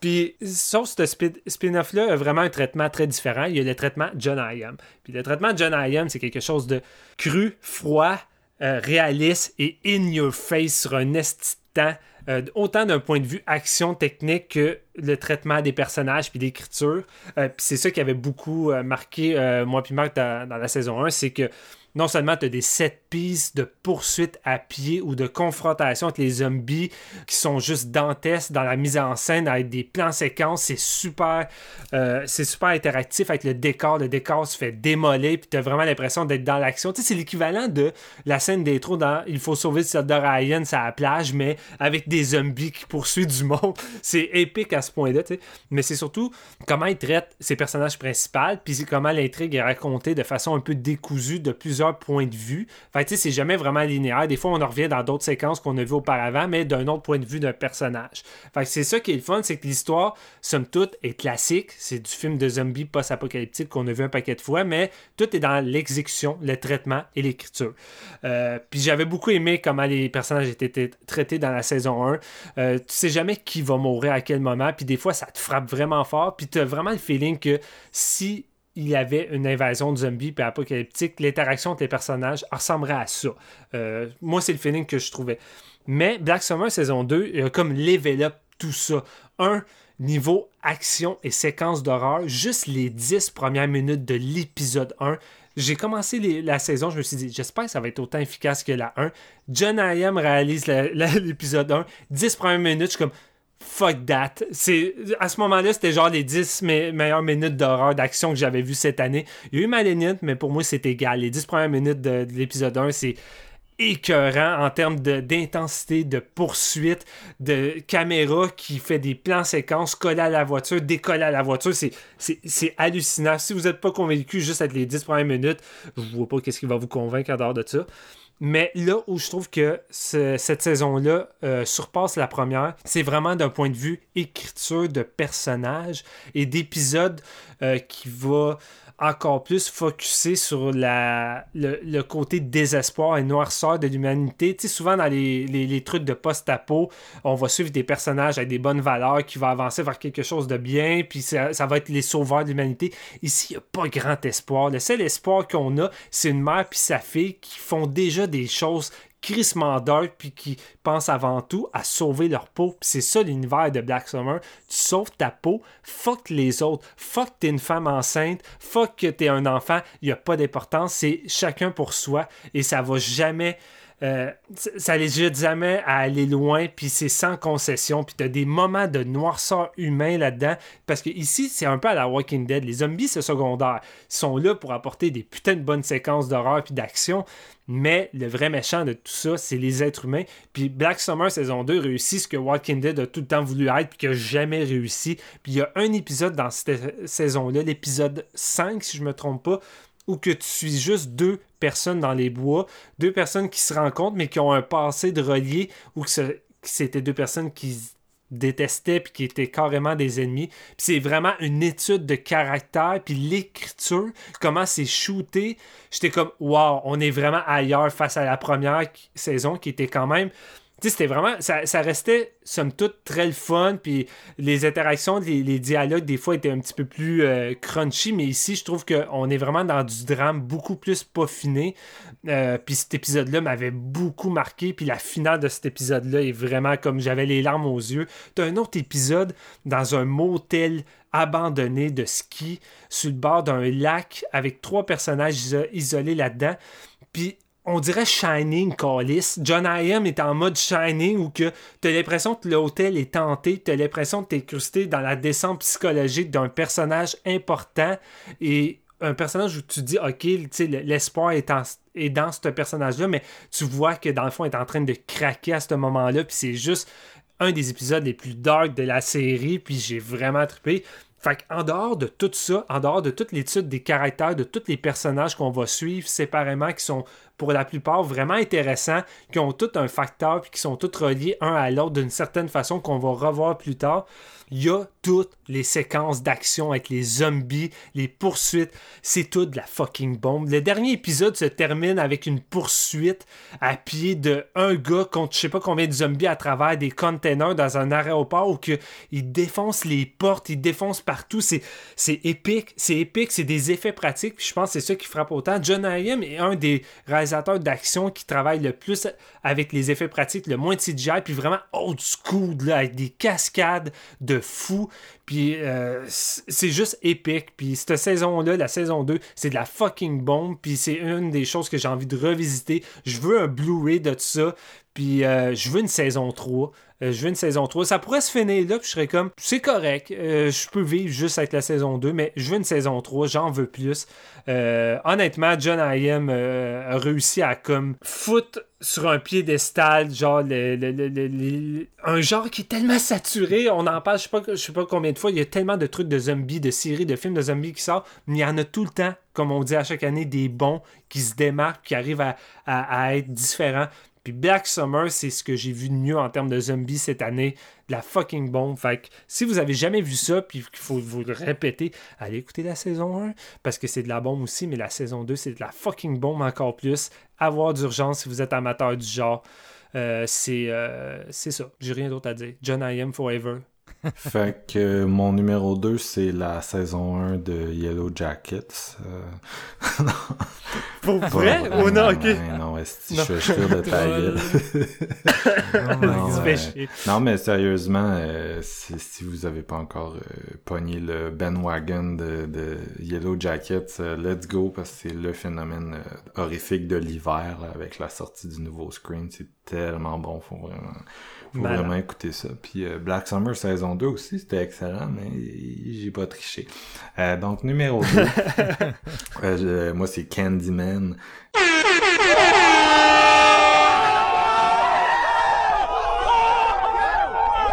puis, sauf ce spin- spin-off-là a vraiment un traitement très différent. Il y a le traitement John I.M. Puis le traitement John I.M., c'est quelque chose de cru, froid, euh, réaliste et in your face sur un esti temps, euh, autant d'un point de vue action technique que le traitement des personnages puis l'écriture. Euh, puis c'est ça qui avait beaucoup marqué moi puis Marc dans, dans la saison 1, c'est que non seulement tu as des set de poursuite à pied ou de confrontation avec les zombies qui sont juste dantesques dans la mise en scène avec des plans séquences, c'est super euh, super interactif avec le décor, le décor se fait démolir puis tu as vraiment l'impression d'être dans l'action. Tu c'est l'équivalent de la scène d'intro dans Il faut sauver le soldat Ryan à la plage mais avec des zombies qui poursuivent du monde. C'est épique à ce point-là. Mais c'est surtout comment il traite ses personnages principaux puis comment l'intrigue est racontée de façon un peu décousue de plusieurs points de vue. C'est jamais vraiment linéaire. Des fois, on en revient dans d'autres séquences qu'on a vues auparavant, mais d'un autre point de vue d'un personnage. Fait c'est ça qui est le fun, c'est que l'histoire, somme toute, est classique. C'est du film de zombies post-apocalyptique qu'on a vu un paquet de fois, mais tout est dans l'exécution, le traitement et l'écriture. Euh, puis j'avais beaucoup aimé comment les personnages étaient traités dans la saison 1. Euh, tu sais jamais qui va mourir à quel moment, puis des fois, ça te frappe vraiment fort, puis tu as vraiment le feeling que si il y avait une invasion de zombies puis apocalyptique, l'interaction entre les personnages ressemblerait à ça. Euh, moi, c'est le feeling que je trouvais. Mais Black Summer saison 2 il a comme level up tout ça. Un, niveau action et séquence d'horreur, juste les 10 premières minutes de l'épisode 1, j'ai commencé la saison, je me suis dit, j'espère que ça va être autant efficace que la 1. John I.M. réalise l'épisode 1, 10 premières minutes, je suis comme, fuck that. À ce moment-là, c'était genre les 10 me- meilleures minutes d'horreur, d'action que j'avais vu cette année. Il y a eu Malignant, mais pour moi, c'est égal. Les 10 premières minutes de, de l'épisode 1, c'est écœurant en termes d'intensité, de, poursuite, de caméra qui fait des plans séquences, coller à la voiture, décoller à la voiture. C'est hallucinant. Si vous n'êtes pas convaincu juste avec les 10 premières minutes, je vois pas qu'est-ce qui va vous convaincre en dehors de ça. Mais là où je trouve que ce- cette saison-là euh, surpasse la première, c'est vraiment d'un point de vue écriture de personnages et d'épisodes euh, qui va encore plus focusser sur le, côté désespoir et noirceur de l'humanité. Tu sais, souvent dans les, trucs de post-apo, on va suivre des personnages avec des bonnes valeurs qui vont avancer vers quelque chose de bien, puis ça, ça va être les sauveurs de l'humanité. Ici, il n'y a pas grand espoir. Le seul espoir qu'on a, c'est une mère puis sa fille qui font déjà des choses crissement dark puis qui pensent avant tout à sauver leur peau. C'est ça l'univers de Black Summer. Tu sauves ta peau, fuck les autres, fuck t'es une femme enceinte, fuck que t'es un enfant, il n'y a pas d'importance, c'est chacun pour soi. Et ça va jamais... euh, ça- les jette jamais à aller loin, puis c'est sans concession, puis t'as des moments de noirceur humain là-dedans, parce que ici, c'est un peu à la Walking Dead. Les zombies, c'est secondaire. Sont là pour apporter des putains de bonnes séquences d'horreur puis d'action, mais le vrai méchant de tout ça, c'est les êtres humains. Puis Black Summer saison 2 réussit ce que Walking Dead a tout le temps voulu être, puis qui a jamais réussi. Puis il y a un épisode dans cette saison-là, l'épisode 5, si je me trompe pas, où que tu suis juste deux personnes dans les bois, deux personnes qui se rencontrent, mais qui ont un passé de relié, ou que c'était deux personnes qui détestaient puis qui étaient carrément des ennemis. Puis c'est vraiment une étude de caractère puis l'écriture, comment c'est shooté. J'étais comme wow, on est vraiment ailleurs face à la première saison qui était quand même tu sais, c'était vraiment. Ça, restait, somme toute, très le fun. Puis les interactions, les, dialogues, des fois, étaient un petit peu plus euh, crunchy. Mais ici, je trouve qu'on est vraiment dans du drame beaucoup plus peaufiné. Euh, puis cet épisode-là m'avait beaucoup marqué. Puis la finale de cet épisode-là est vraiment comme j'avais les larmes aux yeux. T'as un autre épisode dans un motel abandonné de ski sur le bord d'un lac avec trois personnages iso- isolés là-dedans. Puis on dirait Shining, Callis. John I.M. est en mode Shining où que t'as l'impression que l'hôtel est tenté, t'as l'impression que t'es incrusté dans la descente psychologique d'un personnage important et un personnage où tu dis, ok, l'espoir est, est dans ce personnage-là, mais tu vois que dans le fond, il est en train de craquer à ce moment-là, puis c'est juste un des épisodes les plus dark de la série, puis j'ai vraiment trippé. Fait en dehors de tout ça, en dehors de toute l'étude des caractères, de tous les personnages qu'on va suivre séparément, qui sont pour la plupart vraiment intéressants, qui ont tout un facteur, puis qui sont tous reliés un à l'autre d'une certaine façon qu'on va revoir plus tard, il y a toutes les séquences d'action avec les zombies, les poursuites, c'est tout de la fucking bombe. Le dernier épisode se termine avec une poursuite à pied de un gars contre je sais pas combien de zombies à travers des containers dans un aéroport où que il défonce les portes, il défonce partout, c'est c'est épique, c'est épique, c'est des effets pratiques, puis je pense que c'est ça qui frappe autant. John Hayem est un des réalisateurs d'action qui travaille le plus avec les effets pratiques, le moins de CGI, puis vraiment old school là, avec des cascades de fou. Puis euh, c'est juste épique. Puis cette saison-là, la saison 2, c'est de la fucking bombe. Puis c'est une des choses que j'ai envie de revisiter. Je veux un Blu-ray de tout ça. Puis euh, je veux une saison 3. Euh, je veux une saison 3. Ça pourrait se finir là, puis je serais comme, c'est correct. euh, je peux vivre juste avec la saison 2, mais je veux une saison 3. J'en veux plus. Euh, honnêtement, John I.M. a réussi à comme foutre sur un piédestal, genre le- le- le- un genre qui est tellement saturé. On en parle, je sais pas, je sais pas combien de fois. Il y a tellement de trucs de zombies, de séries, de films de zombies qui sortent, mais il y en a tout le temps, comme on dit à chaque année, des bons qui se démarquent, qui arrivent à, à- à être différents. Black Summer, c'est ce que j'ai vu de mieux en termes de zombies cette année. De la fucking bombe. Fait que si vous avez jamais vu ça, puis qu'il faut vous le répéter, allez écouter la saison 1, parce que c'est de la bombe aussi, mais la saison 2, c'est de la fucking bombe encore plus. Avoir d'urgence si vous êtes amateur du genre. Euh, c'est euh, c'est ça. J'ai rien d'autre à dire. John I Am Forever. Fait que mon numéro 2, c'est la saison 1 de Yellow Jackets. Euh, Pour pas vrai? vraiment, ou non? Ok. mais non, si je suis fier de ta gueule. non, euh, non, mais sérieusement, euh, si, si vous avez pas encore euh, pogné le bandwagon de, de Yellow Jackets, euh, let's go, parce que c'est le phénomène horrifique de l'hiver, avec la sortie du nouveau screen. C'est tellement bon, faut vraiment, faut vraiment écouter ça. Puis euh, Black Summer saison 2 aussi, c'était excellent, mais j'ai pas triché. Euh, donc, numéro 2, euh, je- moi c'est Candyman.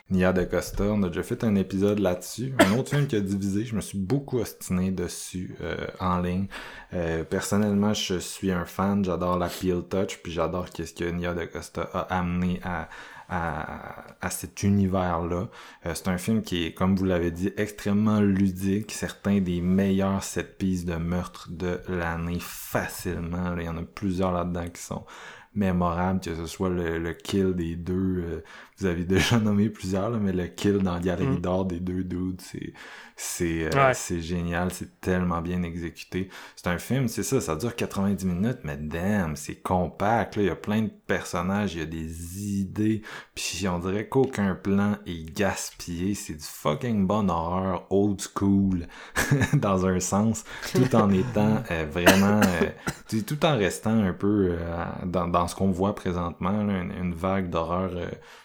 Nia de Costa, on a déjà fait un épisode là-dessus. Un autre film qui a divisé, je me suis beaucoup ostiné dessus euh, en ligne. Euh, personnellement, je suis un fan, j'adore la Peel Touch, puis j'adore qu'est-ce que Nia de Costa a amené à, à, cet univers-là. Euh, c'est un film qui est, comme vous l'avez dit, extrêmement ludique. Certains des meilleurs set pieces de meurtre de l'année facilement. Il y en a plusieurs là-dedans qui sont mémorables, que ce soit le, le kill des deux. euh, vous avez déjà nommé plusieurs, là, mais le kill dans Galerie Mm. d'or des deux dudes, c'est c'est euh, Ouais. génial, c'est tellement bien exécuté. C'est un film, c'est ça, ça dure 90 minutes, mais damn, c'est compact. Là, il y a plein de personnages, il y a des idées, puis on dirait qu'aucun plan est gaspillé. C'est du fucking bon horreur old school dans un sens, tout en étant euh, vraiment, euh, tout en restant un peu euh, dans, dans ce qu'on voit présentement, là, une, une vague d'horreur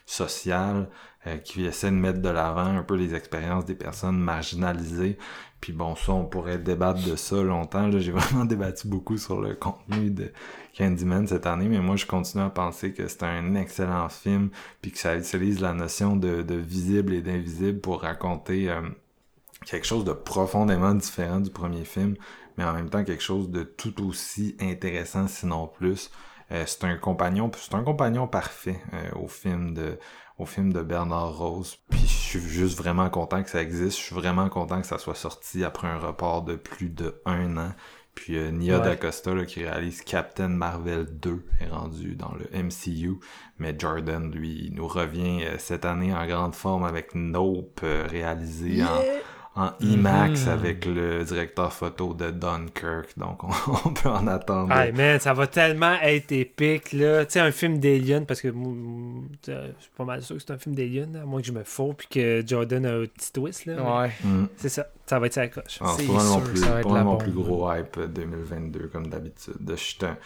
sociale euh, qui essaie de mettre de l'avant un peu les expériences des personnes marginalisées. Puis bon, ça, on pourrait débattre de ça longtemps. Là, j'ai vraiment débattu beaucoup sur le contenu de Candyman cette année, mais moi, je continue à penser que c'est un excellent film, puis que ça utilise la notion de, visible et d'invisible pour raconter euh, quelque chose de profondément différent du premier film, mais en même temps quelque chose de tout aussi intéressant, sinon plus. Euh, c'est un compagnon, c'est un compagnon parfait euh, au film de au film de Bernard Rose. Puis je suis juste vraiment content que ça existe. Je suis vraiment content que ça soit sorti après un report de plus de un an. Puis euh, Nia Ouais. DaCosta là, qui réalise Captain Marvel 2 est rendu dans le MCU. Mais Jordan, lui, il nous revient euh, cette année en grande forme avec Nope euh, réalisé en en IMAX Mhm. avec le directeur photo de Dunkirk. Donc, on, on peut en attendre. Hey man, ça va tellement être épique là. Tu sais, un film d'Alien, parce que je suis pas mal sûr que c'est un film d'Alien, à moins que je me fous, puis que Jordan a un petit twist là. mais Ouais. Mm. C'est ça, ça va être sa coche. Ah, C'est c'est pas mon plus, ça va être pas la mon bombe. plus gros hype euh, 2022, comme d'habitude. Je suis un-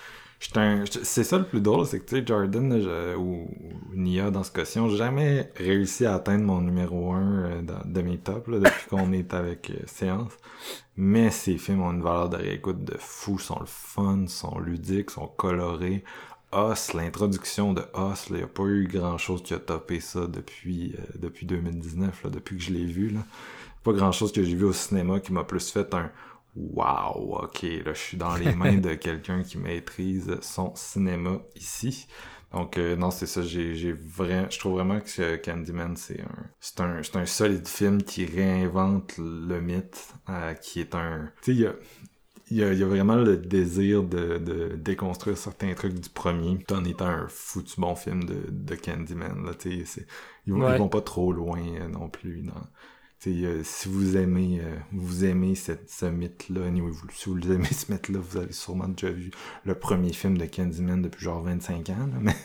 C'est ça le plus drôle, c'est que tu sais, Jordan je- ou, ou Nia dans ce cas-ci ont jamais réussi à atteindre mon numéro 1 de mes tops là, depuis qu'on est avec euh, Séance. Mais ces films ont une valeur de réécoute de fou, sont le fun, sont ludiques, sont colorés. Os, l'introduction de Os, il n'y a pas eu grand chose qui a topé ça depuis, euh, depuis 2019, là, depuis que je l'ai vu. Là. Pas grand chose que j'ai vu au cinéma qui m'a plus fait un Wow, ok, là je suis dans les mains de quelqu'un qui maîtrise son cinéma ici. Donc euh, non, c'est ça, j'ai vraiment je trouve vraiment que Candyman c'est un c'est un c'est un solide film qui réinvente le mythe euh, qui est un tu sais il y a il y, a, il y a vraiment le désir de, de déconstruire certains trucs du premier, tout en étant un foutu bon film de, de Candyman. Là, ils, vont, Ouais. ils vont pas trop loin euh, non plus. Dans, euh, si vous aimez euh, vous aimez cette, ce mythe-là, anyway, vous, si vous aimez ce mythe-là, vous avez sûrement déjà vu le premier film de Candyman depuis genre 25 ans. Là, mais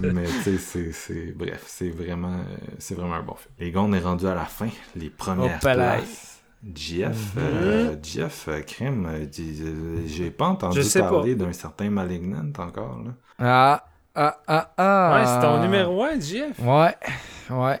mais tu sais, c'est, c'est bref, c'est vraiment euh, c'est vraiment un bon film. Les gars, on est rendu à la fin, les premières Hop là. places. Jeff, euh, Jeff, euh, euh, euh, j'ai pas entendu parler d'un certain Malignant encore, là. Ah, ah, ah, ah. Ouais, c'est ton numéro 1, Jeff. Ouais, ouais.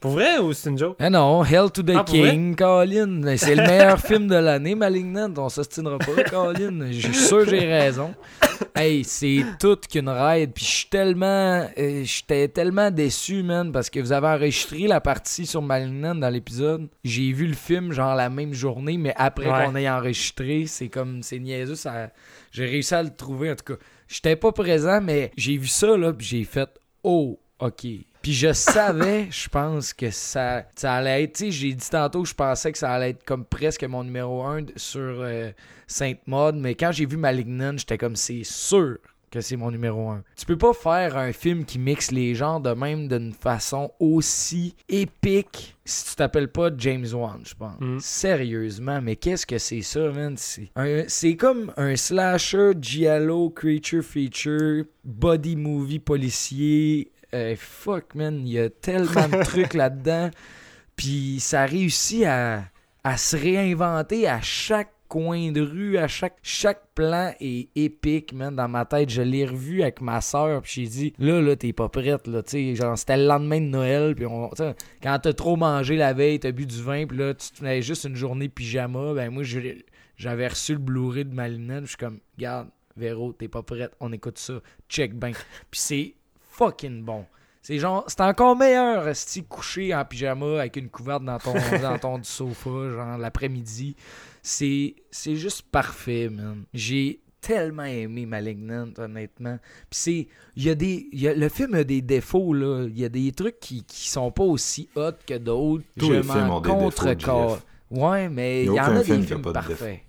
Pour vrai ou c'est une joke? Ah non, Hell to the Ah, King, Colin. Ben, C'est le meilleur film de l'année, Malignant. On s'ostinera pas, Colin. Je suis sûr que j'ai raison. Hey, c'est tout qu'une ride. Puis je suis tellement. euh, J'étais tellement déçu, man, parce que vous avez enregistré la partie sur Malignant dans l'épisode. J'ai vu le film, genre, la même journée, mais après Ouais. qu'on ait enregistré, c'est comme. C'est niaiseux. Ça... J'ai réussi à le trouver, en tout cas. J'étais pas présent, mais j'ai vu ça, là, puis j'ai fait. Oh, ok. Puis je savais, je pense que ça, ça allait être. Tu sais, j'ai dit tantôt que je pensais que ça allait être comme presque mon numéro 1 sur euh, Sainte Maud, mais quand j'ai vu Malignant, j'étais comme c'est sûr que c'est mon numéro 1. Tu peux pas faire un film qui mixe les genres de même d'une façon aussi épique si tu t'appelles pas James Wan, je pense. Mm. Sérieusement, mais qu'est-ce que c'est ça, man? C'est comme un slasher, giallo, creature feature, body movie policier. Euh, fuck, man, il y a tellement de trucs là-dedans. Puis ça réussit à, à se réinventer à chaque coin de rue, à chaque, chaque plan est épique, man, dans ma tête. Je l'ai revu avec ma soeur, puis j'ai dit, là, là, t'es pas prête, là, tu genre, c'était le lendemain de Noël, puis on, quand t'as trop mangé la veille, t'as bu du vin, puis là, tu te fais juste une journée pyjama, ben moi, j'avais reçu le Blu-ray de Malinette, je suis comme, regarde, Véro, t'es pas prête, on écoute ça, check ben. Puis c'est fucking bon. C'est genre, c'est encore meilleur, rester couché en pyjama avec une couverte dans ton, dans ton sofa, genre l'après-midi. C'est, c'est juste parfait, man. J'ai tellement aimé Malignant, honnêtement. Puis c'est, il y a des, y a- le film a des défauts, là. Il y a des trucs qui, qui sont pas aussi hot que d'autres. Tous Je les films ont des défauts. Ouais, mais Il y en a film des a films de parfaits.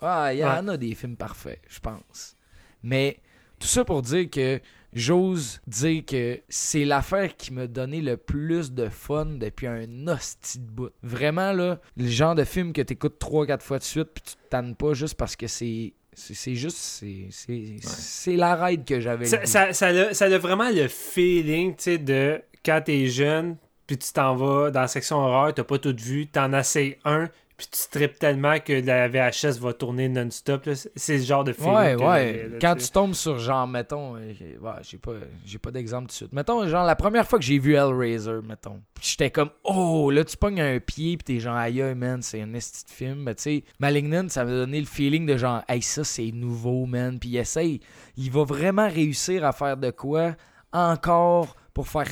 Ah, il y en a des films parfaits, je pense. Mais tout ça pour dire que j'ose dire que c'est l'affaire qui m'a donné le plus de fun depuis un hostie de bout. Vraiment, là, le genre de film que t'écoutes 3-4 fois de suite puis tu te tannes pas juste parce que c'est. C'est c'est juste. C'est c'est- c'est la ride que j'avais. Ça, ça, ça a, ça a vraiment le feeling, tu sais, de quand t'es jeune, puis tu t'en vas dans la section horreur, t'as pas tout vu, t'en essayes un, puis tu tripes tellement que la VHS va tourner non-stop. là. C'est le genre de feeling. Ouais, que ouais. là, Quand tu sais. tombes sur genre, mettons, euh, j'ai- ouais, j'ai pas, j'ai pas d'exemple tout de suite. Mettons, genre, la première fois que j'ai vu Hellraiser, mettons, j'étais comme, oh, là, tu pognes un pied, pis t'es genre, aïe, man, c'est un esti de film. Mais tu sais, Malignant, ça m'a donné le feeling de genre, hey, ça, c'est nouveau, man. Puis il essaye, il va vraiment réussir à faire de quoi encore pour faire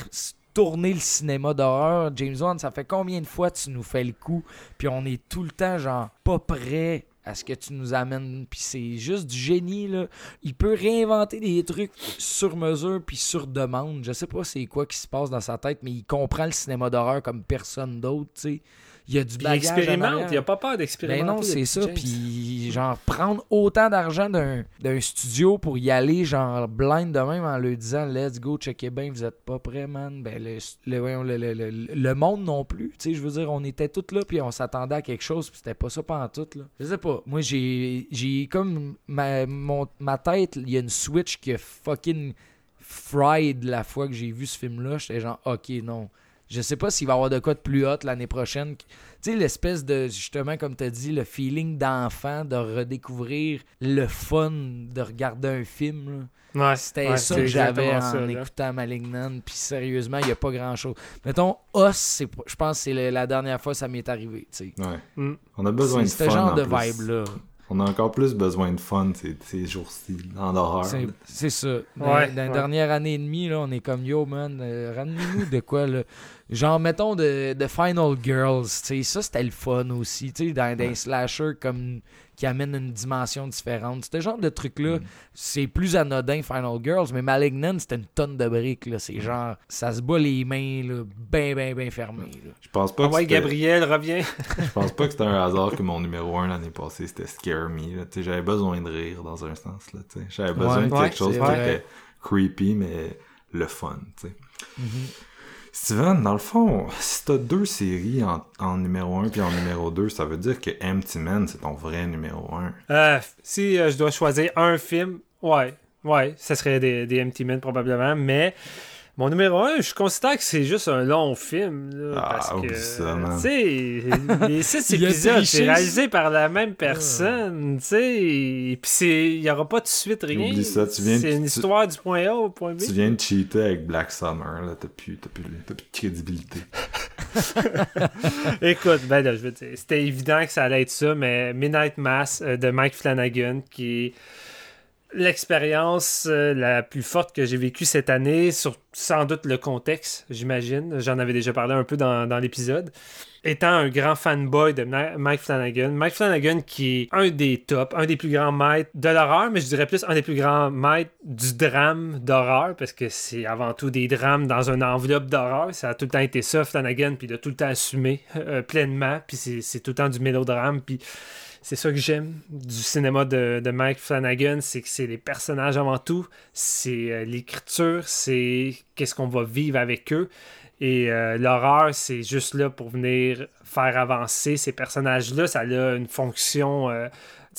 tourner le cinéma d'horreur. James Wan, ça fait combien de fois tu nous fais le coup, puis on est tout le temps, genre, pas prêt à ce que tu nous amènes. Puis c'est juste du génie, là. Il peut réinventer des trucs sur mesure puis sur demande. Je sais pas c'est quoi qui se passe dans sa tête, mais il comprend le cinéma d'horreur comme personne d'autre, tu sais. Il y a du il bagage en expérimente, il a pas peur Ben d'expérimenter. non, le c'est petit ça. Puis, genre, prendre autant d'argent d'un studio pour y aller, genre, blind de même en leur disant Let's go, checkez bien, vous êtes pas prêts, man. Ben, le, le, voyons, le, le- le- le monde non plus. Tu sais, je veux dire, on était tous là, puis on s'attendait à quelque chose, puis c'était pas ça pendant tout, là. Je sais pas. Moi, j'ai j'ai comme ma, mon- ma tête, il y a une switch qui a fucking fried la fois que j'ai vu ce film-là. J'étais genre, ok, non. Je sais pas s'il va y avoir de quoi de plus hot l'année prochaine. Tu sais, l'espèce de, justement, comme tu as dit, le feeling d'enfant, de redécouvrir le fun de regarder un film. là. Ouais, C'était ouais, ça c'est que j'avais en ça, écoutant Malignant. Puis sérieusement, il n'y a pas grand-chose. Mettons, Os, c'est je pense que c'est la dernière fois que ça m'est arrivé. tu sais. Ouais. Mm. On a besoin C'est de ce fun. genre en de plus. vibe-là. On a encore plus besoin de fun ces, ces jours-ci, en horreur. C'est- ça. Dans, Ouais, dans la ouais. dernière année et demie, là, on est comme yo, man, euh, ramenez-nous de quoi, là. Genre, mettons, de, de Final Girls, tu sais, ça c'était le fun aussi, tu sais, dans des slashers comme qui amènent une dimension différente. Ce genre de truc-là, c'est plus anodin, Final Girls, mais Malignant, c'était une tonne de briques, là. C'est genre, ça se bat les mains, là, ben, ben, ben fermées, là. Je pense pas Ah que ouais, c'était- Gabriel, reviens. Je pense pas que c'était un hasard que mon numéro 1 l'année passée c'était Scare Me. là. Tu sais, J'avais besoin de rire dans un sens. là, tu sais. J'avais besoin Ouais, de ouais, quelque chose qui était creepy, mais le fun. sais. Steven, dans le fond, si t'as deux séries en, numéro 1 puis en numéro 2, ça veut dire que Empty Man, c'est ton vrai numéro 1. Euh, si euh, je dois choisir un film, ouais, ouais, ça serait des, des Empty Men probablement, mais mon numéro un, je considère que c'est juste un long film. Là, Ah, parce que, ça, man. tu sais, les six Il a épisodes, triché. c'est réalisé par la même personne, tu sais, puis c'est- il n'y aura pas de suite rien. Oublie ça, tu viens de- C'est une tu- histoire du point A au point B. Tu viens de cheater avec Black Summer, là, t'as plus, t'as plus, t'as plus de crédibilité. Écoute, ben là, je veux dire, c'était évident que ça allait être ça, mais Midnight Mass euh, de Mike Flanagan, qui est l'expérience euh, la plus forte que j'ai vécue cette année, sur sans doute le contexte, j'imagine. J'en avais déjà parlé un peu dans, dans l'épisode. Étant un grand fanboy de Mike Flanagan, Mike Flanagan qui est un des tops, un des plus grands maîtres de l'horreur, mais je dirais plus un des plus grands maîtres du drame d'horreur, parce que c'est avant tout des drames dans une enveloppe d'horreur. Ça a tout le temps été ça, Flanagan, puis il a tout le temps assumé euh, pleinement, puis c'est tout le temps du mélodrame, puis C'est ça que j'aime du cinéma de, Mike Flanagan, c'est que c'est les personnages avant tout, c'est euh, l'écriture, c'est qu'est-ce qu'on va vivre avec eux. Et euh, l'horreur, c'est juste là pour venir faire avancer ces personnages-là. Ça a une fonction euh,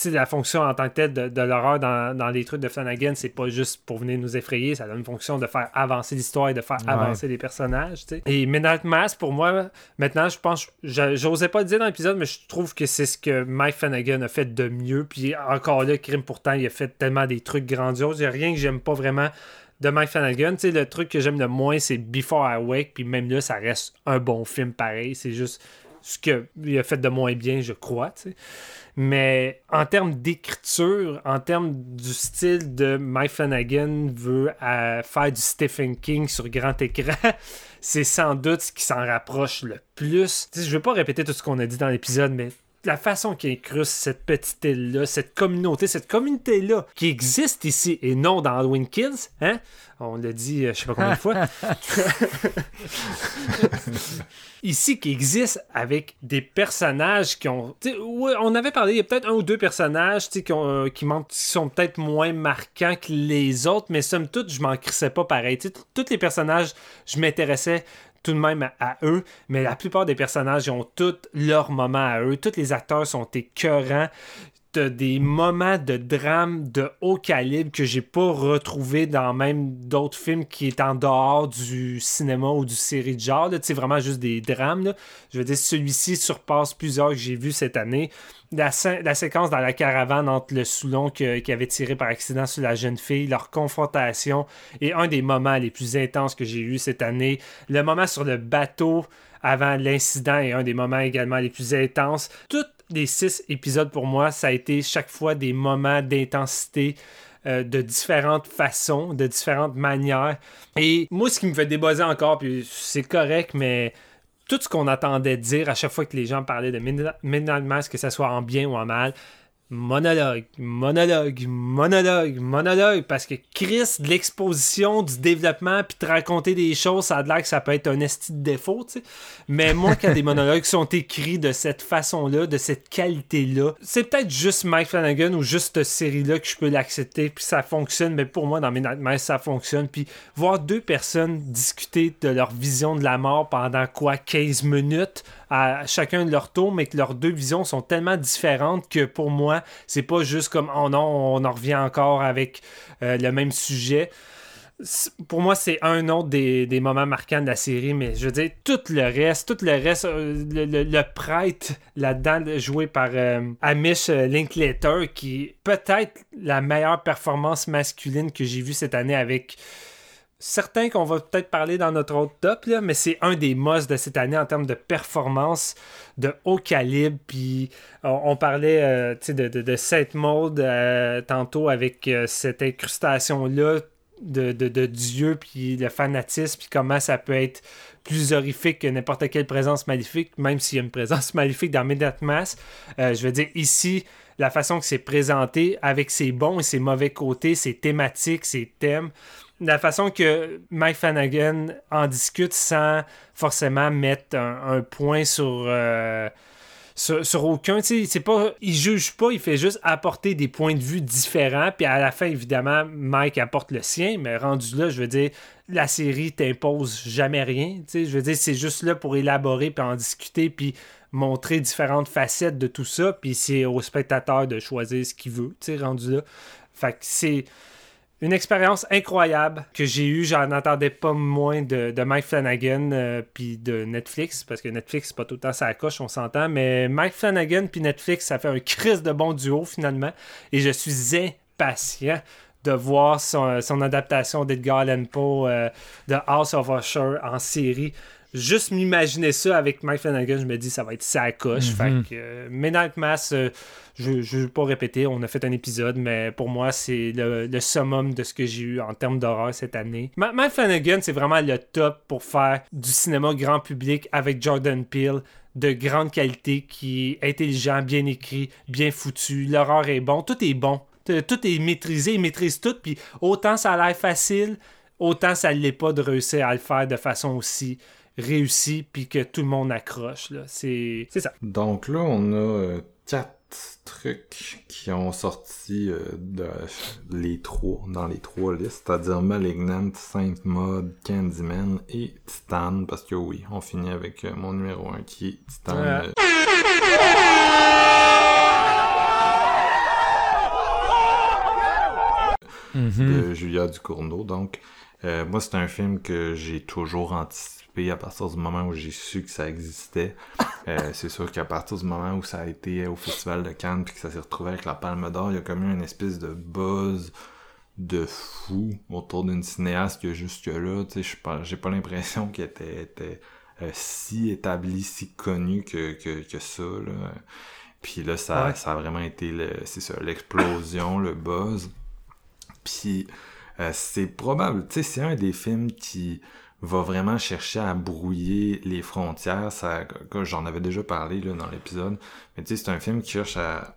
la fonction en tant que telle de, l'horreur dans, les trucs de Flanagan, c'est pas juste pour venir nous effrayer, ça a une fonction de faire avancer l'histoire et de faire avancer les personnages. Et Midnight Mass, pour moi, maintenant, je pense, j'osais pas le dire dans l'épisode, mais je trouve que c'est ce que Mike Flanagan a fait de mieux. Puis encore là, Crime, pourtant, il a fait tellement des trucs grandioses. Il n'y a rien que j'aime pas vraiment de Mike Flanagan. Tu sais, le truc que j'aime le moins, c'est Before I Wake, puis même là, ça reste un bon film pareil. C'est juste ce qu'il a fait de moins bien, je crois. Mais en termes d'écriture, en termes du style de Mike Flanagan veut euh, faire du Stephen King sur grand écran, c'est sans doute ce qui s'en rapproche le plus. Je ne vais pas répéter tout ce qu'on a dit dans l'épisode, mais la façon qu'il incruste cette petite île-là, cette communauté, cette communauté-là qui existe ici et non dans Halloween Kills, hein? On l'a dit, euh, je sais pas combien de fois. ici qui existe avec des personnages qui ont. on avait parlé, il y a peut-être un ou deux personnages qui, ont, qui, sont peut-être moins marquants que les autres, mais somme toute, je m'en crissais pas pareil. Tous les personnages, je m'intéressais tout de même à, eux, mais la plupart des personnages ont tous leur moment à eux. Tous les acteurs sont écœurants des moments de drame de haut calibre que j'ai pas retrouvé dans même d'autres films qui est en dehors du cinéma ou du série de genre. C'est vraiment juste des drames. Je veux dire, celui-ci surpasse plusieurs que j'ai vus cette année. La, la, séquence dans la caravane entre le Soulon qui avait tiré par accident sur la jeune fille, leur confrontation est un des moments les plus intenses que j'ai eu cette année. Le moment sur le bateau avant l'incident est un des moments également les plus intenses. Tout les six épisodes pour moi, ça a été chaque fois des moments d'intensité euh, de différentes façons, de différentes manières. Et moi, ce qui me fait débosser encore, puis c'est correct, mais tout ce qu'on attendait dire à chaque fois que les gens parlaient de Midnight que ce soit en bien ou en mal, monologue, monologue, monologue, monologue, parce que Chris, de l'exposition, du développement, puis de raconter des choses, ça a l'air que ça peut être un esti de défaut, tu sais. Mais moi, quand des monologues sont écrits de cette façon-là, de cette qualité-là, c'est peut-être juste Mike Flanagan ou juste cette série-là que je peux l'accepter, puis ça fonctionne, mais pour moi, dans mes nightmares, ça fonctionne. Puis voir deux personnes discuter de leur vision de la mort pendant quoi, 15 minutes, à chacun de leur tour, mais que leurs deux visions sont tellement différentes que pour moi, c'est pas juste comme oh non, on en revient encore avec euh, le même sujet. Pour moi, c'est un autre des, moments marquants de la série, mais je veux dire, tout le reste, tout le reste, euh, le, prêtre là-dedans, joué par euh, Amish Linklater, qui peut-être la meilleure performance masculine que j'ai vue cette année avec certain qu'on va peut-être parler dans notre autre top, mais c'est un des must de cette année en termes de performance de haut calibre. Puis on, parlait euh, de, de, de mode euh, tantôt avec euh, cette incrustation-là de, Dieu, puis le fanatisme, puis comment ça peut être plus horrifique que n'importe quelle présence maléfique, même s'il y a une présence maléfique dans Midnight je veux dire, ici, la façon que c'est présenté, avec ses bons et ses mauvais côtés, ses thématiques, ses thèmes, la façon que Mike Flanagan en discute sans forcément mettre un, point sur, euh, aucun. C'est pas, il juge pas, il fait juste apporter des points de vue différents. Puis à la fin, évidemment, Mike apporte le sien, mais rendu là, je veux dire, la série t'impose jamais rien. Je veux dire, c'est juste là pour élaborer puis en discuter puis montrer différentes facettes de tout ça. Puis c'est au spectateur de choisir ce qu'il veut, rendu là. Fait que c'est une expérience incroyable que j'ai eue. J'en attendais pas moins de, Mike Flanagan euh, puis de Netflix, parce que Netflix, c'est pas tout le temps ça coche, on s'entend. Mais Mike Flanagan puis Netflix, ça fait un crise de bon duo finalement. Et je suis impatient de voir son, adaptation d'Edgar Allan Poe euh, de House of Usher en série juste m'imaginer ça avec Mike Flanagan, je me dis ça va être sa coche. Mhm. Fait que euh, Midnight Mass, euh, je ne vais pas répéter, on a fait un épisode, mais pour moi, c'est le, summum de ce que j'ai eu en termes d'horreur cette année. Mike Flanagan, c'est vraiment le top pour faire du cinéma grand public avec Jordan Peele de grande qualité, qui est intelligent, bien écrit, bien foutu. L'horreur est bon, tout est bon. Tout est maîtrisé, il maîtrise tout, puis autant ça a l'air facile, autant ça ne l'est pas de réussir à le faire de façon aussi réussi puis que tout le monde accroche. C'est ça. Donc là, on a euh, quatre trucs qui ont sorti euh, de les trois, dans les trois listes, c'est-à-dire Malignant, Saint Mode, Candyman et Titan, parce que oui, on finit avec euh, mon numéro 1 qui est Titan. Ouais. euh, de Julia Ducournau. Donc, euh, moi, c'est un film que j'ai toujours anticipé à partir du moment où j'ai su que ça existait. Euh, c'est sûr qu'à partir du moment où ça a été au Festival de Cannes puis que ça s'est retrouvé avec la Palme d'Or, il y a comme eu une espèce de buzz de fou autour d'une cinéaste que jusque-là, tu sais, pas- j'ai pas l'impression qu'elle était, était, euh, si établie, si connue que, que, que ça, là. Puis là, ça, Ouais. ça a vraiment été, c'est ça, l'explosion, le buzz. Puis euh, c'est probable, tu sais, c'est un des films qui va vraiment chercher à brouiller les frontières. Ça, j'en avais déjà parlé là, dans l'épisode, mais tu sais, c'est un film qui cherche à,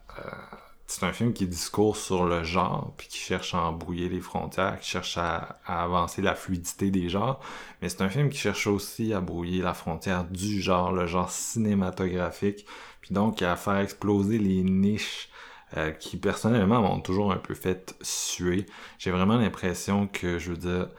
c'est un film qui discourt sur le genre, puis qui cherche à embrouiller les frontières, qui cherche à, à avancer la fluidité des genres, mais c'est un film qui cherche aussi à brouiller la frontière du genre, le genre cinématographique, puis donc à faire exploser les niches euh, qui personnellement m'ont toujours un peu fait suer. J'ai vraiment l'impression que, je veux dire,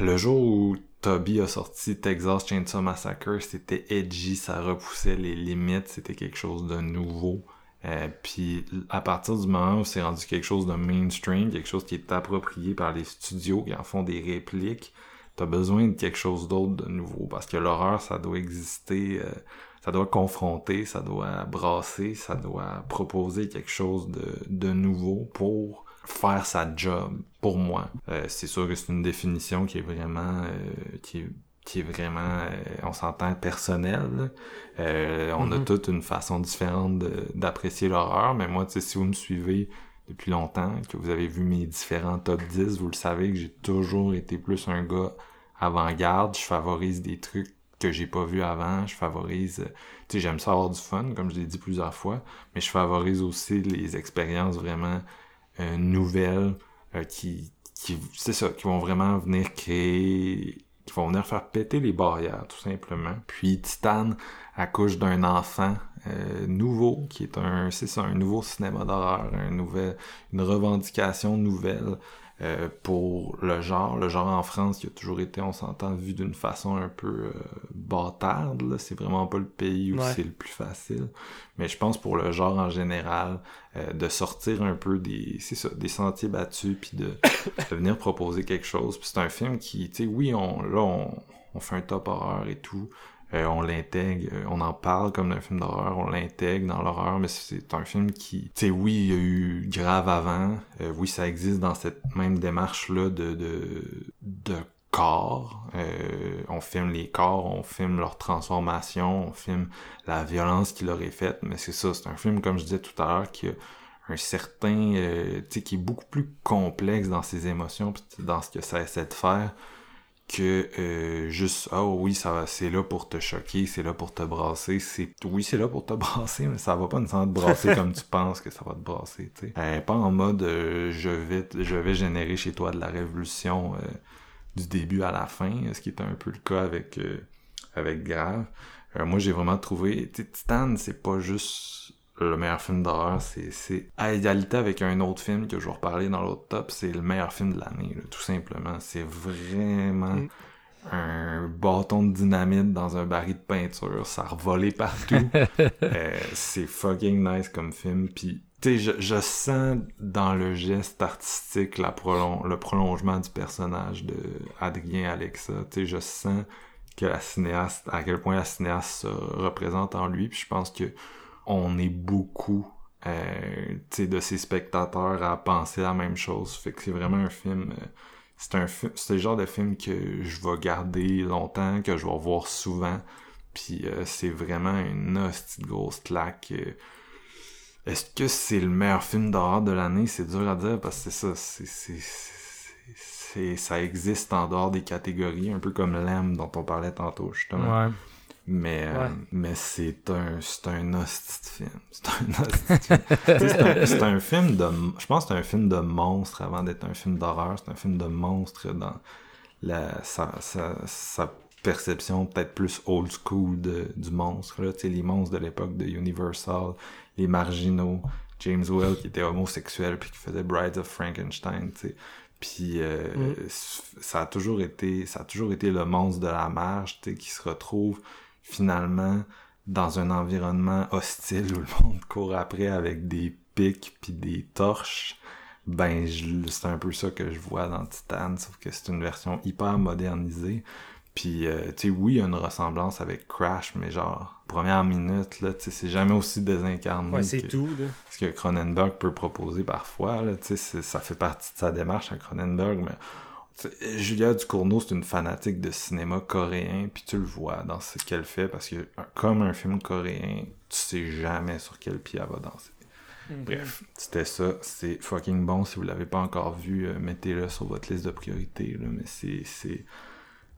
le jour où Toby a sorti Texas Chainsaw Massacre, c'était edgy, ça repoussait les limites, c'était quelque chose de nouveau. Euh, puis à partir du moment où c'est rendu quelque chose de mainstream, quelque chose qui est approprié par les studios qui en font des répliques, t'as besoin de quelque chose d'autre de nouveau parce que l'horreur ça doit exister, euh, ça doit confronter, ça doit brasser, ça doit proposer quelque chose de, de nouveau pour faire sa job pour moi. Euh, c'est sûr que c'est une définition qui est vraiment euh, qui est qui est vraiment, euh, on s'entend. Euh, on a Mhm. toute une façon différente d'apprécier l'horreur, mais moi, tu sais, si vous me suivez depuis longtemps, que vous avez vu mes différents top 10, vous le savez que j'ai toujours été plus un gars avant-garde. Je favorise des trucs que j'ai pas vu avant. Je favorise, tu sais, j'aime ça avoir du fun, comme je l'ai dit plusieurs fois, mais je favorise aussi les expériences vraiment nouvelles euh, qui, qui c'est ça, qui vont vraiment venir créer, qui vont venir faire péter les barrières, tout simplement. Puis Titan accouche d'un enfant euh, nouveau, qui est un, c'est ça, un nouveau cinéma d'horreur, un nouvel, une revendication nouvelle euh, pour le genre. Le genre en France qui a toujours été, on s'entend, vu d'une façon un peu euh, bâtarde. là. C'est vraiment pas le pays où Ouais. c'est le plus facile. Mais je pense pour le genre en général, euh, de sortir un peu des, ça, des sentiers battus, puis de, de venir proposer quelque chose. Puis c'est un film qui, tu sais, oui, on, là, on, on fait un top horreur et tout. Euh, on l'intègre, euh, on en parle comme d'un film d'horreur, on l'intègre dans l'horreur, mais c'est un film qui, tu sais, oui, il y a eu grave avant, euh, oui, ça existe dans cette même démarche-là de, de, de corps. Euh, on filme les corps, on filme leur transformation, on filme la violence qu'il aurait faite, mais c'est ça, c'est un film, comme je disais tout à l'heure, qui a un certain, euh, tu sais, qui est beaucoup plus complexe dans ses émotions, dans ce que ça essaie de faire, que euh, juste oh oui ça c'est là pour te choquer c'est là pour te brasser c'est oui c'est là pour te brasser mais ça va pas nécessairement te brasser comme tu penses que ça va te brasser tu sais. Euh, pas en mode euh, je vais je vais générer chez toi de la révolution euh, du début à la fin ce qui est un peu le cas avec euh, avec Grave. Euh, moi j'ai vraiment trouvé Titan c'est pas juste le meilleur film d'horreur, c'est, à égalité avec un autre film que je vais reparler dans l'autre top, c'est le meilleur film de l'année, tout simplement. C'est vraiment Mm. un bâton de dynamite dans un baril de peinture, ça a revolé partout. Euh, c'est fucking nice comme film, puis tu sais, je, je sens dans le geste artistique la prolon- le prolongement du personnage de Adrien Alexa. Tu sais, je sens que la cinéaste, à quel point la cinéaste se représente en lui, puis je pense que on est beaucoup euh, de ses spectateurs à penser la même chose. Fait que c'est vraiment un film. euh, c'est un. C'est le genre de film que je vais garder longtemps, que je vais voir souvent. Puis euh, c'est vraiment une hostie grosse claque. Est-ce que c'est le meilleur film d'horreur de l'année? C'est dur à dire parce que c'est ça. C'est- ça existe en dehors des catégories, un peu comme l'âme dont on parlait tantôt, justement. Ouais. Mais, euh, mais c'est un, c'est un hostie de film. C'est un hostie de film. C'est un, film de, je pense que c'est un film de monstre avant d'être un film d'horreur. C'est un film de monstre dans la, sa, sa, sa perception peut-être plus old school de, du monstre. Là. Tu sais, les monstres de l'époque de Universal, les marginaux, James Well qui était homosexuel puis qui faisait Brides of Frankenstein, tu sais. Puis euh, Mm. ça a toujours été ça a toujours été le monstre de la marge, tu sais, qui se retrouve finalement dans un environnement hostile où le monde court après avec des pics puis des torches. Ben, c'est un peu ça que je vois dans Titan, sauf que c'est une version hyper modernisée. Puis, euh, tu sais, oui, il y a une ressemblance avec Crash, mais genre, première minute, là, tu sais, c'est jamais aussi désincarné Ouais, c'est que tout. Là. ce que Cronenberg peut proposer parfois, là, tu sais, ça fait partie de sa démarche à Cronenberg, mais Julia Ducournau, c'est une fanatique de cinéma coréen, puis tu le vois dans ce qu'elle fait, parce que comme un film coréen, tu sais jamais sur quel pied elle va danser. Bref, c'était ça. C'est fucking bon. Si vous l'avez pas encore vu, euh, mettez-le sur votre liste de priorités. Là, mais c'est c'est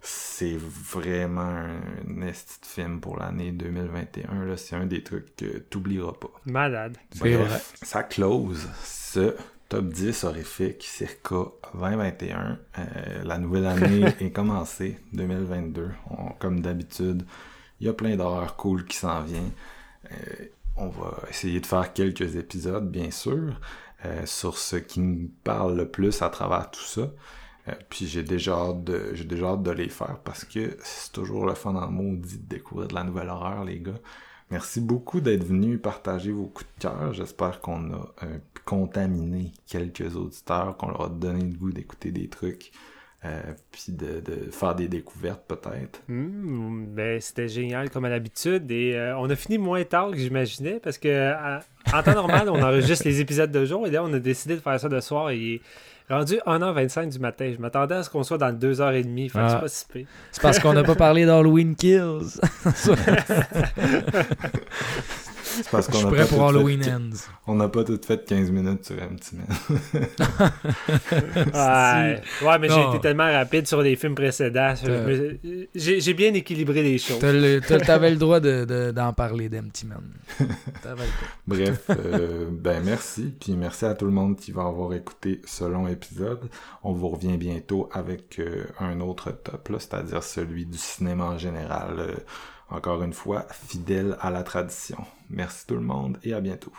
c'est vraiment un esti de film pour l'année 2021. Là, c'est un des trucs que t'oublieras pas. Malade. Bref, ça close ce top 10 horrifique circa 2021. Euh, la nouvelle année est commencée, 2022. On- comme d'habitude, il y a plein d'horreurs cool qui s'en vient. Euh, on va essayer de faire quelques épisodes, bien sûr, euh, sur ce qui nous parle le plus à travers tout ça. Puis j'ai déjà hâte de j'ai déjà hâte de les faire parce que c'est toujours le fun en maudit de découvrir de la nouvelle horreur, les gars. Merci beaucoup d'être venus partager vos coups de cœur. J'espère qu'on a euh, contaminé quelques auditeurs, qu'on leur a donné le goût d'écouter des trucs, euh, puis de, faire des découvertes peut-être. Hmm, ben, c'était génial comme à l'habitude. Et euh, on a fini moins tard que j'imaginais parce que en temps normal, on enregistre les épisodes de jour et là, on a décidé de faire ça de soir. Et rendu 1h25 du matin. Je m'attendais à ce qu'on soit dans 2h30. Fait que Ah. c'est pas si pire. C'est parce qu'on n'a pas parlé d'Halloween Kills. C'est parce Je qu'on suis a prêt pas pour tout Halloween fait- Ends. On n'a pas tout fait 15 minutes sur un petit man. Ouais, ouais mais j'ai été tellement rapide sur les films précédents. J'ai bien équilibré les choses. T'avais le droit de- de- d'en parler droit. Bref, euh, ben merci, puis merci à tout le monde qui va avoir écouté ce long épisode. On vous revient bientôt avec euh, un autre top, là, c'est-à-dire celui du cinéma en général. euh, encore une fois, fidèle à la tradition. Merci tout le monde et à bientôt.